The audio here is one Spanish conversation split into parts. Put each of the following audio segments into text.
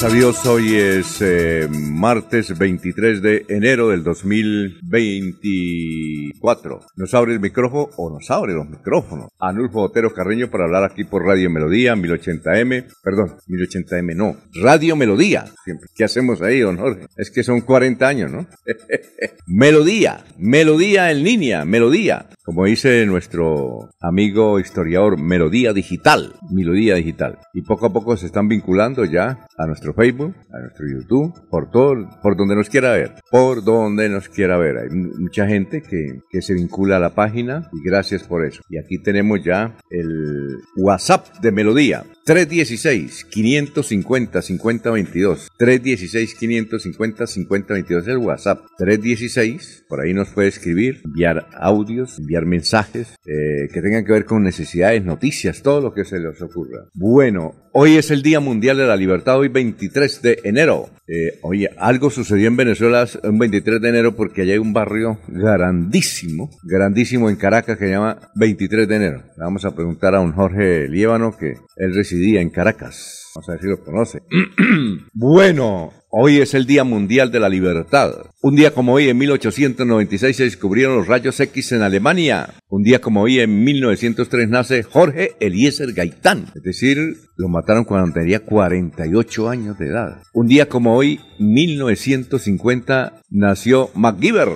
Gracias hoy es eh, martes 23 de enero del 2024. Nos abre el micrófono o nos abre los micrófonos. Anulfo Otero Carreño para hablar aquí por Radio Melodía 1080M, perdón, 1080M no, Radio Melodía. Siempre. ¿Qué hacemos ahí, don Jorge? Es que son 40 años, ¿no? melodía, Melodía en línea, Melodía. Como dice nuestro amigo historiador, Melodía Digital, Melodía Digital. Y poco a poco se están vinculando ya a nuestro Facebook, a nuestro YouTube, por todo, por donde nos quiera ver, por donde nos quiera ver. Hay mucha gente que, que se vincula a la página y gracias por eso. Y aquí tenemos ya el WhatsApp de Melodía. 316-550-5022. 316-550-5022 el WhatsApp. 316, por ahí nos puede escribir, enviar audios, enviar mensajes eh, que tengan que ver con necesidades, noticias, todo lo que se les ocurra. Bueno, hoy es el Día Mundial de la Libertad, hoy 23 de enero. Eh, oye, algo sucedió en Venezuela un 23 de enero porque allá hay un barrio grandísimo, grandísimo en Caracas que se llama 23 de enero. Le vamos a preguntar a un Jorge Liévano que él residía en Caracas. Vamos a ver si lo conoce. bueno, Hoy es el Día Mundial de la Libertad. Un día como hoy, en 1896, se descubrieron los rayos X en Alemania. Un día como hoy, en 1903, nace Jorge Eliezer Gaitán. Es decir, lo mataron cuando tenía 48 años de edad. Un día como hoy, 1950, nació MacGyver,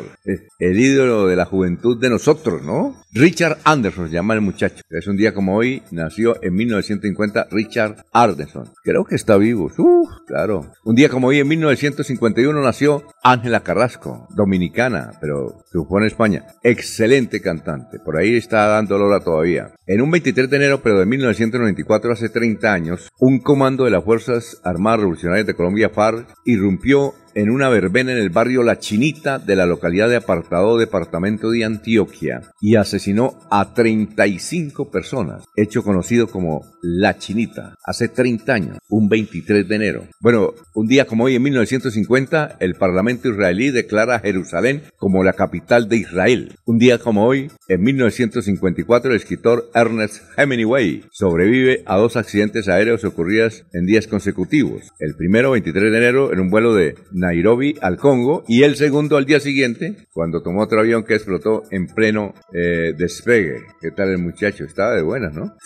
el ídolo de la juventud de nosotros, ¿no? Richard Anderson se llama el muchacho. Es un día como hoy, nació en 1950 Richard Anderson. Creo que está vivo. Uf, claro. Un día como hoy, en 1951, nació Ángela Carrasco, dominicana, pero triunfó en España. Excelente cantante. Por ahí está dando lora todavía. En un 23 de enero, pero de 1994, hace 30 años, un comando de las Fuerzas Armadas Revolucionarias de Colombia, FARC, irrumpió en una verbena en el barrio La Chinita de la localidad de Apartado, departamento de Antioquia, y asesinó a 35 personas, hecho conocido como La Chinita, hace 30 años, un 23 de enero. Bueno, un día como hoy, en 1950, el Parlamento israelí declara a Jerusalén como la capital de Israel. Un día como hoy, en 1954, el escritor Ernest Hemingway sobrevive a dos accidentes aéreos ocurridos en días consecutivos. El primero, 23 de enero, en un vuelo de Nairobi al Congo y el segundo al día siguiente, cuando tomó otro avión que explotó en pleno eh, despegue. ¿Qué tal el muchacho? Estaba de buenas, ¿no?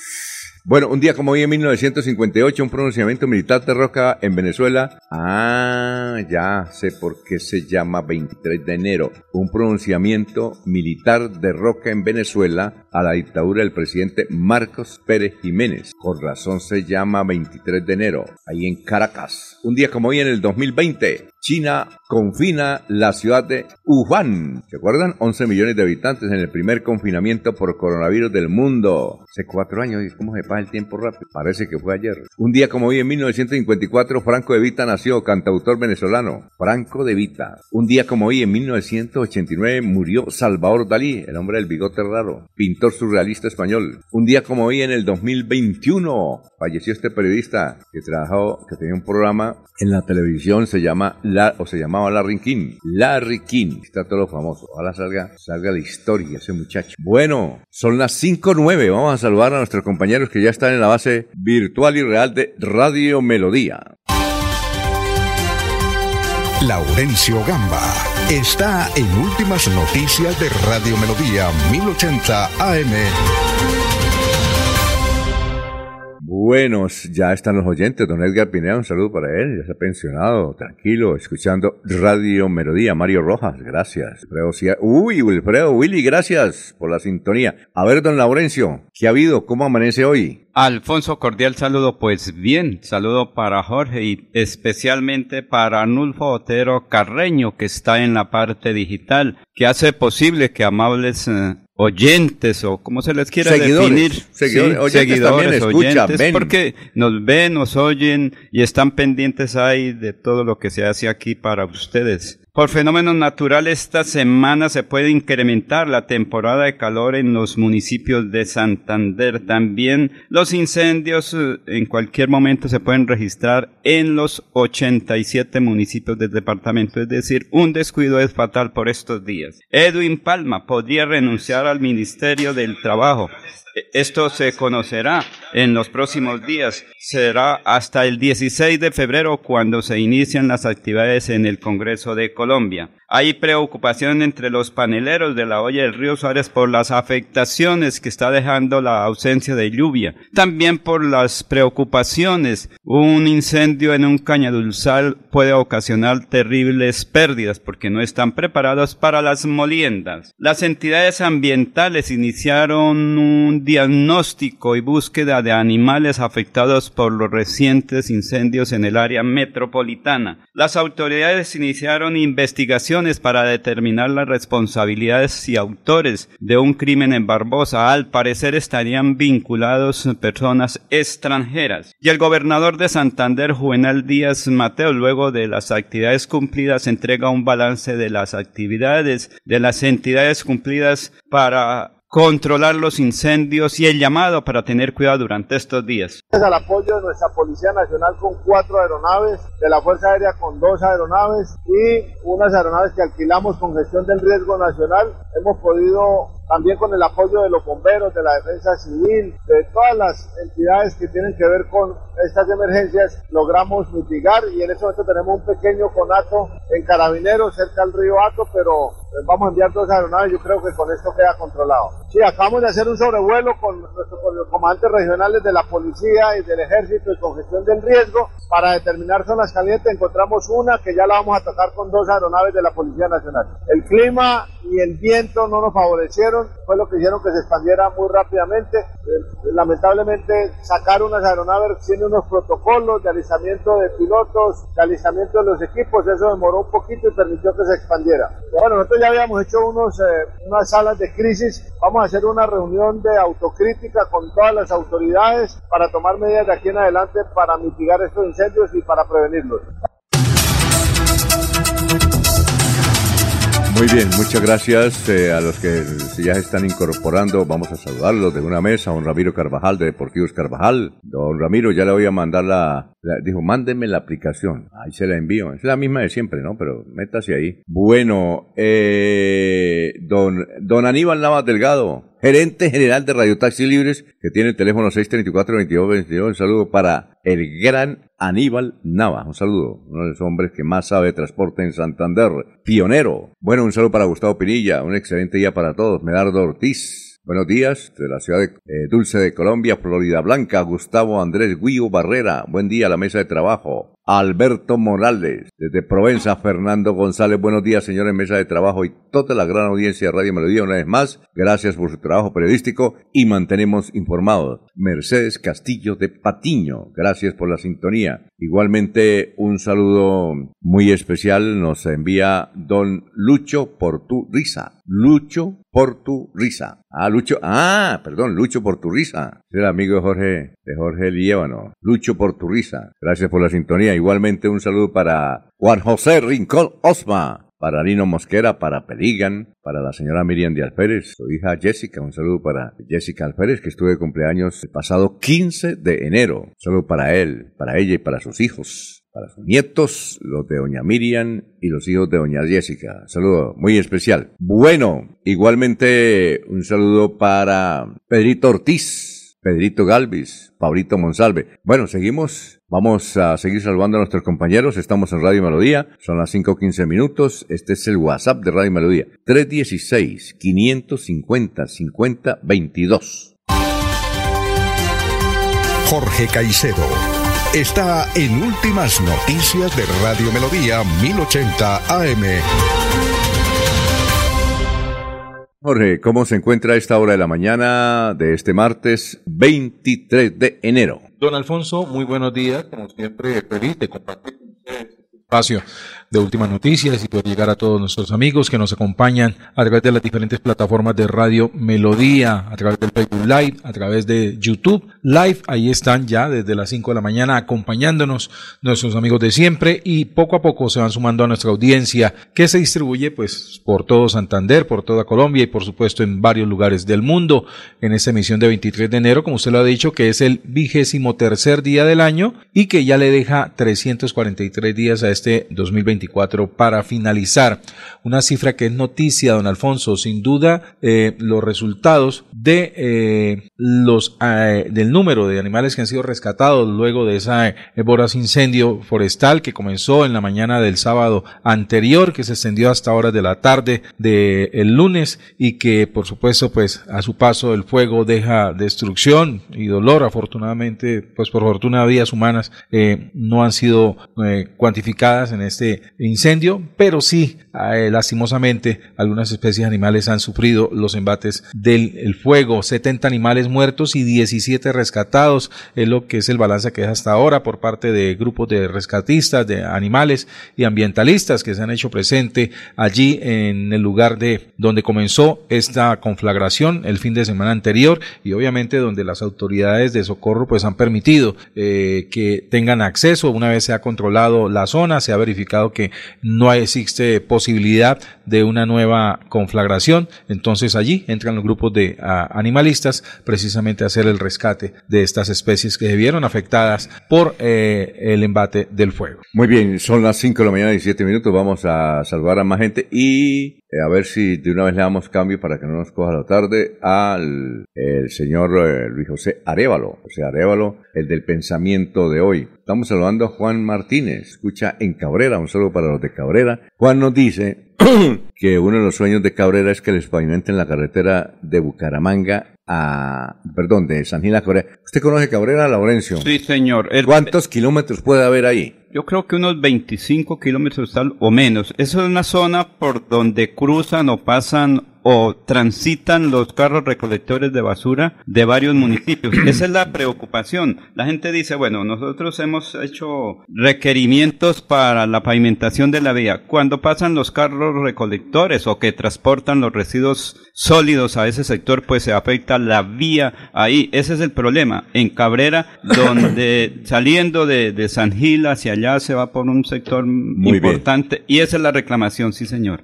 Bueno, un día como hoy en 1958, un pronunciamiento militar de Roca en Venezuela. Ah, ya sé por qué se llama 23 de enero. Un pronunciamiento militar de Roca en Venezuela a la dictadura del presidente Marcos Pérez Jiménez. Por razón se llama 23 de enero, ahí en Caracas. Un día como hoy en el 2020, China confina la ciudad de Wuhan. ¿Se acuerdan? 11 millones de habitantes en el primer confinamiento por coronavirus del mundo. Hace cuatro años, ¿y cómo se pasa el tiempo rápido? Parece que fue ayer. Un día como hoy, en 1954, Franco de Vita nació, cantautor venezolano. Franco de Vita. Un día como hoy, en 1989, murió Salvador Dalí, el hombre del bigote raro, pintor surrealista español. Un día como hoy, en el 2021, falleció este periodista que trabajó, que tenía un programa en la televisión, se llama La, o se llamaba Larry King. Larry King, está todo lo famoso. Ahora salga, salga la historia ese muchacho. Bueno, son las 5.09. Vamos a saludar a nuestros compañeros que ya están en la base virtual y real de Radio Melodía. Laurencio Gamba está en Últimas Noticias de Radio Melodía 1080 AM. Buenos, ya están los oyentes. Don Edgar Pineda, un saludo para él. Ya se ha pensionado, tranquilo, escuchando Radio Melodía. Mario Rojas, gracias. Uy, Wilfredo, Willy, gracias por la sintonía. A ver, don Laurencio, ¿qué ha habido? ¿Cómo amanece hoy? Alfonso, cordial saludo. Pues bien, saludo para Jorge y especialmente para Anulfo Otero Carreño, que está en la parte digital, que hace posible que amables eh, oyentes o como se les quiera definir, seguidores, seguidores oyentes, porque nos ven, nos oyen y están pendientes ahí de todo lo que se hace aquí para ustedes. Por fenómenos naturales, esta semana se puede incrementar la temporada de calor en los municipios de Santander. También los incendios eh, en cualquier momento se pueden registrar en los 87 municipios del departamento. Es decir, un descuido es fatal por estos días. Edwin Palma podría renunciar al Ministerio del Trabajo. Esto se conocerá en los próximos días. Será hasta el 16 de febrero cuando se inician las actividades en el Congreso de Colombia. Hay preocupación entre los paneleros de la olla del río Suárez por las afectaciones que está dejando la ausencia de lluvia. También por las preocupaciones. Un incendio en un cañadulzal puede ocasionar terribles pérdidas porque no están preparados para las moliendas. Las entidades ambientales iniciaron un diagnóstico y búsqueda de animales afectados por los recientes incendios en el área metropolitana. Las autoridades iniciaron investigación para determinar las responsabilidades y autores de un crimen en Barbosa. Al parecer estarían vinculados personas extranjeras. Y el gobernador de Santander, Juvenal Díaz Mateo, luego de las actividades cumplidas, entrega un balance de las actividades de las entidades cumplidas para controlar los incendios y el llamado para tener cuidado durante estos días. Gracias al apoyo de nuestra Policía Nacional con cuatro aeronaves, de la Fuerza Aérea con dos aeronaves y unas aeronaves que alquilamos con gestión del riesgo nacional, hemos podido también con el apoyo de los bomberos, de la defensa civil, de todas las entidades que tienen que ver con estas emergencias, logramos mitigar y en este momento tenemos un pequeño conato en Carabineros cerca del río Ato, pero eh, vamos a enviar dos aeronaves, yo creo que con esto queda controlado. Sí, acabamos de hacer un sobrevuelo con nuestros comandantes regionales de la policía y del ejército y con gestión del riesgo para determinar zonas calientes. Encontramos una que ya la vamos a tocar con dos aeronaves de la Policía Nacional. El clima y el viento no nos favorecieron, fue lo que hicieron que se expandiera muy rápidamente. Eh, lamentablemente sacar unas aeronaves tiene unos protocolos de alistamiento de pilotos, de alistamiento de los equipos, eso demoró un poquito y permitió que se expandiera. bueno, nosotros ya habíamos hecho unos, eh, unas salas de crisis, vamos a hacer una reunión de autocrítica con todas las autoridades para tomar medidas de aquí en adelante para mitigar estos incendios y para prevenirlos. Muy bien, muchas gracias eh, a los que ya se están incorporando. Vamos a saludarlos de una mesa. Don Ramiro Carvajal de Deportivos Carvajal. Don Ramiro, ya le voy a mandar la. dijo, mándenme la aplicación. Ahí se la envío. Es la misma de siempre, ¿no? Pero métase ahí. Bueno, eh, don, don Aníbal Navas Delgado, gerente general de Radio Taxi Libres, que tiene el teléfono 634-2222. Un saludo para el gran Aníbal Nava. Un saludo, uno de los hombres que más sabe de transporte en Santander. Pionero. Bueno, un saludo para Gustavo Pinilla. Un excelente día para todos. Medardo Ortiz. Buenos días, de la ciudad de eh, Dulce de Colombia, Florida Blanca, Gustavo Andrés Guío Barrera. Buen día a la mesa de trabajo. Alberto Morales. Desde Provenza, Fernando González. Buenos días, señores, mesa de trabajo y toda la gran audiencia de Radio Melodía. Una vez más, gracias por su trabajo periodístico y mantenemos informados. Mercedes Castillo de Patiño. Gracias por la sintonía. Igualmente, un saludo muy especial nos envía don Lucho por tu risa. Lucho por tu risa. Ah, Lucho, ah, perdón, Lucho por tu risa. El amigo Jorge, de Jorge Liévano. Lucho por tu risa. Gracias por la sintonía. Igualmente un saludo para Juan José Rincón Osma para Lino Mosquera, para Peligan, para la señora Miriam de Alférez, su hija Jessica, un saludo para Jessica Alférez, que estuvo de cumpleaños el pasado 15 de enero. Un saludo para él, para ella y para sus hijos, para sus nietos, los de doña Miriam y los hijos de doña Jessica. Saludo muy especial. Bueno, igualmente un saludo para Pedrito Ortiz, Pedrito Galvis, Paulito Monsalve. Bueno, seguimos Vamos a seguir saludando a nuestros compañeros. Estamos en Radio Melodía. Son las 5.15 minutos. Este es el WhatsApp de Radio Melodía. 316-550-5022. Jorge Caicedo está en Últimas Noticias de Radio Melodía 1080 AM. Jorge, ¿cómo se encuentra a esta hora de la mañana de este martes 23 de enero? Don Alfonso, muy buenos días. Como siempre, feliz de compartir con ustedes este espacio de últimas noticias y poder llegar a todos nuestros amigos que nos acompañan a través de las diferentes plataformas de Radio Melodía, a través del Facebook Live, a través de YouTube Live. Ahí están ya desde las 5 de la mañana acompañándonos nuestros amigos de siempre y poco a poco se van sumando a nuestra audiencia que se distribuye pues por todo Santander, por toda Colombia y por supuesto en varios lugares del mundo en esta emisión de 23 de enero, como usted lo ha dicho, que es el vigésimo tercer día del año y que ya le deja 343 días a este 2020 para finalizar. Una cifra que es noticia, don Alfonso, sin duda eh, los resultados de eh, los eh, del número de animales que han sido rescatados luego de ese voraz incendio forestal que comenzó en la mañana del sábado anterior, que se extendió hasta horas de la tarde del el lunes y que por supuesto pues a su paso el fuego deja destrucción y dolor afortunadamente pues por fortuna vidas humanas no han sido cuantificadas en este incendio, pero sí, eh, lastimosamente, algunas especies animales han sufrido los embates del fuego. 70 animales muertos y 17 rescatados es lo que es el balance que es hasta ahora por parte de grupos de rescatistas, de animales y ambientalistas que se han hecho presente allí en el lugar de donde comenzó esta conflagración el fin de semana anterior y obviamente donde las autoridades de socorro pues han permitido eh, que tengan acceso una vez se ha controlado la zona, se ha verificado que no existe posibilidad de una nueva conflagración. Entonces allí entran los grupos de animalistas precisamente a hacer el rescate de estas especies que se vieron afectadas por eh, el embate del fuego. Muy bien, son las 5 de la mañana y 7 minutos. Vamos a saludar a más gente y eh, a ver si de una vez le damos cambio para que no nos coja la tarde al el señor eh, Luis José Arevalo, o sea, Arevalo, el del pensamiento de hoy. Estamos saludando a Juan Martínez, escucha en Cabrera, un saludo para los de Cabrera. Juan nos dice que uno de los sueños de Cabrera es que les pavimenten la carretera de Bucaramanga a, perdón, de San Gil a Cabrera. ¿Usted conoce Cabrera, Laurencio? Sí, señor. ¿Cuántos kilómetros puede haber ahí? Yo creo que unos 25 kilómetros o menos. Esa es una zona por donde cruzan o pasan o transitan los carros recolectores de basura de varios municipios. Esa es la preocupación. La gente dice, bueno, nosotros hemos hecho requerimientos para la pavimentación de la vía. Cuando pasan los carros recolectores o que transportan los residuos sólidos a ese sector, pues se afecta la vía ahí. Ese es el problema. En Cabrera, donde saliendo de, San Gil hacia allá se va por un sector Muy importante. Y esa es la reclamación, sí, señor.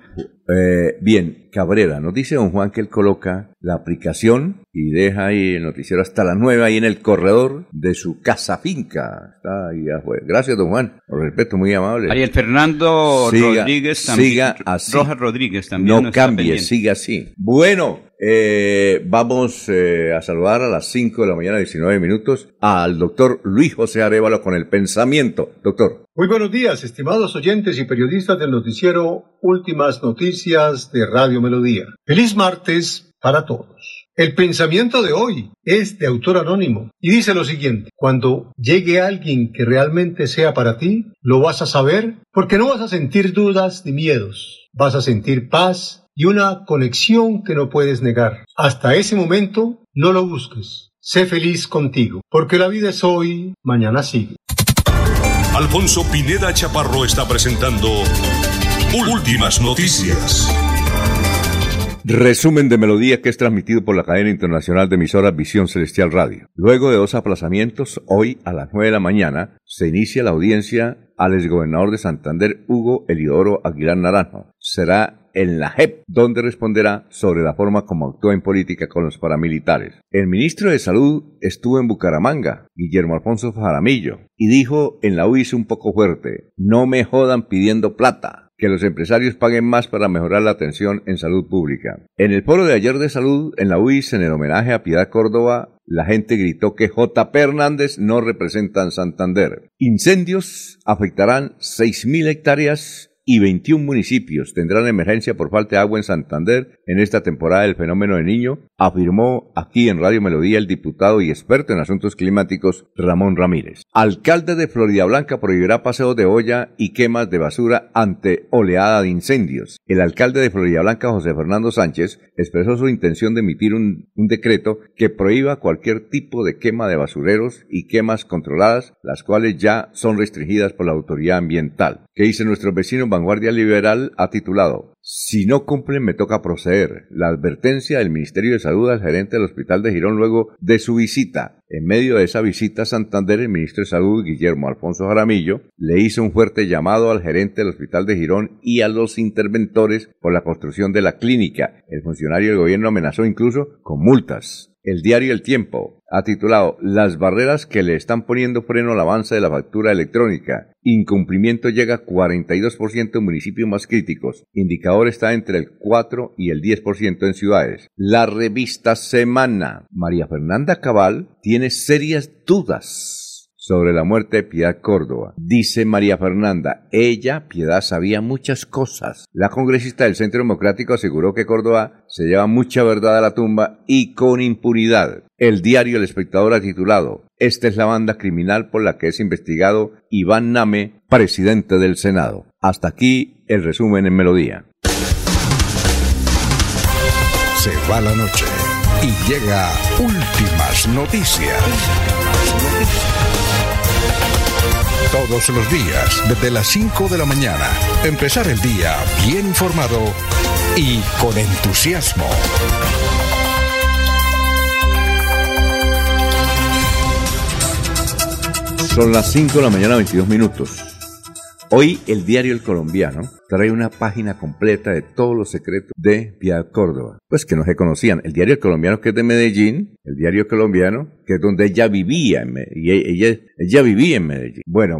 Eh, bien, Cabrera, nos dice don Juan que él coloca la aplicación y deja ahí el noticiero hasta la nueva ahí en el corredor de su casa finca. Está ahí Gracias, don Juan. Por respeto, muy amable. Ariel Fernando Rodríguez también. Siga así. Rojas Rodríguez también. No cambie, siga así. Bueno, eh, vamos eh, a saludar a las 5 de la mañana, 19 minutos, al doctor Luis José Arevalo con el pensamiento. Doctor. Muy buenos días, estimados oyentes y periodistas del noticiero Últimas Noticias de Radio Melodía. Feliz martes para todos. El pensamiento de hoy es de autor anónimo y dice lo siguiente, cuando llegue alguien que realmente sea para ti, lo vas a saber porque no vas a sentir dudas ni miedos, vas a sentir paz y una conexión que no puedes negar. Hasta ese momento, no lo busques. Sé feliz contigo, porque la vida es hoy, mañana sigue. Alfonso Pineda Chaparro está presentando Últimas Noticias. Resumen de melodía que es transmitido por la cadena internacional de emisoras Visión Celestial Radio. Luego de dos aplazamientos, hoy a las 9 de la mañana se inicia la audiencia al exgobernador de Santander, Hugo Eliodoro Aguilar Naranjo. Será en la JEP, donde responderá sobre la forma como actúa en política con los paramilitares. El ministro de Salud estuvo en Bucaramanga, Guillermo Alfonso Jaramillo, y dijo en la UIS un poco fuerte, no me jodan pidiendo plata que los empresarios paguen más para mejorar la atención en salud pública. En el foro de ayer de salud, en la UIS, en el homenaje a Piedad Córdoba, la gente gritó que J. Hernández no representan Santander. Incendios afectarán 6.000 hectáreas y 21 municipios tendrán emergencia por falta de agua en Santander en esta temporada del fenómeno de niño, afirmó aquí en Radio Melodía el diputado y experto en asuntos climáticos Ramón Ramírez. Alcalde de Florida Blanca prohibirá paseos de olla y quemas de basura ante oleada de incendios. El alcalde de Florida Blanca, José Fernando Sánchez, expresó su intención de emitir un, decreto que prohíba cualquier tipo de quema de basureros y quemas controladas, las cuales ya son restringidas por la autoridad ambiental. ¿Qué dice nuestro vecino Vanguardia Liberal? Ha titulado si no cumplen, me toca proceder. La advertencia del Ministerio de Salud al gerente del Hospital de Girón luego de su visita. En medio de esa visita a Santander, el ministro de Salud, Guillermo Alfonso Jaramillo, le hizo un fuerte llamado al gerente del Hospital de Girón y a los interventores por la construcción de la clínica. El funcionario del gobierno amenazó incluso con multas. El diario El Tiempo ha titulado Las barreras que le están poniendo freno al avance de la factura electrónica. Incumplimiento llega a 42% en municipios más críticos. Indicador está entre el 4 y el 10% en ciudades. La revista Semana. María Fernanda Cabal tiene serias dudas sobre la muerte de Piedad Córdoba. Dice María Fernanda, ella, Piedad, sabía muchas cosas. La congresista del Centro Democrático aseguró que Córdoba se lleva mucha verdad a la tumba y con impunidad. El diario El Espectador ha titulado, Esta es la banda criminal por la que es investigado Iván Name, presidente del Senado. Hasta aquí el resumen en melodía. Se va la noche y llega últimas noticias todos los días desde las 5 de la mañana. Empezar el día bien informado y con entusiasmo. Son las 5 de la mañana, 22 minutos. Hoy el diario El Colombiano trae una página completa de todos los secretos de Piedad Córdoba. Pues que no se conocían. El diario colombiano que es de Medellín, el diario colombiano que es donde ella vivía, y e, ella, ella vivía en Medellín. Bueno,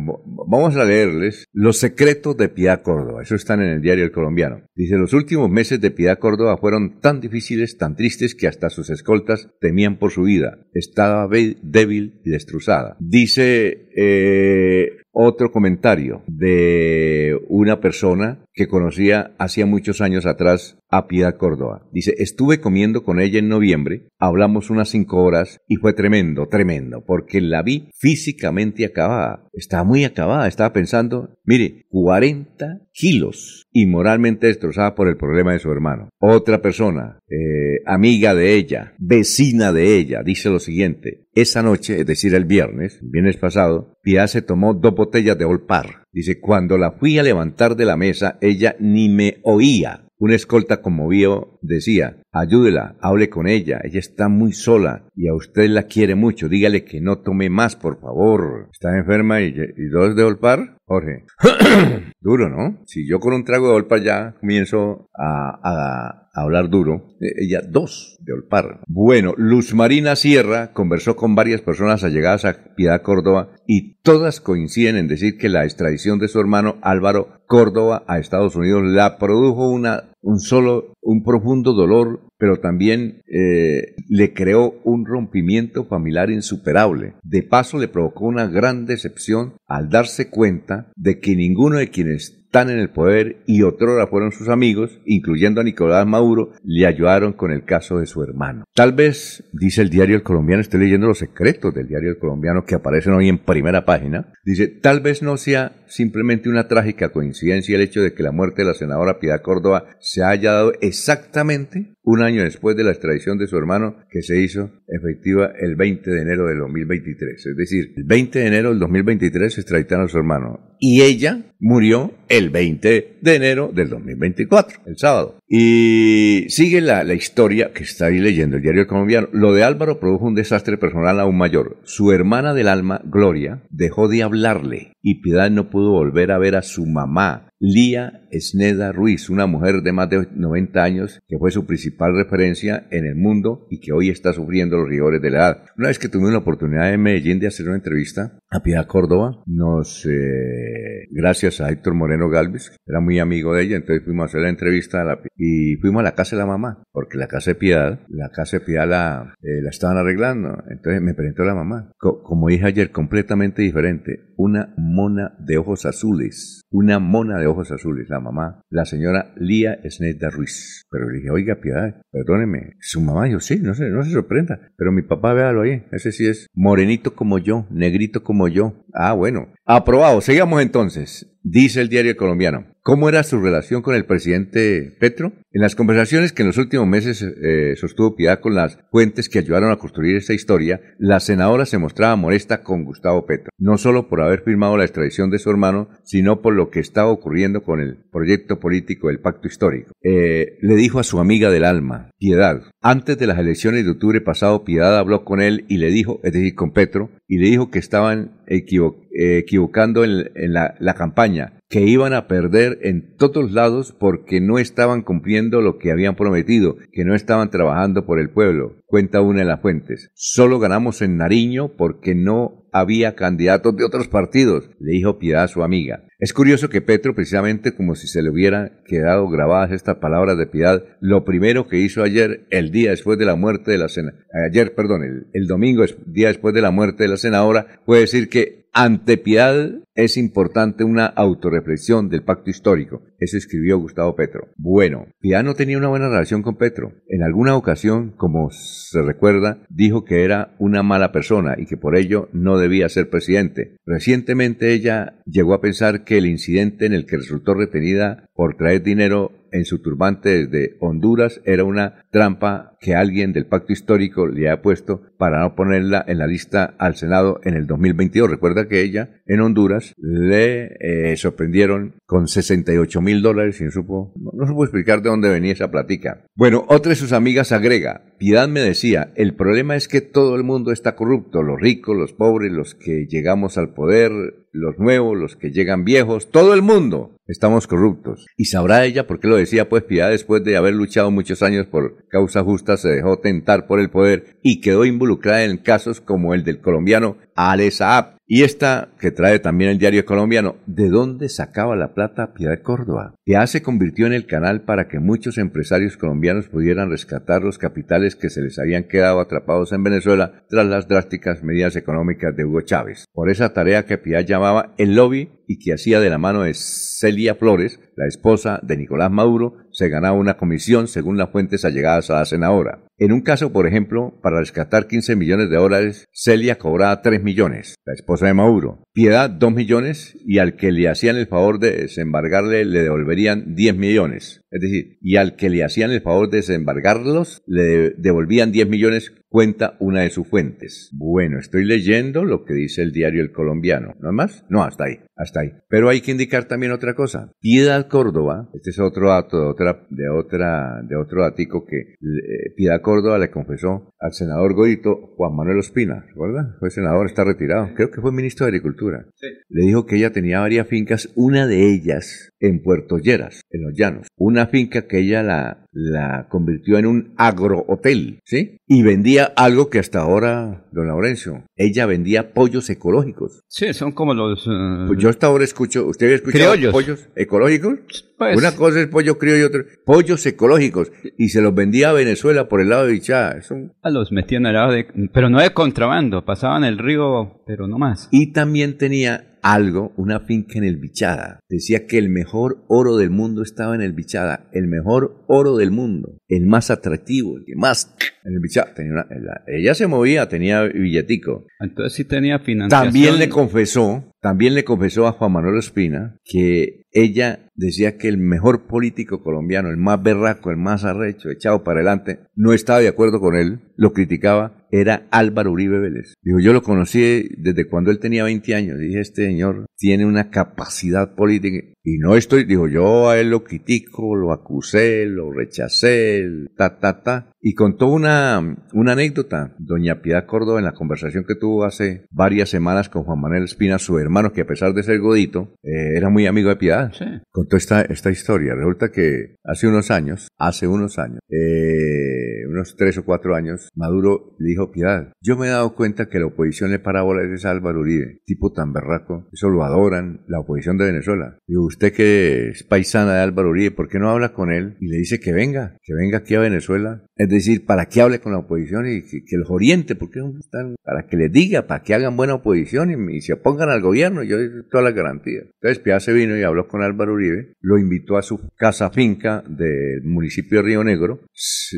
vamos a leerles los secretos de Piedad Córdoba. Eso están en el diario El Colombiano. Dice, los últimos meses de Piedad Córdoba fueron tan difíciles, tan tristes, que hasta sus escoltas temían por su vida. Estaba débil y destrozada. Dice eh, otro comentario de una persona que conocía hacía muchos años atrás a Piedad Córdoba. Dice, estuve comiendo con ella en noviembre, hablamos unas cinco horas y fue tremendo, tremendo, porque la vi físicamente acabada. Estaba muy acabada, estaba pensando, mire, 40 kilos y moralmente destrozada por el problema de su hermano. Otra persona, eh, amiga de ella, vecina de ella, dice lo siguiente, esa noche, es decir, el viernes, el viernes pasado, Piedad se tomó dos botellas de Olpar. Dice, cuando la fui a levantar de la mesa, ella ni me oía. Un escolta conmovido decía, ayúdela, hable con ella, ella está muy sola y a usted la quiere mucho, dígale que no tome más, por favor. Está enferma y, dos de Olpar, Jorge. duro, ¿no? Si yo con un trago de Olpar ya comienzo a hablar duro, eh, ella dos de Olpar. Bueno, Luz Marina Sierra conversó con varias personas allegadas a Piedad Córdoba y todas coinciden en decir que la extradición de su hermano Álvaro Córdoba a Estados Unidos la produjo una un solo, un profundo dolor, pero también eh, le creó un rompimiento familiar insuperable. De paso le provocó una gran decepción al darse cuenta de que ninguno de quienes están en el poder y otrora fueron sus amigos, incluyendo a Nicolás Maduro, le ayudaron con el caso de su hermano. Tal vez, dice el diario El Colombiano, estoy leyendo los secretos del diario El Colombiano que aparecen hoy en primera página, dice, tal vez no sea simplemente una trágica coincidencia el hecho de que la muerte de la senadora Piedad Córdoba se haya dado exactamente un año después de la extradición de su hermano que se hizo efectiva el 20 de enero del 2023. Es decir, el 20 de enero del 2023 se extraditaron a su hermano y ella murió el 20 de enero del 2024, el sábado. Y sigue la, la, historia que está leyendo el diario colombiano. Lo de Álvaro produjo un desastre personal aún mayor. Su hermana del alma, Gloria, dejó de hablarle y Piedad no pudo volver a ver a su mamá, Lía Esneda Ruiz, una mujer de más de 90 años que fue su principal referencia en el mundo y que hoy está sufriendo los rigores de la edad. Una vez que tuve la oportunidad en Medellín de hacer una entrevista a Piedad Córdoba, nos, eh, gracias a Héctor Moreno Galvez, era muy amigo de ella, entonces fuimos a hacer la entrevista a la, y fuimos a la casa de la mamá, porque la casa de Piedad, la casa de Piedad la, eh, la estaban arreglando, entonces me presentó la mamá, como dije ayer, completamente diferente, una mona de ojos azules, una mona de ojos azules, la mamá, la señora Lía Sneda Ruiz. Pero le dije, oiga, piedad, perdóneme, su mamá, yo sí, no sé, no se sorprenda, pero mi papá, véalo ahí, ese sí es morenito como yo, negrito como yo. Ah, bueno, aprobado, sigamos entonces. Dice el diario colombiano, ¿cómo era su relación con el presidente Petro? En las conversaciones que en los últimos meses eh, sostuvo Piedad con las fuentes que ayudaron a construir esta historia, la senadora se mostraba molesta con Gustavo Petro, no solo por haber firmado la extradición de su hermano, sino por lo que estaba ocurriendo con el proyecto político del pacto histórico. Eh, le dijo a su amiga del alma, Piedad, antes de las elecciones de octubre pasado, Piedad habló con él y le dijo, es decir, con Petro, y le dijo que estaban equivocando en, la, campaña, que iban a perder en todos lados porque no estaban cumpliendo lo que habían prometido, que no estaban trabajando por el pueblo, cuenta una de las fuentes. Solo ganamos en Nariño porque no había candidatos de otros partidos, le dijo Piedad a su amiga. Es curioso que Petro, precisamente como si se le hubiera quedado grabadas estas palabras de Piedad, lo primero que hizo ayer, el día después de la muerte de la senadora, ayer, perdón, el, el domingo, día después de la muerte de la senadora, fue decir que ante piedad es importante una autorreflexión del pacto histórico. Eso escribió Gustavo Petro. Bueno, Piedad no tenía una buena relación con Petro. En alguna ocasión, como se recuerda, dijo que era una mala persona y que por ello no debía ser presidente. Recientemente ella llegó a pensar que el incidente en el que resultó retenida por traer dinero en su turbante desde Honduras era una trampa que alguien del pacto histórico le ha puesto para no ponerla en la lista al Senado en el 2022. Recuerda que ella en Honduras le eh, sorprendieron con 68 mil dólares y no supo, no, supo explicar de dónde venía esa platica. Bueno, otra de sus amigas agrega, Piedad me decía, el problema es que todo el mundo está corrupto, los ricos, los pobres, los que llegamos al poder, los nuevos, los que llegan viejos, todo el mundo estamos corruptos. Y sabrá ella por qué lo decía, pues Piedad después de haber luchado muchos años por causa justa se dejó tentar por el poder y quedó involucrada en casos como el del colombiano Ale Saab, y esta que trae también el diario colombiano, ¿de dónde sacaba la plata Piedad Córdoba? Que se convirtió en el canal para que muchos empresarios colombianos pudieran rescatar los capitales que se les habían quedado atrapados en Venezuela tras las drásticas medidas económicas de Hugo Chávez. Por esa tarea que Piedad llamaba el lobby y que hacía de la mano de Celia Flores, la esposa de Nicolás Maduro, se ganaba una comisión según las fuentes allegadas a la senadora. En un caso, por ejemplo, para rescatar 15 millones de dólares, Celia cobraba 3 millones, la esposa de Maduro. Piedad 2 millones y al que le hacían el favor de desembargarle le devolverían 10 millones. Es decir, y al que le hacían el favor de desembargarlos le devolvían 10 millones cuenta una de sus fuentes. Bueno, estoy leyendo lo que dice el diario El Colombiano. ¿No más? No, hasta ahí, hasta ahí. Pero hay que indicar también otra cosa. Piedad Córdoba, este es otro dato de otra, de otra, de otro datico que eh, Piedad Córdoba le confesó al senador Godito Juan Manuel Ospina, ¿verdad? Fue senador, está retirado. Creo que fue ministro de Agricultura. Sí. Le dijo que ella tenía varias fincas, una de ellas en Puerto Lleras, en los llanos. Una finca que ella la, la convirtió en un agrohotel, ¿sí? Y vendía algo que hasta ahora, don Laurencio, ella vendía pollos ecológicos. Sí, son como los... eh, Pues yo hasta ahora escucho, ¿usted ha escuchado Criollos. pollos ecológicos? Pues- Una cosa es pollo criollo y otra, pollos ecológicos. Y se los vendía a Venezuela por el lado de Bichá. Es un a los metían al lado de... Pero no de contrabando, pasaban el río, pero no más. Y también tenía algo, una finca en el Bichada. Decía que el mejor oro del mundo estaba en el Bichada. El mejor oro del mundo. El más atractivo, el que más... En el Bichada. Tenía una- la- ella se movía, tenía billetico. Entonces sí tenía financiación. También le confesó, también le confesó a Juan Manuel Espina que ella decía que el mejor político colombiano, el más berraco, el más arrecho, echado para adelante, no estaba de acuerdo con él, lo criticaba, era Álvaro Uribe Vélez. Dijo, yo lo conocí desde cuando él tenía 20 años. Dije, este señor tiene una capacidad política. Y no estoy, dijo, yo a él lo critico, lo acusé, lo rechacé, ta, ta, ta. Y contó una, una anécdota, doña Piedad Córdoba, en la conversación que tuvo hace varias semanas con Juan Manuel Espina, su hermano, que a pesar de ser godito, eh, era muy amigo de Piedad. Sí. Contó esta, esta historia. Resulta que hace unos años, hace unos años, eh, unos tres o cuatro años, Maduro le dijo, Piedad, yo me he dado cuenta que la oposición le para bolas a Álvaro Uribe, tipo tan berraco, eso lo adoran, la oposición de Venezuela. Digo, usted que es paisana de Álvaro Uribe, ¿por qué no habla con él y le dice que venga, que venga aquí a Venezuela? Es decir, para que hable con la oposición y que, los oriente, porque están, para que les diga, para que hagan buena oposición y, y se opongan al gobierno, yo doy todas las garantías. Entonces se vino y habló con Álvaro Uribe, lo invitó a su casa finca del municipio de Río Negro,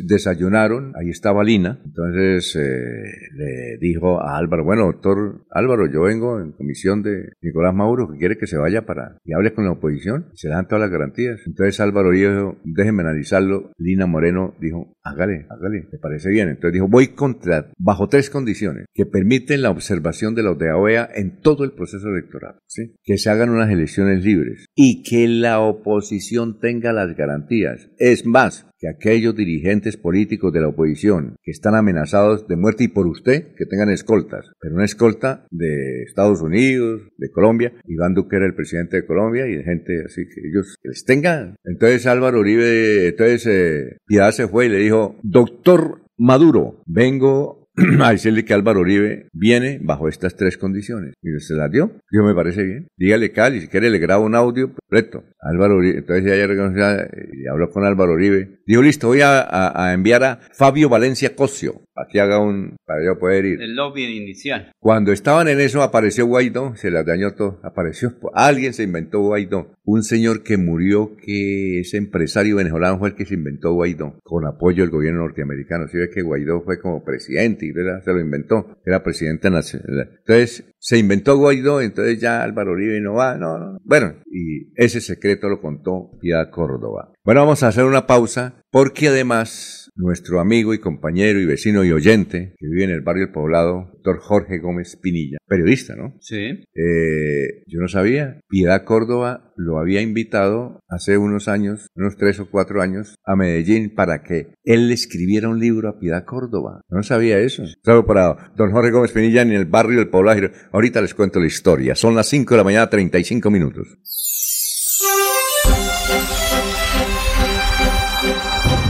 desayunaron, ahí estaba Lina, entonces eh, le dijo a Álvaro, bueno, doctor Álvaro, yo vengo en comisión de Nicolás Mauro que quiere que se vaya para y hable con la oposición se dan todas las garantías. Entonces Álvaro dijo, déjeme analizarlo. Lina Moreno dijo, hágale, hágale, me parece bien. Entonces dijo, voy contra, bajo tres condiciones que permiten la observación de los de OEA en todo el proceso electoral, que se hagan unas elecciones libres y que la oposición tenga las garantías. Es más, que aquellos dirigentes políticos de la oposición que están amenazados de muerte y por usted, que tengan escoltas, pero una escolta de Estados Unidos, de Colombia, Iván Duque era el presidente de Colombia y de gente así que ellos que les tengan. Entonces Álvaro Uribe, entonces eh, Piedad se fue y le dijo, doctor Maduro, vengo a decirle que Álvaro Uribe viene bajo estas tres condiciones. Y se las dio. Dijo, me parece bien. Dígale, Cali, si quiere le grabo un audio, perfecto. Álvaro Uribe, entonces ella reconoció, eh, y habló con Álvaro Uribe. Dijo, listo, voy a, a- a enviar a Fabio Valencia Cosio, para que haga un, para yo poder ir. El lobby inicial. Cuando estaban en eso apareció Guaidó, se las dañó todo, apareció, alguien se inventó Guaidó, un señor que murió que ese empresario venezolano fue el que se inventó Guaidó, con apoyo del gobierno norteamericano, si ve que Guaidó fue como presidente y ¿verdad? se lo inventó, era presidente nacional. Entonces se inventó Guaidó, entonces ya Álvaro Uribe no va, no, no. Bueno, y ese secreto lo contó Piedad Córdoba. Bueno, vamos a hacer una pausa porque además nuestro amigo y compañero y vecino y oyente que vive en el barrio El Poblado, doctor Jorge Gómez Pinilla, periodista, ¿no? Sí. Eh, yo no sabía. Piedad Córdoba lo había invitado hace unos años, unos tres o cuatro años, a Medellín para que él le escribiera un libro a Piedad Córdoba. Yo no sabía eso. Salvo para don Jorge Gómez Pinilla en el barrio del Poblado. Ahorita les cuento la historia. Son las 5 de la mañana, 35 minutos.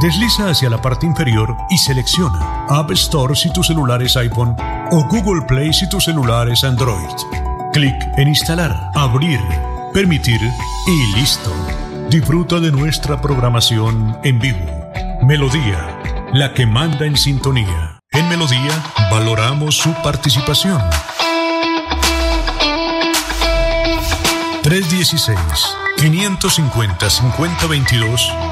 Desliza hacia la parte inferior y selecciona App Store si tu celular es iPhone o Google Play si tu celular es Android. Clic en Instalar, Abrir, Permitir y listo. Disfruta de nuestra programación en vivo. Melodía, la que manda en sintonía. En Melodía valoramos su participación. 316-550-5022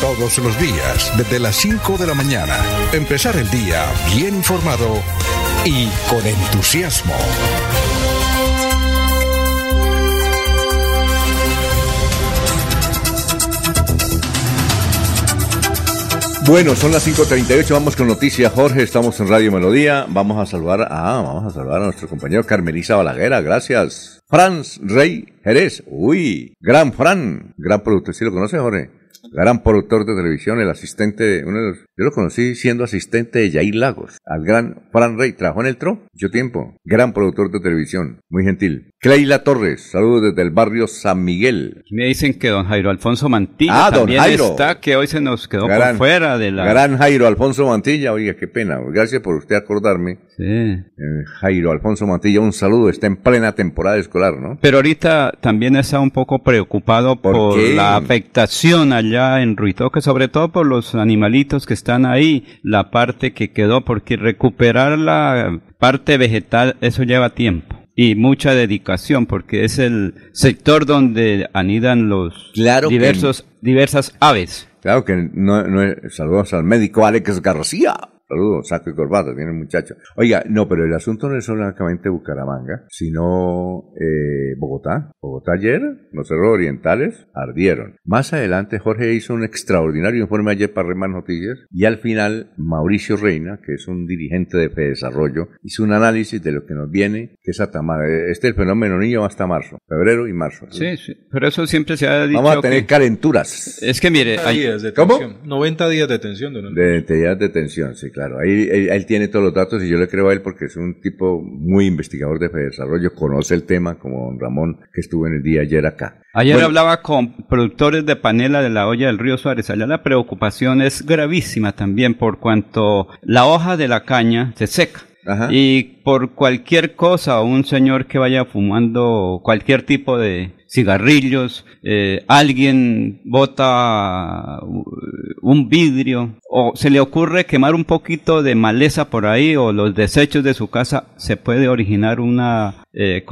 Todos los días, desde las 5 de la mañana, empezar el día bien informado y con entusiasmo. Bueno, son las 5.38, vamos con noticias, Jorge, estamos en Radio Melodía, vamos a saludar a, vamos a saludar a nuestro compañero Carmelisa Balaguera, gracias. Franz Rey Jerez, uy, gran Fran, gran productor, ¿sí lo conoce Jorge? Gran productor de televisión, el asistente, uno de los, yo lo conocí siendo asistente de Jair Lagos, al gran Fran Rey, trabajó en el TRO, mucho tiempo, gran productor de televisión, muy gentil. Cleila Torres, saludos desde el barrio San Miguel. Me dicen que don Jairo Alfonso Mantilla ah, también está, que hoy se nos quedó por fuera de la... Gran Jairo Alfonso Mantilla, oiga, qué pena, gracias por usted acordarme. Sí. Eh, Jairo Alfonso Mantilla, un saludo, está en plena temporada escolar, ¿no? Pero ahorita también está un poco preocupado por, la afectación allá en Ruitoque, sobre todo por los animalitos que están ahí, la parte que quedó, porque recuperar la parte vegetal, eso lleva tiempo y mucha dedicación porque es el sector donde anidan los diversos diversas aves. Claro que no, no saludos al médico Alex García. Saludos, saco y corbata, tiene el muchacho. Oiga, no, pero el asunto no es solamente Bucaramanga, sino eh, Bogotá. Bogotá ayer, los cerros orientales ardieron. Más adelante, Jorge hizo un extraordinario informe ayer para Remar Noticias y al final, Mauricio Reina, que es un dirigente de Desarrollo, hizo un análisis de lo que nos viene, que es hasta Este el fenómeno niño hasta marzo, febrero y marzo. Sí, sí, pero eso siempre se ha dicho. Vamos a tener calenturas. Es que mire, hay... días de ¿Cómo? 90 días de tensión. De, de días de tensión, sí, claro. Ahí, él, tiene todos los datos y yo le creo a él porque es un tipo muy investigador de desarrollo, conoce el tema como don Ramón que estuvo en el día ayer acá. Ayer hablaba con productores de panela de la olla del río Suárez. Allá la preocupación es gravísima también por cuanto la hoja de la caña se seca. Y por cualquier cosa, un señor que vaya fumando cualquier tipo de cigarrillos, eh, alguien bota un vidrio o se le ocurre quemar un poquito de maleza por ahí o los desechos de su casa, se puede originar una eh,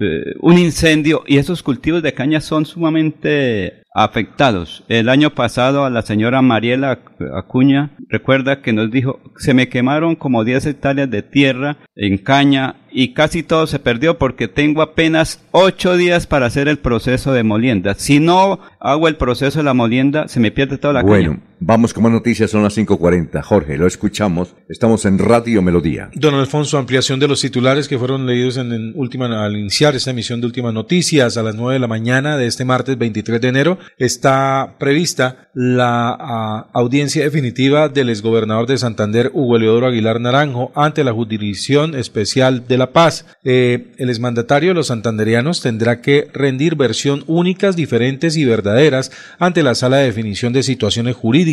eh, un incendio y esos cultivos de caña son sumamente afectados. El año pasado a la señora Mariela Acuña, recuerda que nos dijo, se me quemaron como 10 hectáreas de tierra en caña y casi todo se perdió porque tengo apenas 8 días para hacer el proceso de molienda. Si no hago el proceso de la molienda, se me pierde toda la bueno, Vamos con más noticias, son las 5.40. Jorge, lo escuchamos. Estamos en Radio Melodía. Don Alfonso, ampliación de los titulares que fueron leídos en, última, al iniciar esta emisión de Últimas Noticias a las 9 de la mañana de este martes 23 de enero. Está prevista la audiencia definitiva del exgobernador de Santander, Hugo Leodoro Aguilar Naranjo, ante la Jurisdicción Especial de la Paz. Eh, el exmandatario de los santanderianos tendrá que rendir versión únicas, diferentes y verdaderas ante la Sala de Definición de Situaciones Jurídicas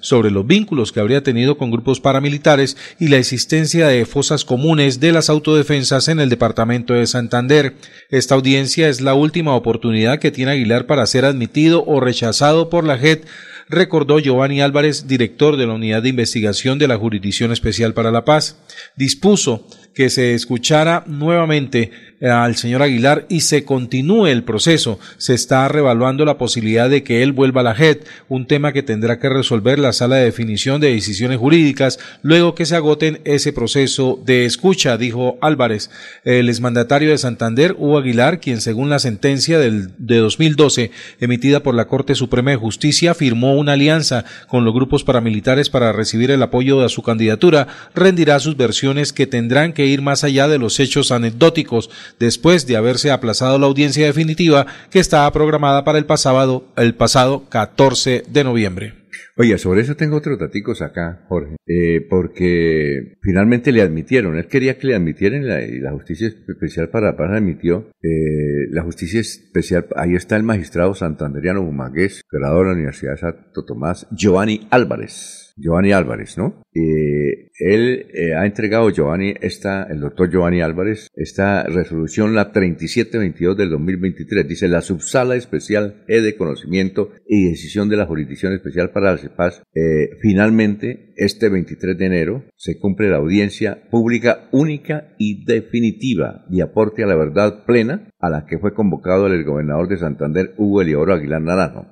sobre los vínculos que habría tenido con grupos paramilitares y la existencia de fosas comunes de las autodefensas en el departamento de Santander. Esta audiencia es la última oportunidad que tiene Aguilar para ser admitido o rechazado por la JET recordó Giovanni Álvarez, director de la Unidad de Investigación de la Jurisdicción Especial para la Paz. Dispuso que se escuchara nuevamente al señor Aguilar y se continúe el proceso. Se está revaluando la posibilidad de que él vuelva a la JED, un tema que tendrá que resolver la sala de definición de decisiones jurídicas luego que se agoten ese proceso de escucha, dijo Álvarez. El exmandatario de Santander, Hugo Aguilar, quien según la sentencia del, de 2012 emitida por la Corte Suprema de Justicia firmó una alianza con los grupos paramilitares para recibir el apoyo a su candidatura, rendirá sus versiones que tendrán que ir más allá de los hechos anecdóticos después de haberse aplazado la audiencia definitiva que estaba programada para el pasado, el pasado 14 de noviembre. Oye, sobre eso tengo otros daticos acá, Jorge, eh, porque finalmente le admitieron, él quería que le admitieran la, y la justicia especial para paz admitió, eh, la justicia especial, ahí está el magistrado santanderiano Bumagués, graduado de la Universidad de Santo Tomás, Giovanni Álvarez. Giovanni Álvarez, ¿no? Eh, él eh, ha entregado, Giovanni, esta, el doctor Giovanni Álvarez, esta resolución, la 3722 del 2023, dice la subsala especial E de conocimiento y decisión de la jurisdicción especial para la CEPAS, eh, finalmente, este 23 de enero, se cumple la audiencia pública única y definitiva de aporte a la verdad plena a la que fue convocado el gobernador de Santander, Hugo Elioro Aguilar Naranjo.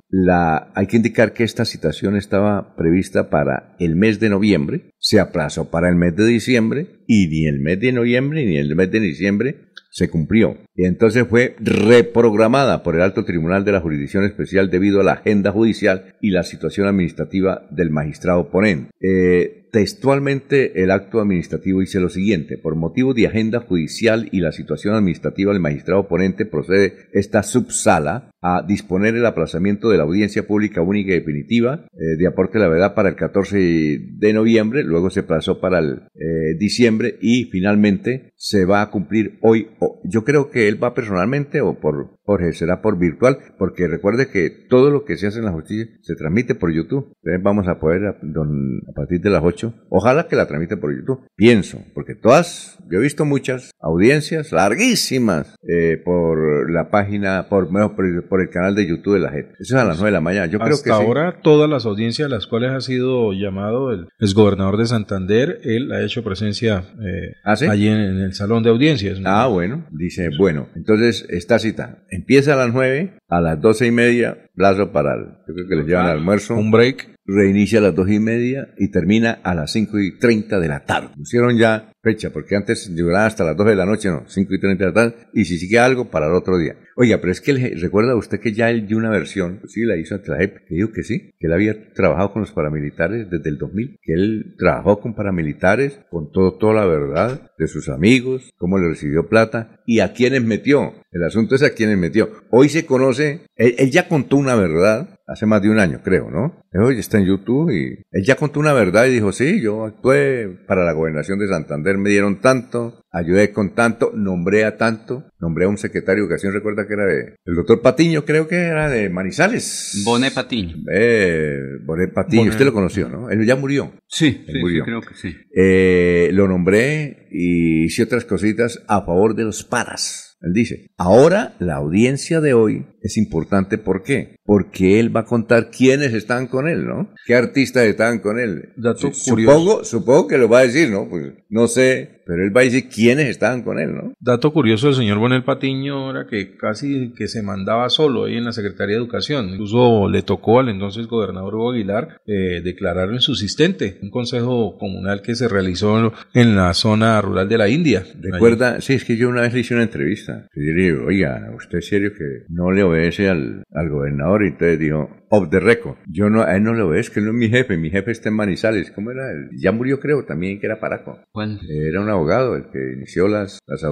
Hay que indicar que esta citación estaba prevista para el mes de noviembre, se aplazó para el mes de diciembre y ni el mes de noviembre ni el mes de diciembre se cumplió. Y entonces fue reprogramada por el Alto Tribunal de la Jurisdicción Especial debido a la agenda judicial y la situación administrativa del magistrado ponente. Eh, Textualmente el acto administrativo dice lo siguiente, por motivo de agenda judicial y la situación administrativa del magistrado ponente procede esta subsala a disponer el aplazamiento de la audiencia pública única y definitiva eh, de aporte de la verdad para el 14 de noviembre, luego se aplazó para el eh, diciembre y finalmente se va a cumplir hoy. yo creo que él va personalmente o por Jorge, será por virtual, porque recuerde que todo lo que se hace en la justicia se transmite por YouTube. Entonces vamos a poder, a, a partir de las 8, ojalá que la transmite por YouTube. Pienso, porque todas, yo he visto muchas audiencias larguísimas eh, por la página, por, por, por, el canal de YouTube de la gente. Eso es a las 9 de la mañana. Yo creo que ahora todas las audiencias a las cuales ha sido llamado el exgobernador de Santander, él ha hecho presencia eh, ¿Ah, allí en, el salón de audiencias. Ah, bueno, dice, bueno, entonces esta cita empieza a las 9, a las 12 y media, plazo para el, yo creo que les llevan al almuerzo. Un break reinicia a las dos y media y termina a las cinco y treinta de la tarde. Pusieron ya fecha, porque antes duraba hasta las 2 de la noche, no, 5 y 30 de la tarde, y si sigue algo, para el otro día. Oiga, pero es que recuerda usted que ya él dio una versión, pues sí, la hizo ante la JEP, que dijo que sí, que él había trabajado con los paramilitares desde el 2000, que él trabajó con paramilitares, con todo, toda la verdad de sus amigos, cómo le recibió plata y a quiénes metió. El asunto es a quiénes metió. Hoy se conoce, él ya contó una verdad, hace más de un año, creo, ¿no? Hoy está en YouTube y él ya contó una verdad y dijo, sí, yo actué para la gobernación de Santander, me dieron tanto, ayudé con tanto, nombré a tanto, nombré a un secretario de educación, recuerda que era de, el doctor Patiño, creo que era de Manizales. Boné Patiño. Eh, Boné Patiño, usted lo conoció, ¿no? Él ya murió. Sí, sí, murió. creo que sí. Eh, lo nombré y hice otras cositas a favor de los paras. Él dice, ahora la audiencia de hoy es importante, ¿por qué? Porque él va a contar quiénes están con él, ¿no? ¿Qué artistas están con él? supongo, supongo que lo va a decir, ¿no? Pues no sé, pero él va a decir quiénes estaban con él, ¿no? Dato curioso del señor Bonel Patiño era que casi que se mandaba solo ahí en la Secretaría de Educación. Incluso le tocó al entonces gobernador Hugo Aguilar eh, declararlo insubsistente, un consejo comunal que se realizó en la zona rural de la India. Recuerda, sí, es que yo una vez le hice una entrevista. Y yo le digo, oiga, ¿usted es serio que no le obedece al, al gobernador? Y entonces dijo, of the record. Yo no, a él no lo ves, que él no es mi jefe, mi jefe está en Manizales. ¿Cómo era? Él? Ya murió, creo, también, que era Paraco. ¿Cuál? Era un abogado, el que inició las, las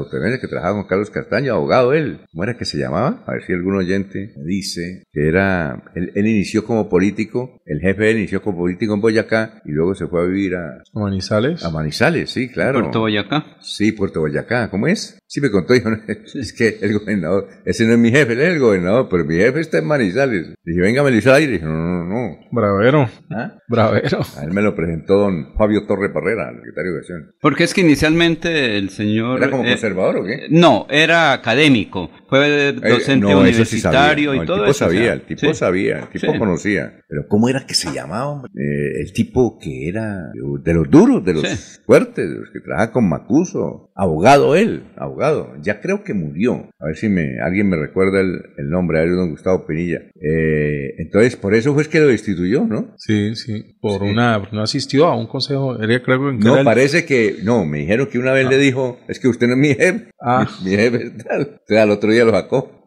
que trabajaba con Carlos Castaño, abogado él. ¿Cómo era que se llamaba? A ver si algún oyente me dice que era, él, inició como político, el jefe él inició como político en Boyacá y luego se fue a vivir a... ¿A Manizales? A Manizales, sí, claro. ¿Puerto Boyacá? Sí, Puerto Boyacá. ¿Cómo es? Sí, me contó, dijo, es que el gobernador, ese no es mi jefe, él es el gobernador, pero mi jefe está en Manizales. Dije, venga, Manizales. Y dije, no, no, no. Bravero. ¿Ah? Bravero. A él me lo presentó don Fabio Torre Parrera, el secretario de Educación. Porque es que inicialmente el señor... ¿Era como eh, conservador o qué? No, era académico. Fue eh, docente universitario y todo el tipo Sabía, el tipo sabía, el tipo conocía. Pero ¿cómo era que se llamaba, hombre? Eh, el tipo que era de los duros, de los fuertes, de los que trabajaba con Macuso. Abogado él, abogado ya creo que murió. A ver si me, alguien me recuerda el, nombre, a ver, don Gustavo Pinilla. Eh, entonces, por eso fue que lo destituyó, ¿no? Sí, sí, por una, no asistió a un consejo, creo No, parece que, no, me dijeron que una vez le ah. dijo, es que usted no es mi jefe, ah. mi, jefe es tal. Entonces al otro día lo sacó.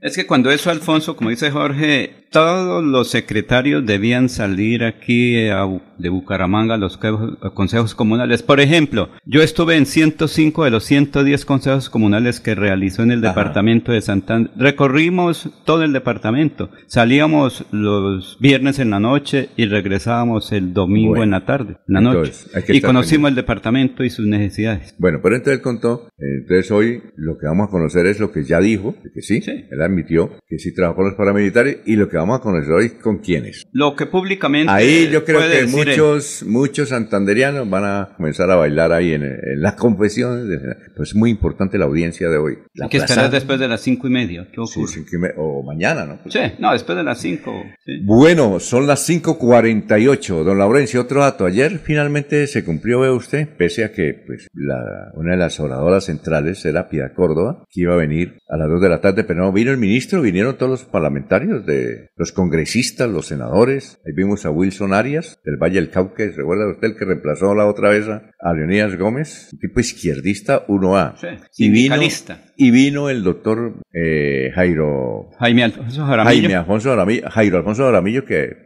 Es que cuando eso, Alfonso, como dice Jorge, todos los secretarios debían salir aquí a, de Bucaramanga a los consejos comunales. Por ejemplo, yo estuve en 105 de los 110 consejos comunales que realizó en el departamento de Santander. Recorrimos todo el departamento. Salíamos los viernes en la noche y regresábamos el domingo en la tarde, en la noche. Y conocimos el departamento y sus necesidades. Bueno, pero entonces él contó, entonces hoy lo que vamos a conocer es lo que ya dijo, que sí, sí. él admitió que sí trabajó con los paramilitares y lo que vamos a conocer hoy con quiénes. Lo que públicamente. Ahí yo creo que muchos, muchos santanderianos van a comenzar a bailar ahí en, las confesiones. Pues es muy importante la audiencia de hoy. Hay que esperar después de las cinco y media. Sí, cinco y media, o mañana, ¿no? Sí, no, después de las cinco. Bueno, son las cinco cuarenta y ocho. Don Laurencio, otro dato. Ayer finalmente se cumplió, ve usted, pese a que pues, la, una de las oradoras centrales era Pia Córdoba, que iba a venir a las dos de la tarde, pero no vino el ministro, vinieron todos los parlamentarios, de los congresistas, los senadores. Ahí vimos a Wilson Arias, del Valle del Cauca, ¿recuerda usted el que reemplazó la otra vez a Leonidas Gómez? Un tipo izquierdista 1A. Sí, y vino, y vino el doctor eh, Jairo... Jaime Alfonso Jaramillo. Jaime Alfonso Jaramillo, Jairo Alfonso Jaramillo, que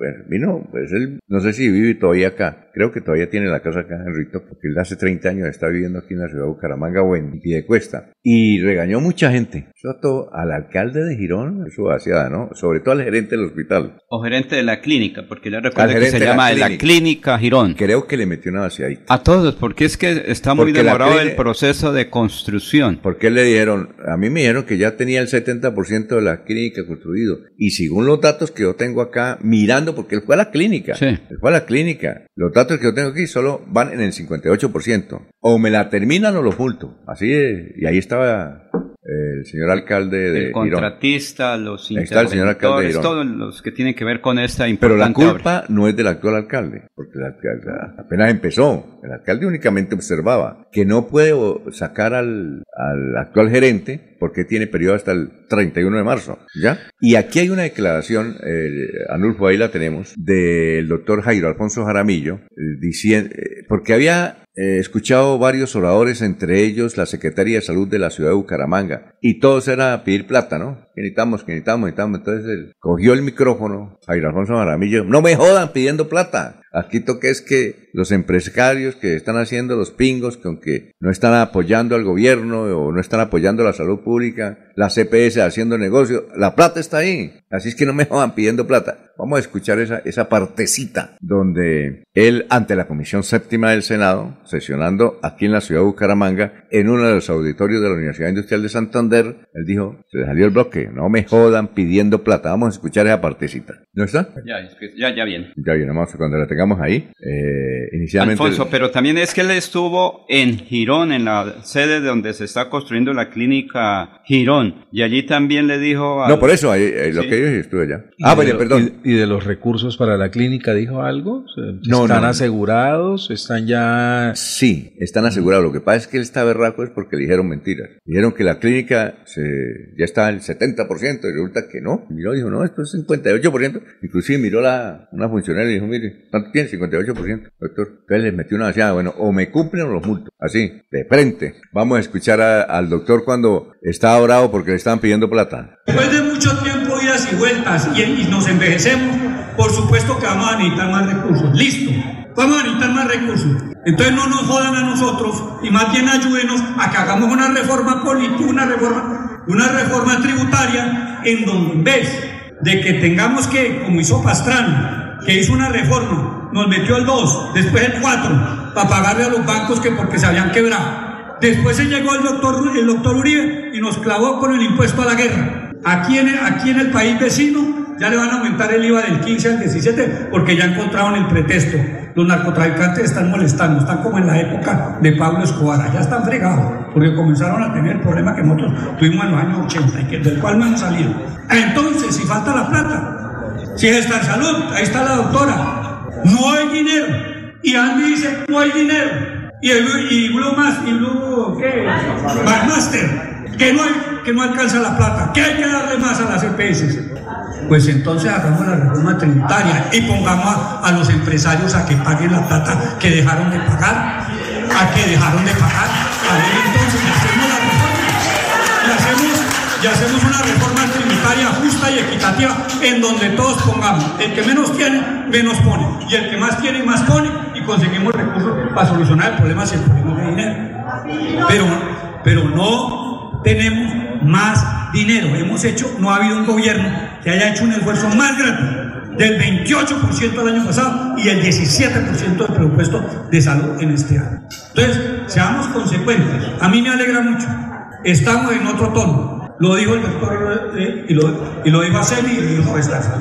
pues, vino, pues él, no sé si vive todavía acá. Creo que todavía tiene la casa acá en Rito, porque él hace 30 años está viviendo aquí en la ciudad de Bucaramanga o en Piedecuesta. Y regañó mucha gente. Eso al alcalde de Girón, eso hacía, ¿no? Sobre todo al gerente del hospital. O gerente de la clínica, porque le recuerdo que se llama la clínica. Girón. Creo que le metió una vaciadita. A todos, porque es que está muy demorado el proceso de construcción. Porque le dijeron, a mí me dijeron que ya tenía el 70% de la clínica construido. Y según los datos que yo tengo acá, mirando, porque él fue a la clínica. Sí. Él fue a la clínica. Los datos que yo tengo aquí solo van en el 58%. O me la terminan o lo multo. Así es. Y ahí estaba el señor alcalde de El contratista, los interventores, todos los que tienen que ver con esta importante Pero la culpa no es del actual alcalde, porque el alcalde apenas empezó. El alcalde únicamente observaba que no puede sacar al, al actual gerente porque tiene periodo hasta el 31 de marzo, ¿ya? Y aquí hay una declaración, eh, Anulfo, ahí la tenemos, del doctor Jairo Alfonso Jaramillo, eh, diciendo, eh, porque había He escuchado varios oradores, entre ellos la Secretaría de Salud de la ciudad de Bucaramanga, y todos era pedir plata, ¿no? Que necesitamos, que necesitamos, necesitamos. Entonces él cogió el micrófono, Jairo Alfonso Jaramillo, no me jodan pidiendo plata. Aquí toque es que los empresarios que están haciendo los pingos, que aunque no están apoyando al gobierno o no están apoyando la salud pública, la CPS haciendo negocio, la plata está ahí. Así es que no me jodan pidiendo plata. Vamos a escuchar esa, esa partecita donde él, ante la Comisión Séptima del Senado, sesionando aquí en la ciudad de Bucaramanga, en uno de los auditorios de la Universidad Industrial de Santander, él dijo, se salió el bloque, no me jodan pidiendo plata. Vamos a escuchar esa partecita. ¿No está? Ya, ya, ya viene. Ya viene, vamos cuando la tengamos ahí. Eh, inicialmente... Alfonso, pero también es que él estuvo en Girón, en la sede donde se está construyendo la clínica Girón, y allí también le dijo... No, por eso, lo que yo estuve allá. Ah, vaya, perdón. Y, de los recursos para la clínica dijo algo? No, ¿Están asegurados? ¿Están ya...? Sí, están asegurados. Lo que pasa es que él está berraco es porque le dijeron mentiras. Dijeron que la clínica se, ya está al 70% y resulta que no. Miró y dijo, no, esto es 58%. Inclusive miró la, una funcionaria y dijo, mire, ¿cuánto tiene? 58%, doctor. Entonces les metió una vaciada. Bueno, o me cumplen o los multo. Así, de frente. Vamos a escuchar al doctor cuando estaba bravo porque le estaban pidiendo plata. Después de mucho tiempo, idas y vueltas, y, y nos envejecemos, por supuesto que vamos a necesitar más recursos. Listo. Vamos a necesitar más recursos. Entonces no nos jodan a nosotros y más bien ayúdenos a que hagamos una reforma política, una reforma, una reforma tributaria en donde en vez de que tengamos que, como hizo Pastrana, que hizo una reforma, nos metió el 2, después el 4, para pagarle a los bancos que porque se habían quebrado. Después se llegó el doctor, el doctor Uribe y nos clavó con el impuesto a la guerra. Aquí en, aquí en el país vecino ya le van a aumentar el IVA del 15 al 17 porque ya encontraron el pretexto. Los narcotraficantes están molestando, están como en la época de Pablo Escobar, ya están fregados porque comenzaron a tener el problema que nosotros tuvimos en los años 80 y que, del cual no hemos salido. Entonces, si falta la plata, si está en salud, ahí está la doctora, no hay dinero. Y Andy dice, no hay dinero. Y, el, y Blue más, y Blue, ¿qué? Master, que no, que no alcanza la plata, que hay que darle más a las EPS. Pues entonces hagamos la reforma tributaria y pongamos a, los empresarios a que paguen la plata que dejaron de pagar, a que dejaron de pagar. A ver entonces hacemos la reforma, y hacemos y hacemos una reforma tributaria justa y equitativa en donde todos pongamos. El que menos tiene, menos pone. Y el que más tiene, más pone. Y conseguimos recursos para solucionar el problema si el problema de dinero. Pero, pero no tenemos más dinero. Hemos hecho, no ha habido un gobierno que haya hecho un esfuerzo más grande del 28% el año pasado y el 17% del presupuesto de salud en este año. Entonces, seamos consecuentes. A mí me alegra mucho. Estamos en otro tono. Lo dijo el doctor eh, y, lo, y lo dijo y lo dijo Estaza.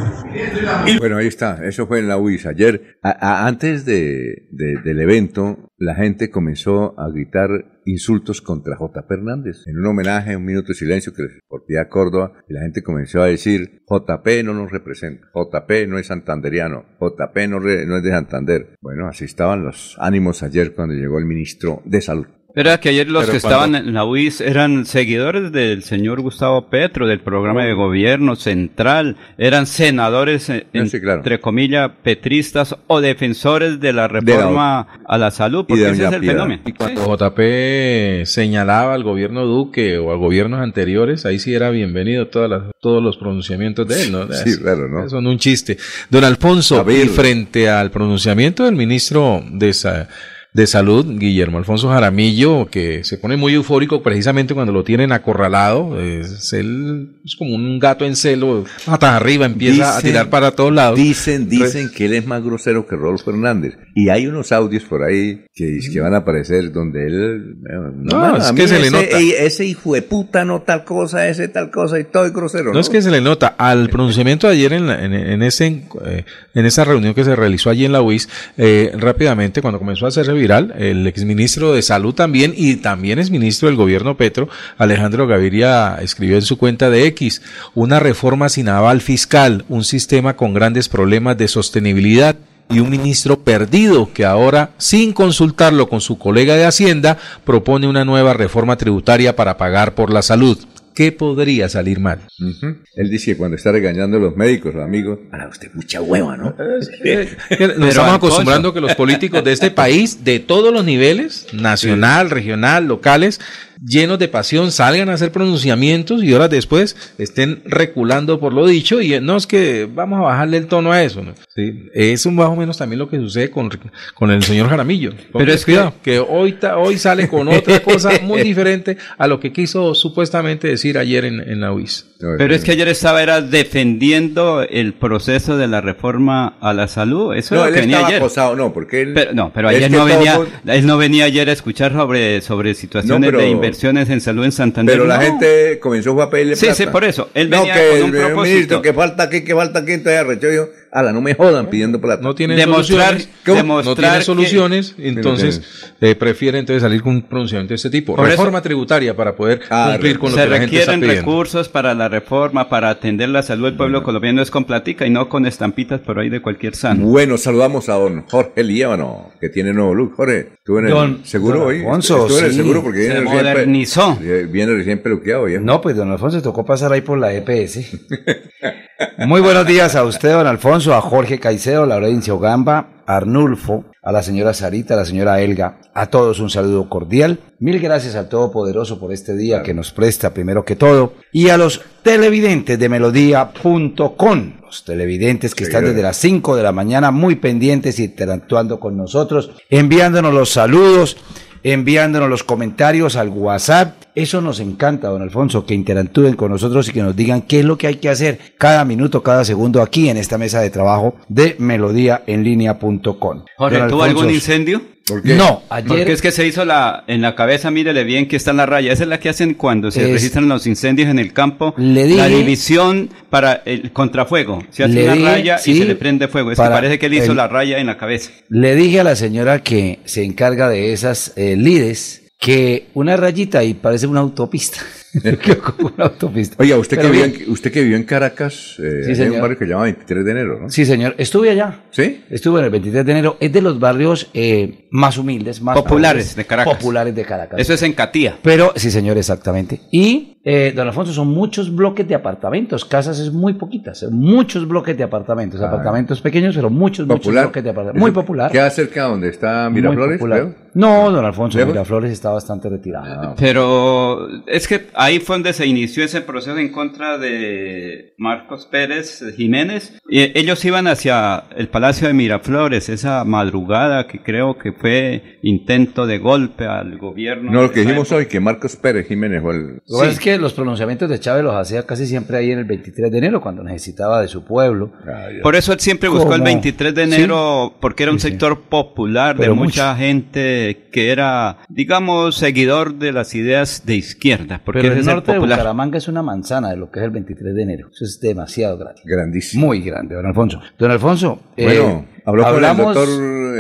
Bueno, ahí está, eso fue en la UIS. Ayer, antes de, de- del evento, la gente comenzó a gritar insultos contra J. Hernández. En un homenaje, un minuto de silencio que les portía a Córdoba, y la gente comenzó a decir, JP no nos representa, JP no es santanderiano, JP no, re- no es de Santander. Bueno, así estaban los ánimos ayer cuando llegó el ministro de Salud. Era que ayer los Pero que cuando- estaban en la UIS eran seguidores del señor Gustavo Petro, del programa de gobierno central, eran senadores, eh, en- Sí, claro. entre comillas, petristas o defensores de la reforma a la salud, porque ese es el Piedad. fenómeno. Y cuando JP señalaba al gobierno Duque o a gobiernos anteriores, ahí sí era bienvenido todas las- todos los pronunciamientos de él, ¿no? Sí, claro, ¿no? Son un chiste. Don Alfonso, y frente al pronunciamiento del ministro de, Sa- de Salud, Guillermo Alfonso Jaramillo, que se pone muy eufórico precisamente cuando lo tienen acorralado, es, él es como un gato en celo, patas arriba, empieza a Dicen- tirar para todos lados. Dicen, dicen que él es más grosero que Rodolfo Hernández. Y hay unos audios por ahí que, que van a aparecer donde él... eh, No, es a que se le ese, nota. ey, ese hijo de puta no tal cosa, ese tal cosa y todo es grosero. No es que se le nota. Al pronunciamiento de ayer en, la- en, en ese, eh, en esa reunión que se realizó allí en la UIS, eh, rápidamente, cuando comenzó a hacerse viral, el exministro de Salud también, y también es ministro del gobierno Petro, Alejandro Gaviria, escribió en su cuenta de X, una reforma sin aval fiscal, un sistema con grandes problemas de sostenibilidad y un ministro perdido que ahora, sin consultarlo con su colega de Hacienda, propone una nueva reforma tributaria para pagar por la salud. ¿Qué podría salir mal? Él dice que cuando está regañando a los médicos, los amigos, a usted mucha hueva, ¿no? Nos estamos acostumbrando que los políticos de este país, de todos los niveles, nacional, regional, locales, llenos de pasión, salgan a hacer pronunciamientos y horas después estén reculando por lo dicho y eh, no es que vamos a bajarle el tono a eso. ¿no? Sí, eso más o menos también lo que sucede con, con el señor Jaramillo. Pero es es que- cuidado, que hoy, ta- hoy sale con otra cosa muy diferente a lo que quiso supuestamente decir ayer en, en la UIS. Pero es que ayer estaba era defendiendo el proceso de la reforma a la salud. Eso No, es lo él que venía estaba ayer. acosado, no, porque él... Pero, no, pero ayer no venía, él no venía ayer a escuchar sobre, sobre situaciones No, pero- de inversiones en salud en Santander. Pero la gente comenzó a pedirle Sí, plata. sí, por eso. Él no, venía que con un el propósito. ministro, que falta aquí, que falta aquí, entonces arrechó yo, ala, no me jodan pidiendo plata. no tienen Demostrar- soluciones, demostrar no tienen que- soluciones, entonces eh, prefiere entonces salir con un pronunciamiento de este tipo. Por Reforma tributaria para poder Ah, cumplir con lo Se que la gente está requieren pidiendo. recursos para la reforma, para atender la salud del pueblo colombiano es con platica y no con estampitas por ahí de cualquier sano. Bueno, saludamos a don Jorge Líbano, que tiene nuevo look. Jorge, estuvo en el Don- seguro don hoy. Alfonso, en el sí. seguro porque Se viene recién, pe- modernizó. viene recién peluqueado. ¿ya? No, pues don Alfonso tocó pasar ahí por la EPS. Muy buenos días a usted, don Alfonso, a Jorge Caicedo, Laurencio Gamba, a Arnulfo, a la señora Sarita, a la señora Elga, a todos un saludo cordial. Mil gracias al Todopoderoso por este día que nos presta primero que todo. Y a los televidentes de melodía.com, los televidentes que están desde las 5 de la mañana muy pendientes y interactuando con nosotros, enviándonos los saludos enviándonos los comentarios al WhatsApp. Eso nos encanta, don Alfonso, que interactúen con nosotros y que nos digan qué es lo que hay que hacer cada minuto, cada segundo aquí en esta mesa de trabajo de melodíaenlínea.com. Jorge, ¿tuvo algún incendio? ¿Por qué? No, ayer Porque es que se hizo la, en la cabeza, mírele bien que está la raya. Esa es la que hacen cuando se Es- registran los incendios en el campo. Le la división para el contrafuego. Se hace Le una dije, raya sí, y se le prende fuego. Es que parece que él hizo el- la raya en la cabeza. le dije a la señora que se encarga de esas eh, lides que una rayita y parece una autopista. Una autopista. Oiga, usted que, Pero vivió bien. en, usted que vivió en Caracas, eh, Sí, hay un barrio que se llama 23 de enero, ¿no? Sí, señor. Estuve allá. ¿Sí? Estuve en el 23 de enero. Es de los barrios eh, más humildes, más Populares de Caracas. Populares de Caracas. Eso es en Catía. Pero, sí, señor, exactamente. Y Eh, don Alfonso, son muchos bloques de apartamentos, casas es muy poquitas, muchos bloques de apartamentos, Ah. apartamentos pequeños, pero muchos, muchos bloques de apartamentos. Muy popular. ¿Queda cerca donde está Miraflores? No, don Alfonso, ¿Lejos? Miraflores está bastante retirado. Pero es que ahí fue donde se inició ese proceso en contra de Marcos Pérez Jiménez. Y ellos iban hacia el Palacio de Miraflores esa madrugada que creo que fue intento de golpe al gobierno. No, lo que dijimos época. hoy, que Marcos Pérez Jiménez fue el... Pasa es que los pronunciamientos de Chávez los hacía casi siempre ahí en el 23 de enero, cuando necesitaba de su pueblo. Por eso él siempre buscó el ¿Cómo? 23 de enero, porque era un sector popular Pero de mucha gente que era, digamos, seguidor de las ideas de izquierda. Porque Pero el es el norte de. Bucaramanga es una manzana de lo que es el 23 de enero. Eso es demasiado grande. Grandísimo. Muy grande, don Alfonso. Don Alfonso, Bueno, eh, habló con el hablamos- doctor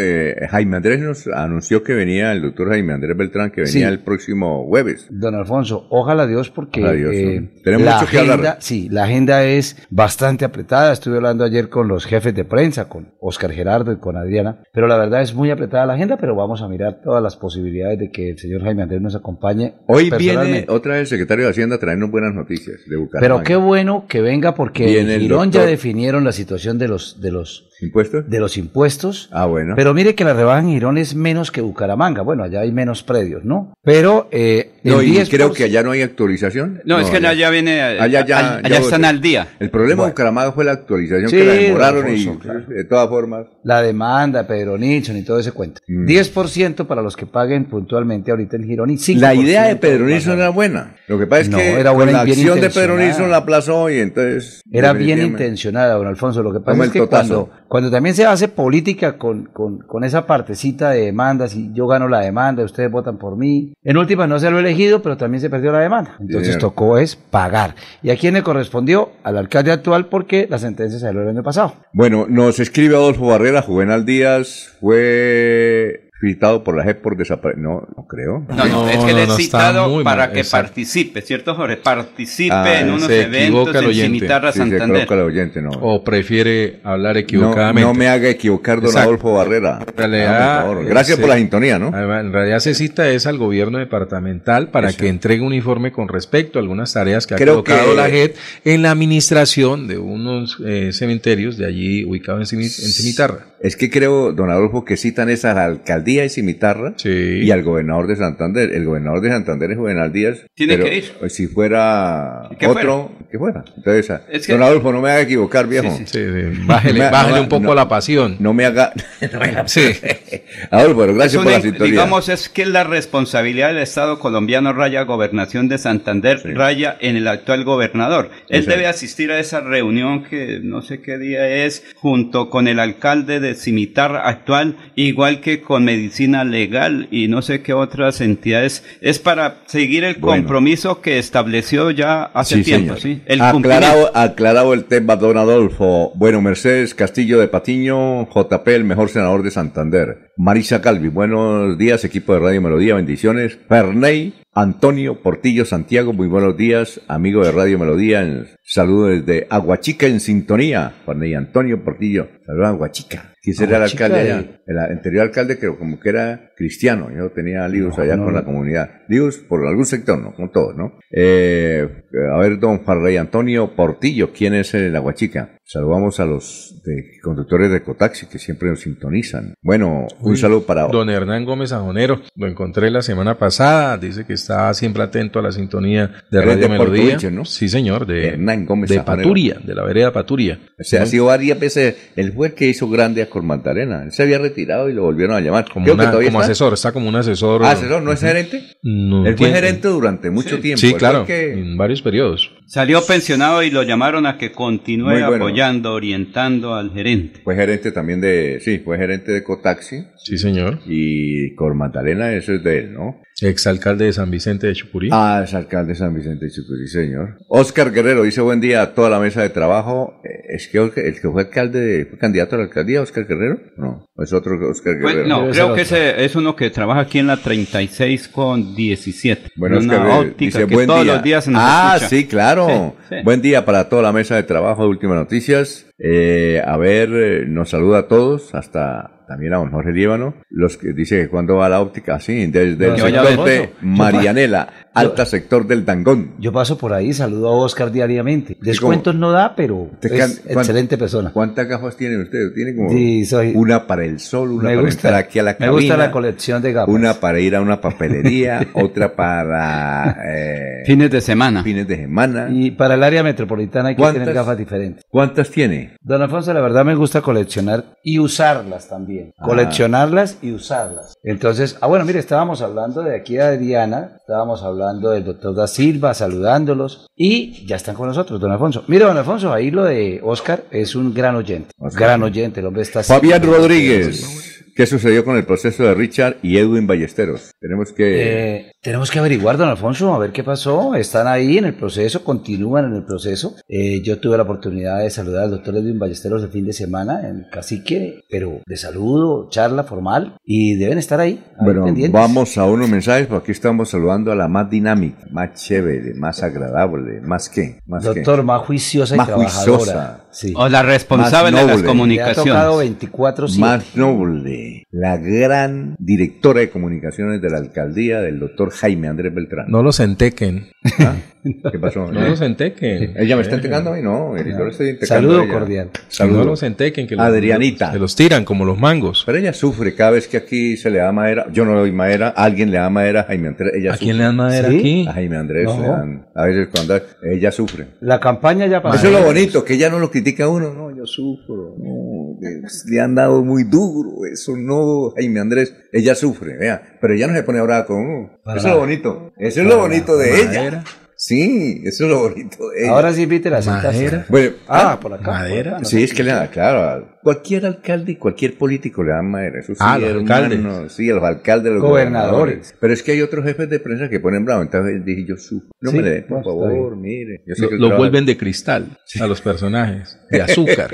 eh, Jaime Andrés, nos anunció que venía, el doctor Jaime Andrés Beltrán, que venía Sí. el próximo jueves. Don Alfonso, ojalá Dios porque Dios, eh. Tenemos la mucho que agenda, hablar. sí, la agenda es bastante apretada. Estuve hablando ayer con los jefes de prensa, con Oscar Gerardo y con Adriana, pero la verdad es muy apretada la agenda, pero vamos a mirar todas las posibilidades de que el señor Jaime Andrés nos acompañe. Hoy viene otra vez el secretario de Hacienda a traernos buenas noticias de Pero Bucaramanga. qué bueno que venga porque en Girón ya definieron la situación de los de los ¿Impuestos? de los impuestos. Ah, bueno. Pero mire que la rebaja en Girón es menos que Bucaramanga. Bueno, allá hay menos predios, ¿no? Pero eh, no, y 10%, creo que allá no hay actualización. No, es que allá ya viene, Allá ya, allá están al día. El problema de. Bucaramanga fue la actualización Sí, que la demoraron y claro. de todas formas. la demanda, Pedro Nilsson y todo ese cuento. Mm. 10% para los que paguen puntualmente ahorita en Girón y 5% La idea de Pedro Nilsson era buena. Lo que pasa es No, que era buena la acción de Pedro. Nilsson la aplazó y entonces... Era bien intencionada, don Alfonso. Lo que pasa es que totazo. cuando, cuando también se hace política con, con, con esa partecita de demandas y yo gano la demanda, ustedes votan por mí. En última no se lo he elegido, pero también se perdió la demanda. Entonces tocó es pagar. ¿Y a quién le correspondió? Al alcalde actual porque la sentencia salió el año pasado. Bueno, nos escribe Adolfo Barrera, Juvenal Díaz fue citado por la JEP por desaparecer. No, no creo. No, no, No, es que le he citado para mal, que exacto. participe, ¿cierto, Jorge? Participe Ah, en unos se eventos en. Cimitarra Sí, se Santander. coloca el oyente, no. O prefiere hablar equivocadamente. no me haga equivocar, don Exacto. Adolfo Barrera. En realidad, Ah, por favor. Gracias eh, por se- la sintonía, ¿no? Además, En realidad se cita es al gobierno departamental para Eso. que entregue un informe con respecto a algunas tareas que ha colocado que- la JET en la administración de unos eh, cementerios de allí ubicados en, Cimi- en Cimitarra. Es que creo, don Adolfo, que citan esa a la alcaldía de Cimitarra Sí. y al gobernador de Santander. El gobernador de Santander es Juvenal Díaz. Tiene pero, que ir. pues, Si fuera Que otro, que fuera. Entonces, Es que- don Adolfo, no me haga equivocar, viejo. Sí, Sí, sí, Bájele, No me- bájele no- un poco no- la pasión. No me haga. Sí. Adolfo, pero gracias Es por la sintonía. digamos, es que la responsabilidad del Estado colombiano raya gobernación de Santander, Sí. raya en el actual gobernador. Él Sí. debe asistir a esa reunión que no sé qué día es, junto con el alcalde de Cimitarra actual, igual que con Medicina Legal y no sé qué otras entidades. Es para seguir el Bueno. compromiso que estableció ya hace Sí, tiempo. ¿sí? El aclarado, aclarado el tema, don Adolfo. Bueno, Mercedes Castillo de Patiño, JP, el mejor senador de Santander. Marisa Calvi, buenos días, equipo de Radio Melodía, bendiciones. Ferney, Antonio Portillo Santiago, muy buenos días, amigo de Radio Melodía. en- Saludo desde Aguachica en sintonía. Ferney Antonio Portillo, saludos a Aguachica. ¿Quién será el alcalde de-? El anterior alcalde creo como que era cristiano, yo tenía líos allá no, con no. la comunidad. Líos por algún sector, no, con todos, ¿no? Eh, a ver, don Farrey Antonio Portillo, ¿quién es el Aguachica? Saludamos a los de conductores de Cotaxi que siempre nos sintonizan. Bueno, un Uy, saludo para... Don Hernán Gómez Sajonero, lo encontré la semana pasada, dice que está siempre atento a la sintonía de Radio de Melodía. Sí, señor, de, Hernán Gómez de. Paturia, de la vereda Paturia. O sea, ha sido varias veces. El que hizo grande a Cormantarena. Él se había retirado y lo volvieron a llamar. como, una- como. Asesor, está como un asesor. Ah, asesor, ¿no es gerente? No Él fue gerente durante mucho tiempo. Sí, claro, que- en varios periodos. Salió pensionado y lo llamaron a que continúe bueno. apoyando, orientando al gerente. Fue gerente también de, sí, fue gerente de Cotaxi Sí, señor. y Cormantalena, eso es de él, ¿no? Exalcalde de San Vicente de Chucurí. Ah, es alcalde de San Vicente de Chucurí, señor. Oscar Guerrero dice buen día a toda la mesa de trabajo. Eh, Es que Oscar- el que fue alcalde, fue candidato a la alcaldía, Oscar Guerrero. No, es otro Oscar Pues, Guerrero. no, Debe creo que ese es uno que trabaja aquí en la 36 con 17. Bueno, una Oscar Guerrero óptica dice que buen todos día. los días se nos ah, escucha. sí, claro. Sí, sí. Buen día para toda la mesa de trabajo de Últimas Noticias. Eh, a ver, eh, nos saluda a todos hasta también a don Jorge Líbano, los que dice que cuando va a la óptica, sí, desde el sector de Marianela, alta sector del Dangón. Yo paso por ahí, saludo a Oscar diariamente. Descuentos no da, pero ¿Te es can- excelente persona. ¿Cuántas gafas tiene usted? Tiene como Sí, soy- una para el sol, una Me para gusta, entrar aquí a la me cabina, gusta la colección de gafas. una para ir a una papelería, otra para eh, Fines de semana. fines de semana. Y para el área metropolitana hay que tener gafas diferentes. ¿Cuántas tiene? Don Alfonso, la verdad me gusta coleccionar y usarlas también. Ah. Coleccionarlas y usarlas. Entonces, ah, bueno, mire, estábamos hablando de aquí a Adriana, estábamos hablando del doctor Da Silva, saludándolos, y ya están con nosotros, don Alfonso. Mire, don Alfonso, ahí lo de Oscar es un gran oyente. Oscar. Gran oyente, el hombre está... Fabián Rodríguez. ¿Qué sucedió con el proceso de Richard y Edwin Ballesteros? Tenemos que... Eh, tenemos que averiguar, don Alfonso, a ver qué pasó. Están ahí en el proceso, continúan en el proceso. Eh, yo tuve la oportunidad de saludar al doctor Edwin Ballesteros el fin de semana en Cacique, pero de saludo, charla formal, y deben estar ahí. Bueno, pendientes. vamos a unos mensajes, porque aquí estamos saludando a la más dinámica, más chévere, más agradable, más que, más? Doctor, más juiciosa y Más trabajadora. juiciosa. Sí. O la responsable de las. Le ha tocado comunicaciones. 24-7. más noble, la gran directora de comunicaciones de la alcaldía del doctor Jaime Andrés Beltrán. No los entequen. ¿Ah? ¿Qué pasó? No los entequen. ¿Ella me está entregando a mí? No, yo le estoy entregando Saludo a ella. cordial. Saludo. No los entequen. Que los- Adrianita. Se los tiran como los mangos. Pero ella sufre cada vez que aquí se le da madera. Yo no le doy madera, alguien le da madera a Jaime Andrés. Ella ¿A sufre. quién le dan madera ¿Sí? aquí? A Jaime Andrés No. le dan. A veces cuando ella sufre. La campaña ya pasó. Eso es lo bonito, que ella no lo critica a uno. No, yo sufro. No, que le han dado muy duro. Eso no, Jaime Andrés. Ella sufre, vea. Pero ella no se pone brava con uno. Para Eso es lo bonito. Eso es lo bonito de Madera. ella. Sí, eso es lo bonito de ella. Ahora sí viste la cinta. Madera. Bueno, Ah, por acá. Madera. por acá, no Sí, es que le da, claro, cualquier alcalde y cualquier político le dan madera. Eso sí, Ah, los hermano, alcaldes. Sí, a los alcaldes, los Gobernadores. gobernadores. Pero es que hay otros jefes de prensa que ponen bravo. Entonces dije, yo sufro. No Sí, me le den, por favor, mire. Yo sé Lo, que lo trabaja- vuelven de cristal a los personajes. De azúcar.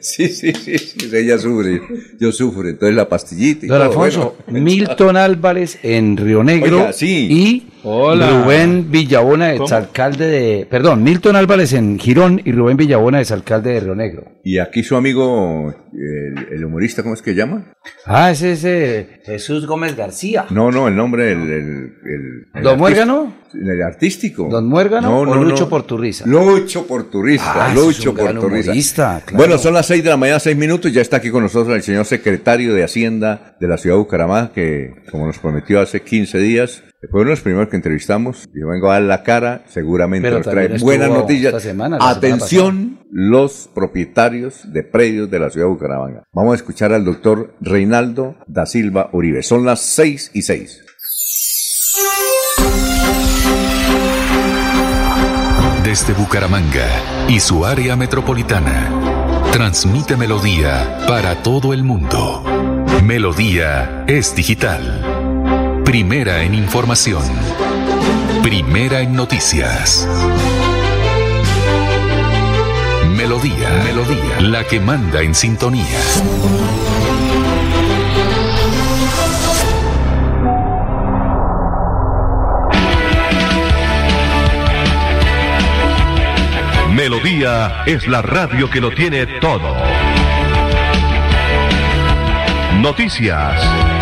Sí, sí, sí, sí, ella sufre. Yo sufro. Entonces la pastillita y Don todo, Alfonso, bueno. Milton Álvarez en Río Negro Oiga, sí. y Hola. Rubén Villabona, exalcalde de... Perdón, Milton Álvarez en Girón y Rubén Villabona, exalcalde de Río Negro. Y aquí su amigo, el, el humorista, ¿cómo es que llama? Ah, ese es eh, Jesús Gómez García. No, no, el nombre, el... el, el- el ¿Don Muérgano? El artístico. ¿Don Muérgano No, o no, Lucho no. Porturriza? Lucho Porturriza, Ah, Lucho Porturriza. humorista, claro. Bueno, son las seis de la mañana, seis minutos, ya está aquí con nosotros el señor secretario de Hacienda de la ciudad de Bucaramanga, que como nos prometió hace 15 días, fue uno de los primeros que entrevistamos. Yo vengo a dar la cara, seguramente Pero nos trae buenas noticias. semana, Atención, los propietarios de predios de la ciudad de Bucaramanga. Vamos a escuchar al doctor Reinaldo da Silva Uribe. Son las seis y seis. Desde Bucaramanga y su área metropolitana, transmite Melodía para todo el mundo. Melodía es digital. Primera en información. Primera en noticias. Melodía, Melodía, la que manda en sintonía. Melodía es la radio que lo tiene todo. Noticias.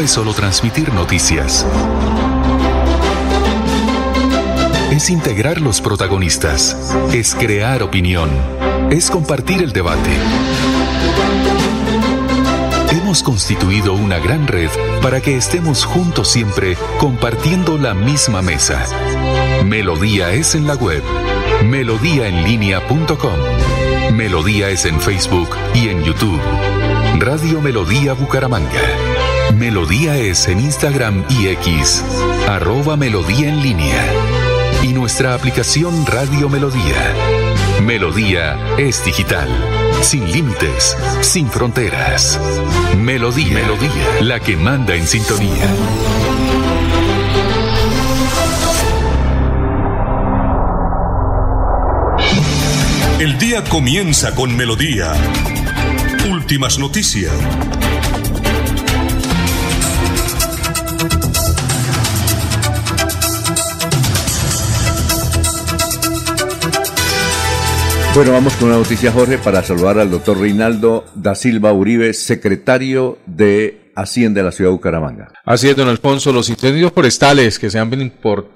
Es solo transmitir noticias. Es integrar los protagonistas. Es crear opinión. Es compartir el debate. Hemos constituido una gran red para que estemos juntos siempre compartiendo la misma mesa. Melodía es en la web. Melodíaenlínea.com. Melodía es en Facebook y en YouTube. Radio Melodía Bucaramanga. Melodía es en Instagram y X. Arroba Melodía en línea. Y nuestra aplicación Radio Melodía. Melodía es digital, sin límites, sin fronteras. Melodía, Melodía, la que manda en sintonía. El día comienza con Melodía. Últimas noticias. Bueno, vamos con una noticia, Jorge, para saludar al doctor Reinaldo da Silva Uribe, secretario de Hacienda de la ciudad de Bucaramanga. Así es, don Alfonso, los incendios forestales que se han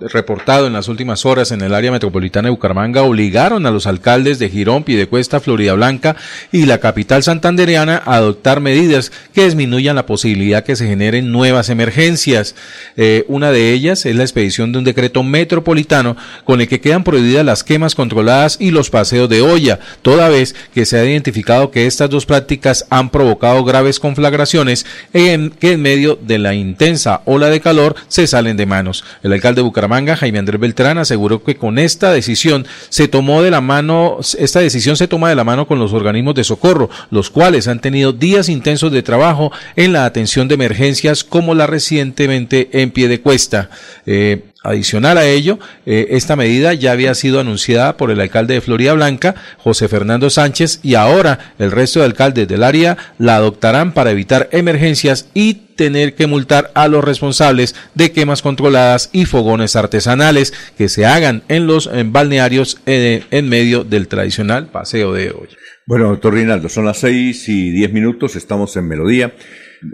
reportado en las últimas horas en el área metropolitana de Bucaramanga obligaron a los alcaldes de Girón, Piedecuesta, Florida Blanca y la capital santandereana a adoptar medidas que disminuyan la posibilidad que se generen nuevas emergencias. Eh, una de ellas es la expedición de un decreto metropolitano con el que quedan prohibidas las quemas controladas y los paseos de olla, toda vez que se ha identificado que estas dos prácticas han provocado graves conflagraciones en que en medio de la intensa ola de calor se salen de manos. El alcalde de Bucaramanga, Jaime Andrés Beltrán, aseguró que con esta decisión se tomó de la mano, esta decisión se toma de la mano con los organismos de socorro, los cuales han tenido días intensos de trabajo en la atención de emergencias como la recientemente en pie de cuesta. Eh, Adicional a ello, eh, esta medida ya había sido anunciada por el alcalde de Florida Blanca, José Fernando Sánchez, y ahora el resto de alcaldes del área la adoptarán para evitar emergencias y tener que multar a los responsables de quemas controladas y fogones artesanales que se hagan en los balnearios eh, en medio del tradicional paseo de hoy. Bueno, doctor Rinaldo, son las seis y diez minutos, estamos en Melodía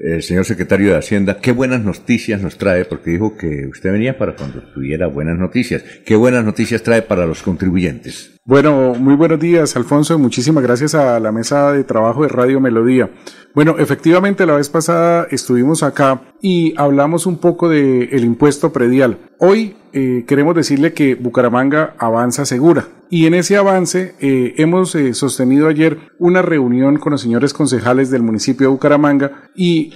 el señor secretario de Hacienda, qué buenas noticias nos trae, porque dijo que usted venía para cuando tuviera buenas noticias. ¿Qué buenas noticias trae para los contribuyentes? Bueno, muy buenos días, Alfonso. Muchísimas gracias a la mesa de trabajo de Radio Melodía. Bueno, efectivamente, la vez pasada estuvimos acá y hablamos un poco del el impuesto predial. Hoy eh, queremos decirle que Bucaramanga avanza segura. Y en ese avance eh, hemos eh, sostenido ayer una reunión con los señores concejales del municipio de Bucaramanga y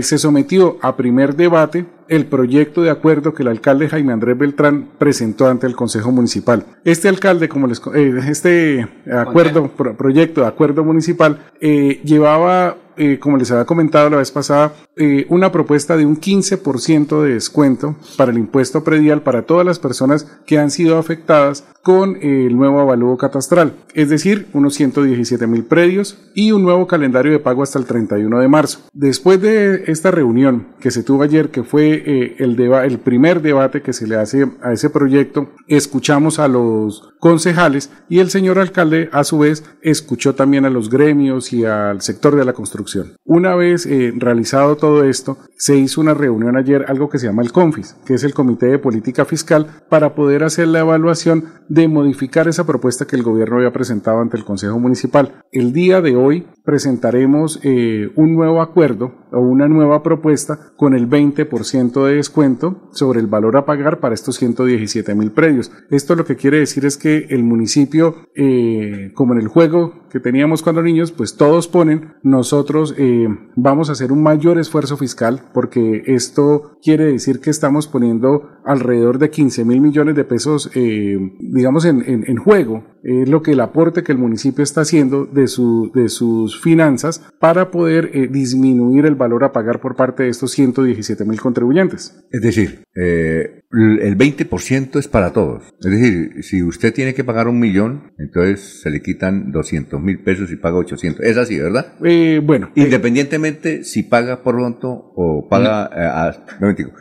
se sometió a primer debate el proyecto de acuerdo que el alcalde Jaime Andrés Beltrán presentó ante el Consejo Municipal. Este alcalde, como les, este acuerdo, proyecto de acuerdo municipal, llevaba eh, como les había comentado la vez pasada, eh, una propuesta de un 15% de descuento para el impuesto predial para todas las personas que han sido afectadas con el nuevo avalúo catastral, es decir, unos 117 mil predios y un nuevo calendario de pago hasta el 31 de marzo. Después de esta reunión que se tuvo ayer, que fue eh, el, el primer debate que se le hace a ese proyecto, escuchamos a los concejales y el señor alcalde a su vez escuchó también a los gremios y al sector de la construcción una vez eh, realizado todo esto, se hizo una reunión ayer, algo que se llama el CONFIS, que es el Comité de Política Fiscal, para poder hacer la evaluación de modificar esa propuesta que el gobierno había presentado ante el Consejo Municipal. El día de hoy presentaremos eh, un nuevo acuerdo o una nueva propuesta con el 20% de descuento sobre el valor a pagar para estos 117 mil predios. Esto lo que quiere decir es que el municipio, eh, como en el juego que teníamos cuando niños, pues todos ponen, nosotros eh, vamos a hacer un mayor esfuerzo fiscal porque esto quiere decir que estamos poniendo alrededor de 15 mil millones de pesos, eh, digamos, en, en, juego. Es lo que el aporte que el municipio está haciendo de, su, de sus finanzas para poder disminuir el valor a pagar por parte de estos 117 mil contribuyentes. Es decir, eh, el 20% es para todos. Es decir, si usted tiene que pagar un millón, entonces se le quitan 200 mil pesos y paga 800. Es así, ¿verdad? Eh, bueno. Eh, Independientemente si paga pronto o paga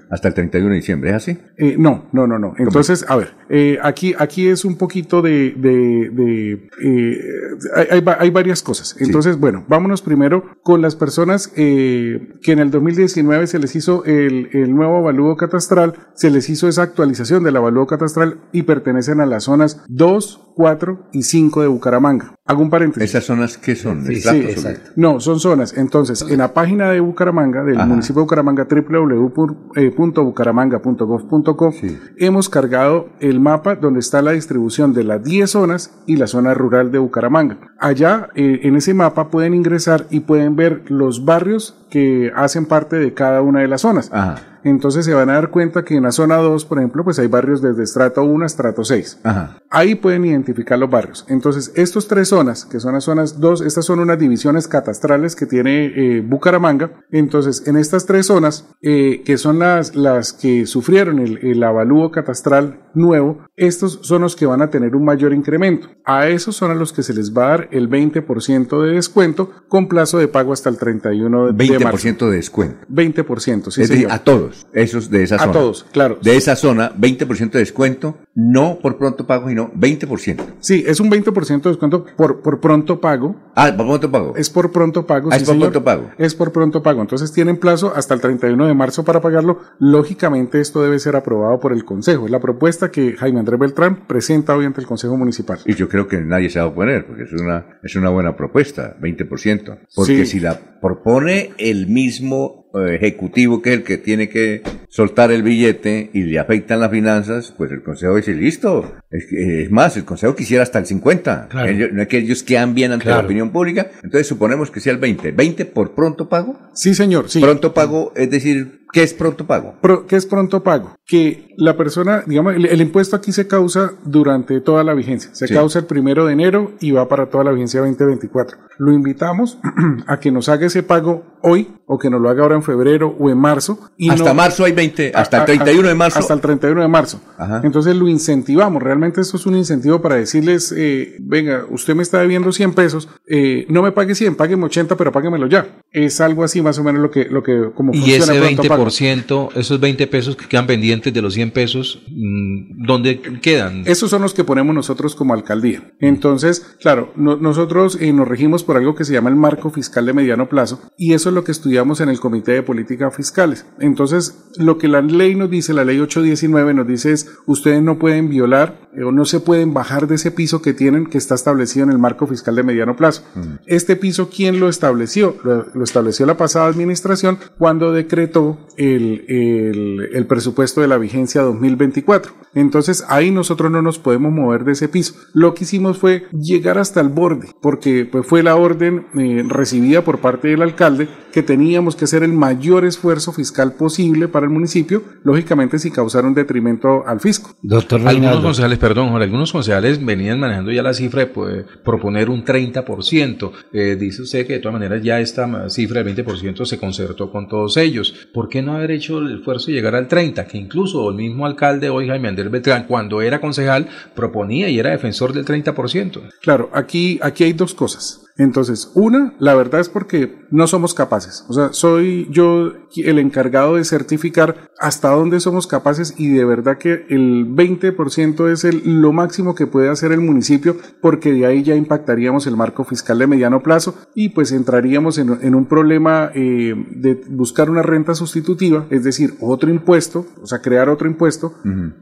hasta el 31 de diciembre, ¿es así? no, no, no, no. Entonces, a ver, aquí, aquí es un poquito de... de, hay, hay, varias cosas. Entonces, bueno, vámonos primero con las personas que en el 2019 se les hizo el, el nuevo avalúo catastral, se les hizo esa actualización del avalúo catastral y pertenecen a las zonas 2, 4 y 5 de Bucaramanga. Hago un paréntesis. ¿Esas zonas qué son? Sí, sí, exacto. No, son zonas. Entonces, en la página de Bucaramanga, del municipio de Bucaramanga, www.bucaramanga.gov.co, hemos cargado el mapa donde está la distribución de las 10 zonas y la zona rural de Bucaramanga. Allá, eh, en ese mapa, pueden ingresar y pueden ver los barrios que hacen parte de cada una de las zonas. Entonces se van a dar cuenta que en la zona 2, por ejemplo, pues hay barrios desde estrato 1 a estrato 6. Ajá. Ahí pueden identificar los barrios. Entonces, estas tres zonas, que son las zonas 2, estas son unas divisiones catastrales que tiene eh, Bucaramanga. Entonces, en estas tres zonas, eh, que son las, las que sufrieron el, el avalúo catastral nuevo, estos son los que van a tener un mayor incremento. A esos son a los que se les va a dar el 20% de descuento con plazo de pago hasta el 31 de marzo. 20% de descuento. 20%, sí, es decir, señor. a todos, esos de esa A zona. todos, claro. De esa zona, 20% de descuento, no por pronto pago, sino 20%. Sí, es un 20% de descuento por, por pronto pago. Ah, por pronto pago. Es por pronto pago. Ah, sí, es por señor. pronto pago. Es por pronto pago. Entonces tienen plazo hasta el 31 de marzo para pagarlo. Lógicamente esto debe ser aprobado por el Consejo. Es la propuesta que Jaime Andrés Beltrán presenta hoy ante el Consejo Municipal. Y yo creo que nadie se va a oponer, porque es una, es una buena propuesta, 20%. Porque Sí. si la propone el mismo ejecutivo, que es el que tiene que soltar el billete y le afectan las finanzas, pues el Consejo dice, listo. Es, es más, el Consejo quisiera hasta el 50. Claro. Ellos- no es que ellos quedan bien ante la opinión pública, entonces suponemos que sea el 20. ¿20 por pronto pago? Sí, señor. Sí. Pronto pago, es decir, ¿qué es pronto pago? Pro- ¿Qué es pronto pago? Que la persona, digamos, el, el impuesto aquí se causa durante toda la vigencia. Se Sí. causa el primero de enero y va para toda la vigencia 2024. Lo invitamos a que nos haga ese pago hoy o que nos lo haga ahora en febrero o en marzo. Y hasta no- marzo hay 20, hasta a- el a- 31 de marzo. Hasta el 31 de marzo. Ajá. Entonces lo incentivamos. Realmente esto es un incentivo para decirles, eh, venga, usted me está debiendo 100 pesos, eh, no me pague 100, págueme 80, pero páguemelo ya. Es algo así más o menos lo que, lo que como Y funciona ese Pronto Pago. 20%, esos 20 pesos que quedan pendientes de los 100 pesos, mm, ¿dónde quedan? Esos son los que ponemos nosotros como alcaldía. Entonces, claro, no- nosotros eh, nos regimos por algo que se llama el marco fiscal de mediano plazo y eso es lo que estudiamos en el Comité de Políticas Fiscales. Entonces, lo que la ley nos dice, la ley 819 nos dice es, ustedes no pueden violar eh, o no se pueden bajar de ese piso que tienen que está establecido en el marco fiscal de mediano plazo. Este piso, ¿quién lo estableció? Lo, lo estableció la pasada administración cuando decretó el, el- el presupuesto de la vigencia 2024. Entonces ahí nosotros no nos podemos mover de ese piso. Lo que hicimos fue llegar hasta el borde, porque pues, fue la orden eh, recibida por parte del alcalde que teníamos que hacer el mayor esfuerzo fiscal posible para el municipio, lógicamente sin causar un detrimento al fisco. Doctor Algunos concejales, perdón, Jorge, algunos concejales venían manejando ya la cifra de pues, proponer un 30%. Eh, dice usted que de todas maneras ya esta cifra del 20% se concertó con todos ellos. ¿Por qué no haber hecho el esfuerzo de llegar al 30%? Que incluso el mismo alcalde hoy, Jaime Andrés Beltrán, cuando era concejal, proponía y era defensor del 30%. Claro, aquí, aquí hay dos cosas. Entonces, una, la verdad es porque no somos capaces. O sea, soy yo el encargado de certificar hasta dónde somos capaces y de verdad que el 20% es el, lo máximo que puede hacer el municipio porque de ahí ya impactaríamos el marco fiscal de mediano plazo y pues entraríamos en, en un problema eh, de buscar una renta sustitutiva, es decir, otro impuesto, o sea, crear otro impuesto,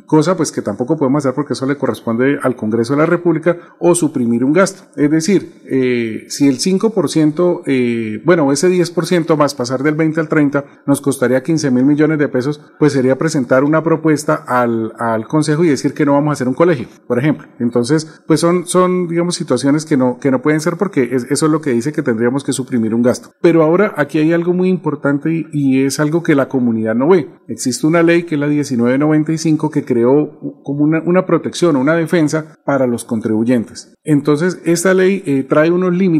cosa pues que tampoco podemos hacer porque eso le corresponde al Congreso de la República o suprimir un gasto. Es decir, eh, si el 5%, eh, bueno, ese 10% más pasar del 20 al 30 nos costaría 15 mil millones de pesos, pues sería presentar una propuesta al, al Consejo y decir que no vamos a hacer un colegio, por ejemplo. Entonces, pues son, son digamos, situaciones que no, que no pueden ser porque es- eso es lo que dice que tendríamos que suprimir un gasto. Pero ahora aquí hay algo muy importante y, y es algo que la comunidad no ve. Existe una ley que es la 1995 que creó como una, una protección, una defensa para los contribuyentes. Entonces, esta ley eh, trae unos límites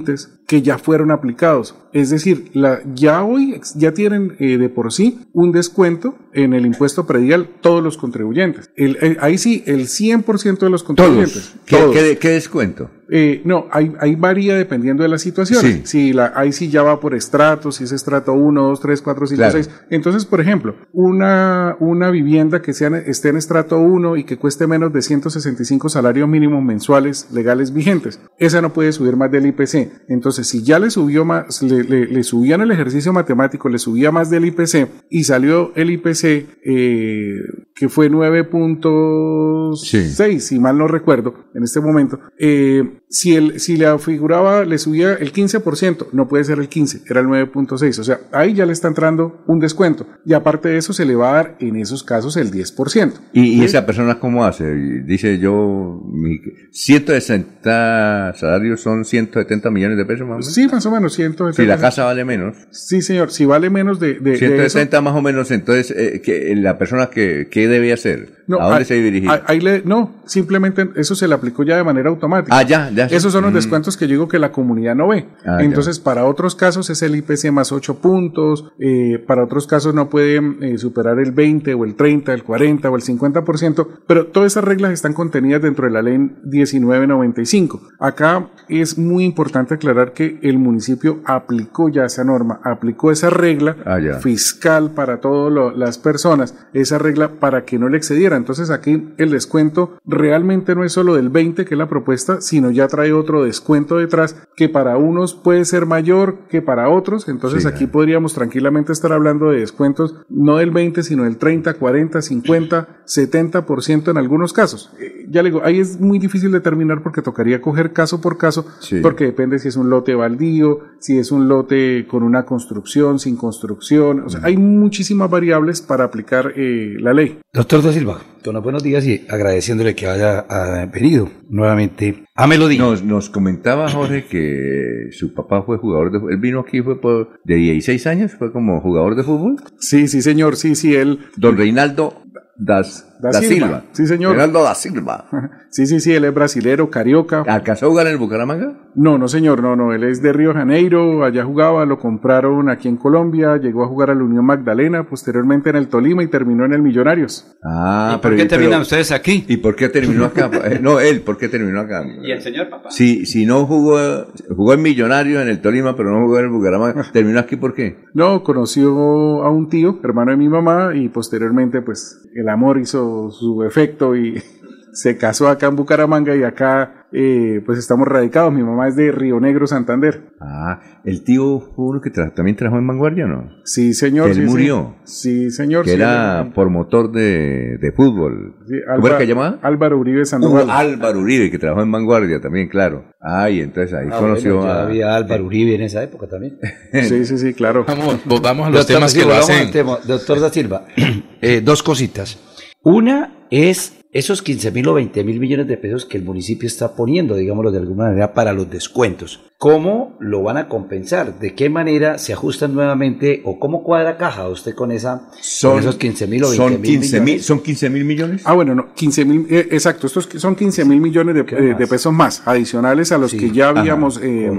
que ya fueron aplicados. Es decir, la, ya hoy ya tienen eh, de por sí un descuento en el impuesto predial todos los contribuyentes. El- eh, ahí sí, el 100% de los contribuyentes. Todos. ¿Qué, Todos. qué- qué descuento? Eh, no, ahí, ahí varía dependiendo de la situación. Sí. Si la, ahí sí ya va por estratos, si es estrato 1, 2, 3, 4, 5, Claro. 6. Entonces, por ejemplo, una, una vivienda que sea, esté en estrato 1 y que cueste menos de 165 salarios mínimos mensuales legales vigentes, esa no puede subir más del IPC. Entonces, si ya le subió más, le, le, le subían el ejercicio matemático, le subía más del IPC y salió el IPC eh, que fue 9.6, si mal no recuerdo, en este momento, eh, si, el, si le figuraba, le subía el 15%, no puede ser el 15, era el 9.6, o sea, ahí ya le está entrando un descuento, y aparte de eso se le va a dar en esos casos el 10%. ¿Y, y esa persona cómo hace? Dice yo, mi 160 salarios son 170 millones de pesos más o menos. Sí, más o menos 170. Si la casa vale menos. Sí, señor, si vale menos de... de 170 más o menos, entonces, eh, que la persona que, que debe hacer? No, ¿A dónde se dirigía? ahí le- no, simplemente eso se le aplicó ya de manera automática. Ah, ya, ya. Esos son los Mm. descuentos que yo digo que la comunidad no ve. Ah, ya. Entonces, para otros casos es el IPC más 8 puntos, eh, para otros casos no puede eh, superar el 20 o el 30, el 40 o el 50%, pero todas esas reglas están contenidas dentro de la ley 1995. Acá es muy importante aclarar que el municipio aplicó ya esa norma, aplicó esa regla Ah, fiscal para todas las personas, esa regla para que no le excediera. Entonces aquí el descuento realmente no es solo del 20 que es la propuesta, sino ya trae otro descuento detrás que para unos puede ser mayor que para otros. Entonces Sí, aquí podríamos tranquilamente estar hablando de descuentos no del 20, sino del 30, 40, 50, 70% en algunos casos. Eh, ya le digo, ahí es muy difícil determinar porque tocaría coger caso por caso, Sí. porque depende si es un lote baldío, si es un lote con una construcción, sin construcción. O sea, hay muchísimas variables para aplicar eh, la ley. Doctor da Silva, buenos días y agradeciéndole que haya venido nuevamente a Melodía. Nos, nos comentaba Jorge que su papá fue jugador de Él vino aquí, fue por, de 16 años, fue como jugador de fútbol. Sí, sí, señor, sí, sí, él. Don Reinaldo Das, Da da, Silva. Silva. Sí, señor. Reinaldo Da Silva. Sí, sí, sí, él es brasilero, carioca. ¿Alcanzó a jugar en el Bucaramanga? No, no, señor, no, no, él es de Río de Janeiro, allá jugaba, lo compraron aquí en Colombia, llegó a jugar a la Unión Magdalena, posteriormente en el Tolima y terminó en el Millonarios. Ah, ¿Y por qué terminan ustedes aquí? ¿Y por qué terminó acá? Eh, no, él, ¿por qué terminó acá? ¿Y el señor papá? Si, si no jugó, jugó en Millonarios en el Tolima, pero no jugó en el Bucaramanga, ¿terminó aquí por qué? No, conoció a un tío, hermano de mi mamá, y posteriormente, pues, el amor hizo su efecto y se casó acá en Bucaramanga y acá, eh, pues, estamos radicados. Mi mamá es de Río Negro, Santander. Ah, el tío fue uno que tra- también trabajó en Vanguardia, ¿no? Sí, señor. Que él sí, murió. Sí, señor. Que sí, era promotor de, de fútbol. sí, ¿Cómo Alba- era que llamaba? Álvaro Uribe Sandoval. Uh, Álvaro Uribe, que trabajó en Vanguardia también, claro. Ay, entonces ahí Ah, conoció bueno, ya a... había Álvaro Uribe en esa época también. Sí, sí, sí, claro. Vamos, volvamos a los Doctor temas que lo vamos hacen. tema. Doctor da Silva, eh, dos cositas. Una es esos 15 mil o 20 mil millones de pesos que el municipio está poniendo, digámoslo de alguna manera, para los descuentos. ¿Cómo lo van a compensar? ¿De qué manera se ajustan nuevamente o cómo cuadra caja usted con, esa, con esos 15 mil o 20 son mil 15 mil, millones? son 15 mil millones. Ah, bueno, no, 15 mil, eh, exacto, estos son 15 mil millones de, ¿Qué eh, de pesos más, adicionales a los Sí, que ya ajá, habíamos eh,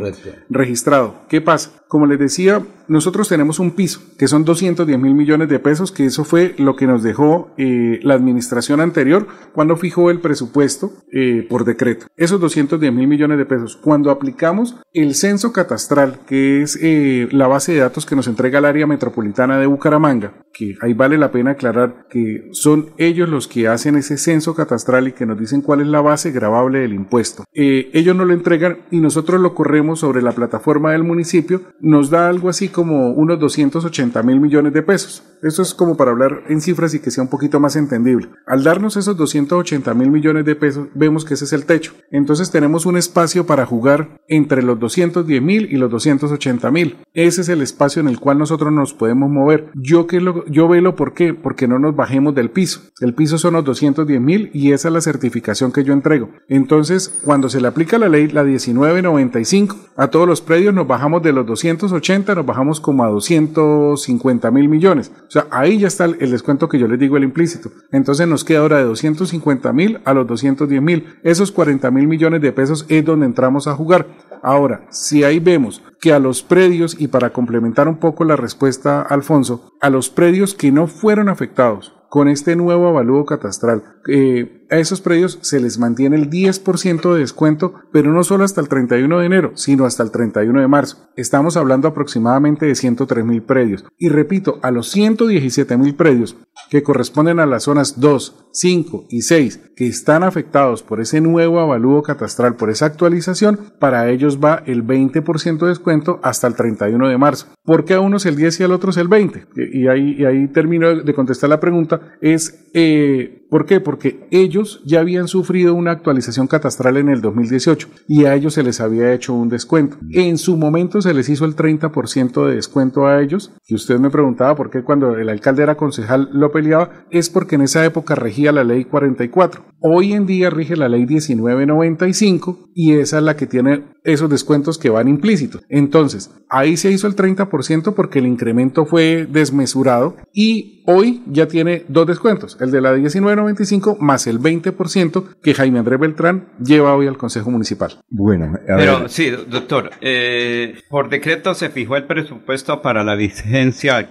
registrado. ¿Qué pasa? Como les decía, nosotros tenemos un piso, que son 210 mil millones de pesos, que eso fue lo que nos dejó eh, la administración anterior cuando fijó el presupuesto eh, por decreto. Esos 210 mil millones de pesos, cuando aplicamos el censo catastral, que es eh, la base de datos que nos entrega el área metropolitana de Bucaramanga, que ahí vale la pena aclarar que son ellos los que hacen ese censo catastral y que nos dicen cuál es la base grabable del impuesto. Ellos nos lo entregan y nosotros lo corremos sobre la plataforma del municipio, nos da algo así como unos 280 mil millones de pesos. Eso es como para hablar en cifras y que sea un poquito más entendible. Al darnos esos 280 mil millones de pesos, vemos que ese es el techo. Entonces tenemos un espacio para jugar entre los 210 mil y los 280 mil. Ese es el espacio en el cual nosotros nos podemos mover. Yo que lo, yo velo por qué, porque no nos bajemos del piso. El piso son los 210 mil y esa es la certificación que yo entrego. Entonces, cuando se le aplica la ley, la 1995, a todos los predios nos bajamos de los 280, nos bajamos como a 250 mil millones. O sea, ahí ya está el, descuento que yo les digo, el implícito. Entonces nos queda ahora de 250 mil a los 210 mil. Esos 40 mil millones de pesos es donde entramos a jugar. Ahora, si ahí vemos que a los predios, y para complementar un poco la respuesta, Alfonso, a los predios que no fueron afectados con este nuevo avalúo catastral, eh, a esos predios se les mantiene el 10% de descuento, pero no solo hasta el 31 de enero, sino hasta el 31 de marzo. Estamos hablando aproximadamente de 103 mil predios. Y repito, a los 117 mil predios que corresponden a las zonas 2, 5 y 6 que están afectados por ese nuevo avalúo catastral, por esa actualización, para ellos va el 20% de descuento hasta el 31 de marzo. ¿Por qué a unos el 10 y al otro el 20? Y ahí, y ahí termino de contestar la pregunta. Es, eh, ¿por qué? Porque ellos ya habían sufrido una actualización catastral en el 2018 y a ellos se les había hecho un descuento. En su momento se les hizo el 30% de descuento a ellos. Y usted me preguntaba por qué cuando el alcalde era concejal lo peleaba, es porque en esa época regía la ley 44. Hoy en día rige la ley 1995 y esa es la que tiene esos descuentos que van implícitos. Entonces, ahí se hizo el 30% porque el incremento fue desmesurado y hoy ya tiene dos descuentos, el de la 1995 más el 20% que Jaime Andrés Beltrán lleva hoy al Consejo Municipal. Bueno, pero sí, doctor, eh, por decreto se fijó el presupuesto para la vigencia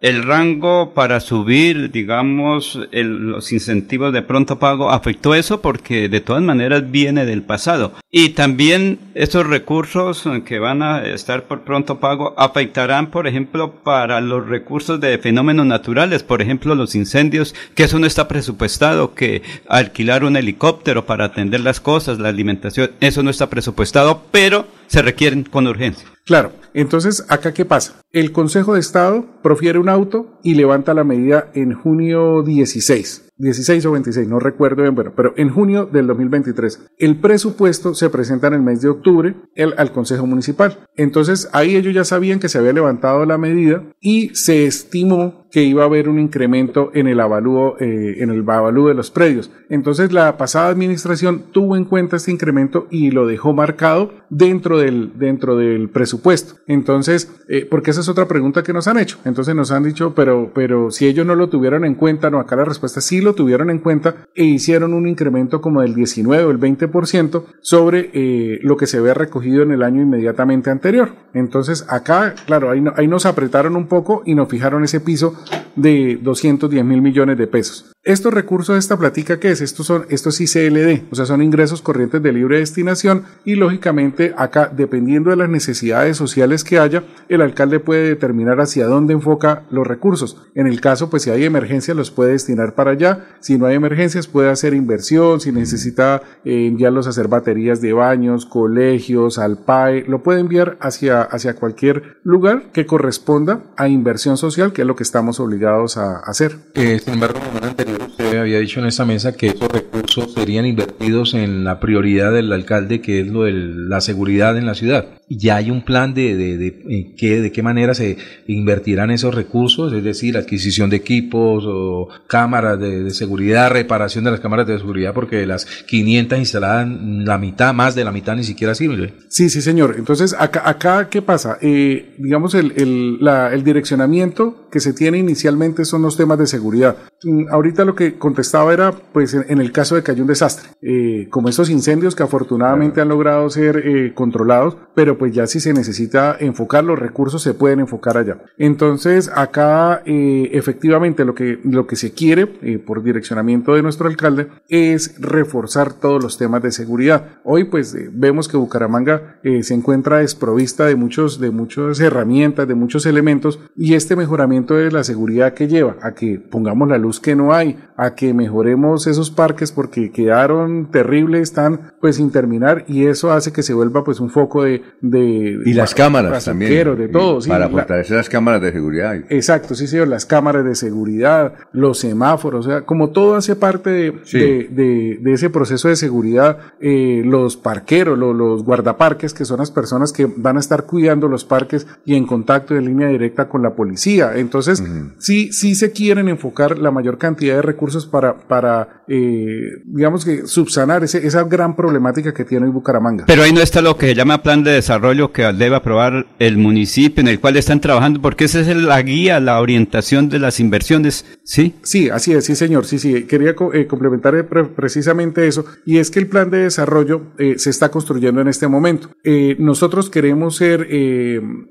El rango para subir, digamos, los incentivos de pronto pago afectó eso porque de todas maneras viene del pasado. Y también esos recursos que van a estar por pronto pago afectarán, por ejemplo, para los recursos de fenómenos naturales, por ejemplo, los incendios, que eso no está presupuestado, que alquilar un helicóptero para atender las cosas, la alimentación, eso no está presupuestado, pero se requieren con urgencia. Claro, entonces acá qué pasa? El Consejo de Estado profiere un auto y levanta la medida en junio 16. 16 o 26, no recuerdo bien, bueno, pero en junio del 2023. El presupuesto se presenta en el mes de octubre al Consejo Municipal. Entonces ahí ellos ya sabían que se había levantado la medida y se estimó que iba a haber un incremento en el avalúo, eh, en el avalúo de los predios. Entonces la pasada administración tuvo en cuenta este incremento y lo dejó marcado dentro del, dentro del presupuesto. Entonces, eh, porque esa es otra pregunta que nos han hecho. Entonces nos han dicho, pero, pero si ellos no lo tuvieron en cuenta, no, acá la respuesta sí lo tuvieron en cuenta e hicieron un incremento como del 19 o el 20% sobre eh, lo que se había recogido en el año inmediatamente anterior. Entonces acá, claro, ahí, ahí nos apretaron un poco y nos fijaron ese piso de 210 mil millones de pesos. Estos recursos de esta platica, ¿qué es? Estos son, estos ICLD, o sea, son ingresos corrientes de libre destinación y lógicamente acá, dependiendo de las necesidades sociales que haya, el alcalde puede determinar hacia dónde enfoca los recursos. En el caso, pues si hay emergencias, los puede destinar para allá. Si no hay emergencias, puede hacer inversión. Si necesita eh, enviarlos a hacer baterías de baños, colegios, al PAE, lo puede enviar hacia, hacia cualquier lugar que corresponda a inversión social, que es lo que estamos obligados a hacer. Eh, sin embargo, anterior usted había dicho en esa mesa que esos recursos serían invertidos en la prioridad del alcalde, que es lo de la seguridad en la ciudad. ¿Ya hay un plan de, de, de, qué, de qué manera se invertirán esos recursos? Es decir, adquisición de equipos o cámaras de, seguridad, reparación de las cámaras de seguridad, porque las 500 instaladas, la mitad, más de la mitad ni siquiera sirve. Sí, sí, señor. Entonces, acá, acá ¿qué pasa? Eh, digamos, el, el, el direccionamiento que se tiene inicialmente son los temas de seguridad. Mm, ahorita lo que contestaba era, pues, en, el caso de que haya un desastre, eh, como estos incendios que afortunadamente han logrado ser eh, controlados, pero pues ya si se necesita enfocar los recursos se pueden enfocar allá. Entonces acá eh, efectivamente lo que, lo que se quiere eh, por direccionamiento de nuestro alcalde es reforzar todos los temas de seguridad. Hoy pues eh, vemos que Bucaramanga se encuentra desprovista de muchos de muchas herramientas, de muchos elementos y este mejoramiento de la seguridad que lleva a que pongamos la luz que no hay, a que mejoremos esos parques porque quedaron terribles, están pues sin terminar y eso hace que se vuelva pues un foco de de... Y las cámaras también. De todo, sí, Para fortalecer las cámaras de seguridad. Exacto, sí, señor, las cámaras de seguridad, los semáforos, o sea, como todo hace parte de, de, ese proceso de seguridad, eh, los parqueros, los, guardaparques, que son las personas que van a estar cuidando los parques y en contacto en línea directa con la policía. Entonces, sí, sí se quieren enfocar la mayor cantidad de recursos para, para eh, digamos que subsanar ese, esa gran problemática que tiene hoy Bucaramanga. Pero ahí no está lo que se llama plan de desarrollo que debe aprobar el municipio en el cual están trabajando, porque esa es la guía, la orientación de las inversiones, ¿sí? Sí, así es, sí señor, sí, sí. Quería eh, complementar eh, precisamente eso, y es que el plan de desarrollo eh, se está construyendo en este momento. nosotros queremos ser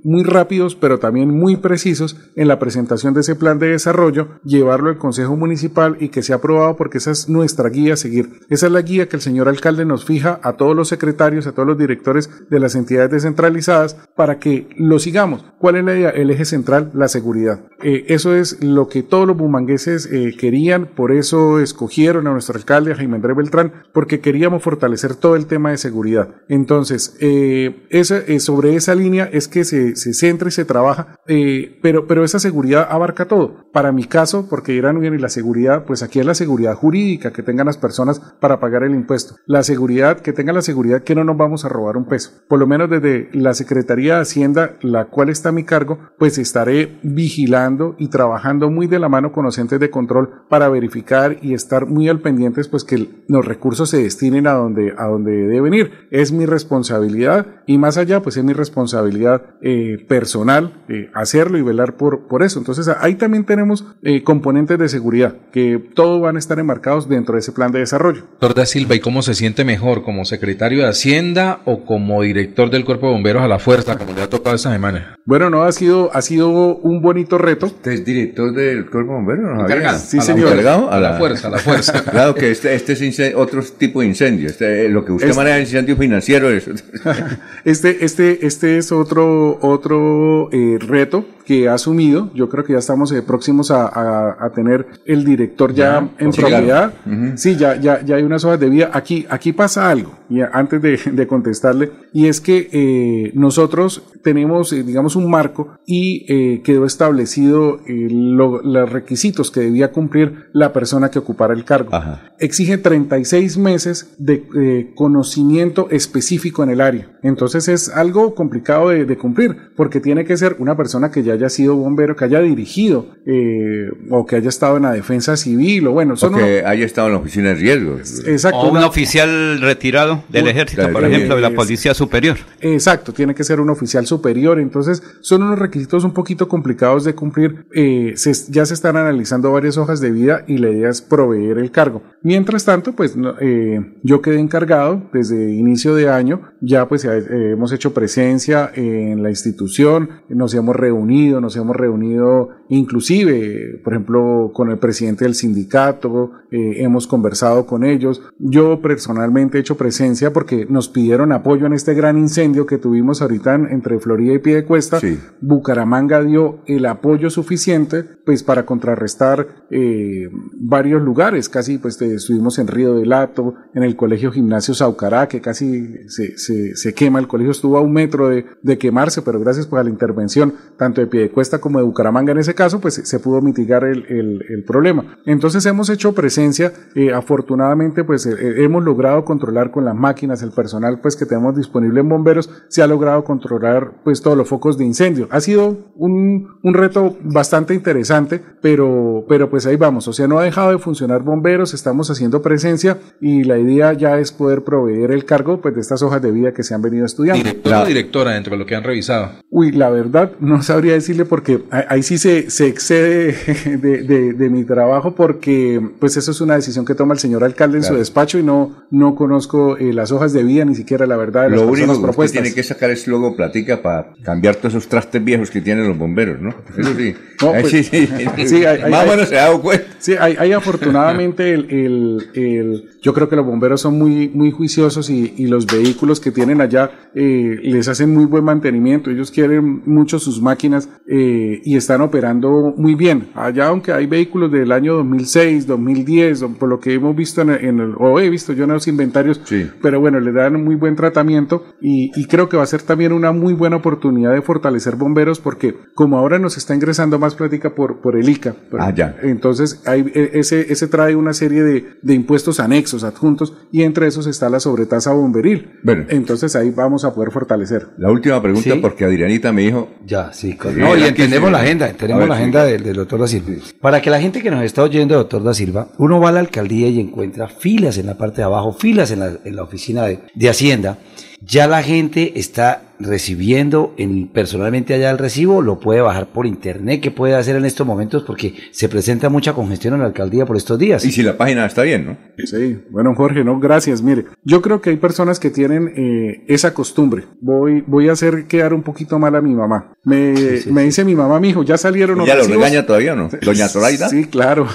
muy rápidos, pero también muy precisos en la presentación de ese plan de desarrollo, llevarlo al Consejo Municipal y que sea aprobado porque esa es nuestra guía a seguir. Esa es la guía que el señor alcalde nos fija a todos los secretarios, a todos los directores de las entidades descentralizadas para que lo sigamos. ¿Cuál es la idea? El eje central, la seguridad. Eh, eso es lo que todos los bumangueses eh, querían, por eso escogieron a nuestro alcalde, a Jaime Andrés Beltrán, porque queríamos fortalecer todo el tema de seguridad. Entonces, eh, esa, eh, sobre esa línea es que se, se centra y se trabaja, eh, pero, pero esa seguridad abarca todo. Para mi caso, porque dirán bien, y la seguridad, pues aquí es la seguridad jurídica que tengan las personas para pagar el impuesto. La seguridad, que tengan la seguridad que no nos vamos a robar un peso. Por lo menos desde la Secretaría de Hacienda, la cual está a mi cargo, pues estaré vigilando y trabajando muy de la mano con los entes de control para verificar y estar muy al pendientes, pues que los recursos se destinen a donde, a donde deben ir. Es mi responsabilidad y más allá, pues es mi responsabilidad eh, personal eh, hacerlo y velar por, por eso. Entonces ahí también tenemos eh, componentes de seguridad que todos van a estar enmarcados dentro de ese plan de desarrollo. Doctor Da Silva, ¿y cómo se siente mejor? ¿Como secretario de Hacienda o como director del Cuerpo de Bomberos a la Fuerza, como le ha tocado esta semana? Bueno, no, ha sido, ha sido un bonito reto. ¿Usted es director del Cuerpo de Bomberos? ¿no? Encargado. Sí, A la señor. fuerza, ¿Encargado? A la fuerza, a la fuerza. Claro que este, este es incen- otro tipo de incendio. Este, lo que usted Este- maneja es incendio financiero. Eso. Este, este, este es otro, otro eh, reto que ha asumido. Yo creo que ya estamos eh, próximos a, a- a tener el director ya, Ya, en propiedad. Sí, ya, ya, ya hay unas hojas de vida. Aquí, aquí pasa algo, y antes de, de contestarle, y es que eh, nosotros tenemos, eh, digamos, un marco y eh, quedó establecido lo- los requisitos que debía cumplir la persona que ocupara el cargo. Ajá. Exige 36 meses de conocimiento específico en el área. Entonces es algo complicado de, de cumplir, porque tiene que ser una persona que ya haya sido bombero, que haya dirigido eh, o que haya estado en la defensa civil, o bueno, son O que haya estado en la oficina de riesgos. Exacto. O un una- oficial retirado del Un- ejército, por ejemplo, de la Policía Superior. Exacto, tiene que ser un oficial superior. Entonces, son unos requisitos un poquito complicados de cumplir. Eh, se- ya se están analizando varias hojas de vida y la idea es proveer el cargo. Mientras tanto, pues no- eh, yo quedé encargado desde inicio de año. Ya pues eh, hemos hecho presencia en la institución, nos hemos reunido, nos hemos reunido inclusive, por ejemplo, con el presidente del sindicato, eh, hemos conversado con ellos. Yo personalmente he hecho presencia porque nos pidieron apoyo en este gran incendio que tuvimos ahorita en- entre Florida y Piedecuesta. Sí. Bucaramanga dio el apoyo suficiente pues para contrarrestar eh, varios lugares. Casi pues estuvimos en Río del Hato, en el colegio gimnasio Saucará, que casi se, se- se quema. El colegio estuvo a un metro de, de quemarse, pero gracias pues a la intervención tanto de Piedecuesta como de Bucaramanga en ese caso, pues se pudo mitigar el, el- el problema. Entonces hemos hecho presencia, eh, afortunadamente pues eh, eh, hemos logrado controlar con las máquinas, el personal pues que tenemos disponible en bomberos, se ha logrado controlar pues todos los focos de incendio. Ha sido un, un reto bastante interesante, pero, pero pues ahí vamos, o sea, no ha dejado de funcionar bomberos, estamos haciendo presencia y la idea ya es poder proveer el cargo pues de estas hojas de vida que se han venido estudiando. ¿Director o directora dentro de lo que han revisado? Uy, la verdad no sabría decirle porque ahí sí se, se excede de, de- de mi trabajo porque pues eso es una decisión que toma el señor alcalde en su despacho y no, no conozco eh, las hojas de vida ni siquiera la verdad de las Lo único que usted tiene que sacar es luego platica para cambiar todos esos trastes viejos que tienen los bomberos, ¿no? Eso sí. No, pues, sí, sí. sí, hay- Más hay- menos se ha dado cuenta. Sí, hay, hay afortunadamente el, el- el- yo creo que los bomberos son muy, muy juiciosos y, y los vehículos que tienen allá eh, les hacen muy buen mantenimiento. Ellos quieren mucho sus máquinas eh, y están operando muy bien. Allá, aunque hay vehículos del año 2006, 2010, o por lo que hemos visto en el, en el- o he visto yo en los inventarios, Sí. pero bueno, le dan un muy buen tratamiento y, y creo que va a ser también una muy buena oportunidad de fortalecer bomberos porque como ahora nos está ingresando más plática por, por el ICA, por- Ah, ya. entonces hay, e- ese, ese trae una serie de, de impuestos anexos, adjuntos, y entre esos está la sobretasa bomberil. Bueno. Entonces ahí vamos a poder fortalecer. La última pregunta, Sí. porque Adrianita me dijo. Ya, sí. con- Sí, no, y entendemos la agenda, entendemos ver, la sí. agenda del, del doctor Da Silva. Para que la gente que nos está oyendo, doctor Da Silva, uno va a la alcaldía y encuentra filas en la parte de abajo, filas en la, en la oficina de, de Hacienda. Ya la gente está recibiendo en, personalmente allá el recibo, lo puede bajar por internet, ¿qué puede hacer en estos momentos? Porque se presenta mucha congestión en la alcaldía por estos días. Y si la página está bien, ¿no? Sí, bueno Jorge, no, gracias. Mire, yo creo que hay personas que tienen eh, esa costumbre. Voy, voy a hacer quedar un poquito mal a mi mamá. Me, me dice mi mamá, mi hijo, ya salieron los ¿Ya lo recibos?" regaña todavía no? ¿Doña Zoraida? Sí, claro.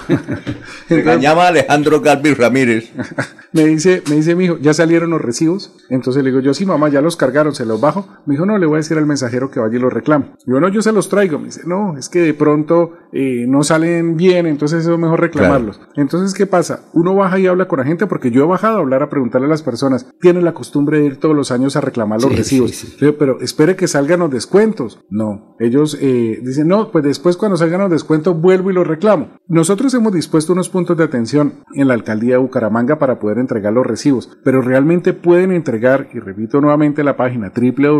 Regañaba a Alejandro Galvis Ramírez. me dice, me dice mi hijo, ¿ya salieron los recibos? Entonces le digo, yo sí, mamá, ya los cargaron, se los bajo. Me dijo, no, le voy a decir al mensajero que vaya y los reclame. Digo, no, yo se los traigo. Me dice, no, es que de pronto eh, no salen bien, entonces es mejor reclamarlos. Entonces, ¿qué pasa? Uno baja y habla con la gente, porque yo he bajado a hablar a preguntarle a las personas, tienen la costumbre de ir todos los años a reclamar los Sí, recibos. sí, sí. Pero espere que salgan los descuentos. No, ellos eh, dicen, no, pues después cuando salgan los descuentos vuelvo y los reclamo. Nosotros hemos dispuesto unos puntos de atención en la alcaldía de Bucaramanga para poder entregar los recibos, pero realmente pueden entregar, y repito nuevamente la página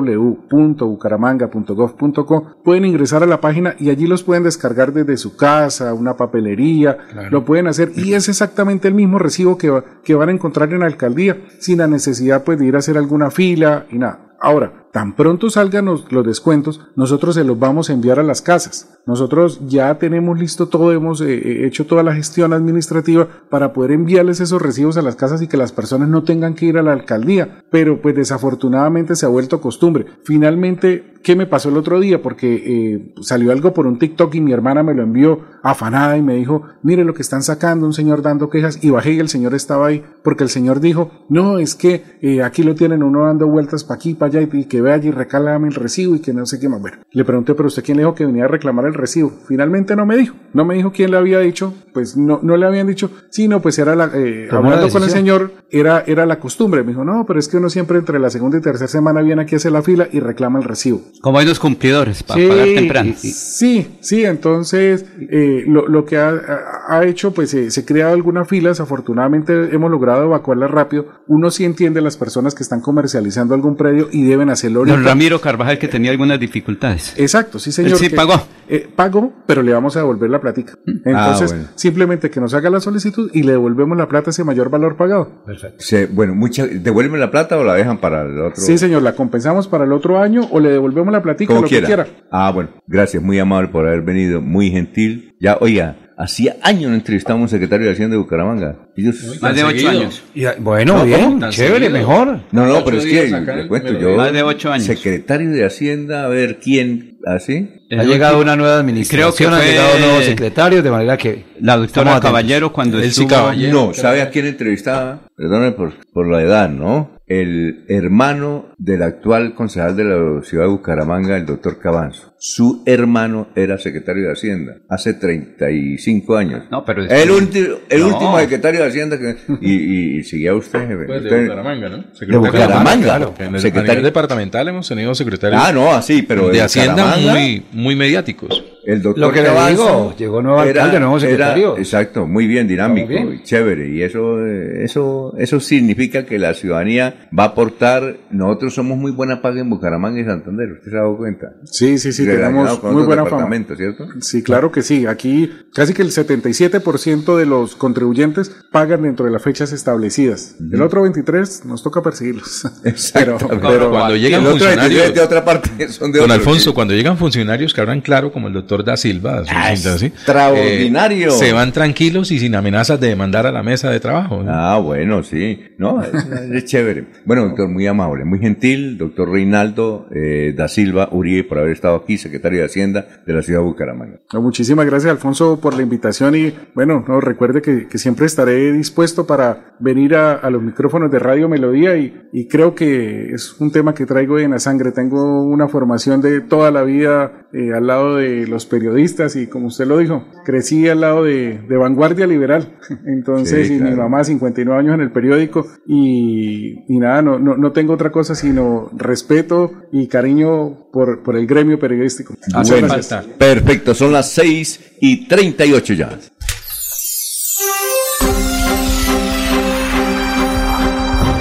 www.bucaramanga.gov.co, pueden ingresar a la página y allí los pueden descargar desde su casa, una papelería, lo pueden hacer. Y es exactamente el mismo recibo que, que van a encontrar en la alcaldía, sin la necesidad pues, de ir a hacer alguna fila y nada. Ahora, tan pronto salgan los, descuentos, nosotros se los vamos a enviar a las casas. Nosotros ya tenemos listo todo, hemos eh, eh, hecho toda la gestión administrativa para poder enviarles esos recibos a las casas y que las personas no tengan que ir a la alcaldía. Pero pues desafortunadamente se ha vuelto costumbre. Finalmente, ¿qué me pasó el otro día? Porque eh, salió algo por un TikTok y mi hermana me lo envió afanada y me dijo, mire lo que están sacando, un señor dando quejas y bajé y el señor estaba ahí porque el señor dijo, no, es que eh, aquí lo tienen uno dando vueltas para aquí, para allá y que vea allí recálame el recibo y que no sé qué más. Bueno, le pregunté, pero usted quién le dijo que venía a reclamar el recibo. Finalmente no me dijo, no me dijo quién le había dicho, pues no, no le habían dicho, sino pues era la, eh, la hablando con el señor, era, era la costumbre. Me dijo, no, pero es que uno siempre entre la segunda y tercera semana viene aquí a hacer la fila y reclama el recibo. Como hay dos cumplidores para Sí, pagar temprano. Sí, sí, entonces eh, lo, lo que ha, hecho, pues eh, se ha creado algunas filas, afortunadamente hemos logrado evacuarlas rápido. Uno sí entiende las personas que están comercializando algún predio y deben hacerlo Don Ramiro Carvajal que tenía algunas dificultades. Exacto, sí señor. Él sí que- pagó. eh, pagó, pero le vamos a devolver la platica. Entonces, Ah, bueno. simplemente que nos haga la solicitud y le devolvemos la plata ese mayor valor pagado. Se- bueno, mucha, ¿devuelven la plata o la dejan para el otro? Sí, señor, la compensamos para el otro año o le devolvemos la platica, Como lo quiera. que quiera. Ah, bueno, gracias, muy amable por haber venido, muy gentil. Ya, oiga, hacía años no entrevistamos a un secretario de Hacienda de Bucaramanga. Ellos- Más de ocho años. Y, ah, bueno, No, bien, chévere, seguido. mejor. No, no, pero es que le en cuento yo. Más de ocho años. Secretario de Hacienda, a ver quién, así. Ha llegado una nueva administración, Creo que han fue- llegado nuevos secretarios, de manera que La doctora. Caballero cuando Él sí estuvo... caballero. No, ¿sabe a quién entrevistaba? Perdone por, por la edad, ¿no? El hermano del actual concejal de la ciudad de Bucaramanga, el doctor Cabanzo. Su hermano era secretario de Hacienda hace 35 años. No, pero... El, ulti- el No. último secretario de Hacienda que, y, y, y seguía usted, jefe. Pues de Usted- Bucaramanga, ¿no? De Bucaramanga, claro. En el, a Secretario- nivel departamental hemos tenido secretarios Ah, no, así, pero de en Hacienda muy, muy mediáticos. El doctor Lo que le digo, llegó nuevo alcalde, nuevo secretario. exacto, muy bien, dinámico, bien. y chévere. Y eso, eh, eso, eso significa que la ciudadanía va a aportar. Nosotros somos muy buena paga en Bucaramanga y Santander, ¿usted se ha dado cuenta? Sí, sí, sí, tenemos muy buena fama. departamentos, ¿cierto? Sí, claro que sí. Aquí casi que el 77% de los contribuyentes pagan dentro de las fechas establecidas. El otro 23 nos toca perseguirlos. pero, Cuando llegan funcionarios, 23 de otra parte son de Don otro, Alfonso, sí. cuando llegan funcionarios que hablan claro, como el doctor Da Silva, su Ah, cinta, ¿sí? extraordinario. Eh, se van tranquilos y sin amenazas de demandar a la mesa de trabajo. ¿no? Ah, bueno, sí. No, es, es chévere. Bueno, doctor, muy amable, muy gentil, doctor Reinaldo eh, da Silva Uribe, por haber estado aquí, secretario de Hacienda de la ciudad de Bucaramanga. No, muchísimas gracias, Alfonso, por la invitación y bueno, no recuerde que, que siempre estaré dispuesto para venir a, a los micrófonos de Radio Melodía y, y creo que es un tema que traigo en la sangre. Tengo una formación de toda la vida eh, al lado de los periodistas y como usted lo dijo, crecí al lado de, de Vanguardia Liberal. Entonces, Sí, y mi claro. mamá 59 años en el periódico y, y nada, no, no, no tengo otra cosa sino respeto y cariño por, por el gremio periodístico. Hace falta. Perfecto, son las 6 y 38 ya.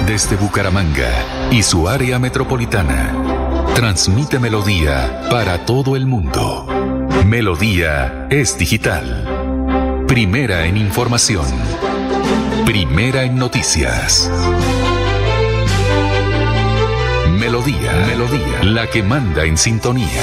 Desde Bucaramanga y su área metropolitana, transmite Melodía para todo el mundo. Melodía es digital. Primera en información. Primera en noticias. Melodía, Melodía, la que manda en sintonía.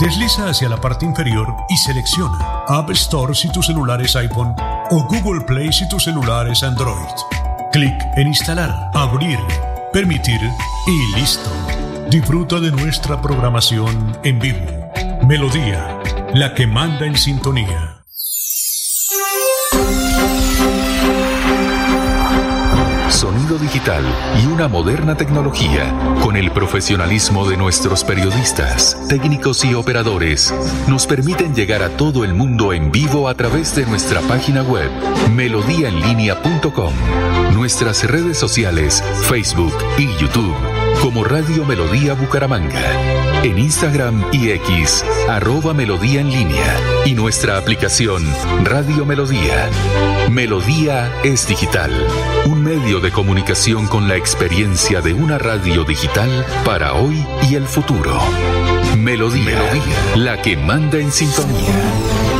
Desliza hacia la parte inferior y selecciona App Store si tu celular es iPhone o Google Play si tu celular es Android. Clic en Instalar, Abrir, Permitir y listo. Disfruta de nuestra programación en vivo. Melodía, la que manda en sintonía. Digital y una moderna tecnología, con el profesionalismo de nuestros periodistas, técnicos y operadores, nos permiten llegar a todo el mundo en vivo a través de nuestra página web melodíaenlínea.com, nuestras redes sociales, Facebook y YouTube como Radio Melodía Bucaramanga, en Instagram y X, arroba Melodía en línea y nuestra aplicación Radio Melodía. Melodía es digital, un medio de comunicación con la experiencia de una radio digital para hoy y el futuro. Melodía, la que manda en sintonía.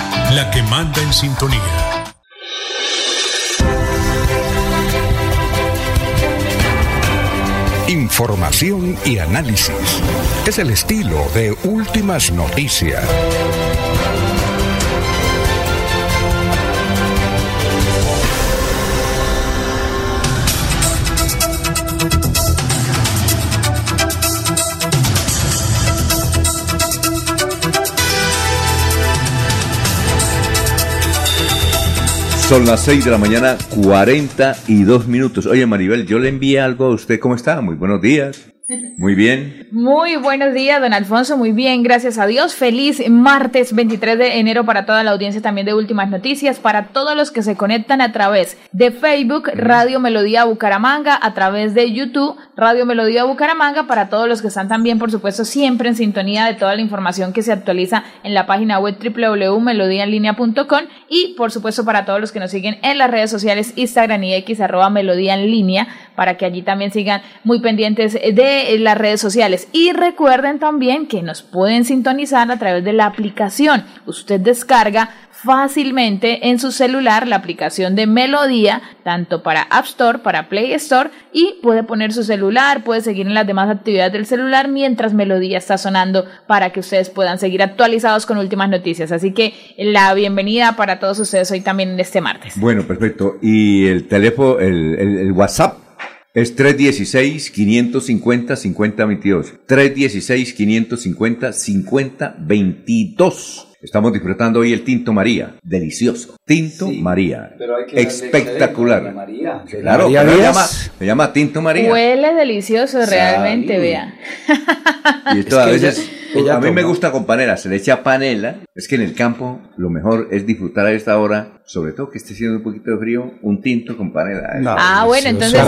la que manda en sintonía. Información y análisis. Es el estilo de Últimas Noticias. Son las 6 de la mañana, 42 minutos. Oye, Maribel, yo le envié algo a usted. ¿Cómo está? Muy buenos días. Muy bien. Muy buenos días, don Alfonso. Muy bien, gracias a Dios. Feliz martes 23 de enero para toda la audiencia también de Últimas Noticias, para todos los que se conectan a través de Facebook, Radio Melodía Bucaramanga, a través de YouTube, Radio Melodía Bucaramanga, para todos los que están también, por supuesto, siempre en sintonía de toda la información que se actualiza en la página web www.melodiaenlinea.com y, por supuesto, para todos los que nos siguen en las redes sociales Instagram y X, arroba Melodía en línea, para que allí también sigan muy pendientes de las redes sociales. Y recuerden también que nos pueden sintonizar a través de la aplicación. Usted descarga fácilmente en su celular la aplicación de Melodía, tanto para App Store, para Play Store, y puede poner su celular, puede seguir en las demás actividades del celular mientras Melodía está sonando para que ustedes puedan seguir actualizados con últimas noticias. Así que la bienvenida para todos ustedes hoy también en este martes. Bueno, perfecto. Y el teléfono, el, el WhatsApp es 316-550-5022. 316-550-5022. Estamos disfrutando hoy el Tinto María. Delicioso. Tinto María. Espectacular. María. Claro, María pero se, llama, se llama Tinto María. Huele delicioso realmente, vea. Y esto a que ella- veces, ella a mí me gusta con panela, se le echa panela. Es que en el campo lo mejor es disfrutar a esta hora, sobre todo que esté haciendo un poquito de frío, un tinto con panela. No, Ah, bueno, entonces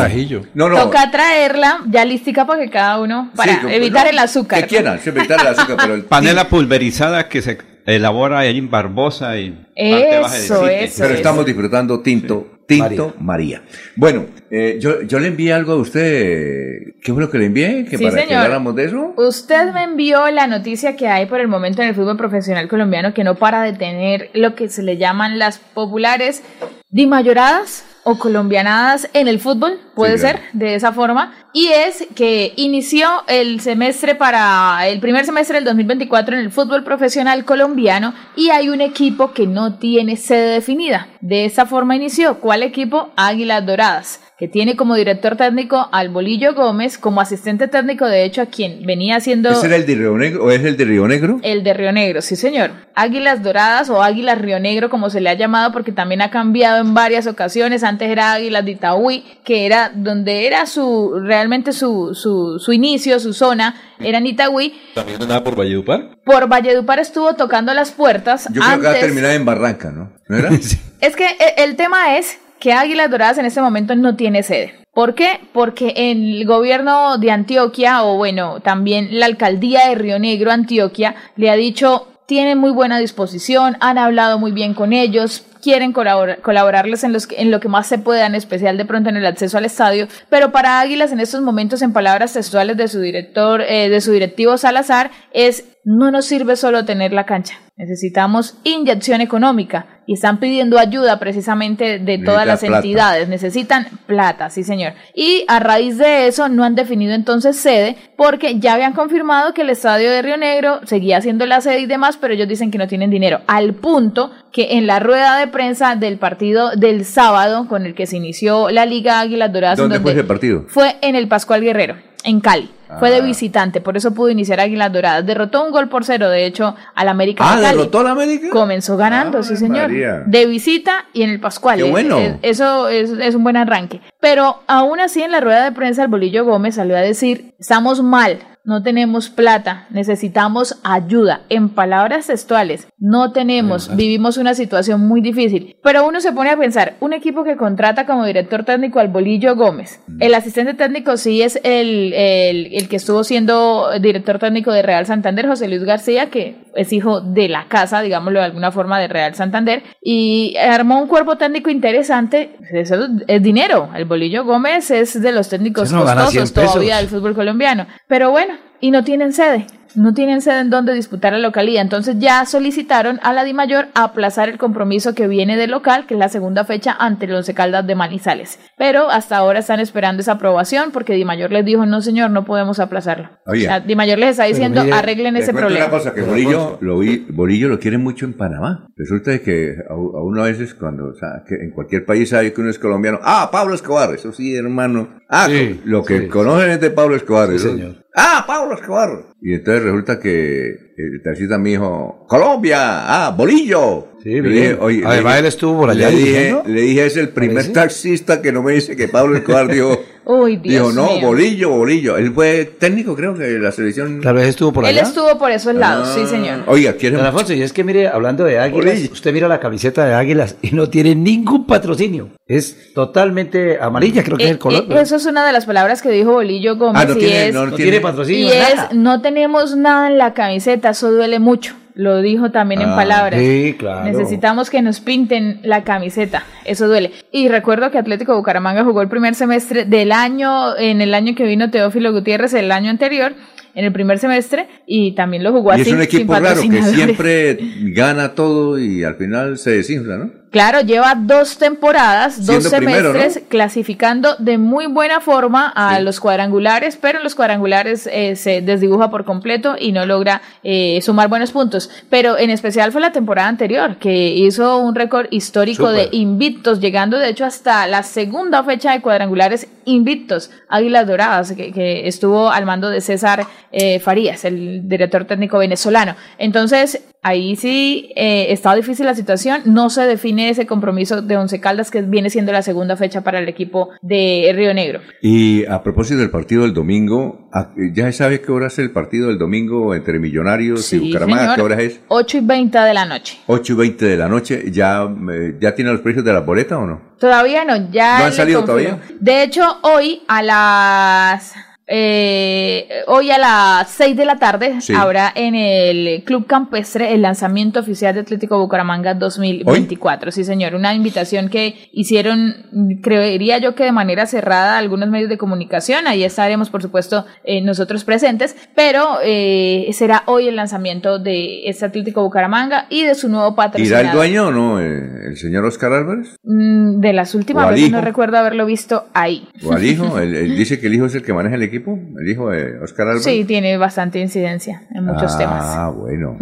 No, no. toca traerla ya listica para que cada uno, para Sí, evitar no, el azúcar. Que quieran, sí, evitar el azúcar, pero el Panela pulverizada que se elabora ahí en Barbosa y parte baja Eso, eso. Pero estamos disfrutando tinto, tinto Tinto María. Bueno, eh, yo, yo le envié algo a usted. ¿Qué fue lo que le envié? ¿Que Sí, para que señor. habláramos de eso? Usted me envió la noticia que hay por el momento en el fútbol profesional colombiano que no para de tener lo que se le llaman las populares dimayoradas o colombianadas en el fútbol, puede Sí, ser de esa forma, y es que inició el semestre para el primer semestre del 2024 en el fútbol profesional colombiano y hay un equipo que no tiene sede definida. De esa forma inició. ¿Cuál equipo? Águilas Doradas que tiene como director técnico al Bolillo Gómez, como asistente técnico, de hecho, a quien venía siendo ¿Ese era el de Río Negro o es el de Río Negro? el de Río Negro, sí señor. Águilas Doradas o Águilas Río Negro, como se le ha llamado, porque también ha cambiado en varias ocasiones. Antes era Águilas de Itagüí, que era donde era su realmente su, su, su inicio, su zona, era en Itagüí. También andaba por Valledupar. Por Valledupar estuvo tocando las puertas. Yo creo que va a terminar en Barranca, ¿no? ¿No era? Es que eh, el tema es que Águilas Doradas en este momento no tiene sede. ¿Por qué? Porque el gobierno de Antioquia, o bueno, también la alcaldía de Río Negro, Antioquia, le ha dicho, tienen muy buena disposición, han hablado muy bien con ellos, quieren colabor- colaborarles en, los en lo que más se pueda, en especial de pronto en el acceso al estadio, pero para Águilas en estos momentos, en palabras textuales de su director, eh, de su directivo Salazar, es no nos sirve solo tener la cancha, necesitamos inyección económica y están pidiendo ayuda precisamente de todas las plata. entidades, necesitan plata, sí señor. Y a raíz de eso no han definido entonces sede porque ya habían confirmado que el estadio de Río Negro seguía siendo la sede y demás, pero ellos dicen que no tienen dinero, al punto que en la rueda de prensa del partido del sábado con el que se inició la Liga Águilas Doradas, ¿Dónde fue ese partido? fue en el Pascual Guerrero, en Cali. Fue de Ah. visitante, por eso pudo iniciar Águilas Doradas. Derrotó un gol por cero, de hecho, al América Ah, de Cali. ¿derrotó al América? Comenzó ganando, sí señor. María. De visita y en el Pascual. Qué Eh, bueno. eh, Eso es, es un buen arranque. Pero aún así en la rueda de prensa el Bolillo Gómez salió a decir, estamos mal, no tenemos plata, necesitamos ayuda. En palabras textuales, no tenemos, vivimos una situación muy difícil. Pero uno se pone a pensar, un equipo que contrata como director técnico al Bolillo Gómez, el asistente técnico sí es el, el, el que estuvo siendo director técnico de Real Santander, José Luis García, que es hijo de la casa, digámoslo de alguna forma, de Real Santander, y armó un cuerpo técnico interesante. Eso es dinero. El Bolillo Gómez es de los técnicos no gana 100 costosos todavía del fútbol colombiano. Pero bueno, y no tienen sede. No tienen sede en donde disputar la localidad. Entonces ya solicitaron a la DIMAYOR aplazar el compromiso que viene del local, que es la segunda fecha ante el Once Caldas de Manizales. Pero hasta ahora están esperando esa aprobación porque DIMAYOR les dijo, no señor, no podemos aplazarlo. Oye. O sea, DIMAYOR les está diciendo, mire, arreglen le ese problema. una cosa, que Bolillo lo, vi- Bolillo lo quiere mucho en Panamá. Resulta que a, a uno a veces cuando, o sea, que en cualquier país sabe que uno es colombiano. Ah, Pablo Escobar, eso sí, hermano. Ah, Sí, lo que sí, conocen es de Pablo Escobar. Sí, ¿no? señor. Ah, Pablo Escobar. Y entonces resulta que el taxista me dijo, Colombia, ah, Bolillo. Sí, bien. dije, oye, Además, él estuvo por allá Le dije, le dije, es el primer Parece. taxista que no me dice que Pablo Escobar dijo, Uy, Dios dijo, no, mío. Bolillo, Bolillo. Él fue técnico, creo que de la selección. Tal vez estuvo por Él allá. estuvo por esos lados, Ah. sí señor. Oiga, ¿quiere Don Alfonso, y es que mire, hablando de águilas, Oye. usted mira la camiseta de águilas y no tiene ningún patrocinio. Es totalmente amarilla, creo que es el color. Eh, pero- eso es una de las palabras que dijo Bolillo Gómez Ah, no y tiene- es, no No tiene tiene patrocinio, y es nada. no tenemos nada en la camiseta, eso duele mucho. Lo dijo también en Ah, palabras. sí, claro. Necesitamos que nos pinten la camiseta, eso duele. Y recuerdo que Atlético Bucaramanga jugó el primer semestre del año, en el año que vino Teófilo Gutiérrez, el año anterior, en el primer semestre, y también lo jugó Y así. es un equipo raro que siempre gana todo y al final se desinfla, ¿no? Claro, lleva dos temporadas, dos primero, semestres clasificando de muy buena forma a los cuadrangulares, pero en los cuadrangulares eh, se desdibuja por completo y no logra eh, sumar buenos puntos. Pero en especial fue la temporada anterior, que hizo un récord histórico de invictos, llegando de hecho hasta la segunda fecha de cuadrangulares invictos, Águilas Doradas, que, que estuvo al mando de César eh, Farías, el director técnico venezolano. Entonces, ahí sí eh, está difícil la situación, no se define ese compromiso de Once Caldas, que viene siendo la segunda fecha para el equipo de Río Negro. Y a propósito del partido del domingo, ¿a- ¿ya se sabe qué hora es el partido del domingo entre Millonarios y Bucaramanga? ¿Qué hora es? 8 y 20 de la noche. 8 y 20 de la noche. ¿Ya, eh, ¿ya tiene los precios de la boleta o no? Todavía no, ya. ¿No han salido todavía? De hecho, hoy a las eh, hoy a las 6 de la tarde Sí. habrá en el Club Campestre el lanzamiento oficial de Atlético Bucaramanga 2024. Sí, señor, una invitación que hicieron, creería yo que de manera cerrada algunos medios de comunicación. Ahí estaremos, por supuesto, eh, nosotros presentes, pero eh, será hoy el lanzamiento de este Atlético Bucaramanga y de su nuevo ¿Irá patrocinador. el dueño o no? eh, ¿El señor Oscar Álvarez? Mm, De las últimas ¿O al veces no recuerdo haberlo visto ahí. ¿O al hijo? Él, él dice que el hijo es el que maneja el equipo, el hijo de Oscar Álvarez. Sí, tiene bastante incidencia en muchos temas. Ah, bueno.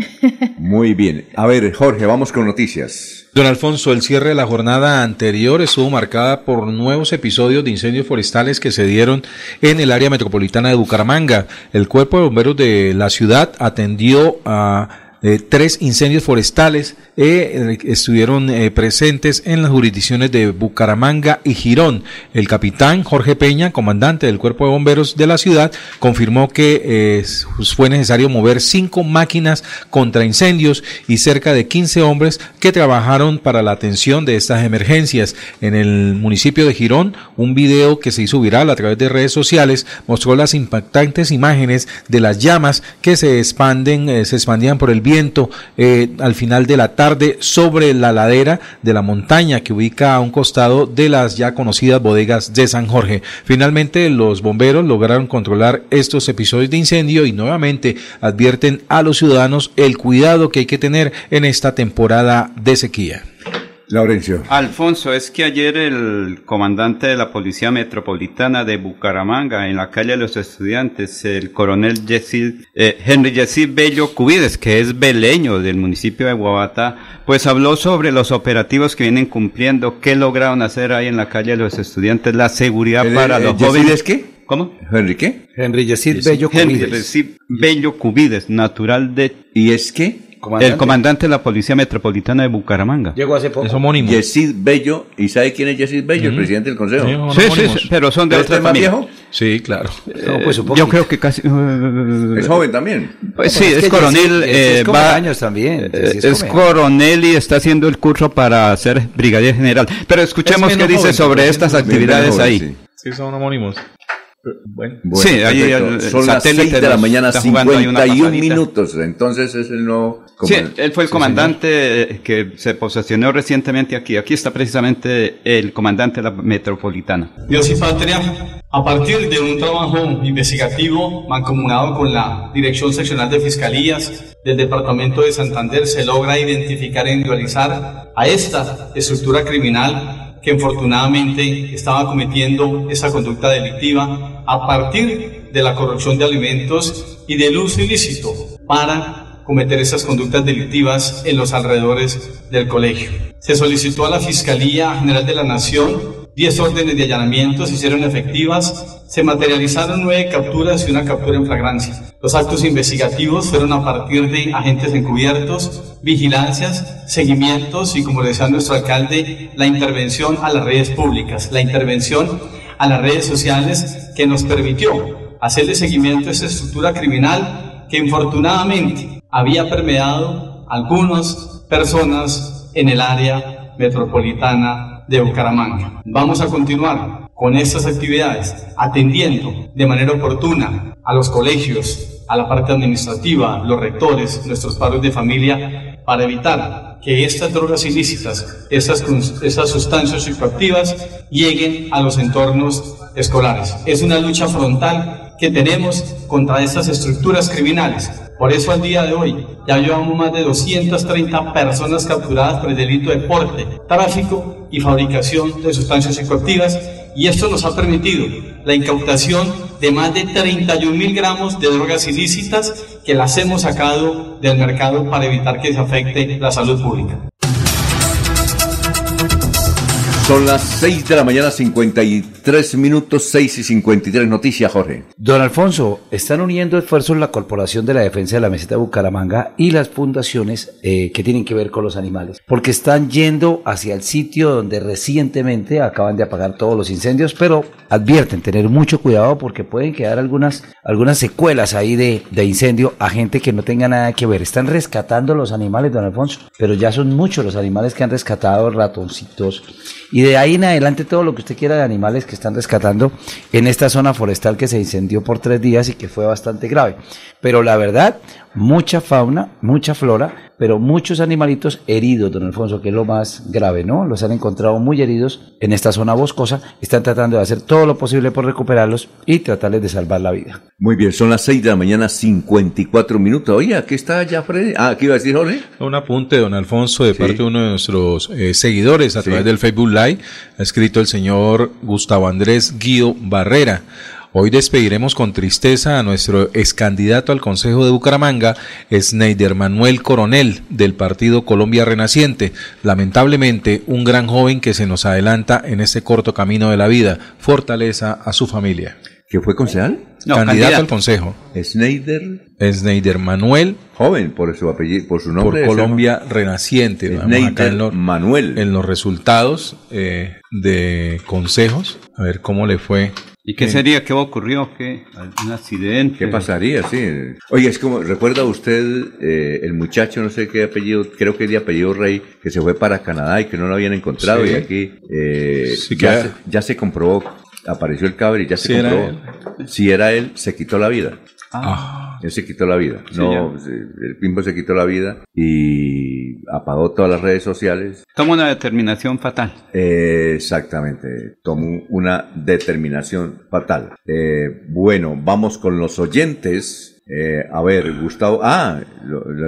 Muy bien. A ver, Jorge, vamos con noticias. Don Alfonso, el cierre de la jornada anterior estuvo marcada por nuevos episodios de incendios forestales que se dieron en el área metropolitana de Bucaramanga. El cuerpo de bomberos de la ciudad atendió a eh, tres incendios forestales eh, estuvieron eh, presentes en las jurisdicciones de Bucaramanga y Girón. El capitán Jorge Peña, comandante del cuerpo de bomberos de la ciudad, confirmó que fue necesario mover cinco máquinas contra incendios y cerca de 15 hombres que trabajaron para la atención de estas emergencias. En el municipio de Girón, un video que se hizo viral a través de redes sociales mostró las impactantes imágenes de las llamas que se expanden, se expandían por el viento eh, al final de la tarde sobre la ladera de la montaña que ubica a un costado de las ya conocidas bodegas de San Jorge. Finalmente, los bomberos lograron controlar estos episodios de incendio y nuevamente advierten a los ciudadanos el cuidado que hay que tener en esta temporada de sequía. Laurencio. Alfonso, es que ayer el comandante de la Policía Metropolitana de Bucaramanga, en la calle de los estudiantes, el coronel Yesid, eh, Henry Yesid Bello Cubides, que es beleño del municipio de Guabata, pues habló sobre los operativos que vienen cumpliendo, qué lograron hacer ahí en la calle de los estudiantes, la seguridad ¿El- para el los Yesid jóvenes. es qué? ¿Cómo? ¿Henry qué? Henry Yesid Bello Henry Cubides. Yesid Bello Cubides, natural de... ¿Y es qué? El comandante de la Policía Metropolitana de Bucaramanga. Llegó hace poco. Es homónimo. Yesid Bello. ¿Y sabe quién es Yesid Bello? El presidente del consejo. Sí, Sí, sí, homónimos. sí, pero son de ¿Este otra es más viejo? Sí, claro. No, pues, Eh, poquito. yo creo que casi... Es joven también. Pues sí, es es, que coronel. Eh, va- años también, eh, es coronel y está haciendo el curso para ser brigadier general. Pero escuchemos Es qué dice joven, sobre estas actividades joven, ahí. sí. Sí, son homónimos. Bueno. Bueno, Sí, ahí perfecto. el- el Son las satélite 6 de la mañana, está jugando ahí una 51 pasadita. minutos. Entonces es el nuevo. Sí, comand- él fue el Sí, comandante eh, que se posesionó recientemente aquí. Aquí está precisamente el comandante de la metropolitana. Dios y Patria, a partir de un trabajo investigativo mancomunado con la Dirección Seccional de Fiscalías del Departamento de Santander, se logra identificar e individualizar a esta estructura criminal que infortunadamente estaba cometiendo esa conducta delictiva a partir de la corrupción de alimentos y del uso ilícito para cometer esas conductas delictivas en los alrededores del colegio. Se solicitó a la Fiscalía General de la Nación 10 órdenes de allanamiento se hicieron efectivas, se materializaron nueve capturas y una captura en flagrancia. Los actos investigativos fueron a partir de agentes encubiertos, vigilancias, seguimientos y, como decía nuestro alcalde, la intervención a las redes públicas, la intervención a las redes sociales que nos permitió hacerle seguimiento a esa estructura criminal que infortunadamente había permeado algunas personas en el área metropolitana de Bucaramanga. Vamos a continuar con estas actividades, atendiendo de manera oportuna a los colegios, a la parte administrativa, los rectores, nuestros padres de familia, para evitar que estas drogas ilícitas, estas, sustancias psicoactivas, lleguen a los entornos escolares. Es una lucha frontal que tenemos contra estas estructuras criminales. Por eso al día de hoy ya llevamos más de 230 personas capturadas por el delito de porte, tráfico y fabricación de sustancias psicoactivas y esto nos ha permitido la incautación de más de 31 mil gramos de drogas ilícitas que las hemos sacado del mercado para evitar que se afecte la salud pública. Son las 6 de la mañana, 53 minutos, 6 y 53 noticias, Jorge. Don Alfonso, están uniendo esfuerzos la Corporación de la Defensa de la Meseta de Bucaramanga y las fundaciones eh, que tienen que ver con los animales, porque están yendo hacia el sitio donde recientemente acaban de apagar todos los incendios, pero advierten tener mucho cuidado porque pueden quedar algunas, algunas secuelas ahí de, de incendio a gente que no tenga nada que ver. Están rescatando los animales, don Alfonso, pero ya son muchos los animales que han rescatado, ratoncitos y y de ahí en adelante todo lo que usted quiera de animales que están rescatando en esta zona forestal que se incendió por tres días y que fue bastante grave. Pero la verdad, mucha fauna, mucha flora, pero muchos animalitos heridos, don Alfonso, que es lo más grave, ¿no? Los han encontrado muy heridos en esta zona boscosa, están tratando de hacer todo lo posible por recuperarlos y tratarles de salvar la vida. Muy bien, son las 6 de la mañana, 54 minutos. Oye, aquí está ya Freddy. Ah, aquí iba a decir Jorge. Un apunte, don Alfonso, de parte de uno de nuestros eh, seguidores a través del Facebook Live, ha escrito el señor Gustavo Andrés Guido Barrera. Hoy despediremos con tristeza a nuestro ex candidato al Consejo de Bucaramanga, Sneider Manuel Coronel, del Partido Colombia Renaciente. Lamentablemente, un gran joven que se nos adelanta en este corto camino de la vida. Fortaleza a su familia. ¿Que fue concejal? No, candidato, al Consejo. Sneider. Sneider Manuel. Joven, por su apellido, por su nombre. Por Colombia Renaciente. Sneider Manuel. En los resultados eh, de consejos, a ver cómo le fue ¿Y qué sería? ¿Qué ocurrió? ¿Qué? ¿Un accidente? ¿Qué pasaría? Sí. Oye, es como, ¿recuerda usted eh, el muchacho, no sé qué apellido, creo que es de apellido Rey, que se fue para Canadá y que no lo habían encontrado y aquí eh, ya, se, ya, se, comprobó, apareció el cabre y ya se comprobó. Si era él, se quitó la vida. Ah. Él se quitó la vida. no, el Pimpo se quitó la vida y apagó todas las redes sociales. Tomó una determinación fatal. Eh, exactamente, tomó una determinación fatal. Eh, bueno, vamos con los oyentes. Eh, a ver, Gustavo, ah,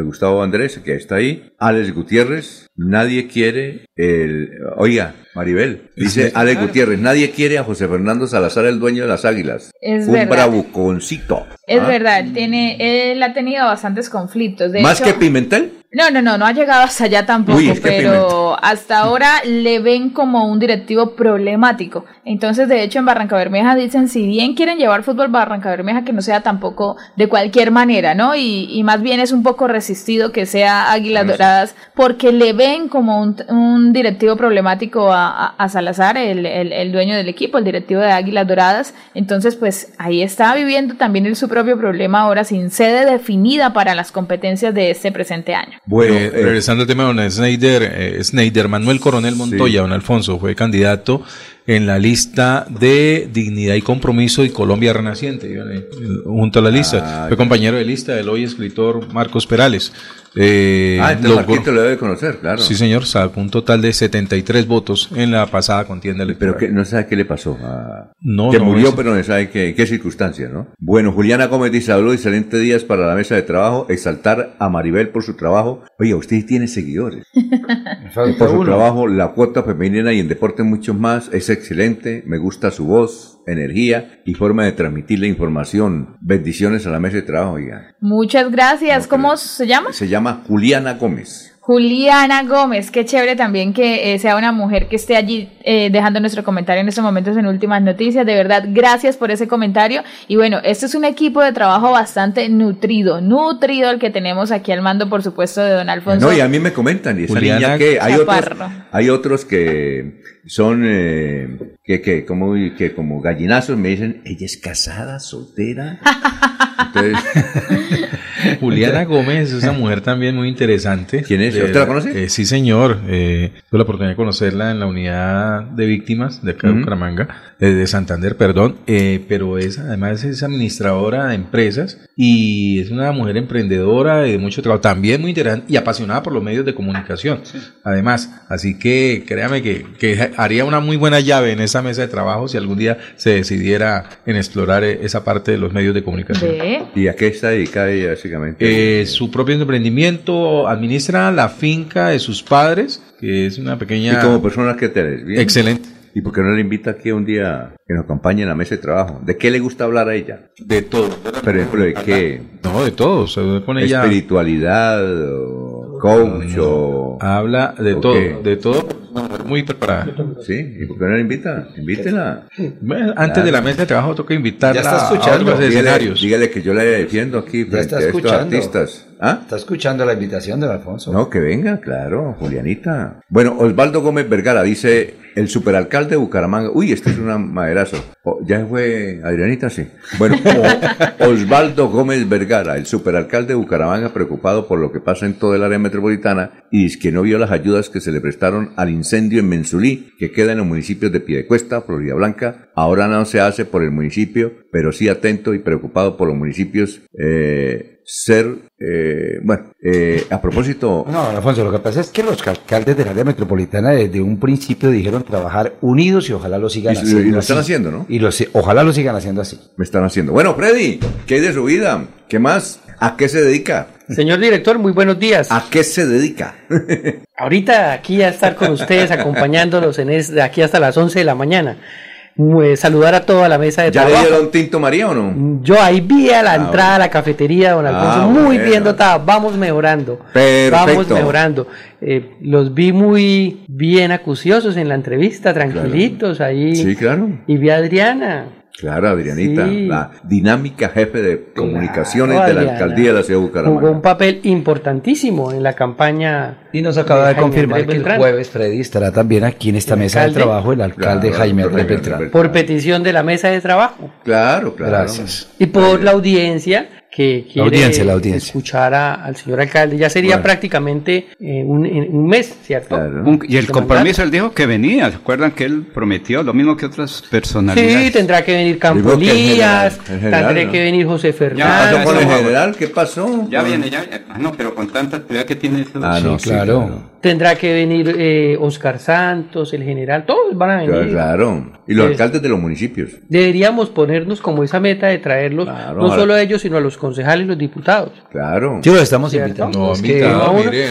Gustavo Andrés, que está ahí. Alex Gutiérrez, nadie quiere el, oiga, Maribel, dice Alex Gutiérrez, nadie quiere a José Fernando Salazar, el dueño de las águilas. Es Un verdad. bravuconcito. Es ¿Ah? verdad, tiene, él ha tenido bastantes conflictos. De ¿Más hecho- que Pimentel? No, no, no, no ha llegado hasta allá tampoco, Uy, pero hasta ahora le ven como un directivo problemático. Entonces, de hecho, en Barranca Bermeja dicen, si bien quieren llevar fútbol Barranca Bermeja, que no sea tampoco de cualquier manera, ¿no? Y, y más bien es un poco resistido que sea Águilas Doradas, porque le ven como un, un directivo problemático a, a- a Salazar, el, el- el dueño del equipo, el directivo de Águilas Doradas. Entonces, pues ahí está viviendo también él su propio problema ahora sin sede definida para las competencias de este presente año. Bueno, Eh, regresando al tema de don Snyder, eh, Snyder Manuel Coronel Montoya, don Alfonso, fue candidato en la lista de Dignidad y Compromiso y Colombia Renaciente, eh, junto a la lista. Ah, fue compañero de lista del hoy escritor Marcos Perales. Eh, ah, entonces logró- Marquito lo debe conocer, claro. Sí, señor, sacó un total de 73 votos en la pasada contienda electoral. Pero que no sabe qué le pasó. a- No, que no, murió, pero no sabe qué, qué circunstancias, ¿no? Bueno, Juliana Gómez dice, saludos, excelentes días para la mesa de trabajo, exaltar a Maribel por su trabajo. Oye, usted tiene seguidores. por su uno. trabajo, la cuota femenina y en deporte mucho más es excelente. Me gusta su voz, energía y forma de transmitir la información. Bendiciones a la mesa de trabajo, oiga. Muchas gracias. ¿Cómo se llama? Se llama Juliana Gómez. Juliana Gómez, qué chévere también que eh, sea una mujer que esté allí eh, dejando nuestro comentario en estos momentos en Últimas Noticias. De verdad, gracias por ese comentario. Y bueno, este es un equipo de trabajo bastante nutrido, nutrido el que tenemos aquí al mando, por supuesto, de don Alfonso. No, y a mí me comentan, y esa Juliana niña que hay otros, hay otros que son eh, que, que como que como gallinazos me dicen, ella es casada, soltera. Entonces, Juliana Gómez es una mujer también muy interesante. ¿Quién es? ¿Usted la conoce? eh, sí, señor. Eh, tuve la oportunidad de conocerla en la unidad de víctimas de acá de de Santander, perdón. Eh, pero es, además es administradora de empresas y es una mujer emprendedora de mucho trabajo. También muy interesante y apasionada por los medios de comunicación. Además, así que créame que, que haría una muy buena llave en esa mesa de trabajo si algún día se decidiera en explorar eh, esa parte de los medios de comunicación. ¿Y a qué está dedicada ella básicamente? Eh, su propio emprendimiento, administra la finca de sus padres, que es una pequeña... y como persona que te. Excelente. ¿Y por qué no le invita aquí un día que nos acompañe en la mesa de trabajo? ¿De qué le gusta hablar a ella? De todo. Por ejemplo, ¿de qué? No, de todo. Se ella... Espiritualidad, o coach, o... Habla de ¿O todo, qué? de todo, muy preparada. ¿Sí? ¿Y por qué no la invita? Invítela. Bueno, antes Claro. de la mesa de trabajo toca invitarla Ya está a escuchando. otros Dígale, escenarios. dígale que yo la defiendo aquí frente está a estos escuchando. artistas. ¿Ah? Está escuchando la invitación de Alfonso. No, que venga, claro, Julianita. Bueno, Osvaldo Gómez Vergara dice, el superalcalde de Bucaramanga. Uy, este es una maderazo. Oh, ya fue Adrianita, sí. Bueno, Osvaldo Gómez Vergara, el superalcalde de Bucaramanga, preocupado por lo que pasa en todo el área metropolitana y dice que no vio las ayudas que se le prestaron al incendio en Mensulí, que queda en los municipios de Piedecuesta, Florida Blanca. Ahora no se hace por el municipio, pero sí atento y preocupado por los municipios. Eh, ser, eh, bueno, eh, a propósito, No, Alfonso, lo que pasa es que los alcaldes del área metropolitana desde un principio dijeron trabajar unidos y ojalá lo sigan Y- y haciendo. lo están haciendo, ¿no? Y lo, ojalá lo sigan haciendo así. me están haciendo. Bueno, Freddy, ¿qué hay de su vida? ¿Qué más? ¿A qué se dedica? Señor director, muy buenos días. ¿A qué se dedica? Ahorita aquí a estar con ustedes, acompañándolos en es, de aquí hasta las 11 de la mañana. Pues, saludar a toda la mesa de ¿Ya le trabajo. dieron tinto María o no? Yo ahí vi a la Ah, entrada a la cafetería, don Alfonso, Ah, muy bueno. bien dotada, vamos mejorando. Perfecto. Vamos mejorando. Eh, los vi muy bien acuciosos en la entrevista, tranquilitos ahí. Sí, claro. Y vi a Adriana. Claro, Adrianita, Sí. la dinámica jefe de comunicaciones de la Adriana. alcaldía de la ciudad de Jugó Bucaramanga. un papel importantísimo en la campaña. Y nos acaba de confirmar que el jueves, Freddy, estará también aquí en esta ¿El mesa de trabajo el alcalde Claro, Jaime Andrés alcalde Beltrán. Beltrán. Por petición de la mesa de trabajo. Claro, claro. Gracias. Y por la audiencia que quiere audiencia, la audiencia. escuchar a- al señor alcalde. Ya sería Bueno. prácticamente eh, un, un mes, ¿cierto? Un- y el compromiso, él dijo que venía. ¿Se acuerdan que él prometió lo mismo que otras personalidades? Sí, tendrá que venir Campo Digo que el Elías, general, el general, tendrá ¿no? que venir José ¿Qué Fernández. pasó con el general? ¿Qué pasó? Ya viene, ya. Ah, no, pero con tanta actividad que tiene eso. Ah, no, Sí, sí, claro. Tendrá que venir eh, Oscar Santos, el general, todos van a venir. claro. Y los Sí. alcaldes de los municipios. Deberíamos ponernos como esa meta de traerlos, Claro, no solo a ellos, sino a los concejales y los diputados. Claro. Sí, lo estamos ¿Cierto? invitando. No, Es que- mire,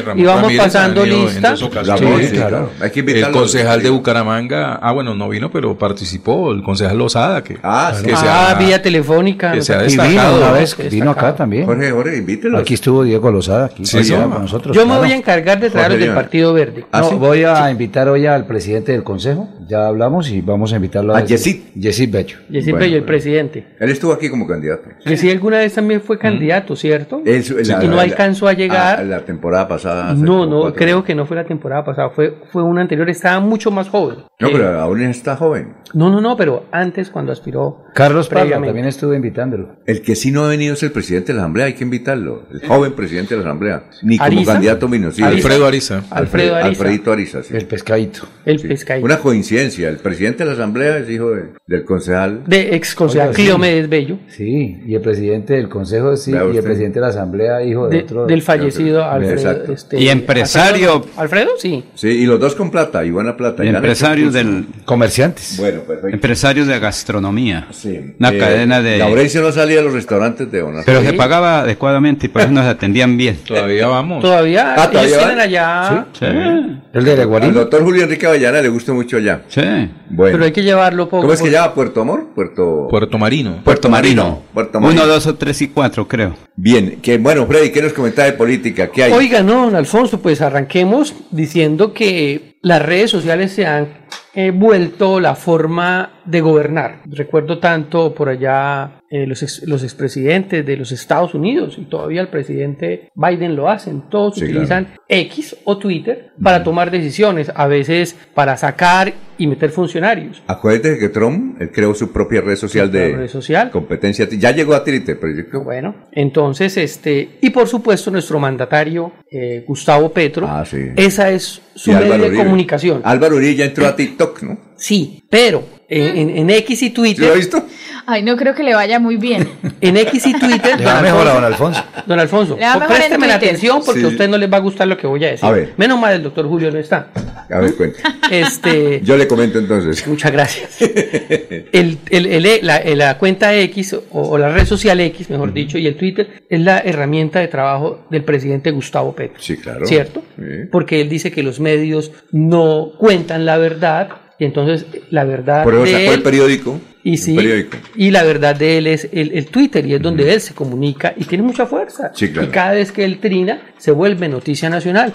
Ramón y vamos Ramírez pasando ha venido lista. En dos ocasiones. Ramón, Sí, sí, claro. claro. Hay que El concejal de Bucaramanga, ah, bueno, no vino, pero participó, el concejal Lozada, que, Ah, sí. que se ah, ha- vía telefónica. que se ha. Y vino destacado. una vez, que vino acá destacado. también. Jorge, Jorge, invítelos. Aquí estuvo Diego Lozada, aquí Sí, con nosotros. Yo me voy a encargar de traer a Partido Verde. Ah, No, sí. voy a invitar hoy al presidente del consejo, ya hablamos y vamos a invitarlo A desde- Yesid. Yesid Bello. Y siempre Bueno, el presidente. Él estuvo aquí como candidato. Que sí, alguna vez también fue candidato, ¿cierto? Él- la- y no la- alcanzó a llegar. a la temporada pasada. no, no, cuatro creo años. que no fue la temporada pasada, fue, fue una anterior, estaba mucho más joven. No, Eh, pero aún está joven. no, no, no, pero antes cuando aspiró. Carlos Parra también estuve invitándolo. El que sí no ha venido es el presidente de la Asamblea, hay que invitarlo. El joven presidente de la Asamblea. Ni como ¿Ariza? candidato sí. Alfredo Ariza. Alfredo Ariza. Alfredito Ariza, sí. El pescadito. El pescadito. Una coincidencia. El presidente de la Asamblea es hijo de- del concejal. De ex concejal sí. Cleomedes Bello, Sí, y el presidente del consejo, sí, y el presidente de la asamblea, hijo de, de- otro. del fallecido Alfredo. Exacto. este, Y empresario. Alfredo, Alfredo, sí. Sí, y los dos con plata, y buena plata. Y Ya han empresario hecho del. Comerciantes. Bueno, perfecto. Empresario de gastronomía. Sí. Una Eh, cadena de. Laurencio no salía de los restaurantes de Bonafide. Pero se pagaba adecuadamente y por eso nos atendían bien. Todavía vamos. Todavía, Ah, ¿todavía ellos van? tienen allá, Sí. El de Al Leguarín. doctor Julio Enrique Avellana le gusta mucho allá. Sí. Bueno. pero hay que llevarlo poco. ¿Cómo es que llama? ¿Puerto Amor? Puerto... Puerto Marino. Puerto Marino. Puerto Marino. Uno, dos o tres y cuatro, creo. Bien, que bueno, Freddy, ¿qué nos comentaba de política? ¿Qué hay? Oiga, no, don Alfonso, pues arranquemos diciendo que las redes sociales se han eh, vuelto la forma de gobernar. Recuerdo tanto por allá eh, los, ex- los expresidentes de los Estados Unidos y todavía el presidente Biden lo hacen. Todos Sí, utilizan X o Twitter para tomar decisiones, a veces para sacar y meter funcionarios. Acuérdate que Trump él creó su propia red social de red social. competencia. Ya llegó a Twitter, pero yo creo... Bueno, entonces, este, y por supuesto nuestro mandatario, eh, Gustavo Petro, Ah, sí. esa es su medio de Uribe. comunicación. Álvaro Uribe ya entró a TikTok, ¿no? Sí, pero en, X y ¿Sí lo ha Twitter, visto? Ay, no creo que le vaya muy bien. en X y Twitter, Le va don mejor a don Alfonso, Alfonso. don Alfonso, Le va mejor en présteme la Twitter. atención porque Sí. a usted no les va a gustar lo que voy a decir. A ver. Menos mal el doctor Julio no está. A ver, cuenta. Este, Yo le comento entonces. Muchas gracias. El, el- el- la, la cuenta X o, o la red social X, mejor dicho, y el Twitter es la herramienta de trabajo del presidente Gustavo Petro. Sí, claro. ¿Cierto? Sí. Porque él dice que los medios no cuentan la verdad y entonces la verdad Por eso de sacó él el periódico. y sí, periódico. y la verdad de él es el, el Twitter y es donde él se comunica y tiene mucha fuerza. Sí, claro. Y cada vez que él trina se vuelve noticia nacional.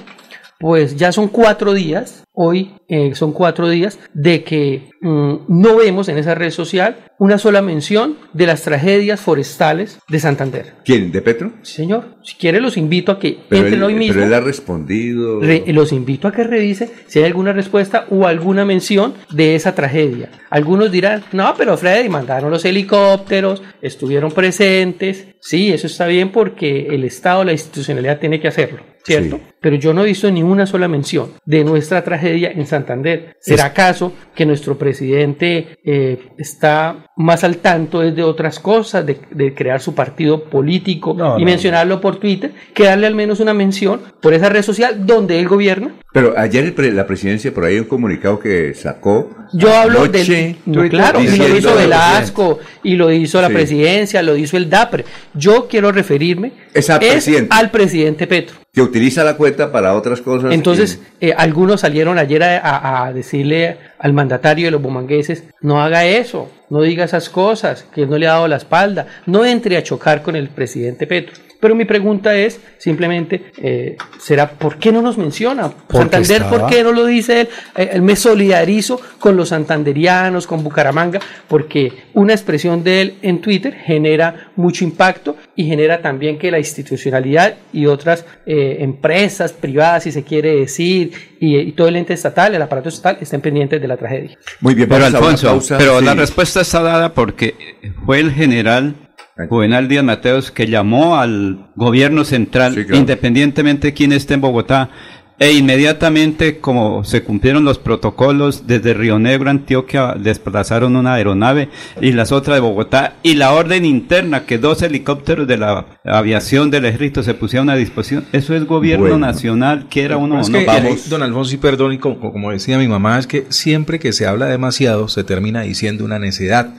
Pues ya son cuatro días hoy eh, son cuatro días, de que mm, no vemos en esa red social una sola mención de las tragedias forestales de Santander. ¿Quién? ¿De Petro? Sí, señor. Si quiere, los invito a que Pero entren él, hoy mismo. pero él ha respondido. Re- los invito a que revise si hay alguna respuesta o alguna mención de esa tragedia. Algunos dirán, no, pero Freddy, mandaron los helicópteros, estuvieron presentes. Sí, eso está bien porque el Estado, la institucionalidad tiene que hacerlo, ¿cierto? Pero yo no he visto ni una sola mención de nuestra tragedia en Santander. ¿Será acaso que nuestro presidente eh, está más al tanto de otras cosas, de, de crear su partido político y no, mencionarlo por Twitter, que darle al menos una mención por esa red social donde él gobierna? Pero ayer pre- la presidencia, por ahí hay un comunicado que sacó. Yo hablo anoche, del. Twitter, claro, y lo hizo Velasco, y lo hizo la Sí. presidencia, lo hizo el DAPRE. Yo quiero referirme Es al presidente. al presidente Petro. Que utiliza la cuenta para otras cosas. Entonces, eh, algunos salieron ayer a, decirle al mandatario de los bumangueses, no haga eso, no diga esas cosas, que no le ha dado la espalda, no entre a chocar con el presidente Petro. Pero mi pregunta es simplemente, eh, ¿será por qué no nos menciona? Porque Santander, ¿por qué no lo dice él? Eh, él me solidarizo con los santanderianos, con Bucaramanga, porque una expresión de él en Twitter genera mucho impacto y genera también que la institucionalidad y otras eh, empresas privadas, si se quiere decir, y, y todo el ente estatal, el aparato estatal, estén pendientes de la tragedia. Muy bien, Pero Alfonso, pero Sí. la respuesta está dada porque fue el general Juvenal Díaz Mateos que llamó al gobierno central, claro. independientemente de quién esté en Bogotá, e inmediatamente como se cumplieron los protocolos desde Río Negro, Antioquia, desplazaron una aeronave y las otras de Bogotá y la orden interna que dos helicópteros de la aviación del ejército se pusieron a disposición. Eso es gobierno Bueno. nacional, quiera uno Es que, Vamos. eh, don Alfonso, y perdón, y como, como decía mi mamá, es que siempre que se habla demasiado se termina diciendo una necedad.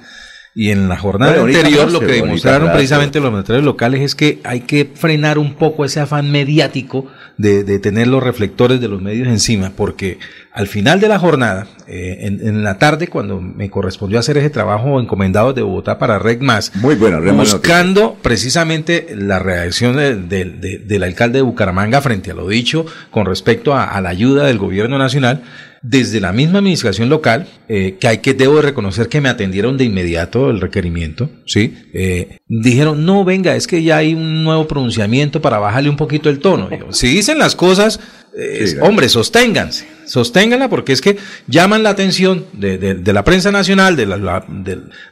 Y en la jornada anterior lo que demostraron precisamente los medios locales es que hay que frenar un poco ese afán mediático de, de tener los reflectores de los medios encima, porque al final de la jornada, eh, en, en la tarde, cuando me correspondió hacer ese trabajo encomendado de Bogotá para Red Más, Muy buena, buscando precisamente la reacción de- de- de- del alcalde de Bucaramanga frente a lo dicho con respecto a, a la ayuda del gobierno nacional, desde la misma administración local, eh, que hay que, debo de reconocer que me atendieron de inmediato el requerimiento, ¿sí? Eh, dijeron, no, venga, es que ya hay un nuevo pronunciamiento para bajarle un poquito el tono. Si dicen las cosas, Sí, hombre, sosténganse, sosténganla porque es que llaman la atención de, de- de la prensa nacional, de la,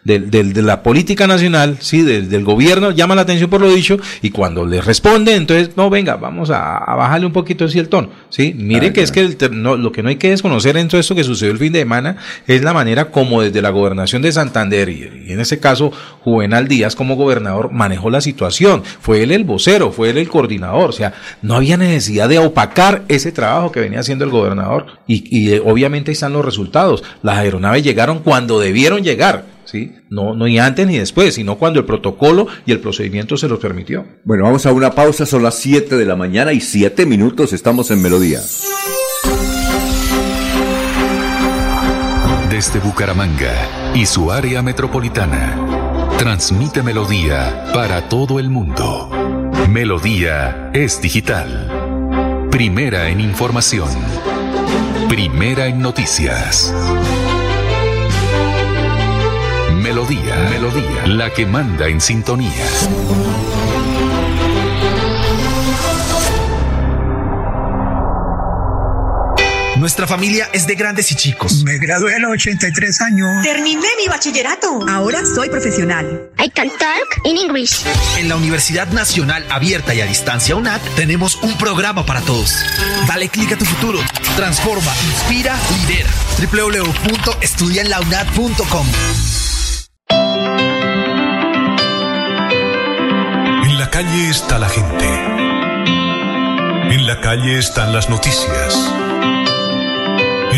de la política nacional, sí, del, gobierno, llaman la atención por lo dicho y cuando les responde, entonces, no, venga, vamos a, a bajarle un poquito así el tono, sí. Mire que es que el ter- no, lo que no hay que desconocer en todo esto que sucedió el fin de semana es la manera como desde la gobernación de Santander y, y en este caso Juvenal Díaz como gobernador manejó la situación. Fue él el vocero, fue él el coordinador, o sea, no había necesidad de opacar ese trabajo que venía haciendo el gobernador y, y, eh, obviamente ahí están los resultados. Las aeronaves llegaron cuando debieron llegar, ¿sí? No, no ni antes ni después, sino cuando el protocolo y el procedimiento se los permitió. Bueno, vamos a una pausa, son las 7 de la mañana y 7 minutos estamos en Melodía. Desde Bucaramanga y su área metropolitana, transmite Melodía para todo el mundo. Melodía es digital. Primera en información. Primera en noticias. Melodía, Melodía, la que manda en sintonía. Nuestra familia es de grandes y chicos. Me gradué a los 83 años. Terminé mi bachillerato. Ahora soy profesional. I can talk in English. En la Universidad Nacional Abierta y a Distancia UNAT tenemos un programa para todos. Dale clic a tu futuro. Transforma, inspira, lidera. www.estudianlaunat.com En la calle está la gente. En la calle están las noticias.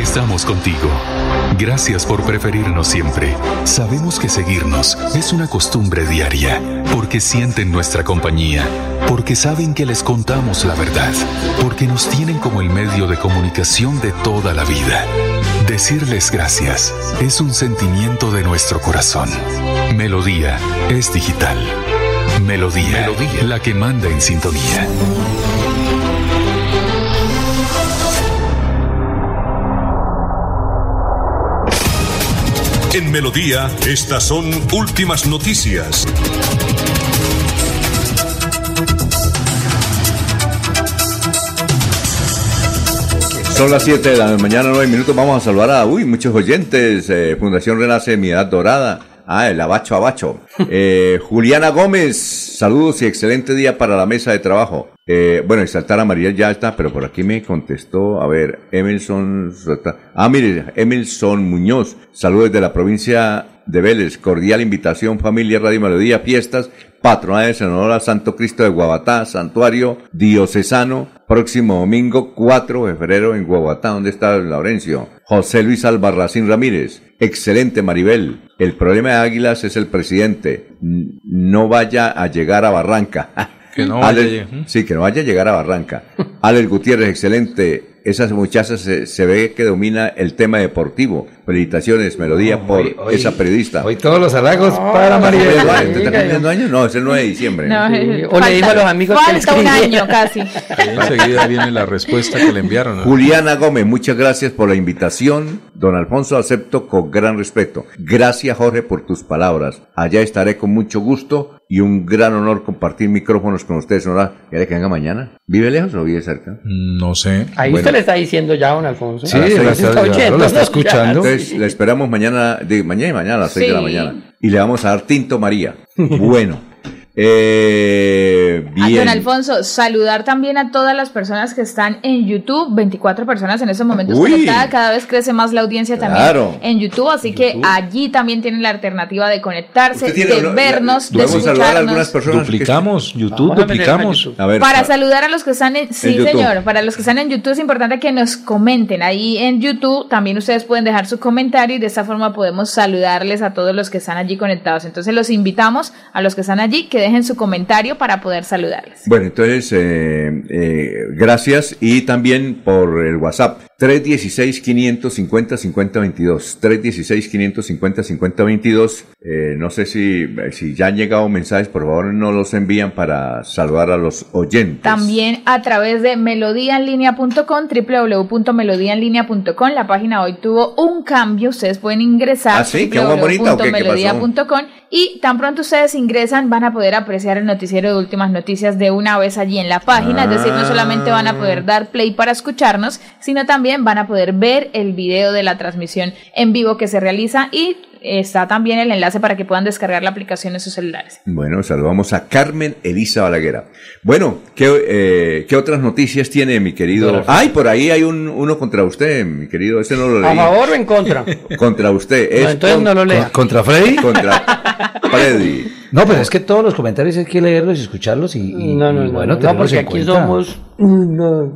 Estamos contigo. Gracias por preferirnos siempre. Sabemos que seguirnos es una costumbre diaria, porque sienten nuestra compañía, porque saben que les contamos la verdad, porque nos tienen como el medio de comunicación de toda la vida. Decirles gracias es un sentimiento de nuestro corazón. Melodía es digital. Melodía, Melodía, la que manda en sintonía. En Melodía, estas son últimas noticias. Son las 7 de la mañana, 9 minutos. Vamos a saludar a uy, muchos oyentes. eh, Fundación Renace Mi Edad Dorada. Ah, el abacho abacho. Eh, Juliana Gómez, saludos y excelente día para la mesa de trabajo. Eh, bueno, exaltar a María ya está, pero por aquí me contestó, a ver, Emerson. Ah, mire, Emerson Muñoz, saludos de la provincia de Vélez. Cordial invitación, familia Radio Melodía, fiestas, patronales en honor a Santo Cristo de Guabatá, santuario diocesano, próximo domingo 4 de febrero en Guabatá. ¿Dónde está Laurencio? José Luis Albarracín Ramírez. Excelente, Maribel. El problema de Águilas es el presidente. No vaya a llegar a Barranca. Que no vaya Ale-. Sí, que no vaya a llegar a Barranca. Alex Gutiérrez, excelente. Esas muchachas se, se ve que domina el tema deportivo. Felicitaciones, Melodía, por hoy- hoy- esa periodista. Hoy todos los halagos para Maribel. ¿Usted está cumpliendo años? No, es el 9 de diciembre. No, eh, O le dijo a los amigos que falta un escribieran. año casi. Enseguida viene la respuesta que le enviaron. ¿no? Juliana Gómez, muchas gracias por la invitación. Don Alfonso, acepto con gran respeto. Gracias, Jorge, por tus palabras. Allá estaré con mucho gusto y un gran honor compartir micrófonos con ustedes. Ahora, ¿quiere que venga mañana? ¿Vive lejos o vive cerca? No sé. Ahí Bueno. Usted le está diciendo ya, don Alfonso. Sí, la está- está oyendo. la está escuchando. Entonces, le esperamos mañana, de mañana y mañana a las 6 de la mañana. Y le vamos a dar tinto María. Bueno. Eh, A bien. don Alfonso, saludar también a todas las personas que están en YouTube, 24 personas en estos momentos Uy. conectadas, cada vez crece más la audiencia también en YouTube, así que allí también tienen la alternativa de conectarse, tiene, de ¿no? vernos, de Podemos saludar a algunas escucharnos. personas. que- Duplicamos, YouTube, Vamos a meter duplicamos. A ver, Para pa- saludar a los que están en, sí En señor, para los que están en YouTube es importante que nos comenten ahí en YouTube, también ustedes pueden dejar su comentario y de esta forma podemos saludarles a todos los que están allí conectados. Entonces los invitamos a los que están allí que dejen su comentario para poder saludarles. Bueno, entonces, eh, eh, gracias y también por el WhatsApp. 316-550-5022. 316-550-5022. Eh, no sé si, si ya han llegado mensajes, por favor no los envían para saludar a los oyentes. También a través de melodíaenlínea.com, www.melodíaenlínea.com. La página hoy tuvo un cambio. Ustedes pueden ingresar ¿Ah, sí? Www.melodía.com y tan pronto ustedes ingresan van a poder apreciar el noticiero de últimas noticias de una vez allí en la página. Es decir, no solamente van a poder dar play para escucharnos, sino también van a poder ver el video de la transmisión en vivo que se realiza y está también el enlace para que puedan descargar la aplicación en sus celulares. Bueno, saludamos a Carmen Elisa Balaguera. Bueno, ¿qué, eh, ¿qué otras noticias tiene mi querido? Ay, por ahí hay un, uno contra usted, mi querido. Ese no lo leí. ¿A favor o en contra? Contra usted. No, Es entonces con- no lo lea. ¿Contra Freddy? Contra Freddy. No, pero es que todos los comentarios hay que leerlos y escucharlos y, y- No, no, y no, bueno, no, tenerlos porque en aquí cuenta. somos... No,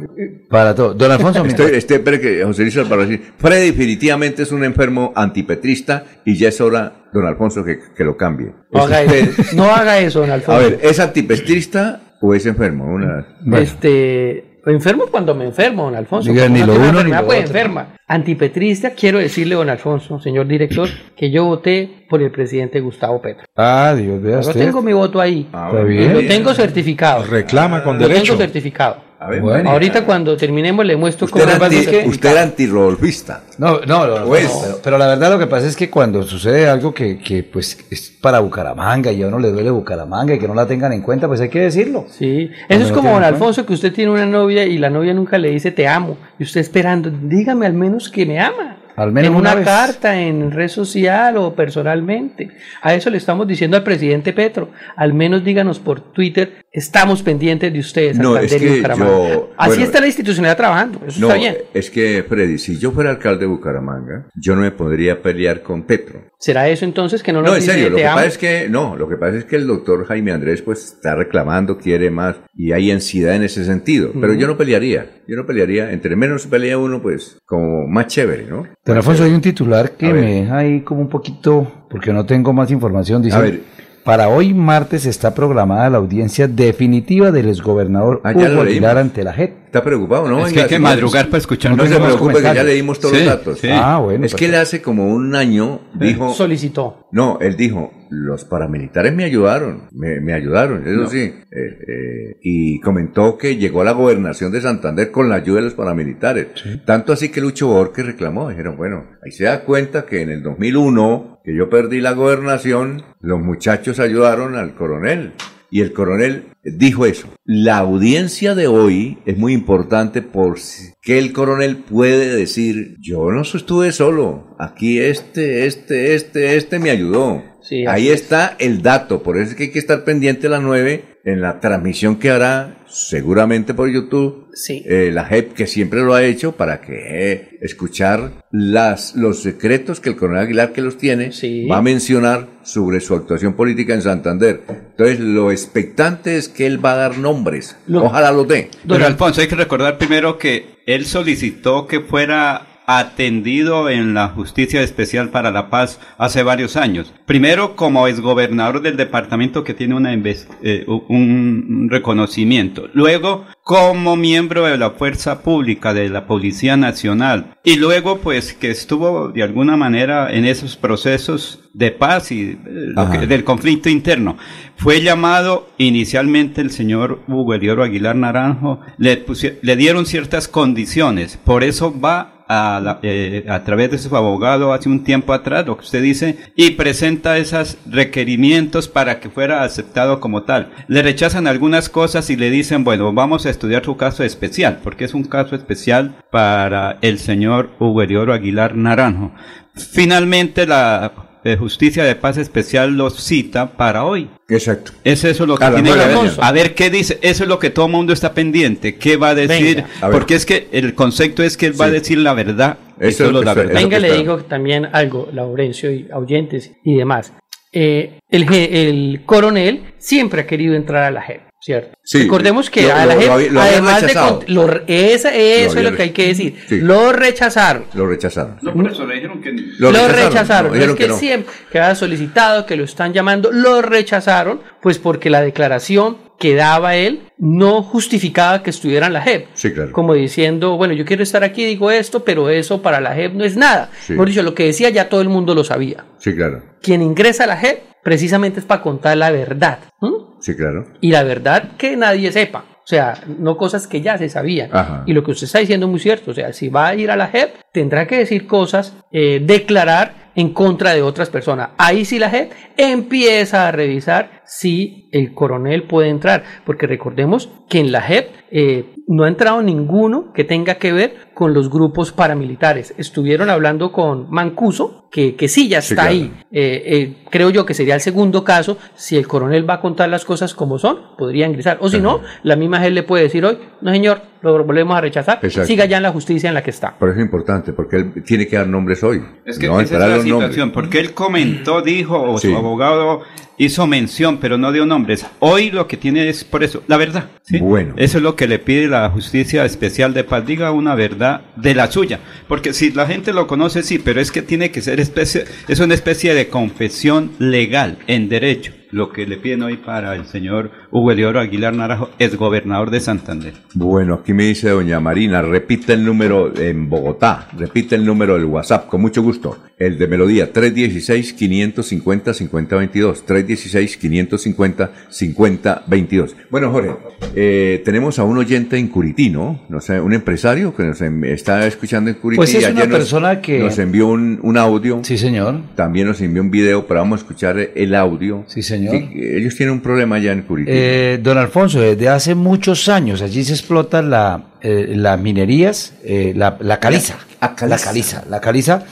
Para todo. Don Alfonso. Estoy, estoy, espere que José Luis Alvarado dice, Freddy definitivamente es un enfermo antipetrista y ya es hora, don Alfonso, que, que lo cambie. no haga Usted- eso. No haga eso, don Alfonso. a ver, ¿es antipetrista o es enfermo? Una... Este, enfermo cuando me enfermo, don Alfonso. Diga, ni lo uno ni lo pues otro. enferma. Antipetrista, quiero decirle, don Alfonso, señor director, que yo voté por el presidente Gustavo Petro. Ah, Dios, vea Yo tengo mi voto ahí. Ah, Y bien. lo tengo certificado. Reclama con Lo derecho. tengo certificado. A ver, Bueno. Ahorita cuando terminemos le muestro usted cómo anti, certificado. usted era antirrodolfista. No, no, no, no, Pues. no, pero, pero la verdad lo que pasa es que cuando sucede algo que, que pues es para Bucaramanga y a uno le duele Bucaramanga y que no la tengan en cuenta, pues hay que decirlo. Sí, eso es como don cuenta. Alfonso, que usted tiene una novia y la novia nunca le dice te amo. Y usted esperando, dígame al menos que me ama. Al menos en una una, vez. carta, en red social o personalmente. A eso le estamos diciendo al presidente Petro. Al menos díganos por Twitter, estamos pendientes de ustedes. No, es que Bucaramanga. yo- Así bueno, está la institucionalidad trabajando. Eso No, está bien. es que, Freddy, si yo fuera alcalde de Bucaramanga, yo no me podría pelear con Petro. ¿Será eso entonces que no No, nos en serio, lo "Te que amo"? pasa es que, no, lo que pasa es que el doctor Jaime Andrés pues está reclamando, quiere más, y hay ansiedad en ese sentido, pero yo no pelearía, yo no pelearía, entre menos pelea uno, pues, como más chévere, ¿no? Don Alfonso, hay un titular que me deja ahí como un poquito, porque no tengo más información. Dice, A ver. para hoy martes está programada la audiencia definitiva del exgobernador Ah, Hugo. Aguilar ante la JEP. ¿Está preocupado? No, Es que hay que madrugar para escuchar No, se preocupe que ya leímos todos Sí, los datos. sí. Ah, bueno, Es que él hace como un año dijo... Solicitó. No, él dijo, los paramilitares me ayudaron, me, me ayudaron, eso No. sí. eh, eh, y comentó que llegó a la gobernación de Santander con la ayuda de los paramilitares. Tanto así que Lucho Borges reclamó, dijeron, bueno, ahí se da cuenta que en el 2001, que yo perdí la gobernación, los muchachos ayudaron al coronel. Y el coronel dijo eso. La audiencia de hoy es muy importante porque el coronel puede decir, yo no estuve solo, aquí este, este, este, este me ayudó. Sí, Ahí es. está el dato, por eso es que hay que estar pendiente a las 9 en la transmisión que hará seguramente por YouTube Sí. eh, la JEP que siempre lo ha hecho para que eh, escuchar las, los secretos que el coronel Aguilar que los tiene va a mencionar sobre su actuación política en Santander. Entonces lo expectante es que él va a dar nombres. Ojalá lo dé. Don Alfonso, hay que recordar primero que él solicitó que fuera atendido en la Justicia Especial para la Paz hace varios años. Primero como exgobernador del departamento que tiene una eh, un reconocimiento. Luego como miembro de la Fuerza Pública de la Policía Nacional. Y luego pues que estuvo de alguna manera en esos procesos de paz y eh, lo que- del conflicto interno. Fue llamado inicialmente el señor Hugo Elioro Aguilar Naranjo, le, le dieron ciertas condiciones, por eso va eh, a través de su abogado hace un tiempo atrás, lo que usted dice, y presenta esos requerimientos para que fuera aceptado como tal. Le rechazan algunas cosas y le dicen, bueno, vamos a estudiar su caso especial, porque es un caso especial para el señor Hugo Elioro Aguilar Naranjo. Finalmente la eh, Justicia de Paz Especial lo cita para hoy. Exacto. Es eso lo que tiene que ver. A ver qué dice. Eso es lo que todo el mundo está pendiente. ¿Qué va a decir? Venga. A ver. Porque es que el concepto es que él va a decir la verdad. Eso es lo que la verdad. Venga, le digo también algo, Laurencio y oyentes y demás. Eh, el, el coronel siempre ha querido entrar a la JEP, ¿cierto? Sí, Recordemos que lo- a la lo- lo además de... rechazado. esa- eso es lo que hay que decir. Sí. Lo rechazaron. Lo rechazaron. No, por eso le dijeron que Lo, rechazaron. rechazaron, no, No, dijeron es que, que no. siempre que ha solicitado, que lo están llamando, lo rechazaron, pues porque la declaración que daba él no justificaba que estuviera en la JEP. Sí, claro. Como diciendo, bueno, yo quiero estar aquí, digo esto, pero eso para la JEP no es nada. Sí. Mejor dicho, lo que decía ya todo el mundo lo sabía. Sí, claro. Quien ingresa a la JEP precisamente es para contar la verdad. ¿m? Sí, claro. Y la verdad que nadie sepa. O sea, no cosas que ya se sabían. Ajá. Y lo que usted está diciendo es muy cierto. O sea, si va a ir a la JEP, tendrá que decir cosas, eh, declarar en contra de otras personas. Ahí sí la JEP empieza a revisar si el coronel puede entrar. Porque recordemos que en la JEP eh, no ha entrado ninguno que tenga que ver con los grupos paramilitares. Estuvieron hablando con Mancuso, que, que sí ya Sí, está claro. ahí. Eh, eh, creo yo que sería el segundo caso. Si el coronel va a contar las cosas como son, podría ingresar. O si no, la misma él le puede decir hoy, no señor, lo volvemos a rechazar. Exacto. Siga ya en la justicia en la que está. Por eso es importante, porque él tiene que dar nombres hoy. Es que no esa es la nombres. porque él comentó, dijo, o Sí. su abogado hizo mención, pero no dio nombres. Hoy lo que tiene es por eso, la verdad. ¿sí? Bueno. Eso es lo que le pide la justicia especial de paz, diga una verdad de la suya. Porque si la gente lo conoce, sí, pero es que tiene que ser especie, es una especie de confesión legal, en derecho, lo que le piden hoy para el señor Hugo Elioro Aguilar Naranjo, exgobernador de Santander. Bueno, aquí me dice doña Marina, repite el número en Bogotá, repite el número del WhatsApp, con mucho gusto. El de Melodía, 316-550-5022, 316-550-5022. Bueno, Jorge, eh, tenemos a un oyente en Curití, ¿no? No sé, un empresario que nos em- está escuchando en Curití. Pues es una nos- persona que- Nos envió un, un audio. Sí, señor. También nos envió un video, pero vamos a escuchar el audio. Sí, señor. ellos tienen un problema allá en Curití. Eh, don Alfonso, desde hace muchos años allí se explotan la, eh, las minerías, eh, la, la caliza. La caliza, la caliza.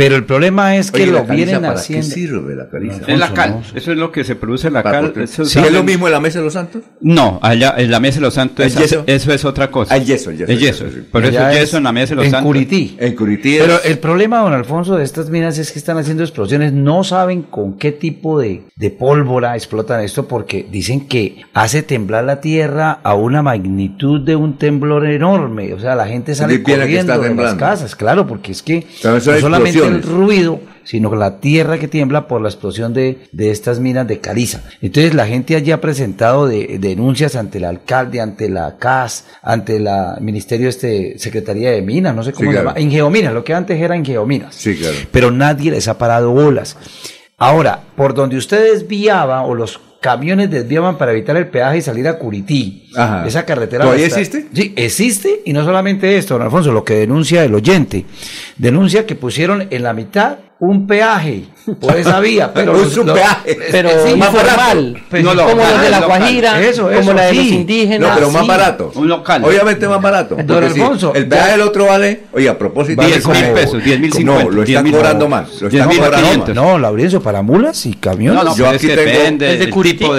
Pero el problema es que Oye, lo ¿la caliza vienen para qué haciendo. sirve la caliza? Es la cal, eso es lo que se produce en la cal. eso ¿Sí es lo mismo en la mesa de los santos? No, allá en la mesa de los santos ¿El es- yeso? eso es otra cosa. El yeso, el yeso, El yeso. Por eso Allá el es yeso en la mesa de los en santos. Curití. En Curití es- Pero el problema, don Alfonso, de estas minas es que están haciendo explosiones. No saben con qué tipo de, de pólvora explotan esto porque dicen que hace temblar la tierra a una magnitud de un temblor enorme. O sea, la gente sale corriendo de las casas. Claro, porque es que no solamente el ruido, sino la tierra que tiembla por la explosión de, de estas minas de caliza. Entonces la gente allí ha presentado de- denuncias ante el alcalde, ante la CAS, ante la Ministerio este, Secretaría de Minas, no sé cómo Sí, se claro. llama, en Geominas, lo que antes era en Geominas. Sí, claro. Pero nadie les ha parado bolas. Ahora, por donde usted desviaba o los camiones desviaban para evitar el peaje y salir a Curití, Ajá. esa carretera... ¿Todavía está- existe? Sí, existe y no solamente esto, don Alfonso, lo que denuncia el oyente. Denuncia que pusieron en la mitad un peaje por esa vía, pero Un los- los- subpeaje. Pero sí, más barato. formal, Pues, como no, los local, de la. Guajira, Eso, como eso, la de los sí. indígenas. No, pero más sí. barato. Un local. Obviamente más barato. Don Alfonso, el peaje del otro vale, oye, a propósito, Vale 10 como- mil pesos, 10 mil No, 50. lo 10 están cobrando no. más. Lo 10 están cobrando 500. No, Laurencio, para mulas y camiones. No, no, Yo aquí que tengo- el de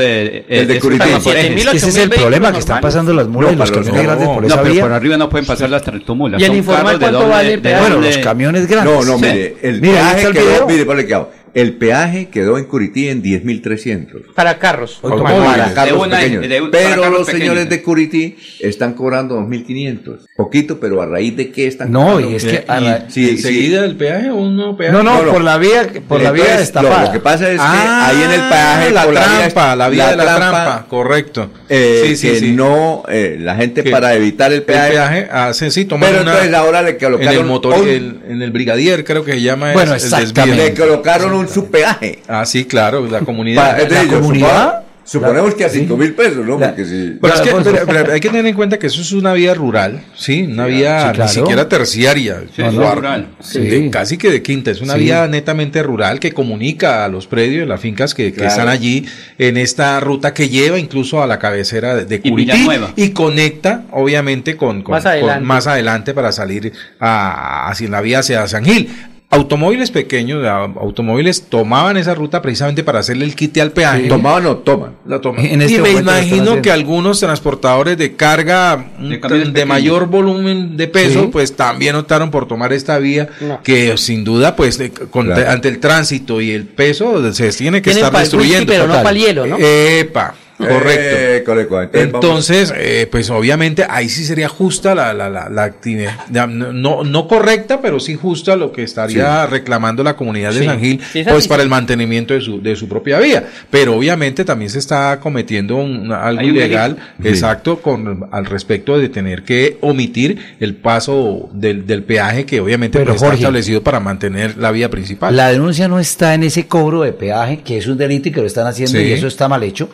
de... El de mil, Ese es el problema, que están pasando las mulas No, y los los- camiones grandes no, por No, esa pero vía. por arriba no pueden pasar las tractomulas. ¿Y el informal cuánto vale el peaje? Bueno, los camiones grandes. No, no, mire, el peaje el video. mire, ponle cuidado. El peaje quedó en Curití en 10.300. Para carros. Automóviles, Para- carros de una- pequeños. de un- para pero carros los señores pequeños. de Curití están cobrando 2.500. Poquito, pero a raíz de qué están No, cobrando? y es que a ¿Y la- Sí, enseguida el peaje o un nuevo peaje? No, no, No, no. por la vía, por la vía Entonces, destapada. Lo, lo que pasa es que Ah, ahí en el peaje la por trampa, la vía de la trampa, correcto. eh, Sí, sí, que sí. no eh, la gente Que para evitar el El peaje, peaje hace, sí, pero una- entonces ahora le en colocaron el motor, un- el- en el brigadier creo que se llama Bueno, es- el exactamente. le colocaron un subpeaje Ah, sí, claro, la comunidad. Yo comunidad? suponemos que a Sí. 5 mil pesos no La- porque si Pero es que Alfonso. pero- pero hay que tener en cuenta que eso es una vía rural, sí, una vía sí, claro. ni siquiera terciaria, Sí, rural. Sí. de- casi que de quinta, es una Sí. vía netamente rural que comunica a los predios, las fincas que, están allí en esta ruta que lleva incluso a la cabecera de, de Y Curití y conecta obviamente con, con- Más con- adelante. más adelante para salir a, hacia la vía hacia San Gil. Automóviles pequeños, automóviles tomaban esa ruta precisamente para hacerle el quite al peaje. tomaban o toman La toman. En este y me imagino que algunos transportadores de carga De mayor volumen de peso, Sí. pues también optaron por tomar esta vía No. que sin duda, pues de- con- Claro. ante el tránsito y el peso se tiene que Tienen estar whisky, destruyendo. pero no para el hielo, ¿no? Epa, correcto. Eh. Entonces, eh, pues obviamente ahí sí sería justa la, la, la, la actividad, no, no correcta, pero sí justa lo que estaría reclamando la comunidad de Sí. San Gil, Sí, pues para el mantenimiento de su, de su propia vía. Pero obviamente también se está cometiendo un- algo ilegal, exacto, con al respecto de tener que omitir el paso del, del peaje que obviamente Pero, pues, está Jorge, establecido para mantener la vía principal. La denuncia no está en ese cobro de peaje, que es un delito y que lo están haciendo Sí. y eso está mal hecho.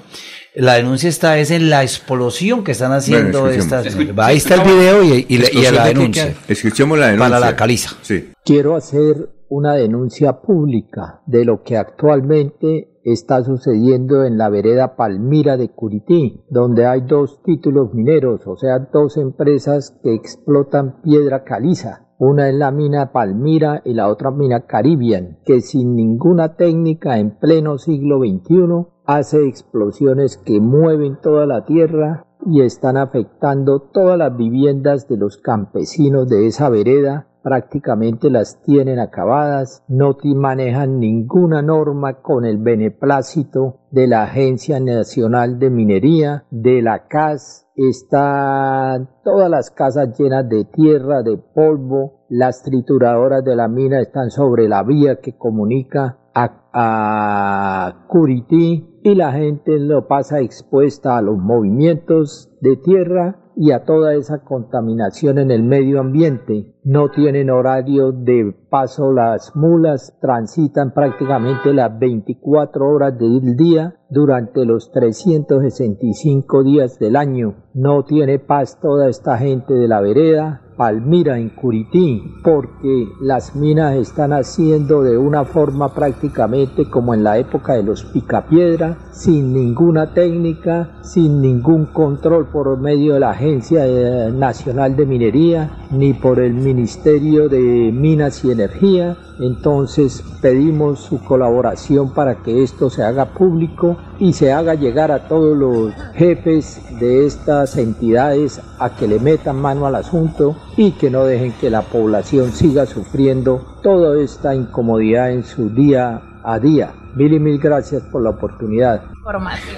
La denuncia está es en la explosión que están haciendo Bueno, estas. escuchemos. Ahí está el video y, y la- y ¿Explosión la denuncia. escuchemos la denuncia Para la caliza. sí Quiero hacer una denuncia pública de lo que actualmente está sucediendo en la vereda Palmira de Curití, donde hay dos títulos mineros, o sea, dos empresas que explotan piedra caliza. Una es la mina Palmira y la otra mina Caribbean, que sin ninguna técnica en pleno siglo XXI hace explosiones que mueven toda la tierra y están afectando todas las viviendas de los campesinos de esa vereda prácticamente las tienen acabadas, no manejan ninguna norma con el beneplácito de la Agencia Nacional de Minería, de la CAS, están todas las casas llenas de tierra, de polvo, las trituradoras de la mina están sobre la vía que comunica a, a Curití y la gente lo pasa expuesta a los movimientos de tierra y a toda esa contaminación en el medio ambiente. No tienen horario de paso las mulas, transitan prácticamente las 24 horas del día durante los 365 días del año. No tiene paz toda esta gente de la vereda Palmira en Curití, porque las minas están haciendo de una forma prácticamente como en la época de los picapiedra, sin ninguna técnica, sin ningún control por medio de la Agencia Nacional de Minería, ni por el Ministerio de Minas y Energía. Entonces pedimos su colaboración para que esto se haga público y se haga llegar a todos los jefes de estas entidades a que le metan mano al asunto y que no dejen que la población siga sufriendo toda esta incomodidad en su día a día. Mil y mil gracias por la oportunidad.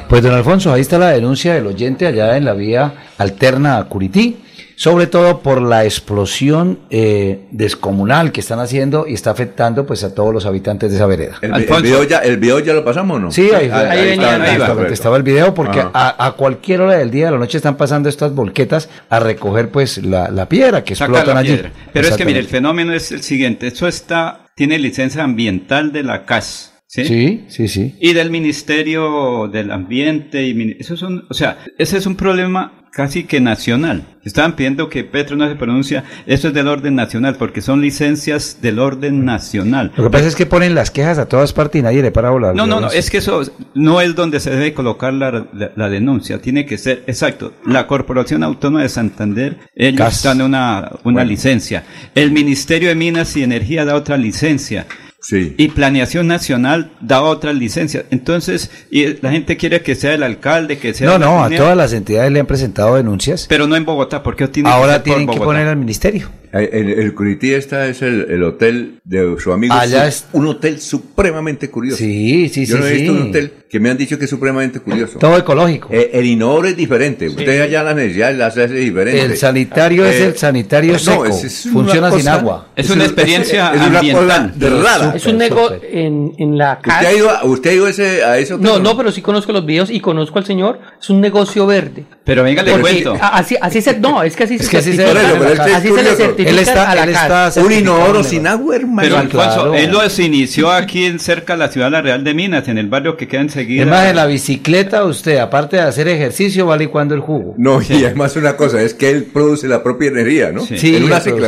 Pues don Alfonso, ahí está la denuncia del oyente allá en la vía alterna a Curití, sobre todo por la explosión eh, descomunal que están haciendo y está afectando pues a todos los habitantes de esa vereda. ¿El, el video ya, ¿El video ya lo pasamos o no? Sí, ahí, Ah, ahí está, venía, ahí exactamente, estaba el video porque a, a cualquier hora del día de la noche están pasando estas volquetas a recoger pues la, la piedra que Saca explotan la allí. Pero es que mire, el fenómeno es el siguiente. Eso está, tiene licencia ambiental de la CAS. ¿Sí? Sí, sí, sí. Y del Ministerio del Ambiente. Y, eso son, o sea, ese es un problema casi que nacional. Estaban pidiendo que Petro no se pronuncia. Eso es del orden nacional, porque son licencias del orden nacional. Lo que pasa es que ponen las quejas a todas partes y nadie le para volar. No, no, no, es que eso no es donde se debe colocar la, la- la denuncia, tiene que ser, exacto, la Corporación Autónoma de Santander, ellos CAS. dan una, una Bueno. licencia, el Ministerio de Minas y Energía da otra licencia, y Planeación Nacional da otra licencia, entonces, y la gente quiere que sea el alcalde, que sea... No, el no, a todas las entidades le han presentado denuncias. Pero no en Bogotá, porque Ahora que ser por tienen que poner al ministerio. Eh, El, el Curití esta es el, el hotel de su amigo. Allá Su- es- un hotel supremamente curioso. Sí, sí, Yo sí, no he visto sí. un hotel que me han dicho que es supremamente curioso. Todo ecológico. Eh, el inodoro es diferente. Usted allá las necesidades las hace diferente. El sanitario es Eh, el sanitario no, seco. es- es Funciona sin agua. Es una experiencia es ambiental. cosa de rara. Es un negocio en, en la ¿Usted ha ido, a- usted ha ido a ese, a ese hotel? No, no, pero sí conozco los videos y conozco al señor. Es un negocio verde. Pero venga, le cuento. Así, así se, no, es que así Es se que así se este es así se le certifica Él está- a la él está Un inodoro sin agua, hermano. Pero Alfonso, claro. él lo se inició aquí en cerca de la ciudad de la Real de Minas, en el barrio que queda enseguida. Es más, en la bicicleta usted, aparte de hacer ejercicio, va licuando el jugo. No, y además una cosa, es que él produce la propia energía, ¿no? Sí, en una él cicla,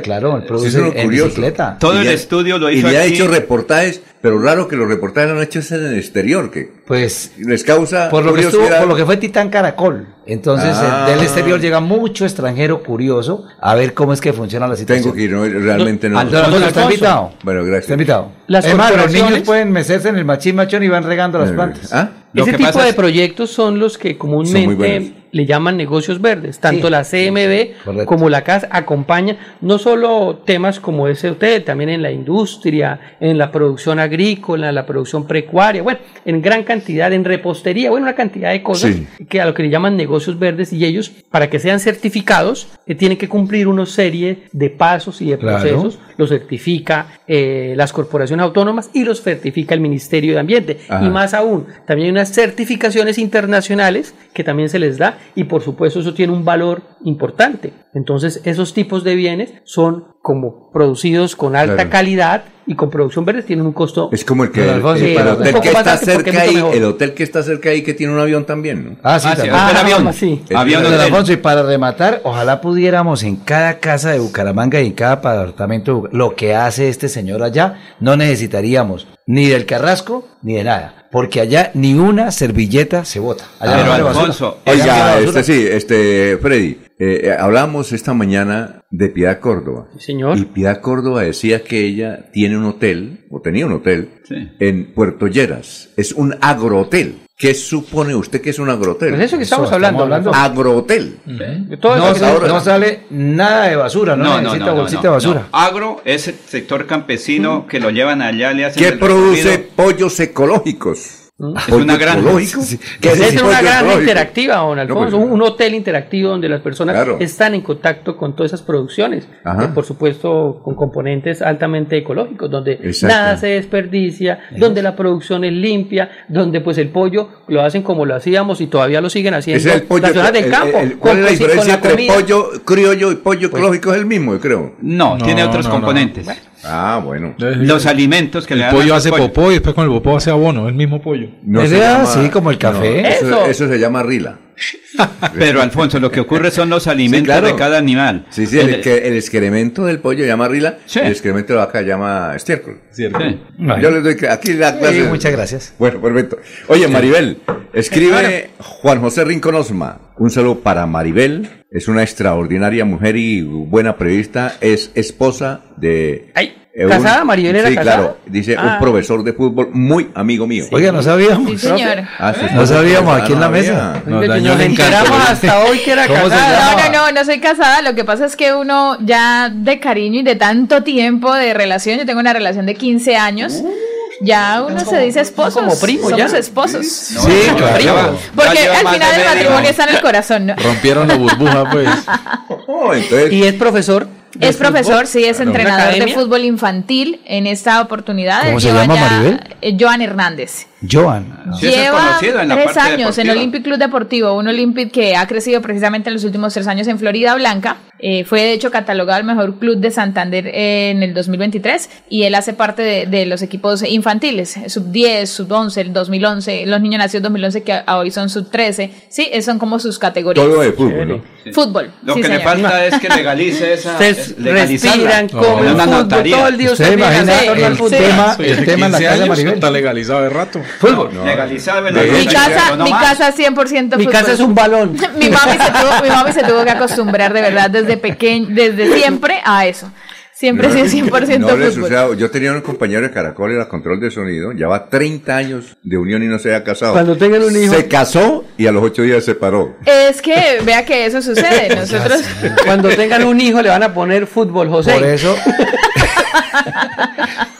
claro, él Sí, produce en curioso. bicicleta. Todo Y el estudio lo Y hizo le ha hecho reportajes, pero raro que los reportajes han hecho en el exterior, que Pues les causa por lo que estuvo, por lo que fue Titán Caracol. Entonces, Ah. eh, del exterior llega mucho extranjero curioso a ver cómo es que funciona la situación. Tengo que ir, no, realmente no. Ah, don Alfonso, está invitado. Bueno, gracias. Está invitado. Las es más, los niños pueden mecerse en el machín machón y van regando las plantas. ¿Ah? Ese tipo pasa de proyectos son los que Son muy buenos. comúnmente le llaman negocios verdes. Tanto Sí. la CMB Correcto. como la CAS acompañan no solo temas como ese usted, también en la industria, en la producción agrícola, en la producción precuaria, bueno, en gran cantidad, en repostería, bueno, una cantidad de cosas Sí. que a lo que le llaman negocios verdes y ellos, para que sean certificados, eh, tienen que cumplir una serie de pasos y de Claro. procesos los certifica eh, las corporaciones autónomas y los certifica el Ministerio de Ambiente. Ajá. Y más aún, también hay unas certificaciones internacionales que también se les da y por supuesto eso tiene un valor importante. Entonces esos tipos de bienes son como producidos con alta Claro. calidad y con producción verde tienen un costo. Es como el que el, hotel que está cerca ahí, el hotel que está cerca ahí que tiene un avión también, ¿no? Ah, sí, Ah, sí, también. Ah, avión. sí. Avión Don. Alfonso, y para rematar, ojalá pudiéramos en cada casa de Bucaramanga y en cada apartamento, lo que hace este señor allá, no necesitaríamos ni del carrasco ni de nada, porque allá ni una servilleta se bota. Allá no basura. Alfonso, Oiga, este sí, este, Freddy, eh, eh, hablamos esta mañana de Piedad Córdoba. Señor. Y Piedad Córdoba decía que ella tiene un hotel, o tenía un hotel, Sí. en Puerto Lleras. Es un agrohotel. ¿Qué supone usted que es un agrohotel? Pues eso que Eso, estamos estamos hablando. hablando. Agrohotel. Todo No, que- sale, no sale nada de basura, no, necesita bolsita de basura. no. Agro es el sector campesino que lo llevan allá, le hacen ¿Qué el produce recorrido. pollos ecológicos? Es una ecológico? Sí, sí. ¿Qué Debe es una ecológico? interactiva, don No, Alfonso, pues, un, un hotel interactivo donde las personas Claro. están en contacto con todas esas producciones, Ajá. eh, por supuesto con componentes altamente ecológicos, donde Exacto. nada se desperdicia, donde la producción es limpia, donde pues el pollo lo hacen como lo hacíamos y todavía lo siguen haciendo es el pollo. las zonas del el- campo. el- ¿Cuál es la diferencia la entre pollo criollo y pollo ecológico? Es el mismo, yo creo. No, No, tiene otros no, no. Ah, bueno. Los alimentos que le El dan a pollo hace popó y después con el popó hace abono, el mismo pollo. No ¿Es se llama- Sí, como el café. No, eso, Eso. eso se llama rila. Pero Alfonso, lo que ocurre son los alimentos claro. de cada animal. Sí, sí, el, que- el excremento del pollo llama rila, el excremento de la vaca llama estiércol. Sí. Yo les doy aquí la clase. muchas gracias. Bueno, perfecto. Oye, Maribel, escribe Juan José Rincón Osma. Un saludo para Maribel. Es una extraordinaria mujer y buena periodista. Es esposa de. un- ¿casada? ¿Maribel era sí, casada? claro. Dice Ah. un profesor de fútbol muy amigo mío. Oiga, no sabíamos. Sí, señor. Ah, sí, No sí. sabíamos aquí Ah, en la no mesa. Nos dañó Nos el encanto. enteramos hasta hoy que era ¿Cómo se casada. No, no, no, no soy casada. Lo que pasa es que uno ya de cariño y de tanto tiempo de relación, yo tengo una relación de 15 años. Ya uno se dice esposos. como primo, Somos ya. esposos. Sí, claro. Porque Ya lleva al final el matrimonio está en el corazón, ¿no? Rompieron la burbuja, pues. Oh, entonces, Y es profesor. Es profesor, fútbol. sí, es Claro. entrenador de fútbol infantil en esta oportunidad. ¿Cómo se llama, Maribel? eh, Joan Hernández. Joan. Sí, es Lleva conocido en la tres parte años en deportiva. Olympic Club Deportivo, un Olympic que ha crecido precisamente en los últimos tres años en Florida Blanca. Eh, fue de hecho catalogado el mejor club de Santander en el 2023 y él hace parte de, de los equipos infantiles, sub 10, sub 11, el 2011, los niños nacidos 2011 que a- hoy son sub 13. Sí, esos son como sus categorías. todo de fútbol, ¿no? Fútbol. Lo sí, que le señor. falta es que legalice esa. Ustedes legalizarla. respiran, No, en una fútbol, notaría. todo el día ¿Usted ustedes imagina en al el fútbol. tema, el tema en la 15 casa de años, Maribel? Está legalizado de rato. Fútbol. Legalizado en No, yo- Mi casa, mi casa 100% Mi fútbol. casa es un balón. mi mami se tuvo, mi mami se tuvo que acostumbrar de verdad desde pequeño, desde siempre a eso. Siempre ha sido 100% No les fútbol. Yo tenía un compañero de Caracol, era control de sonido, lleva 30 años de unión y no se ha casado. Cuando tengan un hijo. Se casó y a los 8 días se separó. Es que vea que eso sucede. Nosotros Cuando tengan un hijo le van a poner fútbol, José. Por eso,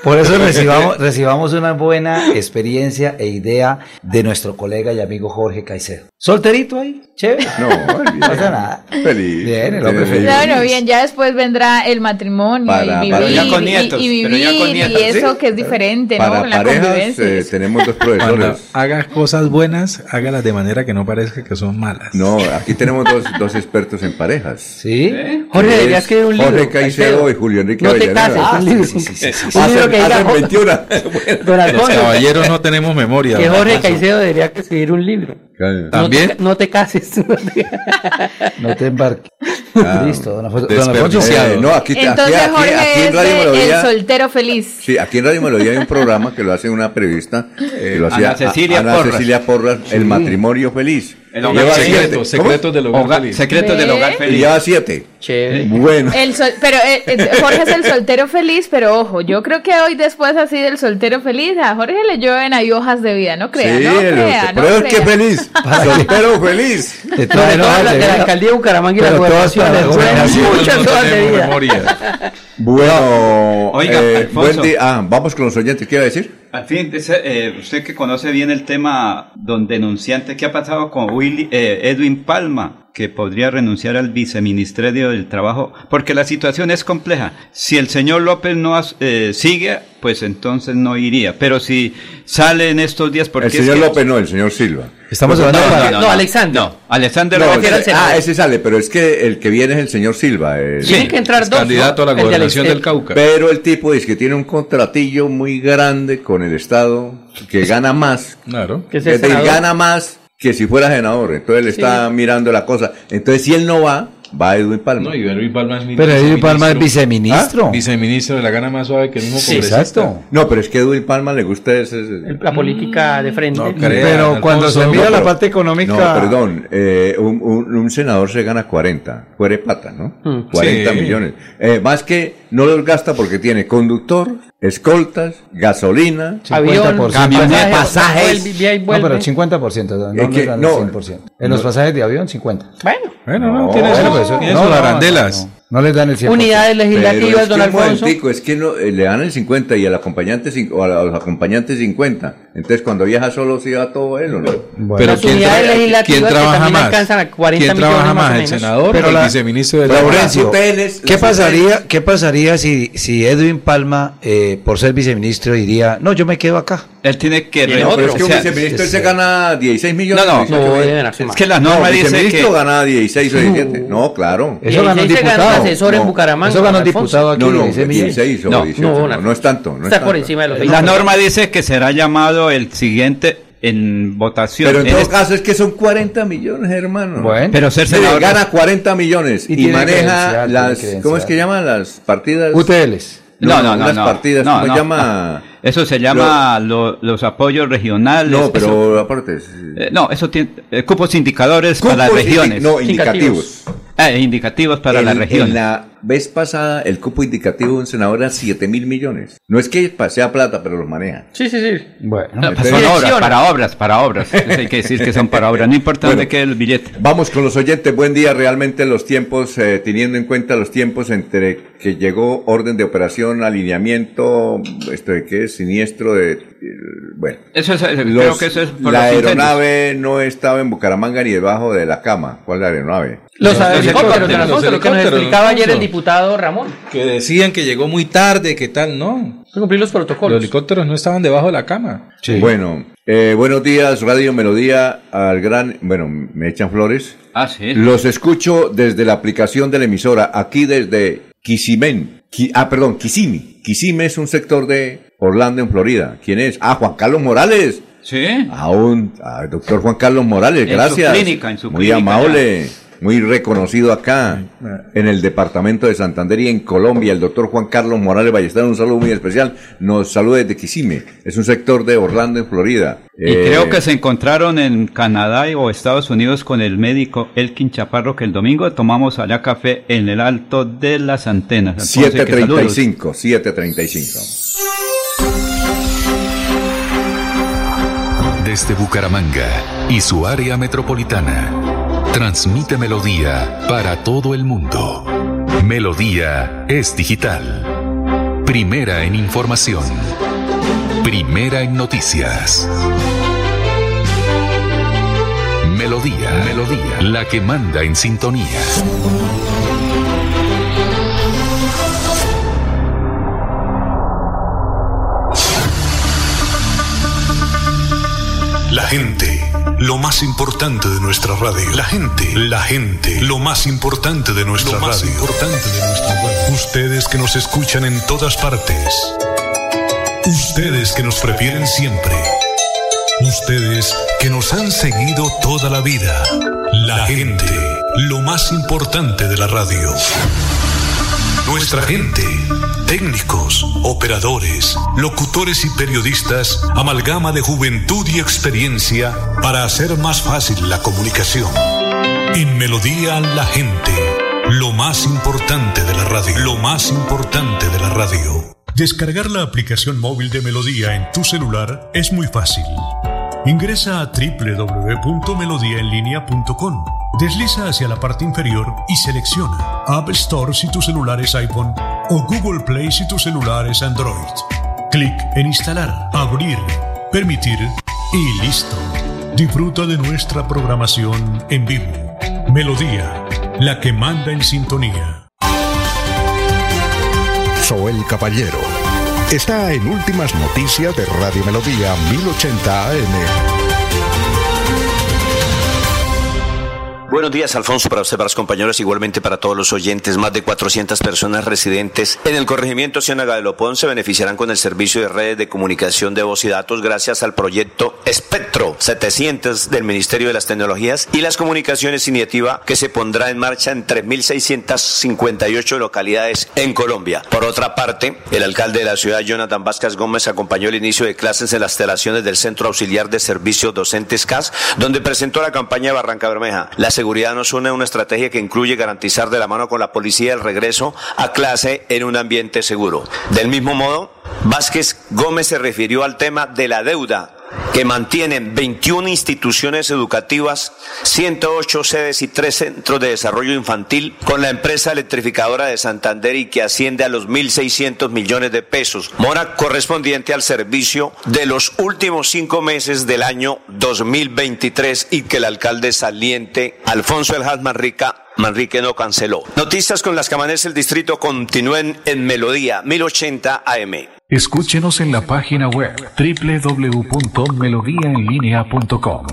por eso recibamos, recibamos una buena experiencia e idea de nuestro colega y amigo Jorge Caicedo. Solterito ahí, chévere. No, No pasa nada. Feliz. Bien, el hombre Feliz. feliz. Claro, bien, ya después vendrá el matrimonio Para- y para- vivir, ya con y- nietos, y, pero ya con vivir nietos, y eso ¿sí? que es diferente, ¿no? Para La parejas eh, tenemos dos Cuando profesores. hagas cosas buenas, hágalas de manera que no parezca que son malas. No, aquí tenemos dos, dos expertos en parejas. ¿Sí? Jorge, deberías escribir un libro. Jorge Caicedo y Julio Enrique No te Avellaneda. cases, Ah, un libro. sí, sí, sí, sí. Un libro Hacen, que diga hacen Jorge- 21. Don Los caballeros no tenemos memoria. que Jorge. Caicedo debería escribir un libro. No ¿También? te, no te cases. No te embarques. Ah, Listo, don desperdiciado. Eh, no, aquí, Entonces aquí, Jorge aquí en es Radio Melodía. el soltero feliz. Sí, aquí en Radio Melodía hay un programa que lo hace una periodista, que lo Ana hacía Cecilia Ana Porras. Cecilia Porras, El matrimonio feliz. El hogar Lleva secreto, siete. Secretos del hogar Hogar- feliz. secretos del hogar Y feliz. lleva siete. Chévere. Bueno. El sol- pero eh, eh, Jorge es el soltero feliz, pero ojo, yo creo que hoy después así del soltero feliz, a Jorge le llueven ahí hojas de vida, no crea, sí, no el- crea, no pero es que feliz. Soltero feliz. La de de la alcaldía de Bucaramanga y la gobernación. Muchas hojas de vida. Bueno, Oiga, eh, Alfonso. buen día. Ah, vamos con los oyentes. ¿Qué iba a decir? Al fin, eh, usted que conoce bien el tema don denunciante, ¿qué ha pasado con Willy, eh, Edwin Palma, que podría renunciar al viceministerio del Trabajo? Porque la situación es compleja. Si el señor López no eh, sigue, pues entonces no iría. Pero si sale en estos días, porque El es señor que- López no, el señor Silva. Estamos No, hablando no, de no, No, Alexander. No, Alexander No, López. ah, ese sale, pero es que el que viene es el señor Silva. el- Tienen que entrar Es dos. candidato a la ¿no? El de gobernación Alex- del Cauca. Pero el tipo dice que tiene un contratillo muy grande con el Estado, que gana más, Claro. Que es senador. gana más que si fuera senador. Entonces le está mirando la cosa. Entonces si él no va, va Edwin Palma. No, y Edwin Palma es Pero Edwin. Palma es viceministro. ¿Ah? Viceministro de la gana más suave que el mismo Sí, congresista. exacto. No, pero es que Edwin Palma le gusta ese... La política de frente. No. Pero Alfonso, cuando se no, mira la parte económica. No, perdón, eh, un, un- un senador se gana 40, fuere pata, ¿no? Mm. 40 Sí. millones. Eh, más que no los gasta porque tiene conductor, escoltas, gasolina, Avión, 50%. Camioneta, pasajes. pasajes. vuelve, No, pero el 50%. No, no, Es que- no, no. 100%. En los pasajes de avión, 50. Bueno, Bueno, no, No, tiene bueno, sus, pues eso- tiene no, no, no, arandelas. No. Les dan el 100%. unidades Pero legislativas, es don que Alfonso. momentico, es que no, eh, le dan el 50 y al acompañante o a, los acompañantes 50. Entonces cuando viaja solo se va todo él o no. Bueno. Pero Las ¿quién, unidades tra- legislativas quién que trabaja también más? alcanzan a 40 ¿Quién millones trabaja más o más, el senador Pero o el la- viceministro de la Laurencio, ¿qué pasaría, ¿qué pasaría si, si Edwin Palma, eh, por ser viceministro, diría, no, yo me quedo acá? Él tiene que No, pero es que un viceministro él se gana 16 millones. No, no, 18 no, Es que la No, norma el dice viceministro que... gana 16 o 17. No, claro. Eso ganó un gana diputado. Asesor en No, Bucaramanga. Eso ganó diputado aquí No, no, 16 millones. 16 o No, 18. no, No, no, es tanto. No Está es por tanto. encima de los La norma dice que será llamado el siguiente en votación. Pero en, En todo este- caso es que son 40 millones, hermano. Bueno. Pero ser senador- gana 40 millones Y y, maneja las. ¿cómo es que llaman las partidas? UTLs. No, no, no. Las no. partidas, No, ¿cómo no, llama? no. Eso se llama lo- los apoyos regionales. No, pero eso- aparte. eh, no, eso tiene eh, cupos indicadores para las Cupos indi- regiones. no, indicativos. Ah, indicativos para en, las regiones. En la vez pasada, el cupo indicativo de un senador era 7 mil millones. No es que sea plata, pero los maneja. Sí, sí, sí. Bueno, No, pues Entonces- son obras, para obras, para obras. Hay que decir que son para obras. No importa Bueno. dónde quede el billete. Vamos con los oyentes. Buen día. Realmente los tiempos, eh, teniendo en cuenta los tiempos entre que llegó orden de operación, alineamiento, esto de qué es siniestro de, eh, bueno. Eso es, Los- creo que eso es por la aeronave no estaba en Bucaramanga ni debajo de la cama. ¿Cuál es la aeronave? Los, Los helicópteros, los lo que nos explicaba ayer el diputado Ramón. Que decían que llegó muy tarde, que tal, no. Cumplir los protocolos. Los helicópteros no estaban debajo de la cama. Bueno, eh, buenos días, Radio Melodía, al gran, bueno, me echan flores. Ah, sí. Los escucho desde la aplicación de la emisora, aquí desde Kissimmee. Ki- ah, perdón, Kissimmee. Kissimmee es un sector de Orlando, en Florida. ¿Quién es? Ah, Juan Carlos Morales. Sí. Aún, ah, doctor Juan Carlos Morales, En su gracias. clínica, en su Muy clínica amable, muy reconocido acá en el departamento de Santander y en Colombia. El doctor Juan Carlos Morales Ballester, un saludo muy especial. Nos saluda desde Kissimmee. Es un sector de Orlando, en Florida. Y Eh, creo que se encontraron en Canadá o Estados Unidos con el médico Elkin Chaparro, que el domingo tomamos allá café en el alto de las antenas. Alfonso, y que saludos. 735, 735. Desde Bucaramanga y su área metropolitana. Transmite Melodía para todo el mundo. Melodía es digital. Primera en información. Primera en noticias. Melodía, Melodía, la que manda en sintonía. La gente, lo más importante de nuestra radio. La gente, la gente, lo más importante de nuestra Lo más radio. importante de nuestra radio. Ustedes que nos escuchan en todas partes. Ustedes que nos prefieren siempre. Ustedes que nos han seguido toda la vida. La gente, lo más importante de la radio. Nuestra gente, técnicos, operadores, locutores y periodistas, amalgama de juventud y experiencia para hacer más fácil la comunicación. En Melodía la gente, lo más importante de la radio, lo más importante de la radio. Descargar la aplicación móvil de Melodía en tu celular es muy fácil. Ingresa a www.melodiaenlinea.com. Desliza hacia la parte inferior y selecciona App Store si tu celular es iPhone o Google Play si tu celular es Android. Clic en Instalar, Abrir, Permitir y listo. Disfruta de nuestra programación en vivo. Melodía, la que manda en sintonía. Soel Caballero está en Últimas Noticias de Radio Melodía 1080 AM. Buenos días, Alfonso, para usted, para los compañeros, igualmente para todos los oyentes. Más de 400 personas residentes en el corregimiento Ciénaga de Lopón se beneficiarán con el servicio de redes de comunicación de voz y datos gracias al proyecto Espectro 700 del Ministerio de las Tecnologías y las Comunicaciones, iniciativa que se pondrá en marcha en 3.658 localidades en Colombia. Por otra parte, el alcalde de la ciudad, Jonathan Vázquez Gómez, acompañó el inicio de clases en las instalaciones del Centro Auxiliar de Servicios Docentes CAS, donde presentó la campaña de Barranca Bermeja. Seguridad nos une a una estrategia que incluye garantizar de la mano con la policía el regreso a clase en un ambiente seguro. Del mismo modo, Vázquez Gómez se refirió al tema de la deuda que mantienen 21 instituciones educativas, 108 sedes y 3 centros de desarrollo infantil con la empresa electrificadora de Santander y que asciende a los 1.600 millones de pesos, mora correspondiente al servicio de los últimos cinco meses del año 2023 y que el alcalde saliente Alfonso El Manrica Manrique no canceló. Noticias con las que amanece el distrito continúen en Melodía 1080 AM. Escúchenos en la página web www.melodiaenlinea.com.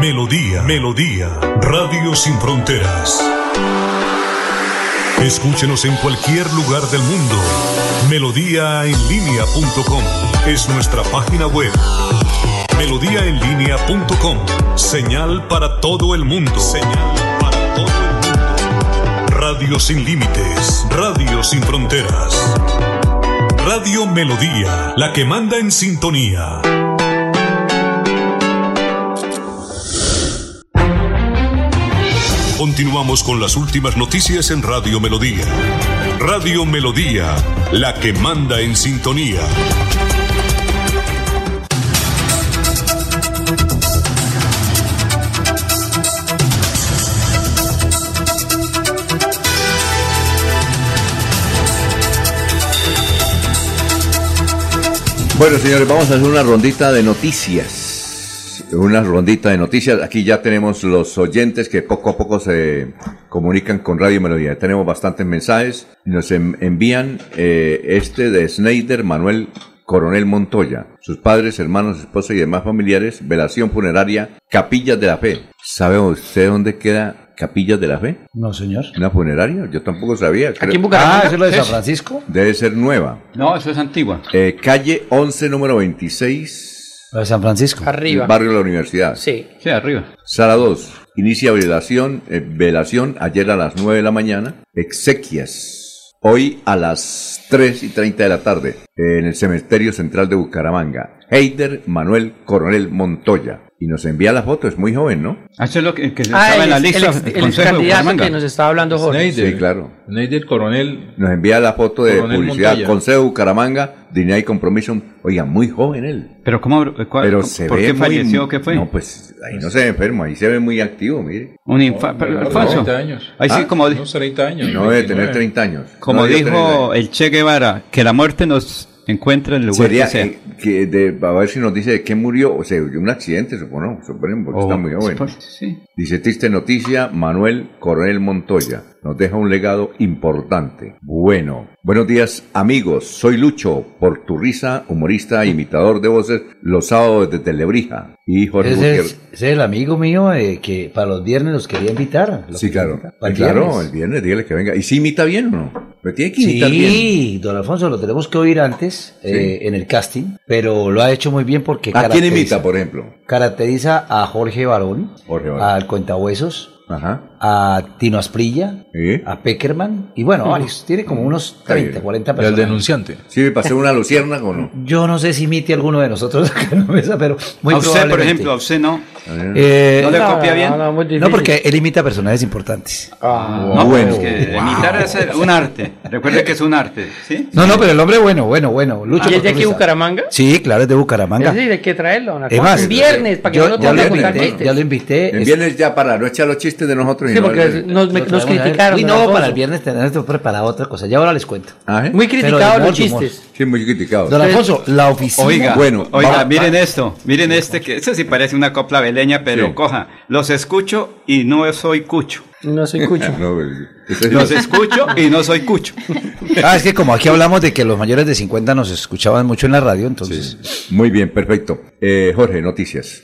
Melodía, Melodía, Radio Sin Fronteras. Escúchenos en cualquier lugar del mundo. Melodíaenlínea.com es nuestra página web. Melodíaenlínea.com. Señal para todo el mundo. Radio sin límites. Radio sin fronteras. Radio Melodía, la que manda en sintonía. Continuamos con las últimas noticias en Radio Melodía. Radio Melodía, la que manda en sintonía. Bueno, señores, vamos a hacer una rondita de noticias. Una rondita de noticias. Aquí ya tenemos los oyentes que poco a poco se comunican con Radio Melodía. Tenemos bastantes mensajes. Nos en- envían eh, este de Snyder Manuel Coronel Montoya. Sus padres, hermanos, esposa y demás familiares. Velación funeraria Capillas de la Fe. ¿Sabe usted dónde queda Capillas de la Fe? No, señor. ¿Una funeraria? Yo tampoco sabía. creo- en Bucaramanga? Ah, ¿eso es lo de San Francisco? Debe ser nueva. No, eso es antigua. Eh, calle 11, número 26. de San Francisco. Arriba. Barrio de la Universidad. Sí. Sí, arriba. Sala 2. Inicia velación, eh, velación ayer a las 9 de la mañana. Exequias. Hoy a las 3 y 30 de la tarde. En el Cementerio Central de Bucaramanga. Heider Manuel Coronel Montoya. Y nos envía la foto, es muy joven, ¿no? Eso es lo que, que Ah, estaba en la el, lista el candidato que nos estaba hablando Jorge. Sí, claro. Neider Coronel. Nos envía la foto de publicidad. Montoya. Consejo Bucaramanga, Dignidad y Compromiso. Oiga, muy joven él. Pero ¿cómo? cuál- Pero cómo- se ¿Por ve qué muy- falleció? ¿Qué fue? No, pues ahí no se ve enfermo, ahí se ve muy activo, mire. Un infarto. No, Alfonso. 30 años. Ahí sí, ¿Ah? como, Unos 30 años. No debe 29. tener 30 años. como No dijo el Che Guevara, que la muerte nos encuentre en el lugar Sería que sea. eh, que de, a ver si nos dice de qué murió, o sea, un accidente, suponemos, suponemos, porque Oh, está muy joven. pues, sí. Dice triste noticia, Manuel Coronel Montoya nos deja un legado importante. Bueno, buenos días amigos, soy Lucho, porturrisa, humorista, e imitador de voces, los sábados desde Lebrija. Y Jorge Ese es, ese es el amigo mío eh, que para los viernes los quería invitar. Los Sí, claro. invitar. Para el claro, viernes. el viernes, dígale que venga. ¿Y si imita bien o no? Pero tiene que imitar bien. Sí, don Alfonso, lo tenemos que oír antes eh, en el casting, pero lo ha hecho muy bien porque ¿A quién imita, por ejemplo? Caracteriza a Jorge Barón, Jorge Barón. al Cuentahuesos, Ajá. A Tino Asprilla, ¿Sí? a Peckerman, y bueno, varios. Tiene como unos 30, 40 El personas. denunciante. ¿Sí me pasé una lucierna o no? Yo no sé si imite alguno de nosotros acá en la mesa, pero muy a usted, por ejemplo, a usted no. Eh, ¿No le copia bien? No, muy difícil. No, porque él imita personajes importantes. Ah. No, Bueno. es que imitar es un arte. Recuerde que es un arte, ¿sí? No, no, pero el hombre bueno, bueno, bueno. Lucho ¿Y es de aquí. Bucaramanga? Sí, claro, es de Bucaramanga. Es decir, hay que traerlo. don Es Alfonso. más, Un viernes, para que yo, no ya nos lo invité, ya lo invité. En Es- viernes ya para no echar los chistes de nosotros. Y Sí, no porque el- nos, me- criticaron. Don no, para el viernes tenemos preparado otra cosa. Ya ahora les cuento. Ah, ¿eh? Muy criticados los chistes. Sí, muy criticado. Don Alfonso, la oficina. Oiga, Bueno, oiga, va- miren esto, miren este que ese sí parece una copla veleña, pero Sí. coja, los escucho y no soy cucho. No soy cucho. No, Los escucho y no soy cucho. Ah, es que como aquí hablamos de que los mayores de 50 nos escuchaban mucho en la radio, entonces. Muy bien, perfecto. Eh, Jorge, noticias.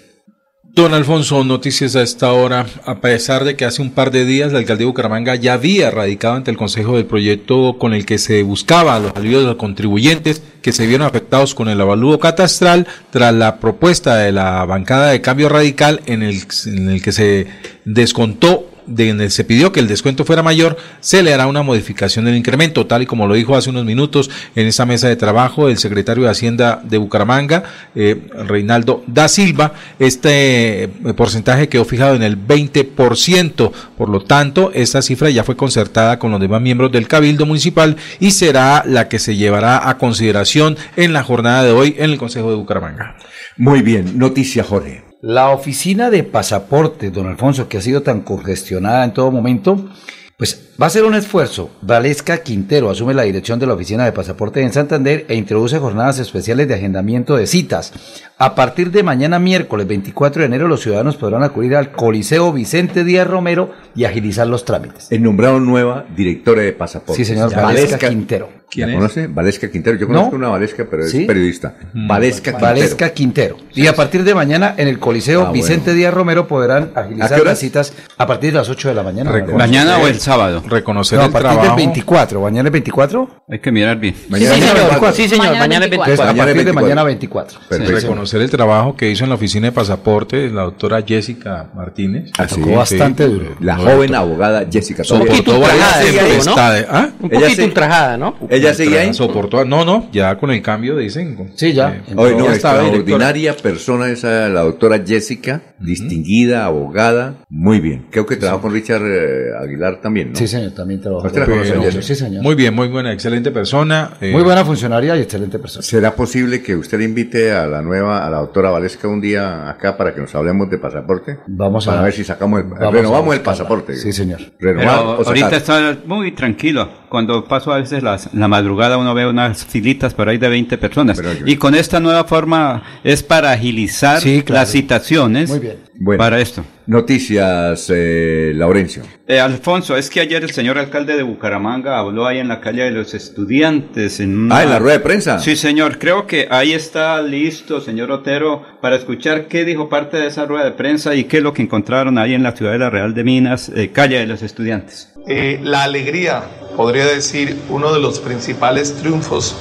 Don Alfonso, noticias a esta hora. A pesar de que hace un par de días la alcaldía de Bucaramanga ya había radicado ante el Consejo del proyecto con el que se buscaba los alivios de los contribuyentes que se vieron afectados con el avalúo catastral tras la propuesta de la bancada de cambio radical en el que se descontó de el se pidió que el descuento fuera mayor, se le hará una modificación del incremento, tal y como lo dijo hace unos minutos en esa mesa de trabajo el secretario de Hacienda de Bucaramanga, eh, Reinaldo da Silva. Este eh, porcentaje quedó fijado en el 20%, por lo tanto, esta cifra ya fue concertada con los demás miembros del Cabildo Municipal y será la que se llevará a consideración en la jornada de hoy en el Consejo de Bucaramanga. Muy bien, noticia, Jorge. La oficina de pasaporte, don Alfonso, que ha sido tan congestionada en todo momento, pues va a ser un esfuerzo. Valesca Quintero asume la dirección de la oficina de pasaporte en Santander e introduce jornadas especiales de agendamiento de citas. A partir de mañana miércoles 24 de enero los ciudadanos podrán acudir al Coliseo Vicente Díaz Romero y agilizar los trámites. El nombrado nueva directora de pasaportes. Sí, señor, Valesca Valesca Quintero. ¿Quién ¿La es? conoce? Valesca Quintero. Yo No. conozco una Valesca, pero ¿Sí? es periodista. Valesca Quintero. Valesca Quintero. Y a partir de mañana en el Coliseo Ah, Vicente bueno. Díaz Romero podrán ¿A agilizar las citas a partir de las 8 de la mañana. Reconocer- ¿Mañana o el sábado? Reconocer No, a el partir trabajo. del 24. ¿Mañana es 24? Hay que mirar bien. Sí, Mañana- señor. mañana- Sí, señor. Mañana Mañana es 24. 24. a Mañana partir de 24. mañana 24. Perfecto. Reconocer el trabajo que hizo en la oficina de pasaporte la doctora Jessica Martínez. Ah, sí, Tocó sí. bastante duro. La No, joven abogada Jessica. Un poquito ultrajada, ¿no? ¿Ah? Un poquito sí. ultrajada, ¿no? ¿Ella sigue ahí? Soportó, no, no, ya con el cambio dicen. Sí, ya. Eh, Hoy no, ya estaba directora. extraordinaria persona esa, la doctora Jessica, distinguida, abogada, muy bien. Creo que trabajó con Richard eh, Aguilar también, ¿no? Sí, señor, también trabajó. ¿Usted la conoce? Sí, señor. Muy bien, muy buena, excelente persona. eh, Muy buena funcionaria y excelente persona. ¿Será posible que usted le invite a la nueva, a la doctora Valesca un día acá para que nos hablemos de pasaporte? Vamos a- Para ver si sacamos el, renovamos el pasaporte. Sí, señor. Renovar Pero o sacar. ahorita está muy tranquilo. Cuando paso a veces las- la madrugada uno ve unas filitas por ahí de 20 personas. Yo- y con esta nueva forma es para agilizar Sí, claro. las citaciones Muy bien. Bueno. para esto. Noticias, eh, Laurencio. Eh, Alfonso, es que ayer el señor alcalde de Bucaramanga habló ahí en la calle de los estudiantes. En una- Ah, en la rueda de prensa. Sí, señor. Creo que ahí está listo, señor Otero, para escuchar qué dijo parte de esa rueda de prensa y qué es lo que encontraron ahí en la Ciudadela Real de Minas, eh, calle de los estudiantes. Eh, la alegría, podría decir, uno de los principales triunfos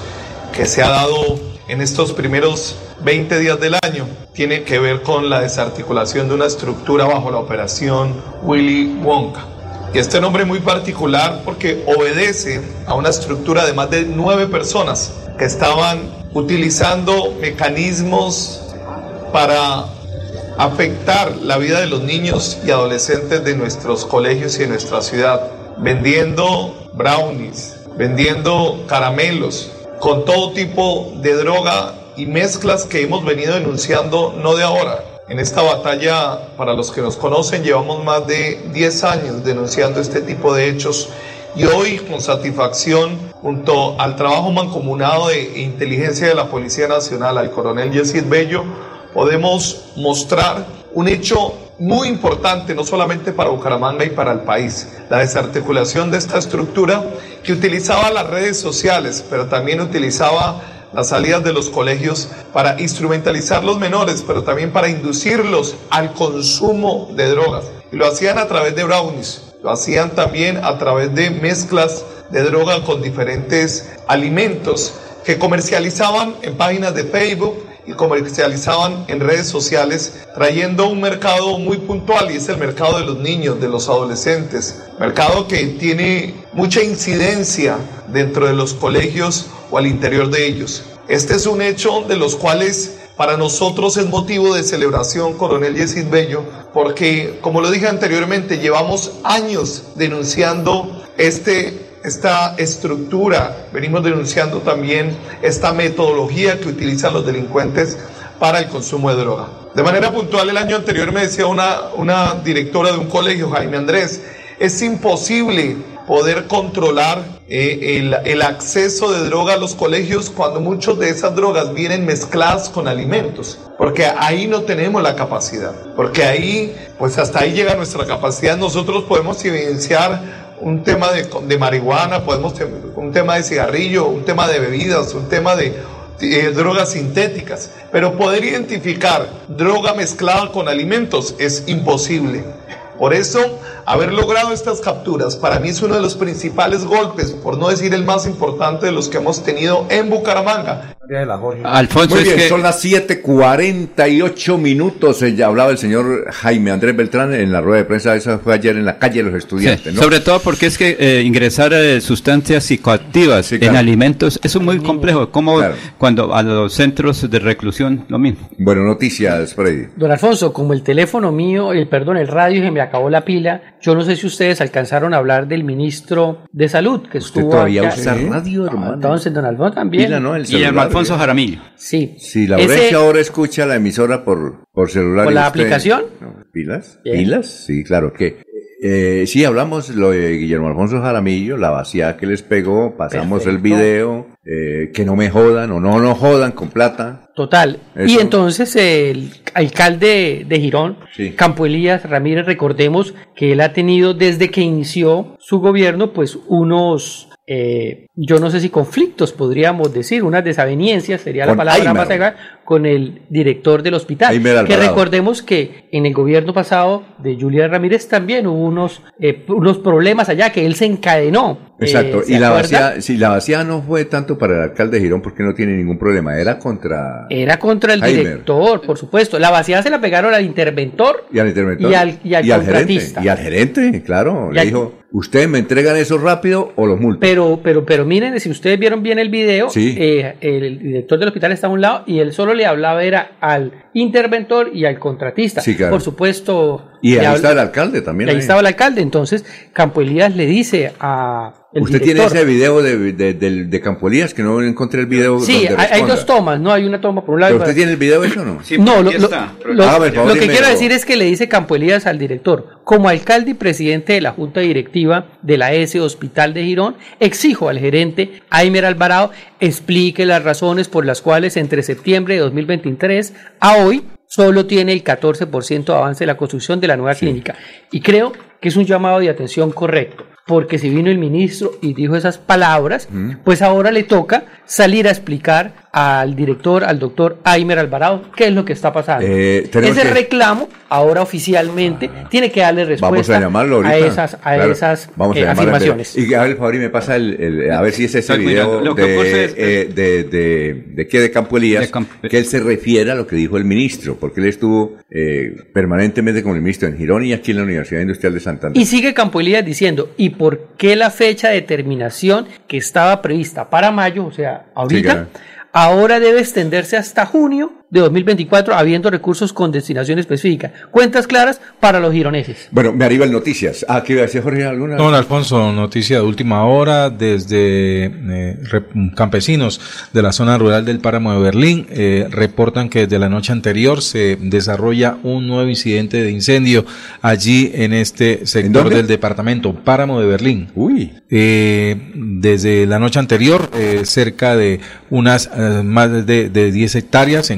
que se ha dado en estos primeros 20 días del año tiene que ver con la desarticulación de una estructura bajo la operación Willy Wonka. Y este nombre muy particular porque obedece a una estructura de más de nueve personas que estaban utilizando mecanismos para afectar la vida de los niños y adolescentes de nuestros colegios y de nuestra ciudad, vendiendo brownies, vendiendo caramelos, con todo tipo de droga y mezclas que hemos venido denunciando no de ahora. En esta batalla, para los que nos conocen, llevamos más de 10 años denunciando este tipo de hechos y hoy con satisfacción, junto al trabajo mancomunado de inteligencia de la Policía Nacional, al coronel Yesid Bello, podemos mostrar un hecho muy importante, no solamente para Bucaramanga y para el país, la desarticulación de esta estructura que utilizaba las redes sociales, pero también utilizaba las salidas de los colegios para instrumentalizar los menores, pero también para inducirlos al consumo de drogas. Y lo hacían a través de brownies, lo hacían también a través de mezclas de droga con diferentes alimentos que comercializaban en páginas de Facebook y comercializaban en redes sociales, trayendo un mercado muy puntual y es el mercado de los niños, de los adolescentes, mercado que tiene mucha incidencia dentro de los colegios o al interior de ellos. Este es un hecho de los cuales para nosotros es motivo de celebración, coronel Yesid Bello, porque, como lo dije anteriormente, llevamos años denunciando este esta estructura, venimos denunciando también esta metodología que utilizan los delincuentes para el consumo de droga. De manera puntual, el año anterior me decía una, una directora de un colegio, Jaime Andrés, es imposible poder controlar eh, el, el acceso de droga a los colegios cuando muchas de esas drogas vienen mezcladas con alimentos, porque ahí no tenemos la capacidad, porque ahí, pues hasta ahí llega nuestra capacidad, nosotros podemos evidenciar un tema de, de marihuana, podemos un tema de cigarrillo, un tema de bebidas, un tema de eh, drogas sintéticas, pero poder identificar droga mezclada con alimentos es imposible. Por eso, haber logrado estas capturas para mí es uno de los principales golpes, por no decir el más importante de los que hemos tenido en Bucaramanga. Alfonso, Muy es bien, que- son las 7:48 minutos. Eh, Ya hablaba el señor Jaime Andrés Beltrán en la rueda de prensa. Esa fue ayer en la calle de los estudiantes, Sí, ¿no? Sobre todo porque es que eh, ingresar eh, sustancias psicoactivas claro. en alimentos eso es muy complejo. Como cuando a los centros de reclusión lo mismo. Bueno, noticias, Freddy. Don Alfonso, como el teléfono mío, el perdón, el radio se me acabó la pila, yo no sé si ustedes alcanzaron a hablar del ministro de Salud que estuvo todavía acá. usa radio, hermano? Entonces, don Alfonso también. Pila, ¿no? El celular, Alfonso. Jaramillo. Sí. Si la Ese- ahora escucha la emisora por, por celular. ¿Por la usted- aplicación? No, ¿Pilas? Bien. ¿Pilas? Sí, claro que. Eh, sí, hablamos lo de Guillermo Alfonso Jaramillo, la vacía que les pegó, pasamos el video, eh, que no me jodan o no nos jodan con plata. Total. Y entonces el alcalde de Girón, Sí. Campo Elías Ramírez, recordemos que él ha tenido desde que inició su gobierno, pues unos eh, yo no sé si conflictos podríamos decir, unas desavenencias sería la palabra más adecuada, con el director del hospital. Que recordemos que en el gobierno pasado de Julián Ramírez también hubo unos, eh, unos problemas allá que él se encadenó. Exacto, Eh, ¿se y la vacía, si la vacía no fue tanto para el alcalde de Girón porque no tiene ningún problema, era contra Era contra el director, por supuesto. La vaciada se la pegaron al interventor y al interventor y al- y al gerente, contratista. y al gerente, claro, Y le dijo, ustedes me entregan eso rápido o los multo. Pero, pero, pero miren, si ustedes vieron bien el video, Sí. eh, el director del hospital está a un lado y él solo le hablaba era al interventor y al contratista. Sí, claro. Por supuesto. y ahí habla- está el alcalde también. ahí ahí. estaba el alcalde. Entonces, Campo Elías le dice a el Usted director, tiene ese video de, de, de- de Campo Elías que no encontré el video Sí, donde hay, dos tomas, ¿no? Hay una toma por un lado. ¿Pero usted tiene el video eso o no? no, lo, lo- lo- favor lo que quiero decir es que le dice Campo Elías al director, como alcalde y presidente de la Junta Directiva de la S Hospital de Girón, exijo al gerente Aimer Alvarado explique las razones por las cuales entre septiembre de 2023 a hoy solo tiene el 14% de avance de la construcción de la nueva clínica. Y creo que es un llamado de atención correcto. Porque si vino el ministro y dijo esas palabras, pues ahora le toca salir a explicar al director, al doctor Aimer Alvarado, qué es lo que está pasando. Eh, Ese que- reclamo, ahora oficialmente, tiene que darle respuesta Vamos a llamarlo ahorita. a esas, a Claro. esas Vamos a eh, afirmaciones. Y que el favor y me pasa el, el- a ver si es ese video que de, es- eh, de, de, de qué de Campo Elías, que él se refiere a lo que dijo el ministro, porque él estuvo eh, permanentemente con el ministro en Girón y aquí en la Universidad Industrial de Santander. Y sigue Campo Elías diciendo, ¿y por qué la fecha de terminación que estaba prevista para mayo, o sea, ahorita, claro. Ahora debe extenderse hasta junio de 2024, habiendo recursos con destinación específica? Cuentas claras para los gironeses. Bueno, me arriba el noticias. Ah, ¿qué iba a decir Jorge? ¿Alguna? Don Alfonso, noticia de última hora desde eh, campesinos de la zona rural del páramo de Berlín eh, reportan que desde la noche anterior se desarrolla un nuevo incidente de incendio allí en este sector del departamento páramo de Berlín. Uy. desde la noche anterior, eh, cerca de unas eh, más de, de 10 hectáreas se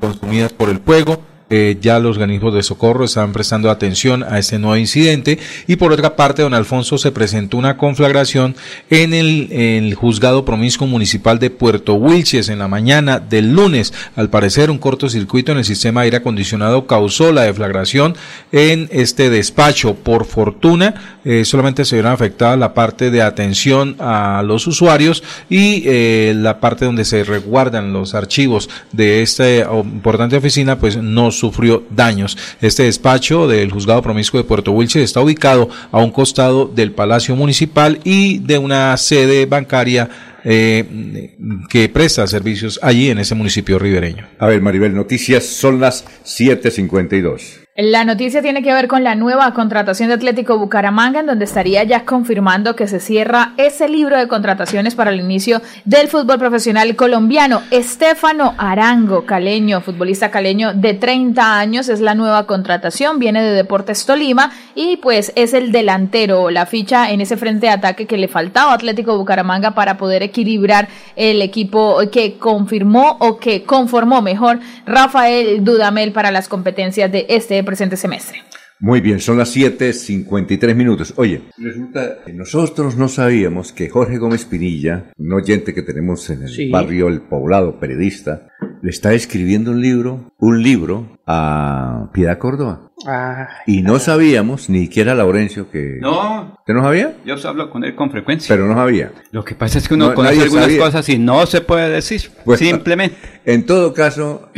consumidas por el fuego. Eh, ya los organismos de socorro están prestando atención a este nuevo incidente. Y por otra parte don Alfonso se presentó una conflagración en el, el juzgado promiscuo municipal de Puerto Wilches en la mañana del lunes. Al parecer un cortocircuito en el sistema de aire acondicionado causó la deflagración en este despacho. Por fortuna eh, solamente se vieron afectadas la parte de atención a los usuarios y eh, la parte donde se resguardan los archivos de esta importante oficina pues no sufrió daños. Este despacho del juzgado promiscuo de Puerto Wilches está ubicado a un costado del Palacio Municipal y de una sede bancaria eh, que presta servicios allí en ese municipio ribereño. A ver, Maribel, noticias son las 7.52. La noticia tiene que ver con la nueva contratación de Atlético Bucaramanga, en donde estaría ya confirmando que se cierra ese libro de contrataciones para el inicio del fútbol profesional colombiano. Estefano Arango, caleño, futbolista caleño de 30 años, es la nueva contratación, viene de Deportes Tolima y pues es el delantero, la ficha en ese frente de ataque que le faltaba a Atlético Bucaramanga para poder equilibrar el equipo que confirmó o que conformó mejor Rafael Dudamel para las competencias de este presente semestre. Muy bien, son las 7.53 minutos. Oye, resulta que nosotros no sabíamos que Jorge Gómez Pinilla, un oyente que tenemos en el Sí. barrio El Poblado, periodista, le está escribiendo un libro, un libro a Piedad Córdoba. Ah, Y no sabíamos, ni siquiera Laurencio, que... No, ¿Usted no sabía? yo hablo con él con frecuencia. Pero no sabía. Lo que pasa es que uno No, conoce algunas sabía. cosas y no se puede decir. Bueno, Simplemente. En todo caso,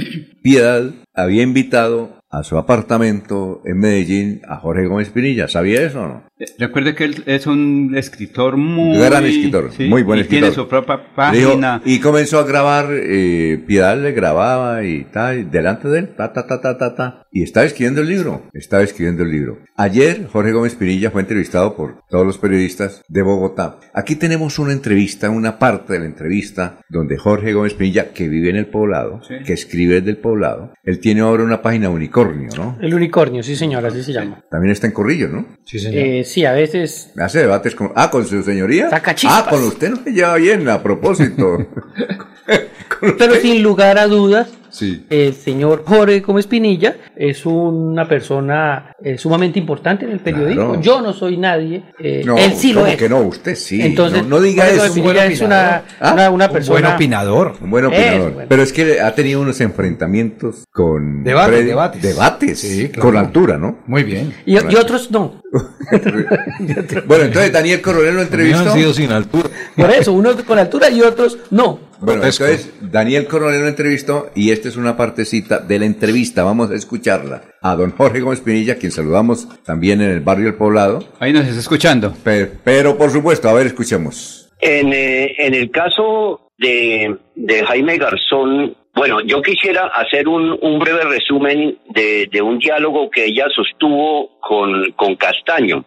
Piedad había invitado a su apartamento en Medellín a Jorge Gómez Pinilla. ¿Sabía eso o no? Recuerde que él es un escritor muy... Gran escritor, sí, muy buen y escritor. Tiene su propia dijo- página. y comenzó a grabar, eh, Piedad le grababa y tal, delante de él, ta, ta, ta, ta, ta, ta. Y estaba escribiendo el libro, estaba escribiendo el libro. Ayer Jorge Gómez Pinilla fue entrevistado por todos los periodistas de Bogotá. Aquí tenemos una entrevista, una parte de la entrevista, donde Jorge Gómez Pinilla, que vive en el poblado, Sí. que escribe desde el poblado, él tiene ahora una página unicornio, ¿no? el unicornio, sí señor, así se llama. También está en Corrillo, ¿no? Sí, Eh, sí, a veces Hace debates con... Ah, con su señoría. Saca chispas. Ah, con usted no se lleva bien, a propósito. Pero sin lugar a dudas, Sí. El señor Jorge Gómez Pinilla es una persona eh, sumamente importante en el periodismo. Claro. Yo no soy nadie. eh, No, él sí lo ¿cómo es. que no? Usted sí. Entonces, no, no diga Jorge eso. Gómez Pinilla es una, ¿Ah? una, una persona. opinador. Un buen Es, opinador. bueno. Pero es que ha tenido unos enfrentamientos con... Debates, debates. Debates. Sí, claro. Con altura, ¿no? Muy bien. Y, y otros no. Bueno, entonces Daniel Coronel lo entrevistó. Han sido sin altura. Por eso, unos con altura y otros no. Bueno, Grotesco. entonces Daniel Coronel lo entrevistó y esta es una partecita de la entrevista. Vamos a escucharla a don Jorge Gómez Pinilla, quien saludamos también en el barrio El Poblado. Ahí nos está escuchando. Pero, pero por supuesto, a ver, escuchemos. En, eh, en el caso de, de Jaime Garzón, bueno, yo quisiera hacer un, un breve resumen de, de un diálogo que ella sostuvo con, con Castaño.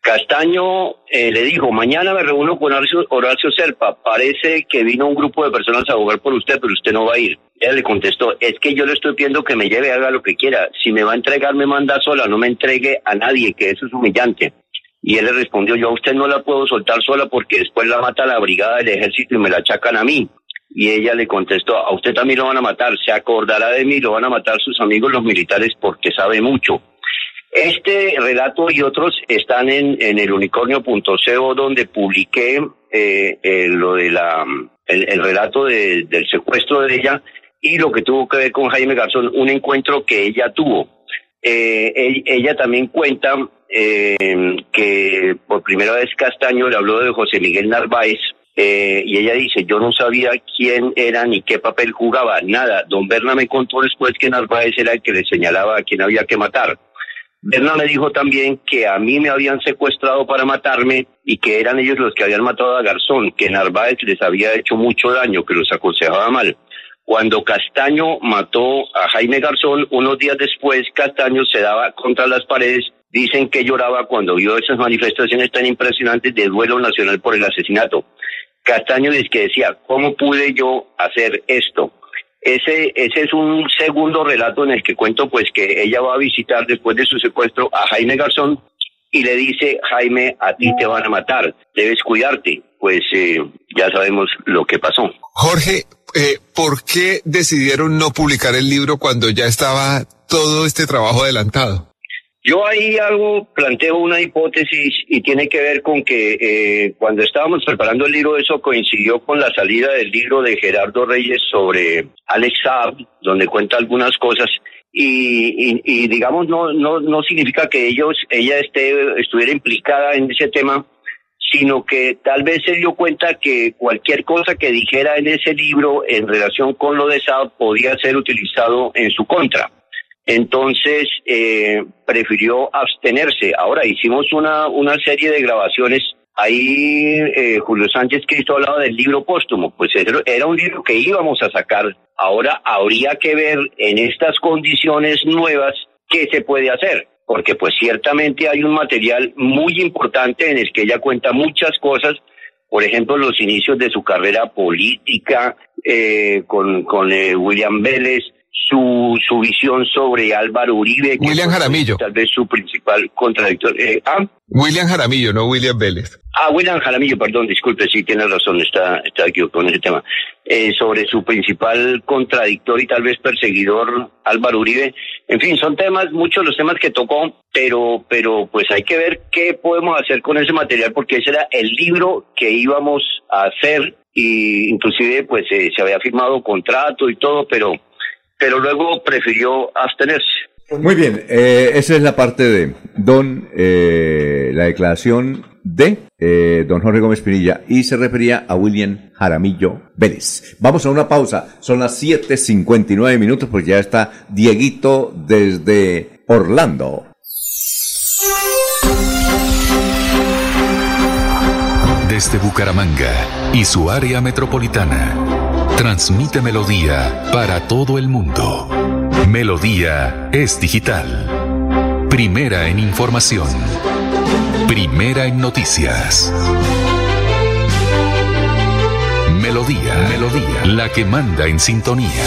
Castaño eh, le dijo, mañana me reúno con Horacio, Horacio Serpa, parece que vino un grupo de personas a abogar por usted, pero usted no va a ir. Ella le contestó, es que yo le estoy pidiendo que me lleve, haga lo que quiera. Si me va a entregar, me manda sola, no me entregue a nadie, que eso es humillante. Y él le respondió, yo a usted no la puedo soltar sola porque después la mata la brigada del ejército y me la achacan a mí. Y ella le contestó, a usted también lo van a matar, se acordará de mí, lo van a matar sus amigos los militares porque sabe mucho. Este relato y otros están en, en el unicornio.co donde publiqué eh, eh, lo de la el, el relato de- del secuestro de ella y lo que tuvo que ver con Jaime Garzón, un encuentro que ella tuvo. Eh, ell- ella también cuenta eh, que por primera vez Castaño le habló de José Miguel Narváez eh, y ella dice, yo no sabía quién era ni qué papel jugaba, nada. Don Berna me contó después que Narváez era el que le señalaba a quién había que matar. Berna me dijo también que a mí me habían secuestrado para matarme y que eran ellos los que habían matado a Garzón, que Narváez les había hecho mucho daño, que los aconsejaba mal. Cuando Castaño mató a Jaime Garzón, unos días después Castaño se daba contra las paredes. Dicen que lloraba cuando vio esas manifestaciones tan impresionantes de duelo nacional por el asesinato. Castaño es que decía, ¿cómo pude yo hacer esto? Ese, ese es un segundo relato en el que cuento pues que ella va a visitar después de su secuestro a Jaime Garzón y le dice, Jaime, a ti te van a matar, debes cuidarte. Pues eh, ya sabemos lo que pasó. Jorge, eh, ¿por qué decidieron no publicar el libro cuando ya estaba todo este trabajo adelantado? Yo ahí algo planteo una hipótesis y tiene que ver con que eh, cuando estábamos preparando el libro eso coincidió con la salida del libro de Gerardo Reyes sobre Alex Saab, donde cuenta algunas cosas y, y- y, digamos no no no significa que ellos ella esté estuviera implicada en ese tema sino que tal vez se dio cuenta que cualquier cosa que dijera en ese libro en relación con lo de Saab podía ser utilizado en su contra. Entonces, eh, prefirió abstenerse. Ahora hicimos una, una serie de grabaciones. Ahí eh, Julio Sánchez Cristo hablaba del libro póstumo. Pues era un libro que íbamos a sacar. Ahora habría que ver en estas condiciones nuevas qué se puede hacer. Porque pues ciertamente hay un material muy importante en el que ella cuenta muchas cosas por ejemplo, los inicios de su carrera política eh, con, con eh, William Vélez, su, su visión sobre Álvaro Uribe. que William fue Jaramillo. Tal vez su principal contradictor. eh, ah, William Jaramillo, no William Vélez. Ah, William Jaramillo, perdón, disculpe, sí, tiene razón, está, está equivocado en ese tema. Eh, sobre su principal contradictor y tal vez perseguidor, Álvaro Uribe. En fin, son temas, muchos los temas que tocó, pero, pero pues hay que ver qué podemos hacer con ese material, porque ese era el libro que íbamos a hacer, y inclusive pues eh, se había firmado contrato y todo, pero, pero luego prefirió abstenerse. Muy bien, eh, esa es la parte de Don, eh, la declaración de eh, Don Jorge Gómez Pinilla y se refería a William Jaramillo Vélez. Vamos a una pausa, son las 7.59 minutos porque ya está Dieguito desde Orlando. Desde Bucaramanga y su área metropolitana, transmite Melodía para todo el mundo. Melodía es digital. Primera en información. Primera en noticias. Melodía, Melodía, la que manda en sintonía.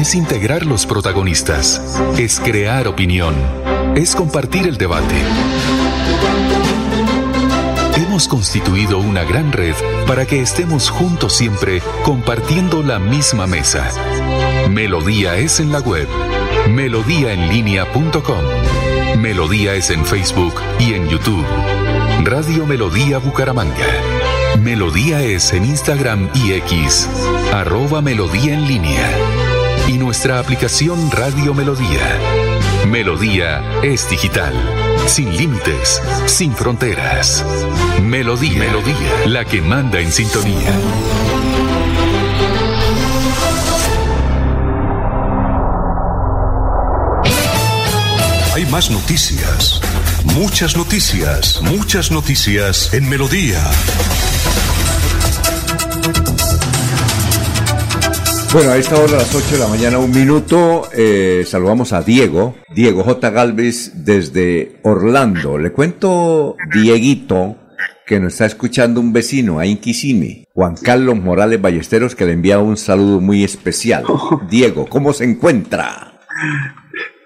Es integrar los protagonistas. Es crear opinión. Es compartir el debate. Hemos constituido una gran red para que estemos juntos siempre compartiendo la misma mesa. Melodía es en la web. Melodíaenlínea.com. Melodía es en Facebook y en YouTube. Radio Melodía Bucaramanga. Melodía es en Instagram y X. Arroba Melodía en línea. Y nuestra aplicación Radio Melodía. Melodía es digital. Sin límites, sin fronteras. Melodía, Melodía, la que manda en sintonía. Hay más noticias. Muchas noticias. Muchas noticias en Melodía. Bueno, a esta hora, a las 8 de la mañana, un minuto, eh, saludamos a Diego, Diego J. Galvez desde Orlando. Le cuento, Dieguito, que nos está escuchando un vecino, a Inquisimi, Juan Carlos Morales Ballesteros, que le envía un saludo muy especial. Diego, ¿cómo se encuentra?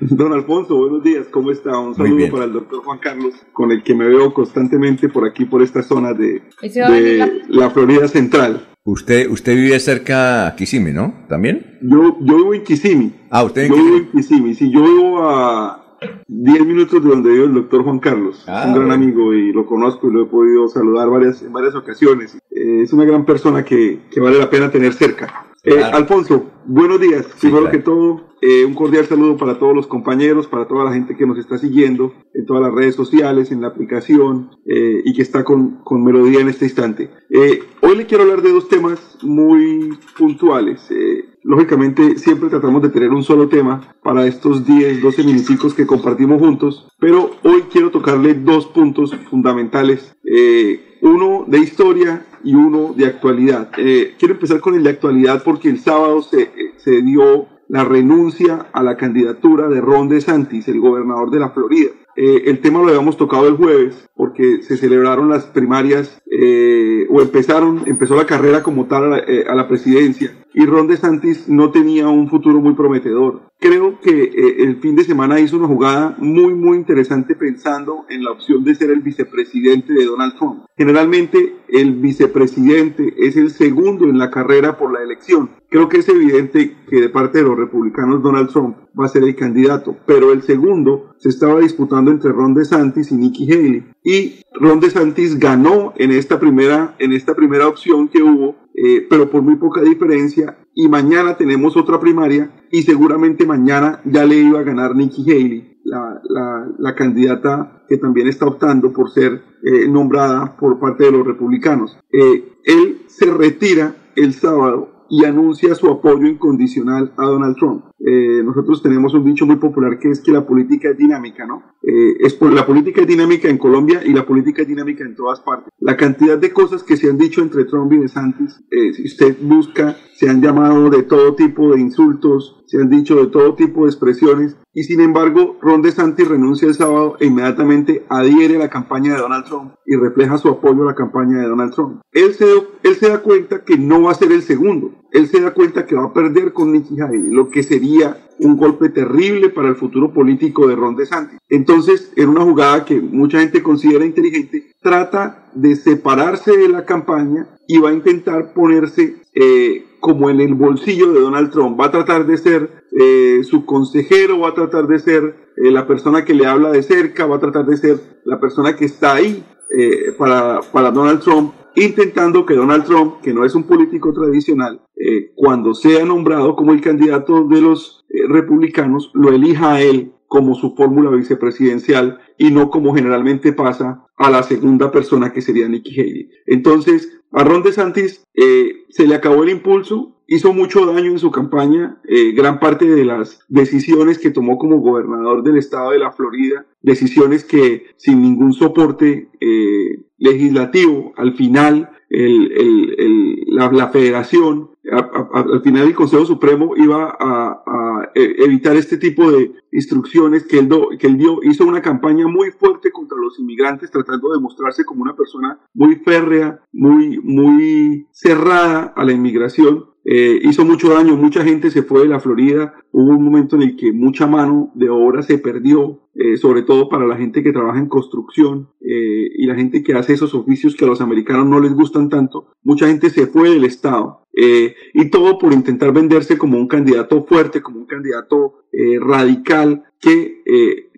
Don Alfonso, buenos días, ¿cómo está? Un saludo para el doctor Juan Carlos, con el que me veo constantemente por aquí, por esta zona de, de la Florida Central. Usted, usted vive cerca a Kissimmee, ¿no? ¿También? Yo, yo vivo en Kissimmee. Ah, usted en Yo vivo en Kissimmee. Sí, yo vivo a 10 minutos de donde vive el doctor Juan Carlos. Ah, un gran bueno. amigo y lo conozco y lo he podido saludar varias, en varias ocasiones. Eh, es una gran persona que, que vale la pena tener cerca. Eh, Alfonso, buenos días. Primero que todo, eh, un cordial saludo para todos los compañeros, para toda la gente que nos está siguiendo en todas las redes sociales, en la aplicación eh, y que está con, con Melodía en este instante. Hoy le quiero hablar de dos temas muy puntuales. Lógicamente siempre tratamos de tener un solo tema para estos 10, 12 minuticos que compartimos juntos, pero hoy quiero tocarle dos puntos fundamentales. Uno de historia y uno de actualidad. Eh, quiero empezar con el de actualidad porque el sábado se, eh, se dio la renuncia a la candidatura de Ron DeSantis, el gobernador de la Florida. Eh, el tema lo habíamos tocado el jueves porque se celebraron las primarias o empezaron, empezó la carrera como tal a la, a la presidencia y Ron DeSantis no tenía un futuro muy prometedor. Creo que el fin de semana hizo una jugada muy muy interesante pensando en la opción de ser el vicepresidente de Donald Trump. Generalmente el vicepresidente es el segundo en la carrera por la elección. Creo que es evidente que de parte de los republicanos Donald Trump va a ser el candidato, pero el segundo se estaba disputando entre Ron DeSantis y Nikki Haley. Y Ron DeSantis ganó en esta primera en esta primera opción que hubo, eh, pero por muy poca diferencia. Y mañana tenemos otra primaria y seguramente mañana ya le iba a ganar Nikki Haley, la, la, la candidata que también está optando por ser eh, nombrada por parte de los republicanos. Eh, él se retira el sábado y anuncia su apoyo incondicional a Donald Trump. Eh, nosotros tenemos un dicho muy popular que es que la política es dinámica, ¿no? Eh, es por, la política es dinámica en Colombia y la política es dinámica en todas partes. La cantidad de cosas que se han dicho entre Trump y DeSantis, eh, si usted busca, se han llamado de todo tipo de insultos, se han dicho de todo tipo de expresiones y sin embargo Ron DeSantis renuncia el sábado e inmediatamente adhiere a la campaña de Donald Trump y refleja su apoyo a la campaña de Donald Trump. Él se, él se da cuenta que no va a ser el segundo, él se da cuenta que va a perder con Nikki Haley, lo que sería un golpe terrible para el futuro político de Ron DeSantis. Entonces, en una jugada que mucha gente considera inteligente, trata de separarse de la campaña y va a intentar ponerse eh, como en el bolsillo de Donald Trump. Va a tratar de ser eh, su consejero, va a tratar de ser eh, la persona que le habla de cerca, va a tratar de ser la persona que está ahí para, para Donald Trump intentando que Donald Trump, que no es un político tradicional, eh, cuando sea nombrado como el candidato de los eh, republicanos, lo elija a él como su fórmula vicepresidencial y no como generalmente pasa a la segunda persona que sería Nikki Haley. Entonces, a Ron DeSantis eh, se le acabó el impulso, hizo mucho daño en su campaña, gran parte de las decisiones que tomó como gobernador del estado de la Florida, decisiones que sin ningún soporte legislativo, al final el, el, el, la, federación, al final el Consejo Supremo iba a, a, evitar este tipo de instrucciones que él, do, que él dio, hizo una campaña muy fuerte contra los inmigrantes, tratando de mostrarse como una persona muy férrea, muy, muy cerrada a la inmigración. Eh, hizo mucho daño, mucha gente se fue de la Florida, hubo un momento en el que mucha mano de obra se perdió, eh, sobre todo para la gente que trabaja en construcción eh, y la gente que hace esos oficios que a los americanos no les gustan tanto, mucha gente se fue del Estado. Eh, y todo por intentar venderse como un candidato fuerte, como un candidato eh, radical que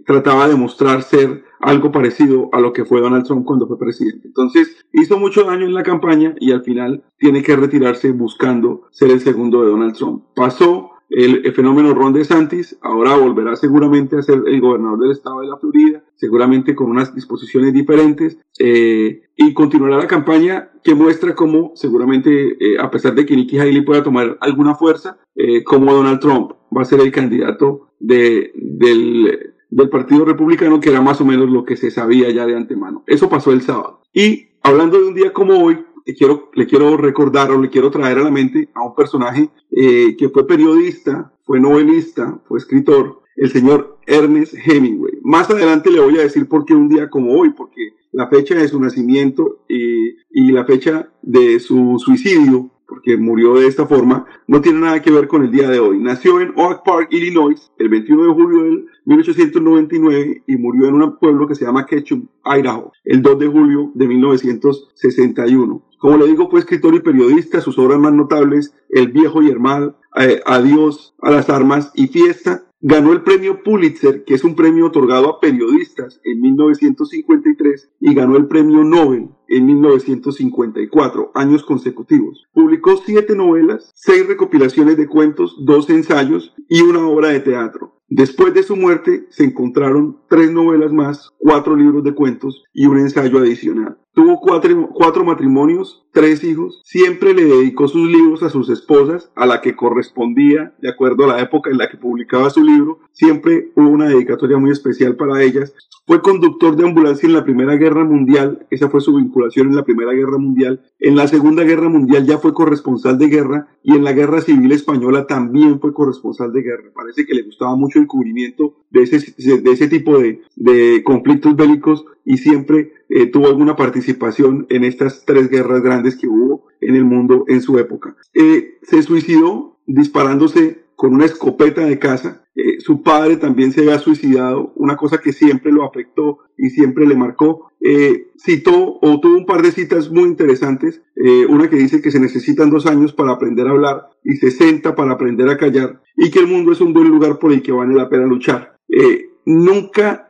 trataba de mostrar ser algo parecido a lo que fue Donald Trump cuando fue presidente. Entonces hizo mucho daño en la campaña y al final tiene que retirarse buscando ser el segundo de Donald Trump. Pasó el, fenómeno Ron DeSantis, ahora volverá seguramente a ser el gobernador del estado de la Florida, seguramente con unas disposiciones diferentes, eh, y continuará la campaña que muestra cómo seguramente, eh, a pesar de que Nikki Haley pueda tomar alguna fuerza, eh, como Donald Trump va a ser el candidato de, del, del Partido Republicano, que era más o menos lo que se sabía ya de antemano. Eso pasó el sábado. Y hablando de un día como hoy, le quiero, le quiero recordar o le quiero traer a la mente a un personaje eh, que fue periodista, fue novelista, fue escritor, el señor Ernest Hemingway. Más adelante le voy a decir por qué un día como hoy, porque la fecha de su nacimiento y, y la fecha de su suicidio porque murió de esta forma, no tiene nada que ver con el día de hoy. Nació en Oak Park, Illinois, el 21 de julio del 1899 y murió en un pueblo que se llama Ketchum, Idaho, el 2 de julio de 1961. Como le digo, fue escritor y periodista, sus obras más notables, El viejo y el mal, eh, Adiós a las armas y Fiesta, Ganó el premio Pulitzer, que es un premio otorgado a periodistas en 1953, y ganó el premio Nobel en 1954, años consecutivos. Publicó siete novelas, seis recopilaciones de cuentos, dos ensayos y una obra de teatro. Después de su muerte se encontraron tres novelas más, cuatro libros de cuentos y un ensayo adicional. Tuvo cuatro, cuatro, matrimonios, tres hijos. Siempre le dedicó sus libros a sus esposas, a la que correspondía, de acuerdo a la época en la que publicaba su libro. Siempre hubo una dedicatoria muy especial para ellas. Fue conductor de ambulancia en la Primera Guerra Mundial. Esa fue su vinculación en la Primera Guerra Mundial. En la Segunda Guerra Mundial ya fue corresponsal de guerra y en la Guerra Civil Española también fue corresponsal de guerra. Parece que le gustaba mucho el cubrimiento de ese, de ese tipo de, de conflictos bélicos y siempre eh, tuvo alguna participación en estas tres guerras grandes que hubo en el mundo en su época. Eh, se suicidó disparándose con una escopeta de caza. Eh, su padre también se había suicidado, una cosa que siempre lo afectó y siempre le marcó. Eh, citó o tuvo un par de citas muy interesantes. Eh, una que dice que se necesitan dos años para aprender a hablar y 60 para aprender a callar y que el mundo es un buen lugar por el que vale la pena luchar. nunca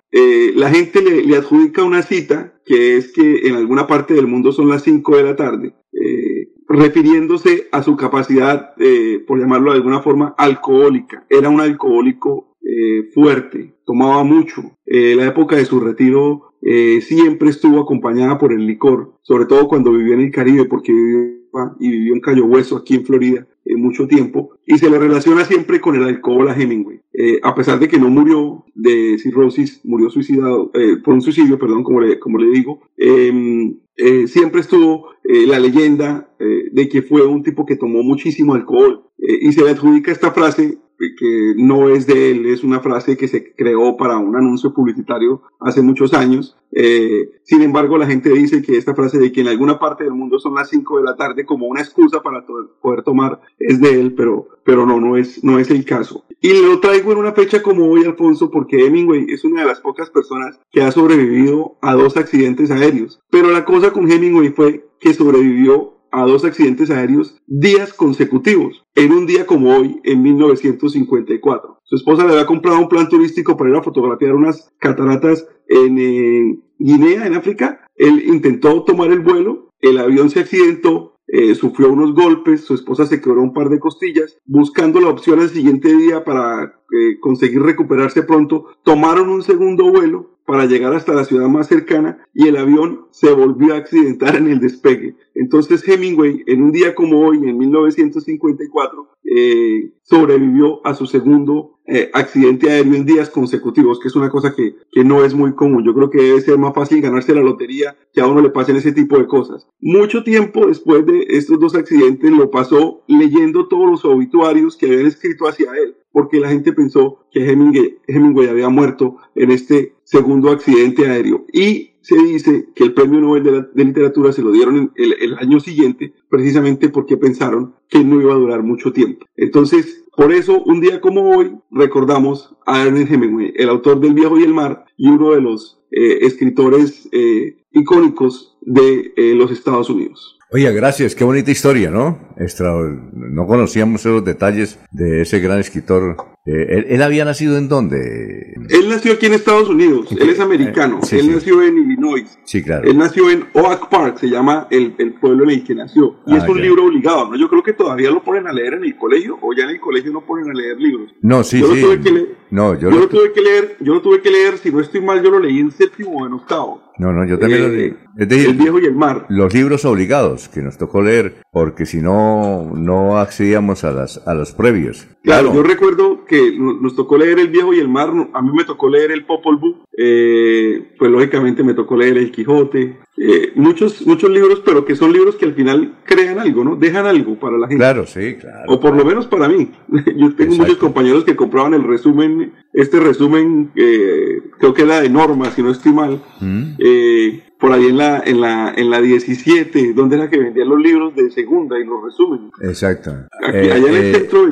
la gente le, adjudica una cita que es que en alguna parte del mundo son las 5 de la tarde, eh, refiriéndose a su capacidad, eh, por llamarlo de alguna forma, alcohólica. Era un alcohólico eh, fuerte, tomaba mucho. la época de su retiro siempre estuvo acompañada por el licor, sobre todo cuando vivía en el Caribe, porque vivió y vivió en Cayo Hueso, aquí en Florida, eh, mucho tiempo, y se le relaciona siempre con el alcohol a Hemingway. Eh, a pesar de que no murió de cirrosis, murió suicidado, eh, por un suicidio, perdón, como le, como le digo, em, eh, siempre estuvo eh, la leyenda eh, de que fue un tipo que tomó muchísimo alcohol y se le adjudica esta frase que no es de él, es una frase que se creó para un anuncio publicitario hace muchos años. Eh, sin embargo, la gente dice que esta frase de que en alguna parte del mundo son las 5 de la tarde como una excusa para poder tomar es de él, pero, pero no, no es, no es el caso. Y lo traigo en una fecha como hoy, Alfonso, porque Hemingway es una de las pocas personas que ha sobrevivido a dos accidentes aéreos. Pero la cosa con Hemingway fue que sobrevivió a dos accidentes aéreos días consecutivos, en un día como hoy, en 1954. Su esposa le había comprado un plan turístico para ir a fotografiar unas cataratas en eh, Guinea, en África. Él intentó tomar el vuelo, el avión se accidentó, eh, sufrió unos golpes, su esposa se quebró un par de costillas, buscando la opción al siguiente día para eh, conseguir recuperarse pronto, tomaron un segundo vuelo para llegar hasta la ciudad más cercana y el avión se volvió a accidentar en el despegue. Entonces Hemingway, en un día como hoy, en 1954, eh, sobrevivió a su segundo eh, accidente aéreo en días consecutivos, que es una cosa que, que, no es muy común. Yo creo que debe ser más fácil ganarse la lotería que a uno le pasen ese tipo de cosas. Mucho tiempo después de estos dos accidentes lo pasó leyendo todos los obituarios que habían escrito hacia él, porque la gente pensó que Hemingway, Hemingway había muerto en este segundo accidente aéreo. Y se dice que el premio Nobel de, Literatura se lo dieron el, año siguiente, precisamente porque pensaron que no iba a durar mucho tiempo. Entonces, por eso, un día como hoy, recordamos a Ernest Hemingway, el autor del Viejo y el Mar y uno de los eh, escritores eh, icónicos de eh, los Estados Unidos. Oye, gracias, qué bonita historia, ¿no? Extra, no conocíamos esos detalles de ese gran escritor eh, ¿él, había nacido en dónde? Él nació aquí en Estados Unidos, él es americano, Eh, sí, él sí. nació en Illinois, Sí, claro. él nació en Oak Park, se llama el, el pueblo en el que nació, y Ah, es un libro obligado, ¿no? Yo creo que todavía lo ponen a leer en el colegio, o ya en el colegio no ponen a leer libros. No, sí, yo sí. Lo tuve que leer, No, yo yo, lo- lo tuve que leer, yo lo tuve que leer, si no estoy mal, yo lo leí en séptimo o en octavo. No, no, yo también Eh, lo leí. Es decir, El viejo y el mar. los libros obligados que nos tocó leer, porque si no, no accedíamos a, las, a los previos. Claro, yo recuerdo que no- nos tocó leer El Viejo y el Mar, a mí me tocó leer el Popol Vuh, eh, pues lógicamente me tocó leer El Quijote, eh, muchos, muchos libros, pero que son libros que al final crean algo, ¿no? Dejan algo para la gente. Claro, sí, claro. O por lo menos para mí. Yo tengo muchos compañeros que compraban el resumen, este resumen, eh, creo que era de normas, si no estoy mal, Mm. eh, por ahí en la, en la, en la 17, donde era que vendían los libros de segunda y los resúmenes. Exacto. Aquí, Eh, allá en el eh, centro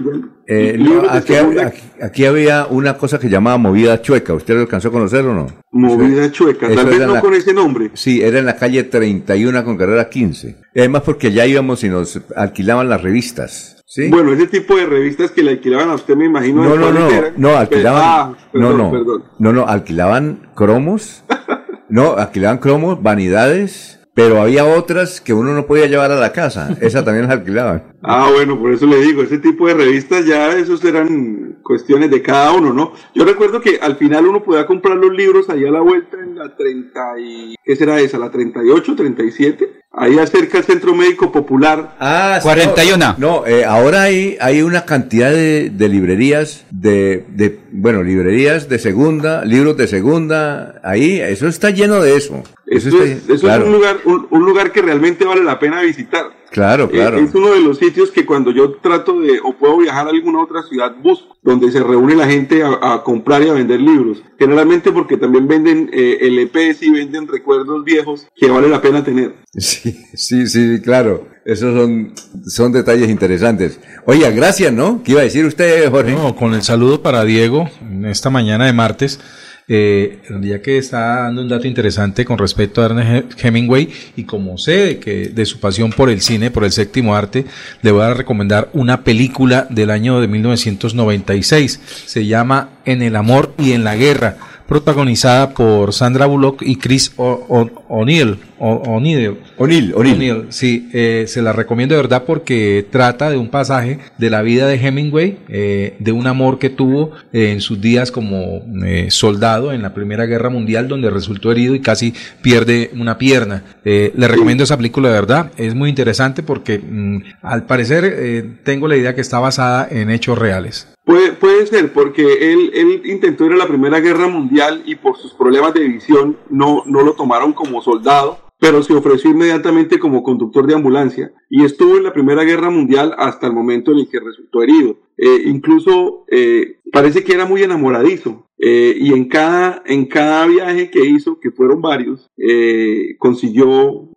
eh, no, aquí, aquí- aquí había una cosa que llamaba movida chueca. ¿Usted lo alcanzó a conocer o no? Movida chueca, Eso tal vez no la- con ese nombre. Sí, era en la calle 31 con carrera 15. Y además porque allá íbamos y nos alquilaban las revistas. ¿sí? Bueno, ese tipo de revistas que le alquilaban a usted, me imagino. No, no, no, eran. no, alquilaban, Ah, perdón, no, no, perdón. no, no, alquilaban cromos, no, alquilaban cromos, vanidades, pero había otras que uno no podía llevar a la casa, esa también las alquilaban. Ah, bueno, por eso le digo, ese tipo de revistas ya esos eran cuestiones de cada uno, ¿no? Yo recuerdo que al final uno podía comprar los libros allá a la vuelta en la 30 y... ¿Qué será esa? ¿La 38, 37? Ahí acerca del Centro Médico Popular. Ah, sí, No, no, eh, ahora hay, hay una cantidad de, de librerías, de, de, bueno, librerías de segunda, libros de segunda, ahí, eso está lleno de eso. Eso, está- es, eso claro, es un lugar, un, un lugar que realmente vale la pena visitar. claro, claro. Eh, es uno de los sitios que cuando yo trato de o puedo viajar a alguna otra ciudad busco, donde se reúne la gente a, a comprar y a vender libros. Generalmente porque también venden eh, LPs y venden recuerdos viejos que vale la pena tener. Sí, sí, sí, claro. Esos son, son detalles interesantes. Oiga, gracias, ¿no? ¿Qué iba a decir usted, Jorge? No, con el saludo para Diego en esta mañana de martes. Eh, ya que está dando un dato interesante con respecto a Ernest Hemingway y como sé que de su pasión por el cine, por el séptimo arte, le voy a recomendar una película del año de 1996. Se llama En el amor y en la guerra, protagonizada por Sandra Bullock y Chris O'Neill. O'Neill. O'Neill, O'Neill. Sí, eh, se la recomiendo de verdad porque trata de un pasaje de la vida de Hemingway, eh, de un amor que tuvo eh, en sus días como eh, soldado en la Primera Guerra Mundial, donde resultó herido y casi pierde una pierna. Le recomiendo esa película de verdad, es muy interesante porque mm, al parecer tengo la idea que está basada en hechos reales. Puede, puede ser, porque él, intentó ir a la Primera Guerra Mundial y por sus problemas de visión no, no lo tomaron como soldado, pero se ofreció inmediatamente como conductor de ambulancia y estuvo en la Primera Guerra Mundial hasta el momento en el que resultó herido. Eh, incluso eh, parece que era muy enamoradizo eh, y en cada, en cada viaje que hizo, que fueron varios, eh, consiguió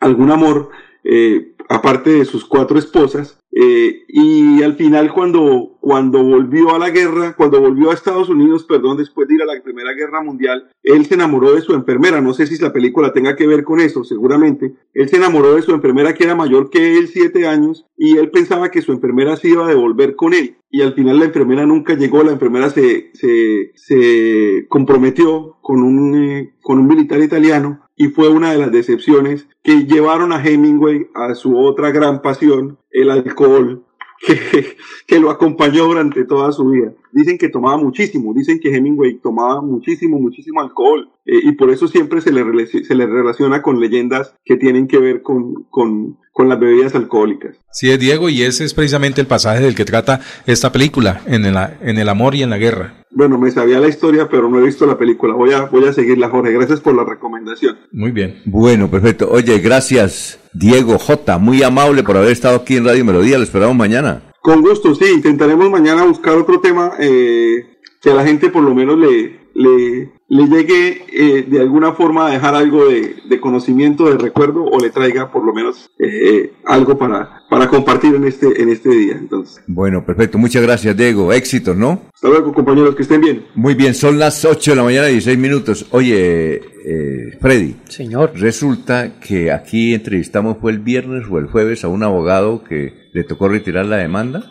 algún amor, eh, aparte de sus cuatro esposas, eh, y al final cuando, cuando volvió a la guerra, cuando volvió a Estados Unidos, perdón, después de ir a la Primera Guerra Mundial, él se enamoró de su enfermera, no sé si la película tenga que ver con eso, seguramente, él se enamoró de su enfermera que era mayor que él siete años, y él pensaba que su enfermera se iba a devolver con él, y al final la enfermera nunca llegó, la enfermera se, se, se comprometió con un, eh, con un militar italiano, y fue una de las decepciones que llevaron a Hemingway a su otra gran pasión, el alcohol, que, que lo acompañó durante toda su vida. Dicen que tomaba muchísimo, dicen que Hemingway tomaba muchísimo, muchísimo alcohol eh, y por eso siempre se le, se le relaciona con leyendas que tienen que ver con, con, con las bebidas alcohólicas. Sí, es Diego, y ese es precisamente el pasaje del que trata esta película, en el, en el amor y en la guerra. Bueno, me sabía la historia, pero no he visto la película. Voy a, voy a seguirla, Jorge. Gracias por la recomendación. Muy bien. Bueno, perfecto. Oye, gracias, Diego J. Muy amable por haber estado aquí en Radio Melodía. Lo esperamos mañana. Con gusto, sí. Intentaremos mañana buscar otro tema eh, que a la gente por lo menos le, le, le llegue eh, de alguna forma a dejar algo de, de conocimiento, de recuerdo o le traiga por lo menos eh, algo para, para compartir en este, en este día. Entonces, Bueno, perfecto. Muchas gracias, Diego. Éxitos, ¿no? hasta luego, compañeros. Que estén bien. Muy bien, son las 8 de la mañana y 16 minutos. Oye, eh, Freddy. Señor. Resulta que aquí entrevistamos, fue el viernes o el jueves, a un abogado que le tocó retirar la demanda.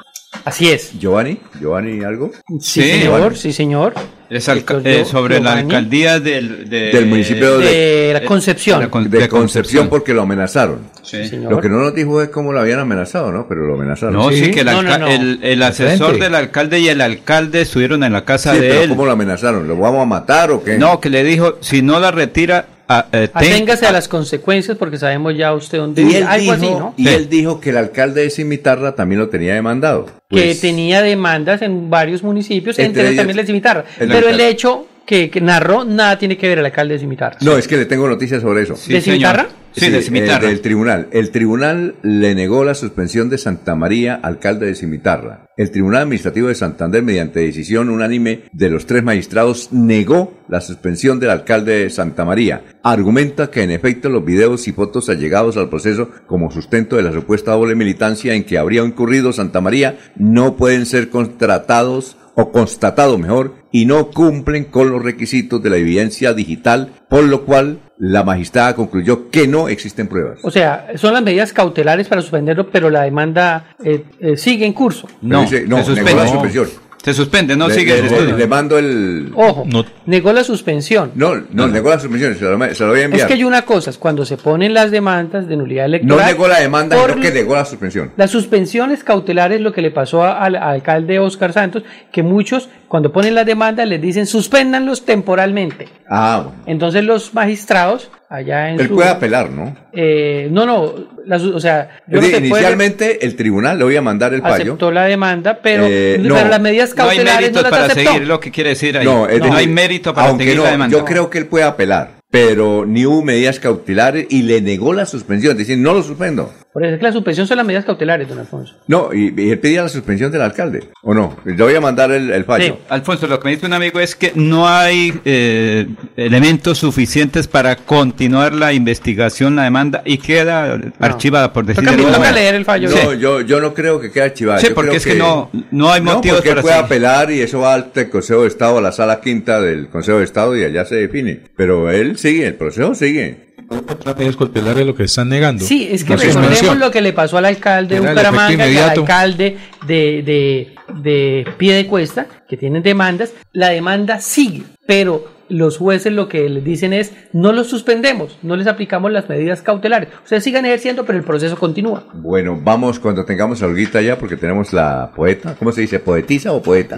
Así es. Giovanni, Giovanni, ¿algo? Sí, señor, sí, señor. Eh, yo- sobre la alcaldía del, de- del municipio de, de la Concepción. de la con- de de Concepción porque lo amenazaron. Sí. Lo que no nos dijo es cómo lo habían amenazado, ¿no? Pero lo amenazaron. No, sí, que el, No, alca- no, no. el, el asesor del alcalde y el alcalde estuvieron en la casa Sí, de pero él. ¿cómo lo amenazaron? ¿Lo vamos a matar o qué? No, que le dijo, si no la retira, a- eh, ten- Aténgase a las consecuencias porque sabemos ya usted dónde Y él, Algo dijo, así, ¿no? y Sí. él dijo que el alcalde de Cimitarra también lo tenía demandado. que Pues, tenía demandas en varios municipios, Entre ellos también el de Cimitarra. el Pero el hecho que, que narró nada tiene que ver el alcalde de Cimitarra. No, es que le tengo noticias sobre eso. Sí, ¿De señor. Sí, de Cimitarra. eh, del tribunal. El tribunal le negó la suspensión de Santa María, alcalde de Cimitarra. El Tribunal Administrativo de Santander, mediante decisión unánime de los tres magistrados, negó la suspensión del alcalde de Santa María. Argumenta que en efecto los videos y fotos allegados al proceso como sustento de la supuesta doble militancia en que habría incurrido Santa María no pueden ser contratados o constatado mejor, y no cumplen con los requisitos de la evidencia digital, por lo cual la magistrada concluyó que no existen pruebas. O sea, son las medidas cautelares para suspenderlo, pero la demanda eh, eh, sigue en curso. no, dice, no, se suspende. la suspensión. Se suspende, no le, sigue el le- estudio. le mando el... Ojo, No. negó la suspensión. No, no, negó la suspensión, se lo, se lo voy a Es enviar. que hay una cosa, es cuando se ponen las demandas de nulidad no electoral. negó la demanda, sino que negó la suspensión. Las suspensiones cautelares, lo que le pasó a- al, al alcalde Oscar Santos, que muchos, cuando ponen las demandas, les dicen suspéndanlos temporalmente. Ah, bueno. Entonces los magistrados, allá en Él su... puede apelar, ¿no? eh, no, no, la o sea, yo puede- inicialmente el tribunal le voy a mandar el fallo. aceptó la demanda, pero, Eh, no. pero las medidas No hay cautelares no, méritos las para aceptó. seguir lo que quiere decir ahí. No, No, hay mérito para seguir no, la demanda. Yo creo que él puede apelar, pero ni hubo medidas cautelares y le negó la suspensión, decir, no lo suspendo. Por eso es que la suspensión son las medidas cautelares, don Alfonso. No, y, y él pedía la suspensión del alcalde, ¿o no? Le voy a mandar el, el fallo. Sí, Alfonso, lo que me dice un amigo es que no hay eh, elementos suficientes para continuar la investigación, la demanda, y queda archivada, por decirlo Toca- de manera. leer el fallo. No, yo, yo no creo que quede archivado. Sí, Yo porque creo es que no- no hay motivos porque él para puede seguir. apelar y eso va al Consejo de Estado, a la sala quinta del Consejo de Estado y allá se define. Pero él sigue, el proceso sigue. Medidas cautelares lo que están negando. Sí, es que recordemos lo que le pasó al alcalde de Era Bucaramanga y al alcalde de, de, de Piedecuesta, que tienen demandas. La demanda sigue, pero los jueces lo que les dicen es no los suspendemos, no les aplicamos las medidas cautelares. Ustedes sigan ejerciendo, pero el proceso continúa. Bueno, vamos cuando tengamos a Olguita ya, porque tenemos la poeta. ¿Cómo se dice? ¿Poetisa o poeta?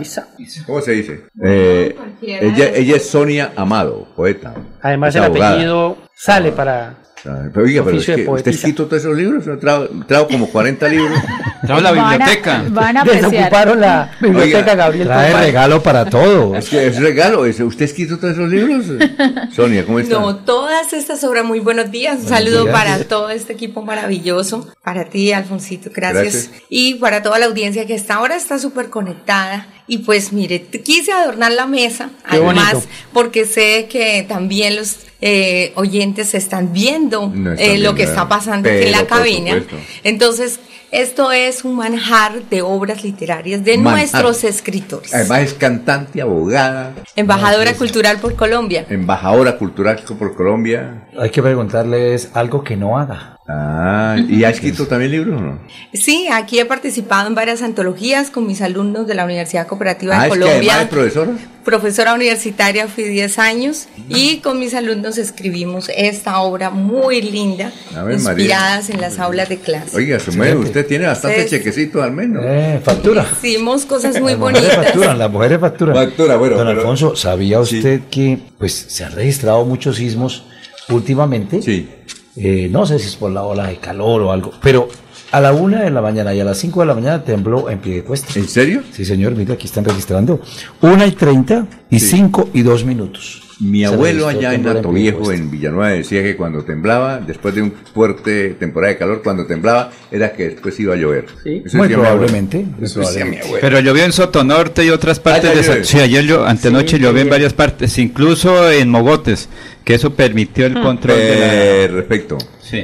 ¿Cómo se dice? Eh, ella, ella es Sonia Amado, poeta. Además, Es el abogada. apellido sale para... Pero oiga, pero es que usted escrito todos esos libros, Yo traigo, traigo como 40 libros. Traigo la Van a- biblioteca. Van a. Desocuparon la biblioteca Oiga, Gabriel Trae regalo para todos. Es que es regalo, es- ¿usted ha escrito todos esos libros? Sonia, ¿cómo está? No, todas estas obras, muy buenos días. Un Buenos saludo días. para todo este equipo maravilloso, para ti, Alfonsito, gracias. Gracias. Y para toda la audiencia que hasta ahora está súper conectada. Y pues mire, quise adornar la mesa, Qué además, bonito. porque sé que también los eh, oyentes están viendo No están eh, lo viendo que está pasando aquí en la cabina. Entonces, esto es un manjar de obras literarias de Manjar. nuestros escritores. Además es cantante, abogada, Embajadora cultural por Colombia. embajadora cultural por Colombia. Hay que preguntarles algo que no haga. Ah, ¿y ha escrito también libros o no? Sí, aquí he participado en varias antologías con mis alumnos de la Universidad Cooperativa Ah, de es que Colombia. además es profesora. profesora universitaria fui 10 años y con mis alumnos escribimos esta obra muy linda, inspiradas en las aulas de clase. Oiga, usted tiene bastante chequecito al menos. Eh, factura. Hicimos cosas muy bonitas. Facturan, las mujeres facturan. Factura, bueno. Don Alfonso, ¿sabía usted que pues se han registrado muchos sismos últimamente? Sí. Eh, no sé si es por la ola de calor o algo, pero a la una de la mañana y a las cinco de la mañana tembló en pie de cuesta. ¿En serio? Sí, señor, mira, aquí están registrando. Una y treinta y cinco y dos minutos. Mi abuelo allá en Alto Viejo, en Villanueva, decía que cuando temblaba, después de un fuerte temporada de calor, cuando temblaba, era que después iba a llover. Sí, muy probablemente. Pero llovió en Sotonorte y otras partes Ah, ya de. Sí, ayer yo, antenoche llovió en varias partes, incluso en Mogotes, que eso permitió el control de la... Perfecto.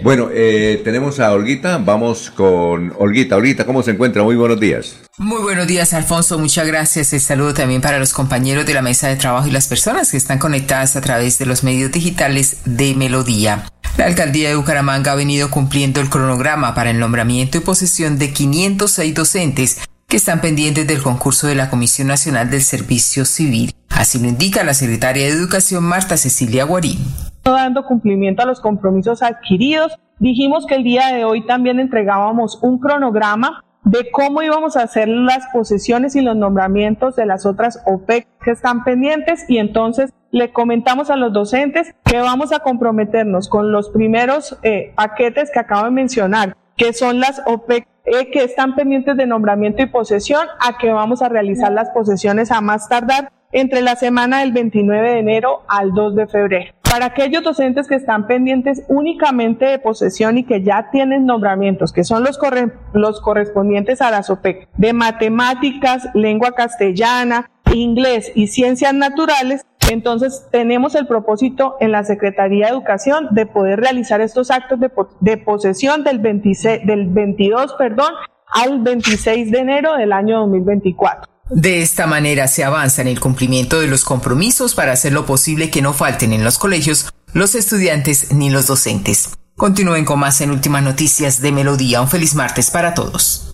Bueno, eh, tenemos a Olguita, vamos con Olguita. Olguita, ¿cómo se encuentra? Muy buenos días. Muy buenos días, Alfonso. Muchas gracias. El saludo también para los compañeros de la mesa de trabajo y las personas que están conectadas a través de los medios digitales de Melodía. La alcaldía de Bucaramanga ha venido cumpliendo el cronograma para el nombramiento y posesión de 506 docentes que están pendientes del concurso de la Comisión Nacional del Servicio Civil. Así lo indica la secretaria de Educación Marta Cecilia Guarín. dando cumplimiento a los compromisos adquiridos. Dijimos que el día de hoy también entregábamos un cronograma de cómo íbamos a hacer las posesiones y los nombramientos de las otras OPEC que están pendientes y entonces le comentamos a los docentes que vamos a comprometernos con los primeros eh, paquetes que acabo de mencionar, que son las OPEC eh, que están pendientes de nombramiento y posesión, a que vamos a realizar las posesiones a más tardar entre la semana del 29 de enero al 2 de febrero. Para aquellos docentes que están pendientes únicamente de posesión y que ya tienen nombramientos, que son los, corre- los correspondientes a la SOPEC, de matemáticas, lengua castellana, inglés y ciencias naturales, entonces tenemos el propósito en la Secretaría de Educación de poder realizar estos actos de, po- de posesión del, 26, del 22 perdón, al 26 de enero del año 2024. De esta manera se avanza en el cumplimiento de los compromisos para hacer lo posible que no falten en los colegios los estudiantes ni los docentes. Continúen con más en Últimas Noticias de Melodía. Un feliz martes para todos.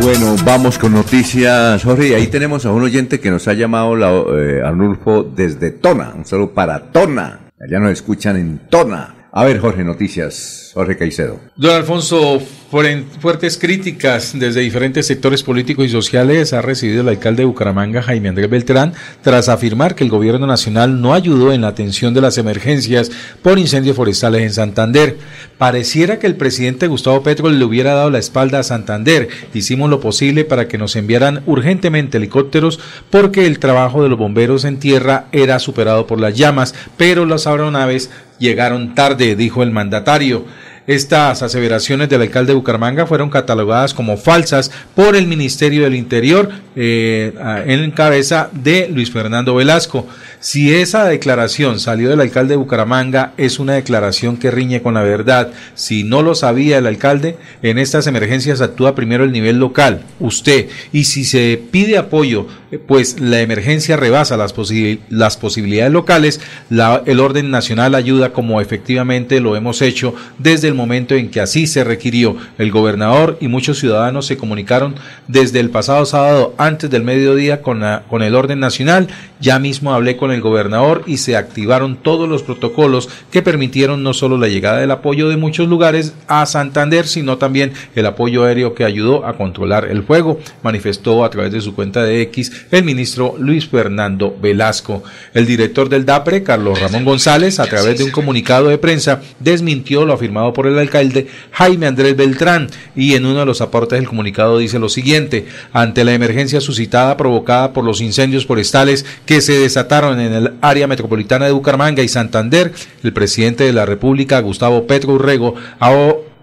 Bueno, vamos con noticias, Jorge. Ahí tenemos a un oyente que nos ha llamado, la, eh, Arnulfo, desde Tona. Un saludo para Tona. Allá nos escuchan en Tona. A ver, Jorge, noticias. Jorge Caicedo. Don Alfonso, fuertes críticas desde diferentes sectores políticos y sociales ha recibido el alcalde de Bucaramanga, Jaime Andrés Beltrán, tras afirmar que el gobierno nacional no ayudó en la atención de las emergencias por incendios forestales en Santander. Pareciera que el presidente Gustavo Petro le hubiera dado la espalda a Santander. Hicimos lo posible para que nos enviaran urgentemente helicópteros porque el trabajo de los bomberos en tierra era superado por las llamas, pero las aeronaves llegaron tarde, dijo el mandatario. Estas aseveraciones del alcalde de Bucaramanga fueron catalogadas como falsas por el Ministerio del Interior eh, en cabeza de Luis Fernando Velasco. Si esa declaración salió del alcalde de Bucaramanga, es una declaración que riñe con la verdad. Si no lo sabía el alcalde, en estas emergencias actúa primero el nivel local, usted. Y si se pide apoyo, pues la emergencia rebasa las, posi- las posibilidades locales, el orden nacional ayuda como efectivamente lo hemos hecho desde el momento en que así se requirió. El gobernador y muchos ciudadanos se comunicaron desde el pasado sábado antes del mediodía con, la- con el orden nacional. Ya mismo hablé con el gobernador y se activaron todos los protocolos que permitieron no solo la llegada del apoyo de muchos lugares a Santander, sino también el apoyo aéreo que ayudó a controlar el fuego, manifestó a través de su cuenta de X el ministro Luis Fernando Velasco. El director del DAPRE, Carlos Ramón González, a través de un comunicado de prensa, desmintió lo afirmado por el alcalde Jaime Andrés Beltrán y en uno de los aportes del comunicado dice lo siguiente, ante la emergencia suscitada provocada por los incendios forestales que se desataron en el área metropolitana de Bucaramanga y Santander, el presidente de la República, Gustavo Petro Urrego, ha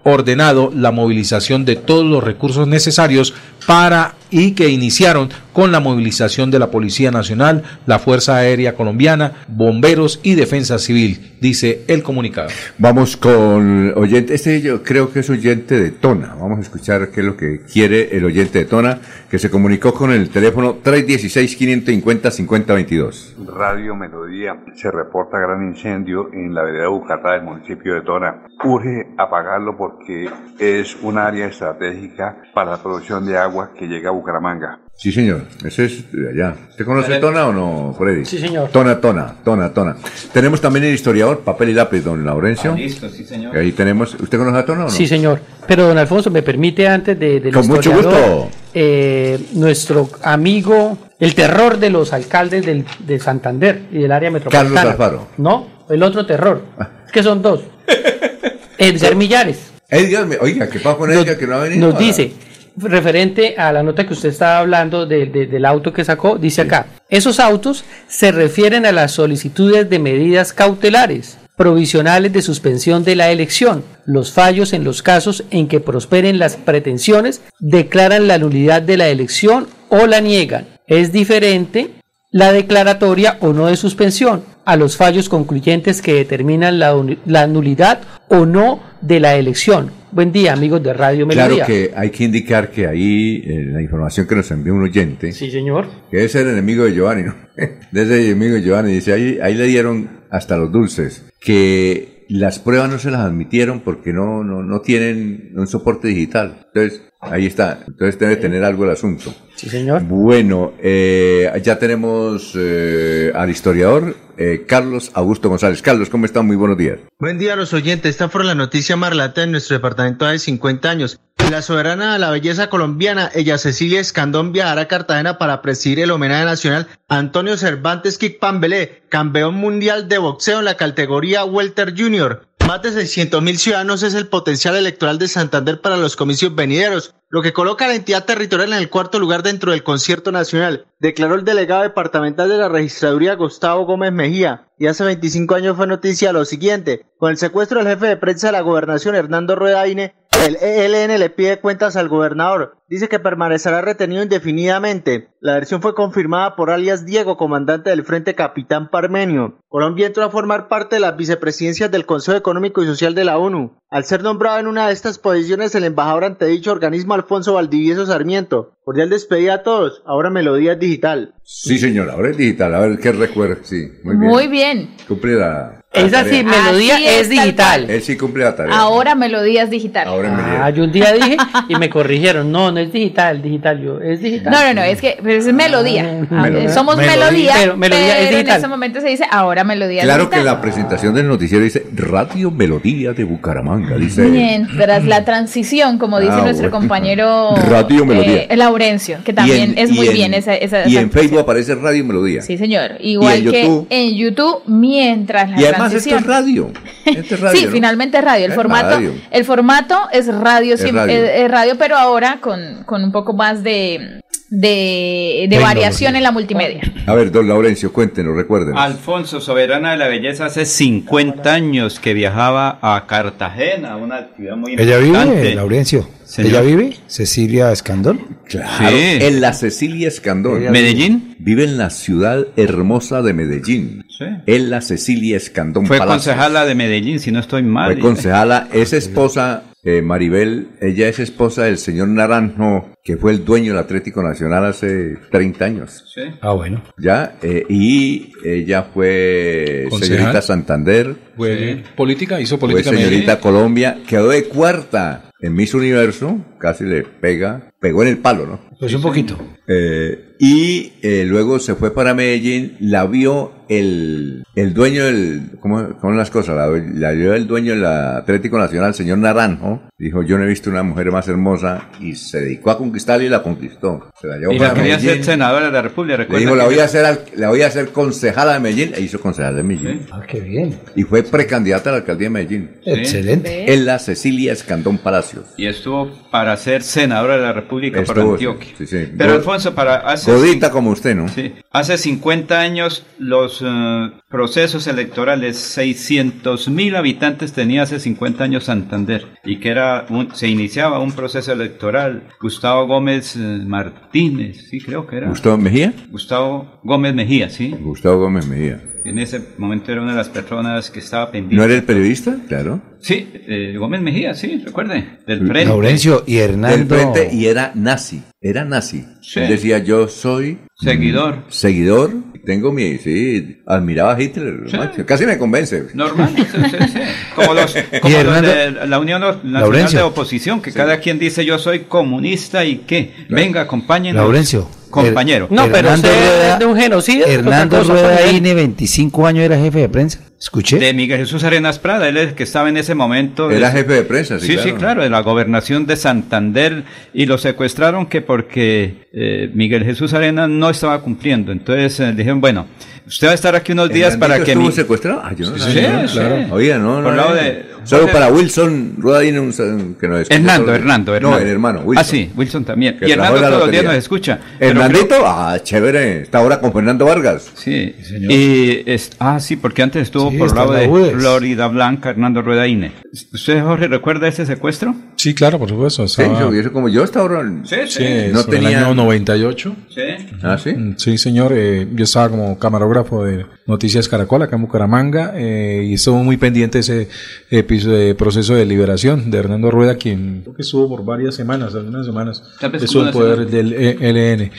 ordenado la movilización de todos los recursos necesarios para y que iniciaron con la movilización de la Policía Nacional, la Fuerza Aérea Colombiana, bomberos y defensa civil, dice el comunicado. Vamos con oyente, este yo creo que es oyente de Tona. Vamos a escuchar qué es lo que quiere el oyente de Tona, que se comunicó con el teléfono 316-550-5022. Radio Melodía se reporta gran incendio en la vereda Bucatá del municipio de Tona. Urge apagarlo porque es un área estratégica para la producción de agua agua que llega a Bucaramanga. Sí, señor. Ese es de allá. ¿Usted conoce Tona o no, Freddy? Sí, señor. Tona, Tona, Tona, Tona. Tenemos también el historiador, papel y lápiz, don Laurencio. Ah, listo, sí, señor. Ahí tenemos. ¿Usted conoce a Tona o no? Sí, señor. Pero, don Alfonso, me permite antes de, del Con mucho gusto. eh, nuestro amigo, el terror de los alcaldes del, de Santander y del área metropolitana. Carlos Alfaro. No, el otro terror. Es que son dos. Edgar Millares. Edgar, oiga, ¿qué pasa con Edgar que no ha venido? Nos dice, referente a la nota que usted estaba hablando de- de- del auto que sacó, dice acá, esos autos se refieren a las solicitudes de medidas cautelares provisionales de suspensión de la elección. Los fallos en los casos en que prosperen las pretensiones declaran la nulidad de la elección o la niegan. Es diferente la declaratoria o no de suspensión a los fallos concluyentes que determinan la, la nulidad o no de la elección. Buen día, amigos de Radio Melodía. Claro que hay que indicar que ahí eh, la información que nos envió un oyente, Sí, señor. que es el enemigo de Giovanni, ¿no? de ese enemigo de Giovanni, dice, ahí, ahí le dieron hasta los dulces, que las pruebas no se las admitieron porque no, no, no tienen un soporte digital. Entonces, ahí está. Entonces debe tener algo el asunto. Sí, señor. Bueno, eh, ya tenemos eh, al historiador eh, Carlos Augusto González. Carlos, ¿cómo están? Muy buenos días. Buen día a los oyentes. Esta fue la noticia más relata en nuestro departamento de 50 años. La soberana de la belleza colombiana, ella Cecilia Escandón, viajará a Cartagena para presidir el homenaje nacional a Antonio Cervantes Kikpambelé, campeón mundial de boxeo en la categoría Welter Junior. Más de 600 mil ciudadanos es el potencial electoral de Santander para los comicios venideros, lo que coloca a la entidad territorial en el cuarto lugar dentro del concierto nacional, declaró el delegado departamental de la registraduría Gustavo Gómez Mejía. Y hace 25 años fue noticia lo siguiente, con el secuestro del jefe de prensa de la gobernación Hernando Ruedaine, el ELN le pide cuentas al gobernador. Dice que permanecerá retenido indefinidamente. La versión fue confirmada por alias Diego, comandante del Frente Capitán Parmenio. Colombia entró a formar parte de las vicepresidencias del Consejo Económico y Social de la ONU. Al ser nombrado en una de estas posiciones el embajador ante dicho organismo Alfonso Valdivieso Sarmiento. Cordial despedida a todos. Ahora Melodía es Digital. Sí, señor, ahora es digital. A ver qué recuerda. Sí, muy bien. Muy bien. Cumple Es así, tarea. melodía Así es, es, tal digital. Él sí cumple la tarea. Ahora melodías digital. Ahora Ah, yo un día dije y me corrigieron. No, no es digital, digital yo. Es digital. No, no, no, es que pero es melodía. Ah, Melodía. Somos Melodía. melodía, Pero melodía es en este momento se dice ahora melodía Claro digital. que la presentación del noticiero dice Radio Melodía de Bucaramanga. Dice. Mientras la transición, como dice Ah, nuestro bueno. compañero Radio Melodía. eh, Laurencio, que también en- es muy en- bien esa, esa, Y esa- en Facebook aparece Radio Melodía. Sí, señor. Igual que YouTube. en YouTube, mientras la Y además esto es radio. Esto es radio. sí, ¿no? finalmente es radio. El Es formato, radio. el formato es radio, Es sí, radio. es- es radio, pero ahora con, con un poco más de, de, de variación en la multimedia. A ver, don Laurencio, cuéntenos, recuerden. Alfonso, soberana de la belleza, hace 50 años que viajaba a Cartagena, una actividad muy ¿Ella importante. vive, Laurencio? Señor. ¿Ella vive? Cecilia Escandón. Claro, Sí. en la Cecilia Escandón. Ella ¿Medellín? Vive en la ciudad hermosa de Medellín. Sí. En la Cecilia Escandón Fue Palacios. concejala de Medellín, si no estoy mal. Fue concejala, es esposa, eh, Maribel, ella es esposa del señor Naranjo, que fue el dueño del Atlético Nacional hace 30 años. Sí. Ah, bueno. Ya, eh, y ella fue Concejal. señorita Santander, Fue política, hizo fue política. en señorita Medellín. Colombia, quedó de cuarta en Miss Universo, casi le pega, pegó en el palo, ¿no? Pues un poquito. Eh, y eh, luego se fue para Medellín, la vio el, el dueño del, ¿cómo, cómo son las cosas? La, la vio el dueño del Atlético Nacional, señor Naranjo, dijo, yo no he visto una mujer más hermosa, y se dedicó a conquistarla y la conquistó. Se la llevó Y para la quería ser senadora de la República. Le dijo, la voy a hacer, al- la voy a hacer concejala de Medellín, e hizo concejala de Medellín. Ah, qué bien. Y fue precandidata a la alcaldía de Medellín. Excelente. En la Cecilia Escandón Palacios. Y estuvo para ser senadora de la República por Estuvo, Antioquia. sí, sí. Pero Alfonso, para hace, Godita como usted, ¿no? sí, hace 50 años los eh, procesos electorales, 600 mil habitantes tenía hace 50 años Santander y que era un- se iniciaba un proceso electoral. Gustavo Gómez eh, Martínez, sí creo que era. ¿Gustavo Mejía? Gustavo Gómez Mejía, sí. Gustavo Gómez Mejía. En ese momento era una de las personas que estaba pendiente. ¿No era el periodista? Claro. Sí, eh, Gómez Mejía, sí, recuerde, del frente. Laurencio y Del Hernando. frente y era nazi. Era nazi. Sí. Él decía, yo soy Seguidor. seguidor tengo mi, sí, admiraba a Hitler, macho. casi me convence. Normal, sí, sí, sí. Como los, como los de la Unión Nacional Laurencio. de Oposición, que cada quien dice yo soy comunista y qué, venga, acompáñenos. Laurencio. Compañero. No, pero Hernando usted Rueda- es de un genocidio. Hernando cosa, Rueda pues, INE, 25 años, era jefe de prensa. Escuché. De Miguel Jesús Arenas Prada, él es el que estaba en ese momento. Era jefe de prensa, sí, Sí, claro. sí, claro, de la gobernación de Santander y lo secuestraron que porque eh, Miguel Jesús Arenas no estaba cumpliendo. Entonces eh, dijeron, bueno, usted va a estar aquí unos días ¿Hernandito para que... estuvo mi- secuestrado? Ah, yo no Sí, sabía, sí, claro. sí. Oiga, no, Por no. lado no. de- Solo para Wilson Rueda un, que nos escucha Hernando, los- Hernando, No, Hernando. el hermano, Wilson. Ah, sí, Wilson también. Que y Hernando todos los días nos escucha. Hernandito, creo- ah, chévere. Está ahora con Fernando Vargas. Sí, Y es, ah, sí, porque antes estuvo Sí, por lado de. Florida Blanca, Hernando Rueda Ine. ¿Usted, Jorge, recuerda ese secuestro? Sí, claro, por supuesto. Sí, estaba- yo, yo como yo hasta ahora. Sí, Sí, no tenía. el año 98. Sí. Ah, sí. Sí, señor. eh, yo estaba como camarógrafo de Noticias Caracol acá en Bucaramanga eh, y estuvo muy pendiente ese episodio de proceso de liberación de Hernando Rueda, quien creo que estuvo por varias semanas, algunas semanas, estuvo en como una poder del E- ELN.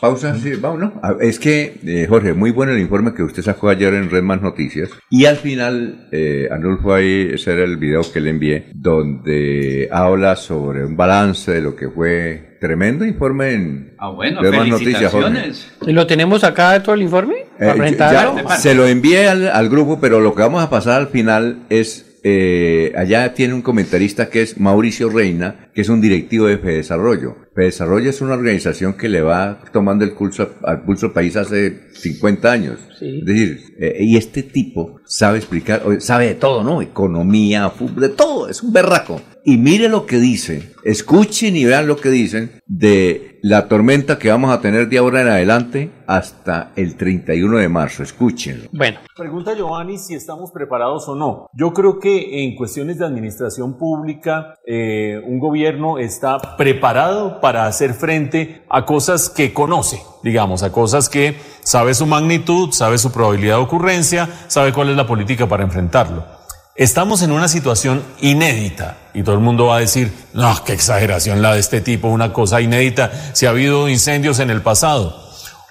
Pausa, sí, vamos, ¿no? Ah, Es que, eh, Jorge, muy bueno el informe que usted sacó ayer en Red Más Noticias. Y al final, eh, Anulfo ahí, ese era el video que le envié, donde habla sobre un balance de lo que fue tremendo informe en Ah, bueno, Red Más Noticias, Jorge. ¿Y lo tenemos acá de todo el informe? Eh, ya se lo envié al, al grupo, pero lo que vamos a pasar al final es, eh, allá tiene un comentarista que es Mauricio Reina, que es un directivo de Fedesarrollo. Fedesarrollo es una organización que le va tomando el pulso al pulso país hace 50 años. Sí. Es decir, eh, y este tipo sabe explicar, sabe de todo, ¿no? Economía, fútbol, de todo, es un berraco. Y mire lo que dice, escuchen y vean lo que dicen de la tormenta que vamos a tener de ahora en adelante hasta el 31 de marzo. Escúchenlo. Bueno. Pregunta Giovanni si estamos preparados o no. Yo creo que en cuestiones de administración pública, eh, un gobierno está preparado para hacer frente a cosas que conoce, digamos, a cosas que sabe su magnitud, sabe su probabilidad de ocurrencia, sabe cuál es la política para enfrentarlo. Estamos en una situación inédita y todo el mundo va a decir, no, qué exageración la de este tipo, una cosa inédita, si ha habido incendios en el pasado.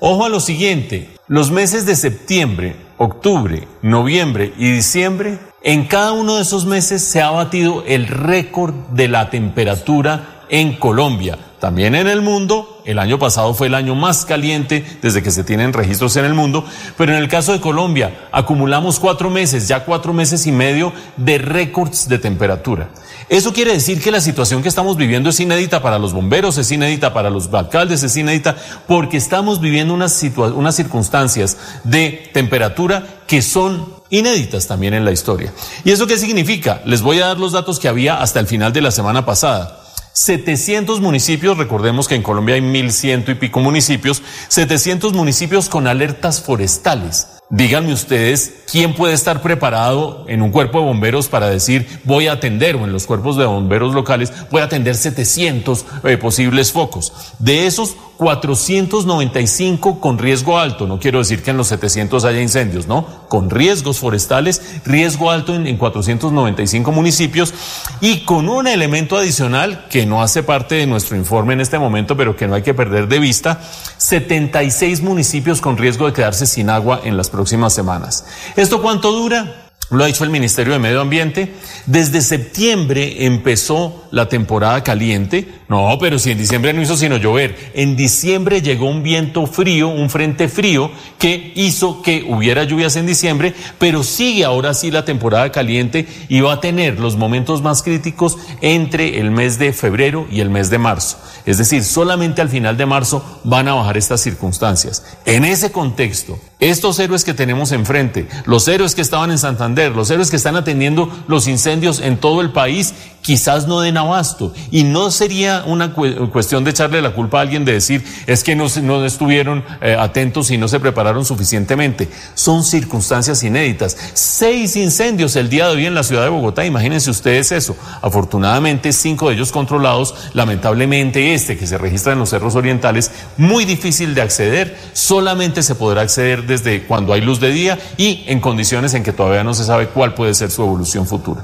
Ojo a lo siguiente, los meses de septiembre, octubre, noviembre y diciembre, en cada uno de esos meses se ha batido el récord de la temperatura en Colombia. También en el mundo, el año pasado fue el año más caliente desde que se tienen registros en el mundo, pero en el caso de Colombia acumulamos cuatro meses, ya cuatro meses y medio de récords de temperatura. Eso quiere decir que la situación que estamos viviendo es inédita para los bomberos, es inédita para los alcaldes, es inédita porque estamos viviendo unas, unas circunstancias de temperatura que son inéditas también en la historia. ¿Y eso qué significa? Les voy a dar los datos que había hasta el final de la semana pasada. 700 municipios, recordemos que en Colombia hay 1100 y pico municipios, 700 municipios con alertas forestales. Díganme ustedes, ¿quién puede estar preparado en un cuerpo de bomberos para decir voy a atender o en los cuerpos de bomberos locales voy a atender 700 eh, posibles focos? De esos 495 con riesgo alto, no quiero decir que en los 700 haya incendios, ¿no? Con riesgos forestales, riesgo alto en, en 495 municipios y con un elemento adicional que no hace parte de nuestro informe en este momento, pero que no hay que perder de vista, 76 municipios con riesgo de quedarse sin agua en las próximas semanas. ¿Esto cuánto dura? Lo ha dicho el Ministerio de Medio Ambiente. Desde septiembre empezó la temporada caliente. No, pero si en diciembre no hizo sino llover. En diciembre llegó un viento frío, un frente frío, que hizo que hubiera lluvias en diciembre, pero sigue ahora sí la temporada caliente y va a tener los momentos más críticos entre el mes de febrero y el mes de marzo. Es decir, solamente al final de marzo van a bajar estas circunstancias. En ese contexto, estos héroes que tenemos enfrente, los héroes que estaban en Santander, los héroes que están atendiendo los incendios en todo el país, quizás no den abasto. Y no sería una cu- cuestión de echarle la culpa a alguien de decir es que no, no estuvieron eh, atentos y no se prepararon suficientemente. Son circunstancias inéditas. Seis incendios el día de hoy en la ciudad de Bogotá. Imagínense ustedes eso. Afortunadamente, cinco de ellos controlados. Lamentablemente, este que se registra en los cerros orientales, muy difícil de acceder. Solamente se podrá acceder desde cuando hay luz de día y en condiciones en que todavía no se sabe cuál puede ser su evolución futura.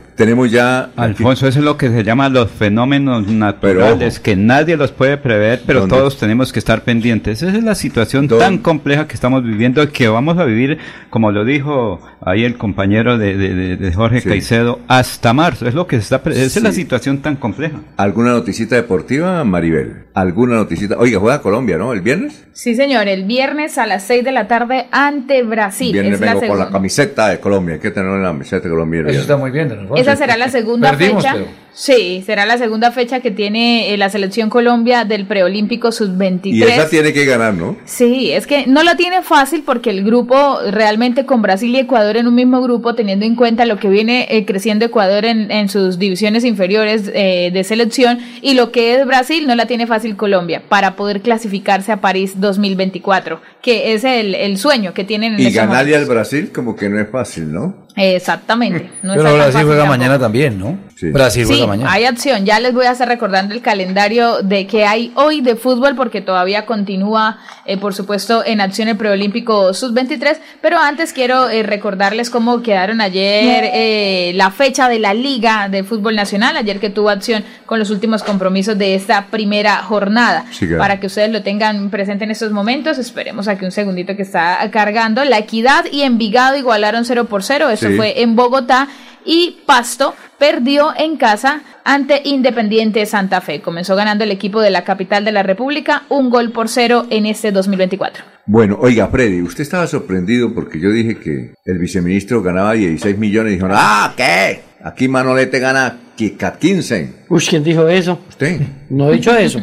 Tenemos ya... Alfonso, eso es lo que se llama los fenómenos naturales, que nadie los puede prever, pero todos tenemos que estar pendientes. Esa es la situación tan compleja que estamos viviendo, que vamos a vivir, como lo dijo ahí el compañero de, Jorge Caicedo, hasta marzo. Es lo que está... Esa es la situación tan compleja. ¿Alguna noticita deportiva, Maribel? ¿Alguna noticita? Oiga, juega Colombia, ¿no? ¿El viernes? Sí, señor, el viernes a las 6 de la tarde ante Brasil. Viernes vengo con la camiseta de Colombia, hay que tener la camiseta de Colombia. Eso está muy bien. Esa será la segunda fecha. Sí, será la segunda fecha que tiene eh, la selección Colombia del preolímpico sub-23. Y esa tiene que ganar, ¿no? Sí, es que no lo tiene fácil porque el grupo realmente con Brasil y Ecuador en un mismo grupo, teniendo en cuenta lo que viene eh, creciendo Ecuador en, sus divisiones inferiores eh, de selección y lo que es Brasil, no la tiene fácil Colombia para poder clasificarse a París 2024, que es el, sueño que tienen en Y ganarle al Brasil como que no es fácil, ¿no? Exactamente. No Pero Brasil juega mañana también, ¿no? Sí. Brasil juega mañana. Hay acción. Ya les voy a estar recordando el calendario de que hay hoy de fútbol, porque todavía continúa, eh, por supuesto, en acción el preolímpico sub-23. Pero antes quiero eh, recordarles cómo quedaron ayer eh, la fecha de la Liga de Fútbol Nacional, ayer que tuvo acción con los últimos compromisos de esta primera jornada. Para que ustedes lo tengan presente en estos momentos, esperemos aquí un segundito que está cargando. La Equidad y Envigado igualaron 0 por 0 fue en Bogotá y Pasto perdió en casa ante Independiente Santa Fe. Comenzó ganando el equipo de la capital de la República un gol por cero en este 2024. Bueno, oiga, Freddy, usted estaba sorprendido porque yo dije que el viceministro ganaba 16 millones y dijo, ah, ¿qué? Aquí Manolete gana 15. Uy, ¿quién dijo eso? Usted. No he dicho eso.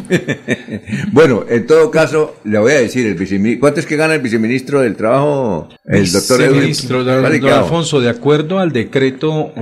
bueno, en todo caso, le voy a decir, el viceministro, ¿cuánto es que gana el viceministro del Trabajo? El doctor Viceministro don, Alfonso, de acuerdo al decreto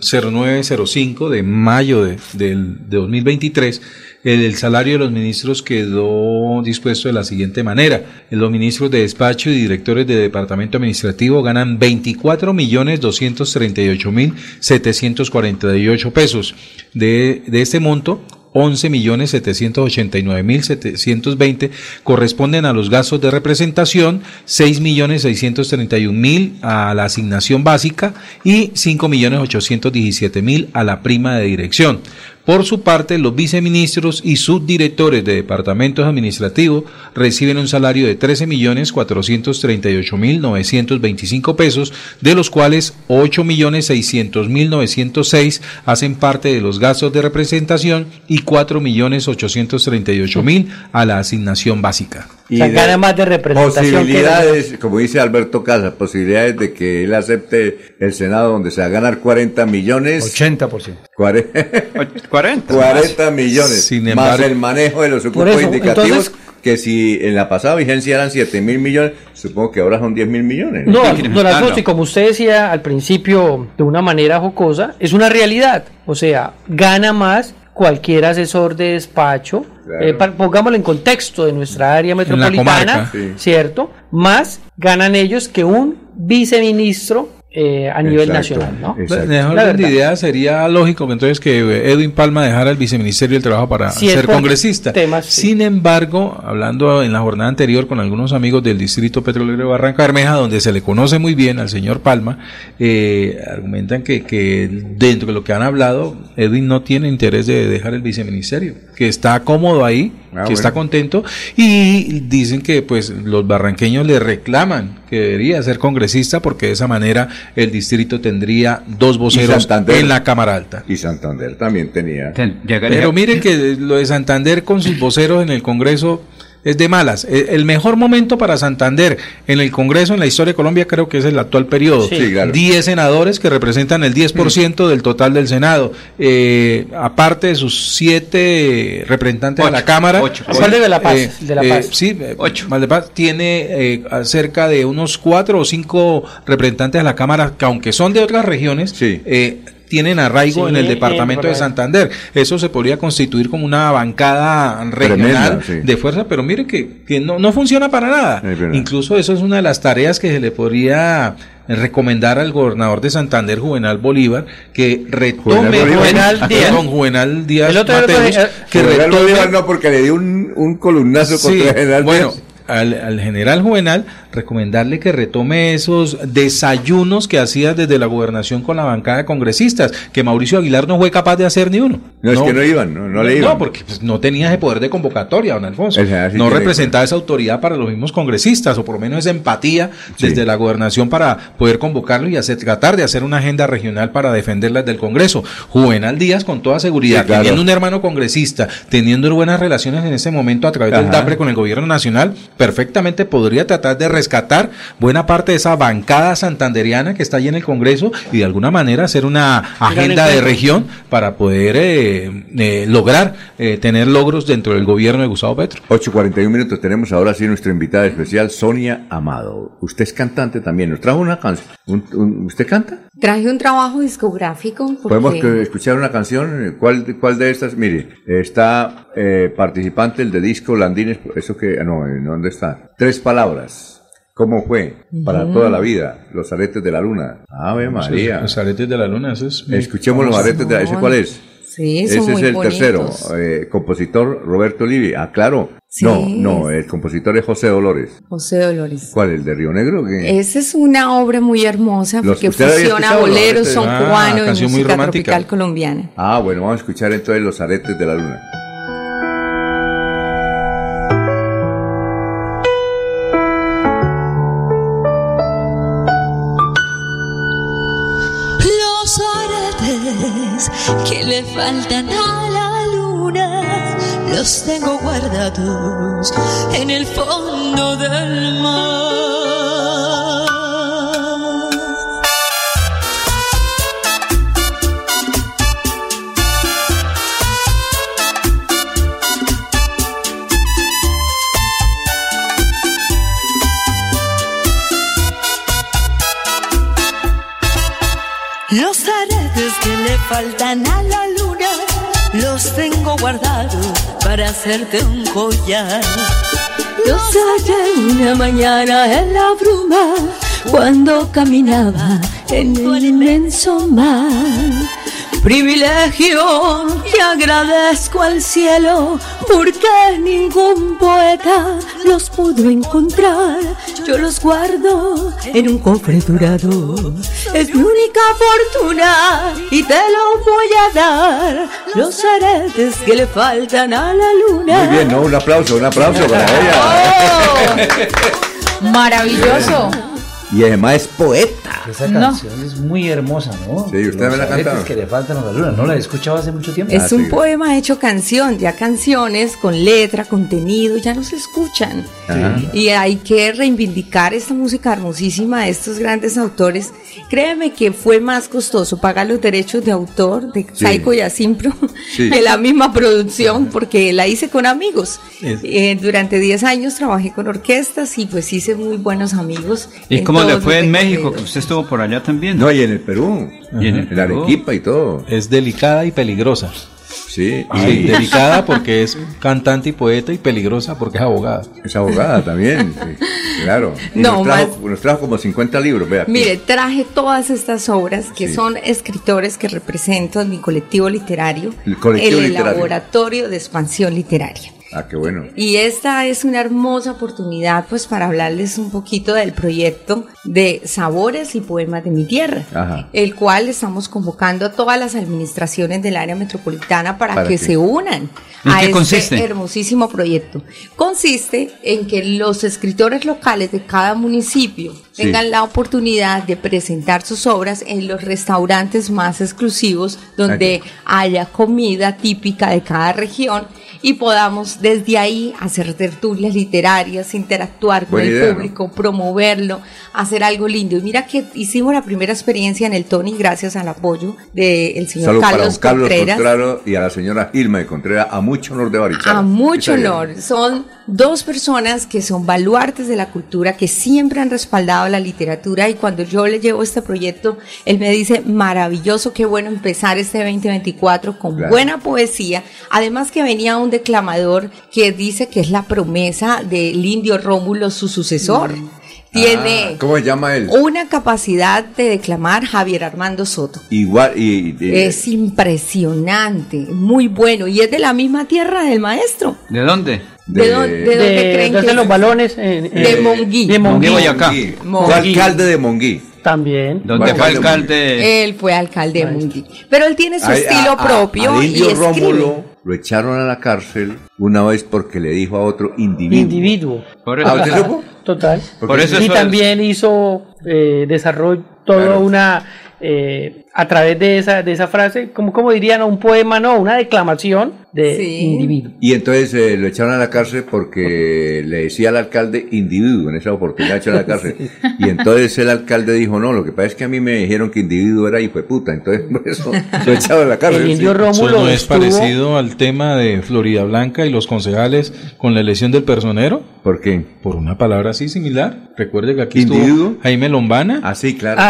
0905 uh, de mayo de, de 2023, el, salario de los ministros quedó dispuesto de la siguiente manera. Los ministros de despacho y directores de departamento administrativo ganan 24 millones 238 mil 748 pesos. De, de este monto, 11 millones 789 mil 720 corresponden a los gastos de representación, 6 millones 631 mil a la asignación básica y 5 millones 817 mil a la prima de dirección. Por su parte, los viceministros y subdirectores de departamentos administrativos reciben un salario de 13.438.925 pesos, de los cuales 8.600.906 hacen parte de los gastos de representación y 4.838.000 a la asignación básica. Y gana más de representación. Posibilidades, como dice Alberto Casas, posibilidades de que él acepte el Senado donde se va a ganar 40 millones. 80%. 40. 40, millones. Sin más el manejo de los grupos indicativos. que si en la pasada vigencia eran 7 mil millones, supongo que ahora son 10 mil millones. No, don Alfonso, y como usted decía al principio de una manera jocosa, es una realidad. O sea, gana más cualquier asesor de despacho, eh, pongámoslo en contexto de nuestra área metropolitana, ¿cierto? Más ganan ellos que un viceministro eh, a nivel nacional. ¿no? La idea sería lógico entonces que Edwin Palma dejara el viceministerio del Trabajo para ser congresista. Sin embargo, hablando en la jornada anterior con algunos amigos del Distrito Petrolero de Barranca Bermeja, donde se le conoce muy bien al señor Palma, eh, argumentan que, que dentro de lo que han hablado, Edwin no tiene interés de dejar el viceministerio, que está cómodo ahí, ah, que está contento, y dicen que pues los barranqueños le reclaman que debería ser congresista porque de esa manera el distrito tendría dos voceros en la Cámara Alta. Y Santander también tenía. Pero miren que lo de Santander con sus voceros en el Congreso es de malas. E, el mejor momento para Santander en el Congreso, en la historia de Colombia, creo que es el actual periodo. Sí, Diez senadores que representan el 10% del total del Senado. Eh, aparte de sus siete representantes de la Cámara. Ocho. de la Paz. Eh, de la eh, Paz. sí, ocho. Paz tiene cerca de unos cuatro o cinco representantes de la Cámara, que aunque son de otras regiones, sí tienen arraigo en el departamento de Santander. Eso se podría constituir como una bancada regional de fuerza, pero mire que, que no, no, funciona para nada. Incluso eso es una de las tareas que se le podría recomendar al gobernador de Santander, Juvenal Bolívar, que retome Juvenal, Díaz. Juvenal Díaz el otro, Mateus, que retome, Bolívar no porque le dio un, un columnazo contra General bueno, al, al general Juvenal recomendarle que retome esos desayunos que hacía desde la gobernación con la bancada de congresistas, que Mauricio Aguilar no fue capaz de hacer ni uno. No, es que no iban, no, no le iban. No, porque pues, no tenía ese poder de convocatoria, don Alfonso. El general sí no representaba esa autoridad para los mismos congresistas, o por lo menos esa empatía desde la gobernación para poder convocarlo y hacer, tratar de hacer una agenda regional para defenderlas del Congreso. Juvenal Díaz, con toda seguridad, Sí, claro. teniendo un hermano congresista, teniendo buenas relaciones en ese momento a través del. DAPRE con el gobierno nacional, perfectamente podría tratar de rescatar buena parte de esa bancada santanderiana que está allí en el Congreso y de alguna manera hacer una agenda de región para poder eh, eh, lograr eh, tener logros dentro del gobierno de Gustavo Petro. 8.41 minutos. Tenemos ahora sí nuestra invitada especial, Sonia Amado. Usted es cantante también. Nos trajo una canción. Un- un- ¿Usted canta? Traje un trabajo discográfico. porque- Podemos que- escuchar una canción. ¿Cuál, de- cuál de estas? Mire, está eh, participante el de disco Landines. Eso que. ah, No, eh, ¿dónde está? Tres palabras. ¿Cómo fue? Para toda la vida. Los aretes de la luna. Ave María. Los aretes de la luna, eso es. Escuchemos los aretes de la ¿Ese cuál es? Sí, Ese son es muy el bonitos. tercero. eh, compositor Roberto Olivi. Ah, claro. Sí. No, no, el compositor es José Dolores. José Dolores. ¿Cuál? ¿El de Río Negro? ¿Qué? Esa es una obra muy hermosa Los- porque ¿usted había fusiona boleros, son Ah, cubano y muy música tropical colombiana. Ah, bueno, vamos a escuchar entonces los aretes de la luna. Faltan a la luna los tengo guardados en el fondo del mar. Los aretes que le faltan a la los tengo guardados para hacerte un collar. Los hallé una mañana en la bruma cuando caminaba en el inmenso mar. Privilegio que agradezco al cielo porque ningún poeta los pudo encontrar. Yo los guardo en un cofre dorado. Es mi única fortuna y te lo voy a dar. Los aretes que le faltan a la luna. Muy bien, ¿no? Un aplauso, un aplauso para ella. Maravilloso. Y además es poeta. Esa No. canción es muy hermosa, ¿no? Sí, usted me la cantado. que le faltan a la luna. No la he escuchado hace mucho tiempo. Es un poema hecho canción, ya canciones con letra, contenido, ya no se escuchan. Ajá. Y hay que reivindicar esta música hermosísima de estos grandes autores. Créeme que fue más costoso pagar los derechos de autor de Sí. Saiko y Asimpro Sí. que la misma producción, porque la hice con amigos. Es- Eh, durante 10 años trabajé con orquestas y pues hice muy buenos amigos. ¿Y en cómo le todos fue en México? Que usted estuvo por allá también. No, y en el Perú. Y en el En Arequipa y todo. Es delicada y peligrosa. Sí, delicada porque es cantante y poeta y peligrosa porque es abogada. Es abogada también, sí, claro. Y No, nos, trajo, nos trajo como 50 libros, vea. aquí. Mire, traje todas estas obras que Sí. son escritores que represento en mi colectivo literario, El colectivo el literario. Laboratorio de Expansión Literaria. Ah, qué bueno. Y esta es una hermosa oportunidad pues para hablarles un poquito del proyecto de Sabores y Poemas de mi Tierra, Ajá. el cual estamos convocando a todas las administraciones del área metropolitana para, ¿Para que qué? se unan ¿En a este consiste? hermosísimo proyecto. Consiste en que los escritores locales de cada municipio Sí. tengan la oportunidad de presentar sus obras en los restaurantes más exclusivos donde haya comida típica de cada región y podamos desde ahí hacer tertulias literarias, interactuar con Buena el idea, ¿no? público, promoverlo, hacer algo lindo. Y mira que hicimos la primera experiencia en el Tony gracias al apoyo del señor Salud para Carlos, Contreras. Contreras y a la señora Gilma de Contreras, a mucho honor de Barichara. A mucho honor. Son dos personas que son baluartes de la cultura, que siempre han respaldado la literatura y cuando yo le llevo este proyecto, él me dice, maravilloso, qué bueno empezar este 2024 con Claro. buena poesía. Además que venía un declamador que dice que es la promesa del indio Rómulo, su sucesor. Tiene Ah, ¿Cómo se llama él? una capacidad de declamar Javier Armando Soto. Igual, y, y- Es impresionante, muy bueno y es de la misma tierra del maestro. ¿De dónde? ¿De, dónde, de dónde de, creen de que los es? balones De Monguí. de Monguí. Boyacá. Fue alcalde de Monguí. También. Donde fue alcalde. Él fue alcalde de Monguí. Pero él tiene su A- estilo a- a- propio al y. Rómulo lo echaron a la cárcel una vez porque le dijo a otro individuo. Individuo. Por Ah, ¿usted supo? Total. Por eso y eso también hizo, eh, desarrolló toda Claro. una, eh, a través de esa, de esa frase, como, como dirían, un poema, no, una declamación de Sí. individuo. Y entonces eh, lo echaron a la cárcel porque le decía al alcalde individuo en esa oportunidad de echar a la cárcel. Y entonces el alcalde dijo, no, lo que pasa es que a mí me dijeron que individuo era hijo de puta, entonces por eso lo echaron a la cárcel. El indio sí. Rómulo ¿Eso no es estuvo- parecido al tema de Florida Blanca y los concejales con la elección del personero? ¿Por qué? Por una palabra así similar. Recuerde que aquí ¿Individuo? estuvo Jaime Lombana. Ah, sí, claro.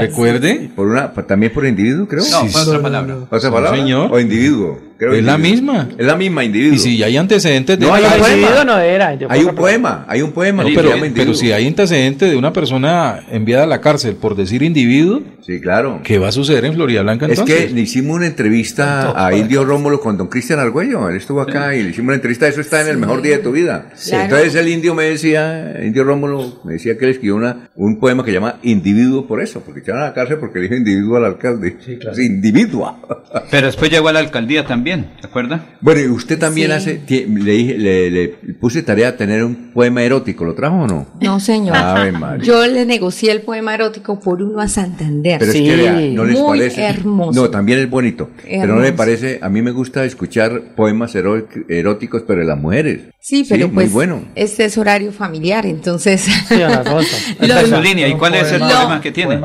Recuerde. Por una, también por individuo, creo. No, Sí, fue sí. otra palabra. ¿Otra Sí, palabra? señor. O individuo. Creo Es la misma. Es la misma, individuo. Y si hay antecedentes de No, hay un poema. individuo no era. Hay un poema, hay un poema No, pero, pero si hay antecedentes de una persona enviada a la cárcel por decir individuo, Sí, claro. ¿qué va a suceder en Florida Blanca Es entonces? que le hicimos una entrevista a Indio Rómulo con don Cristian Argüello. Él estuvo acá y le hicimos una entrevista. Eso está en el mejor día de tu vida. Claro. Entonces el indio me decía, Indio Rómulo me decía que él escribió una, un poema que llama Individuo por eso, porque echaron a la cárcel porque le dijo individuo al alcalde. Sí, claro. individua. Pero después llegó a la alcaldía también, ¿se acuerda? Bueno, y usted también Sí. hace, le, dije, le, le puse tarea a tener un poema erótico. ¿Lo trajo o no? No, señor. Ave María. Yo le negocié el poema erótico por uno a Santander. Pero Sí. es que vea, no les Muy parece. hermoso. No, también es bonito. Pero no le parece, a mí me gusta escuchar poemas ero- eróticos, pero de las mujeres. Sí, pero muy pues bueno. este es horario familiar, entonces. Sí, Alfonso. Lo- Su línea, ¿y cuál es el No. problema que tiene?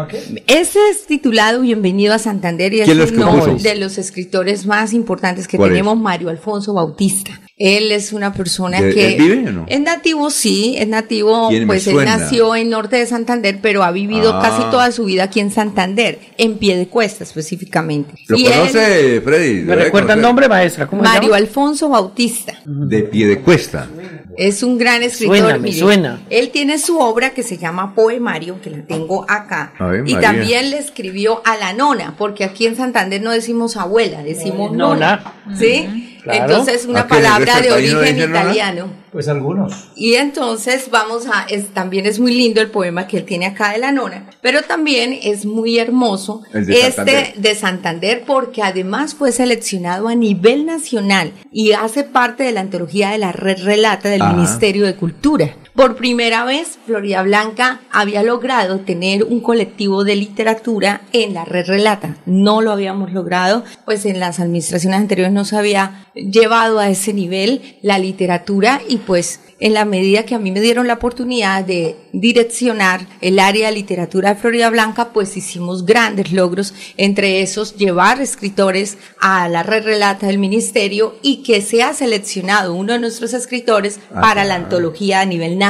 Este es titulado Bienvenido a Santander y es ¿Quién los uno de los escritores más importantes que tenemos, Mario Alfonso Bautista. Él es una persona ¿De- que... él vive o no? Es nativo, sí, es nativo, ¿Quién me pues él nació en norte de Santander, pero ha vivido Ah. casi toda su vida aquí en Santander, en pie de cuesta específicamente. ¿Lo Y él- conoce, Freddy? ¿Me recuerda el nombre, maestra? ¿Cómo Mario llama? Alfonso Bautista. De pie de cuesta. Es un gran escritor. Suena, me suena. Él tiene su obra que se llama Poemario, que la tengo acá. Ave y María. también le escribió a la nona, porque aquí en Santander no decimos abuela, decimos Nona. nona. ¿Sí? Claro. Entonces, una ¿A qué, en el palabra de no origen italiano. Pues algunos. Y entonces vamos a, es, también es muy lindo el poema que él tiene acá de la nona, pero también es muy hermoso de este Santander. de Santander porque además fue seleccionado a nivel nacional y hace parte de la antología de la Red Relata del Ajá. Ministerio de Cultura. Por primera vez, Florida Blanca había logrado tener un colectivo de literatura en la Red Relata. No lo habíamos logrado, pues en las administraciones anteriores no se había llevado a ese nivel la literatura y pues en la medida que a mí me dieron la oportunidad de direccionar el área de literatura de Florida Blanca, pues hicimos grandes logros, entre esos llevar escritores a la red relata del ministerio y que sea seleccionado uno de nuestros escritores para la antología a nivel nacional.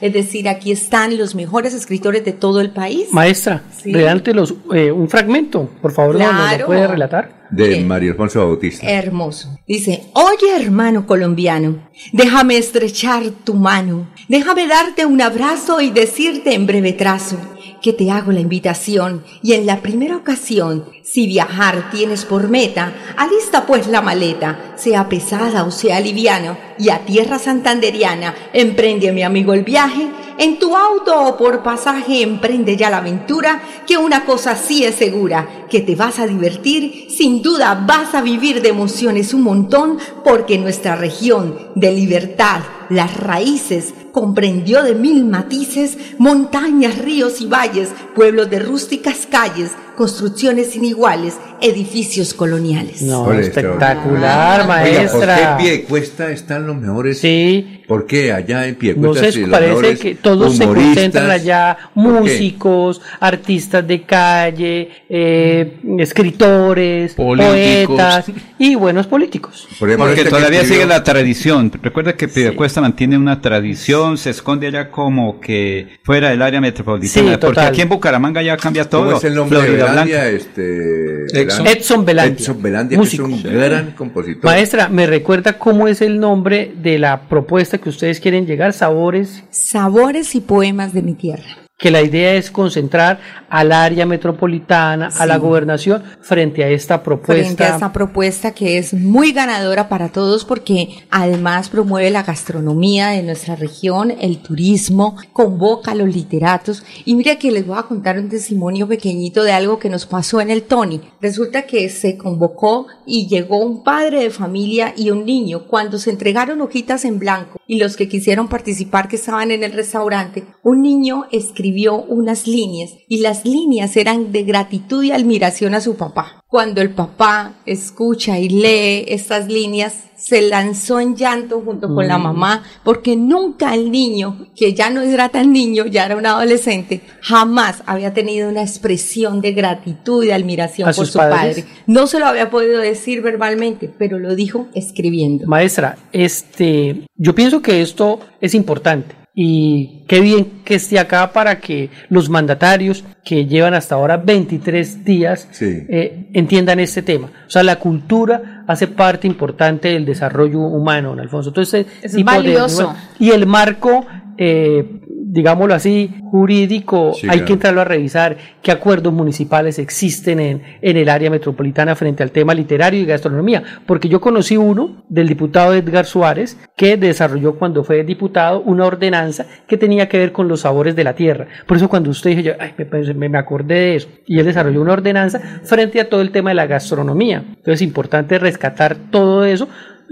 Es decir, aquí están los mejores escritores de todo el país. Maestra, Sí. relántelos eh, un fragmento, por favor, ¿no- ¿nos Claro. lo puede relatar? De Bien. Mario Alfonso Bautista. Hermoso. Dice, oye hermano colombiano, déjame estrechar tu mano, déjame darte un abrazo y decirte en breve trazo que te hago la invitación y en la primera ocasión, si viajar tienes por meta, alista pues la maleta, sea pesada o sea liviana, y a tierra santanderiana emprende mi amigo el viaje, en tu auto o por pasaje emprende ya la aventura, que una cosa sí es segura, que te vas a divertir, sin duda vas a vivir de emociones un montón, porque nuestra región de libertad, las raíces, comprendió de mil matices, montañas, ríos y valles, pueblos de rústicas calles, construcciones sin iguales, edificios coloniales. No, espectacular, maestra. ¿por qué pie cuesta están los mejores? Sí. ¿Por qué allá en pie No cuesta sé, sí, los parece mejores que todos se humoristas? concentran allá, músicos, artistas de calle, eh, escritores, Políticos. poetas y buenos políticos. Por ejemplo, Porque este todavía escribió- sigue la tradición. Recuerda que Piedecuesta mantiene una tradición, se esconde allá como que fuera del área metropolitana. Sí, porque aquí en Bucaramanga ya cambia todo. ¿Cómo es el nombre de Florida Belandia? Blanca. Este, Edson. Edson Belandia. Edson Belandia, Músico. que es un gran compositor. Maestra, ¿me recuerda cómo es el nombre de la propuesta que ustedes quieren llegar? Sabores. Sabores y poemas de mi tierra. Que la idea es concentrar al área metropolitana, a la gobernación, frente a esta propuesta. frente a esta propuesta que es muy ganadora para todos porque además promueve la gastronomía de nuestra región, el turismo, convoca a los literatos y mira que les voy a contar un testimonio pequeñito de algo que nos pasó en el Tony. Resulta que se convocó y llegó un padre de familia y un niño cuando se entregaron hojitas en blanco y los que quisieron participar que estaban en el restaurante, un niño escribió unas líneas y las líneas eran de gratitud y admiración a su papá. Cuando el papá escucha y lee estas líneas, se lanzó en llanto junto con la Mm. mamá, porque nunca el niño, que ya no era tan niño, ya era un adolescente, jamás había tenido una expresión de gratitud y de admiración ¿A por su padres? padre. No se lo había podido decir verbalmente, pero lo dijo escribiendo. Maestra, este, yo pienso que esto es importante y qué bien que esté acá para que los mandatarios que llevan hasta ahora 23 días eh, entiendan este tema. O sea, la cultura hace parte importante del desarrollo humano, don Alfonso. Entonces, Es de- valioso. y el marco, eh, digámoslo así, jurídico, Sí, hay claro. que entrarlo a revisar qué acuerdos municipales existen en, en el área metropolitana frente al tema literario y gastronomía, porque yo conocí uno del diputado Edgar Suárez que desarrolló cuando fue diputado una ordenanza que tenía que ver con los sabores de la tierra. Por eso cuando usted dijo, yo, ay, me- me acordé de eso, y él desarrolló una ordenanza frente a todo el tema de la gastronomía. Entonces es importante rescatar todo eso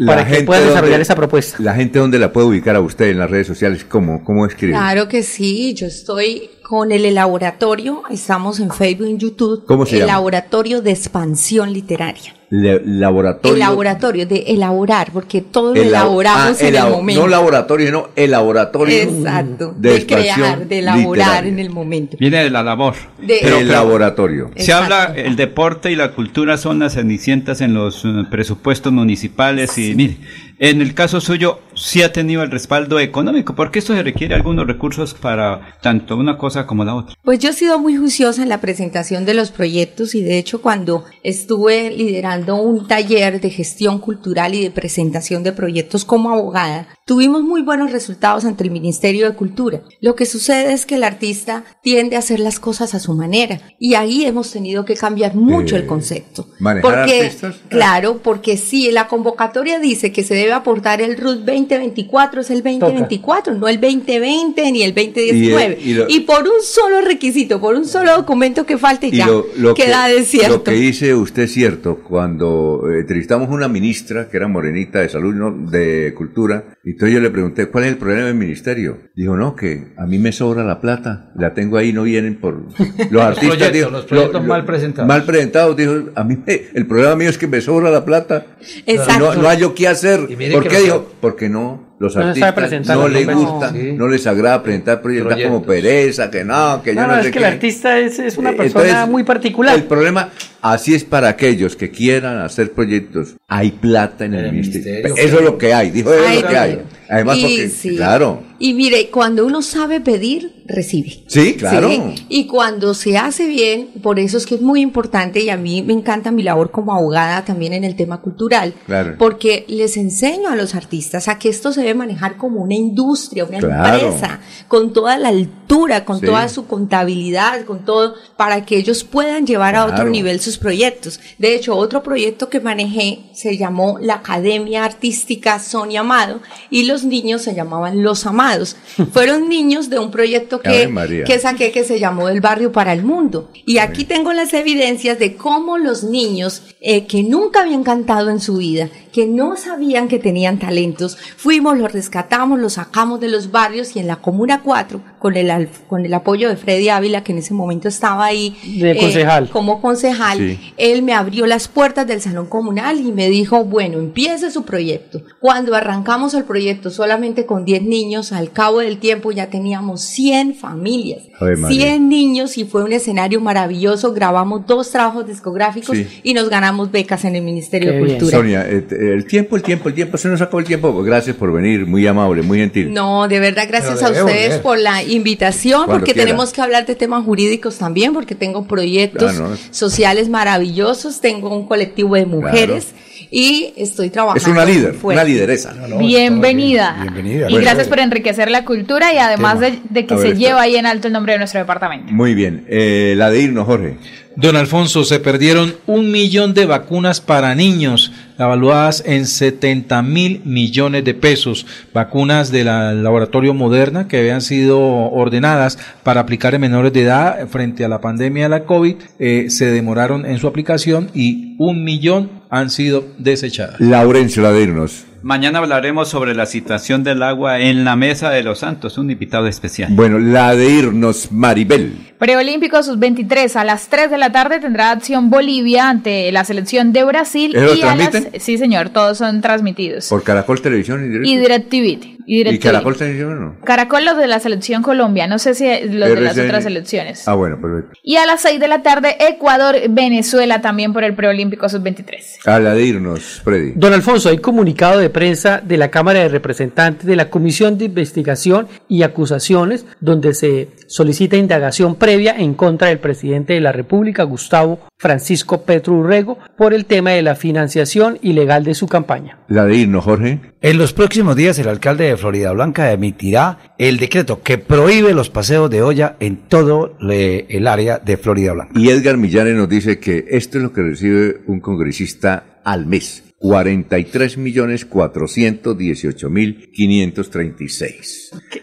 para que pueda desarrollar donde- esa propuesta. La gente donde la puede ubicar a usted en las redes sociales, ¿cómo, cómo escribe? Claro que sí, yo estoy con el laboratorio, estamos en Facebook y en YouTube. ¿Cómo se el llama? laboratorio de expansión literaria. Le- laboratorio. El laboratorio de elaborar, porque todo lo Elab- elaboramos ah, en el momento. No laboratorio, no elaboratorio. Exacto, de de, expansión crear, de elaborar literaria. en el momento. Viene de la labor. De- Pero- el pero laboratorio. Se habla, el deporte y la cultura son las cenicientas en los eh, presupuestos municipales y mire, en el caso suyo sí ha tenido el respaldo económico, porque esto se requiere algunos recursos para tanto una cosa como la otra. Pues yo he sido muy juiciosa en la presentación de los proyectos y de hecho cuando estuve liderando un taller de gestión cultural y de presentación de proyectos como abogada, tuvimos muy buenos resultados ante el Ministerio de Cultura. Lo que sucede es que el artista tiende a hacer las cosas a su manera y ahí hemos tenido que cambiar mucho Eh, el concepto. ¿manejar porque, artistas? Claro, porque si la convocatoria dice que se debe aportar el RUT 2024, es el 2024, no el 2020 ni el 2019. Y, eh, y lo- Y por un solo requisito, por un solo documento que falte Y ya, lo, lo queda que, desierto. Lo que dice usted es cierto. Cuando eh, entrevistamos una ministra, que era morenita de salud, ¿no? de cultura, y entonces yo le pregunté, ¿cuál es el problema del ministerio? Dijo, no, que a mí me sobra la plata, la tengo ahí, no vienen por... Los artistas, proyectos, dijo, los proyectos lo- lo- mal presentados. Mal presentados, dijo, a mí me- el problema mío es que me sobra la plata. Exacto. No, no hay yo qué hacer. ¿Por qué dijo? Porque no, los artistas no les proyectos. gusta, Sí. no les agrada presentar proyectos, da como pereza, que no, que yo No, no, no, sé es que qué. el artista es, es una Eh, persona entonces, muy particular. El problema, así es para aquellos que quieran hacer proyectos. Hay plata en el, ministerio. Eso es lo que hay, dijo, eso es lo que hay. Además, Y porque, sí. claro. Y mire, cuando uno sabe pedir, recibe. Sí, claro. ¿sí? Y cuando se hace bien, por eso es que es muy importante y a mí me encanta mi labor como abogada también en el tema cultural, Claro. porque les enseño a los artistas a que esto se debe manejar como una industria, una Claro. empresa, con toda la altura, con Sí. toda su contabilidad, con todo, para que ellos puedan llevar a otro nivel sus proyectos. De hecho, otro proyecto que manejé se llamó la Academia Artística Sonia Amado y los niños se llamaban Los Amados. Fueron niños de un proyecto que, que saqué que se llamó Del Barrio para el Mundo. Y aquí tengo las evidencias de cómo los niños eh, que nunca habían cantado en su vida, que no sabían que tenían talentos, fuimos, los rescatamos, los sacamos de los barrios y en la Comuna 4, con el, con el apoyo de Freddy Ávila, que en ese momento estaba ahí De eh, como concejal, Sí. él me abrió las puertas del salón comunal y me dijo, bueno, empiece su proyecto. Cuando arrancamos el proyecto solamente con 10 niños, al cabo del tiempo ya teníamos 100 familias, Ave María. 100 niños y fue un escenario maravilloso. Grabamos dos trabajos discográficos Sí. y nos ganamos becas en el Ministerio Qué de bien. Cultura. Sonia, eh, el tiempo, el tiempo, el tiempo, se nos acabó el tiempo. Gracias por venir, muy amable, muy gentil. No, de verdad, gracias a ustedes por la invitación, Cuando porque quiera. tenemos que hablar de temas jurídicos también, porque tengo proyectos Ah, no. sociales maravillosos, tengo un colectivo de mujeres y estoy trabajando. Es una líder, fuerte. una lideresa. Bienvenida. Bienvenida. Y Bueno, gracias por enriquecer la cultura y además de, de que ver, se espera. lleva ahí en alto el nombre de nuestro departamento. Muy bien. Eh, la de irnos, Jorge. Don Alfonso, se perdieron un millón de vacunas para niños, evaluadas en 70 mil millones de pesos. Vacunas del laboratorio Moderna que habían sido ordenadas para aplicar en menores de edad frente a la pandemia de la COVID, eh, se demoraron en su aplicación y un millón han sido desechadas. Laurencio, la de irnos. Mañana hablaremos sobre la situación del agua en la Mesa de los Santos, un invitado especial. Bueno, la de irnos, Maribel. Preolímpico sus 23 a las 3 de la tarde tendrá acción Bolivia ante la selección de Brasil ¿Eso lo y a las sí señor, todos son transmitidos. Por Caracol Televisión y DirecTV. Y, ¿Y. Caracol Televisión no? Caracol los de la selección Colombia, no sé si los de las RCN. otras selecciones. Ah, bueno, perfecto. Y a las 6 de la tarde Ecuador, Venezuela también por el Preolímpico sub 23. A la de irnos, Freddy. Don Alfonso, hay comunicado de prensa de la Cámara de Representantes de la Comisión de Investigación y Acusaciones, donde se solicita indagación previa en contra del presidente de la República, Gustavo Francisco Petro Urrego, por el tema de la financiación ilegal de su campaña. La de irnos, Jorge. En los próximos días el alcalde de Florida Blanca emitirá el decreto que prohíbe los paseos de olla en todo le- el área de Florida Blanca. Y Edgar Millanes nos dice que esto es lo que recibe un congresista al mes. 43 millones 418 mil 536.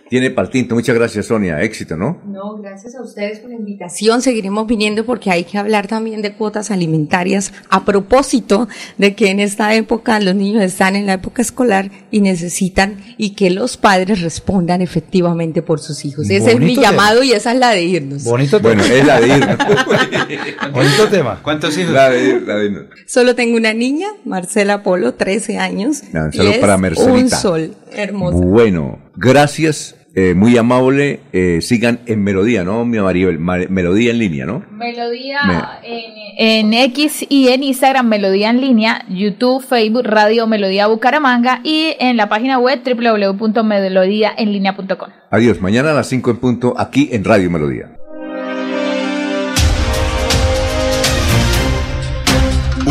Tiene paltinto. Muchas gracias, Sonia. Éxito, ¿no? No, gracias a ustedes por la invitación. Seguiremos viniendo porque hay que hablar también de cuotas alimentarias a propósito de que en esta época los niños están en la época escolar y necesitan y que los padres respondan efectivamente por sus hijos. Ese es mi llamado y esa es la de irnos. Bonito Bueno, es la de irnos. Bonito tema. ¿Cuántos hijos? La de, ir- la de irnos. Solo tengo una niña, Marcela Polo, 13 años. Y es para Mercelita. un sol hermoso. Bueno, gracias. eh, muy amable. eh, sigan en Melodía, ¿no, mi Maribel? Ma- Melodía en línea, ¿no? Melodía en, en X y en Instagram, Melodía en línea, YouTube, Facebook, Radio Melodía Bucaramanga y en la página web www.melodiaenlinea.com. Adiós. Mañana a las 5 en punto aquí en Radio Melodía.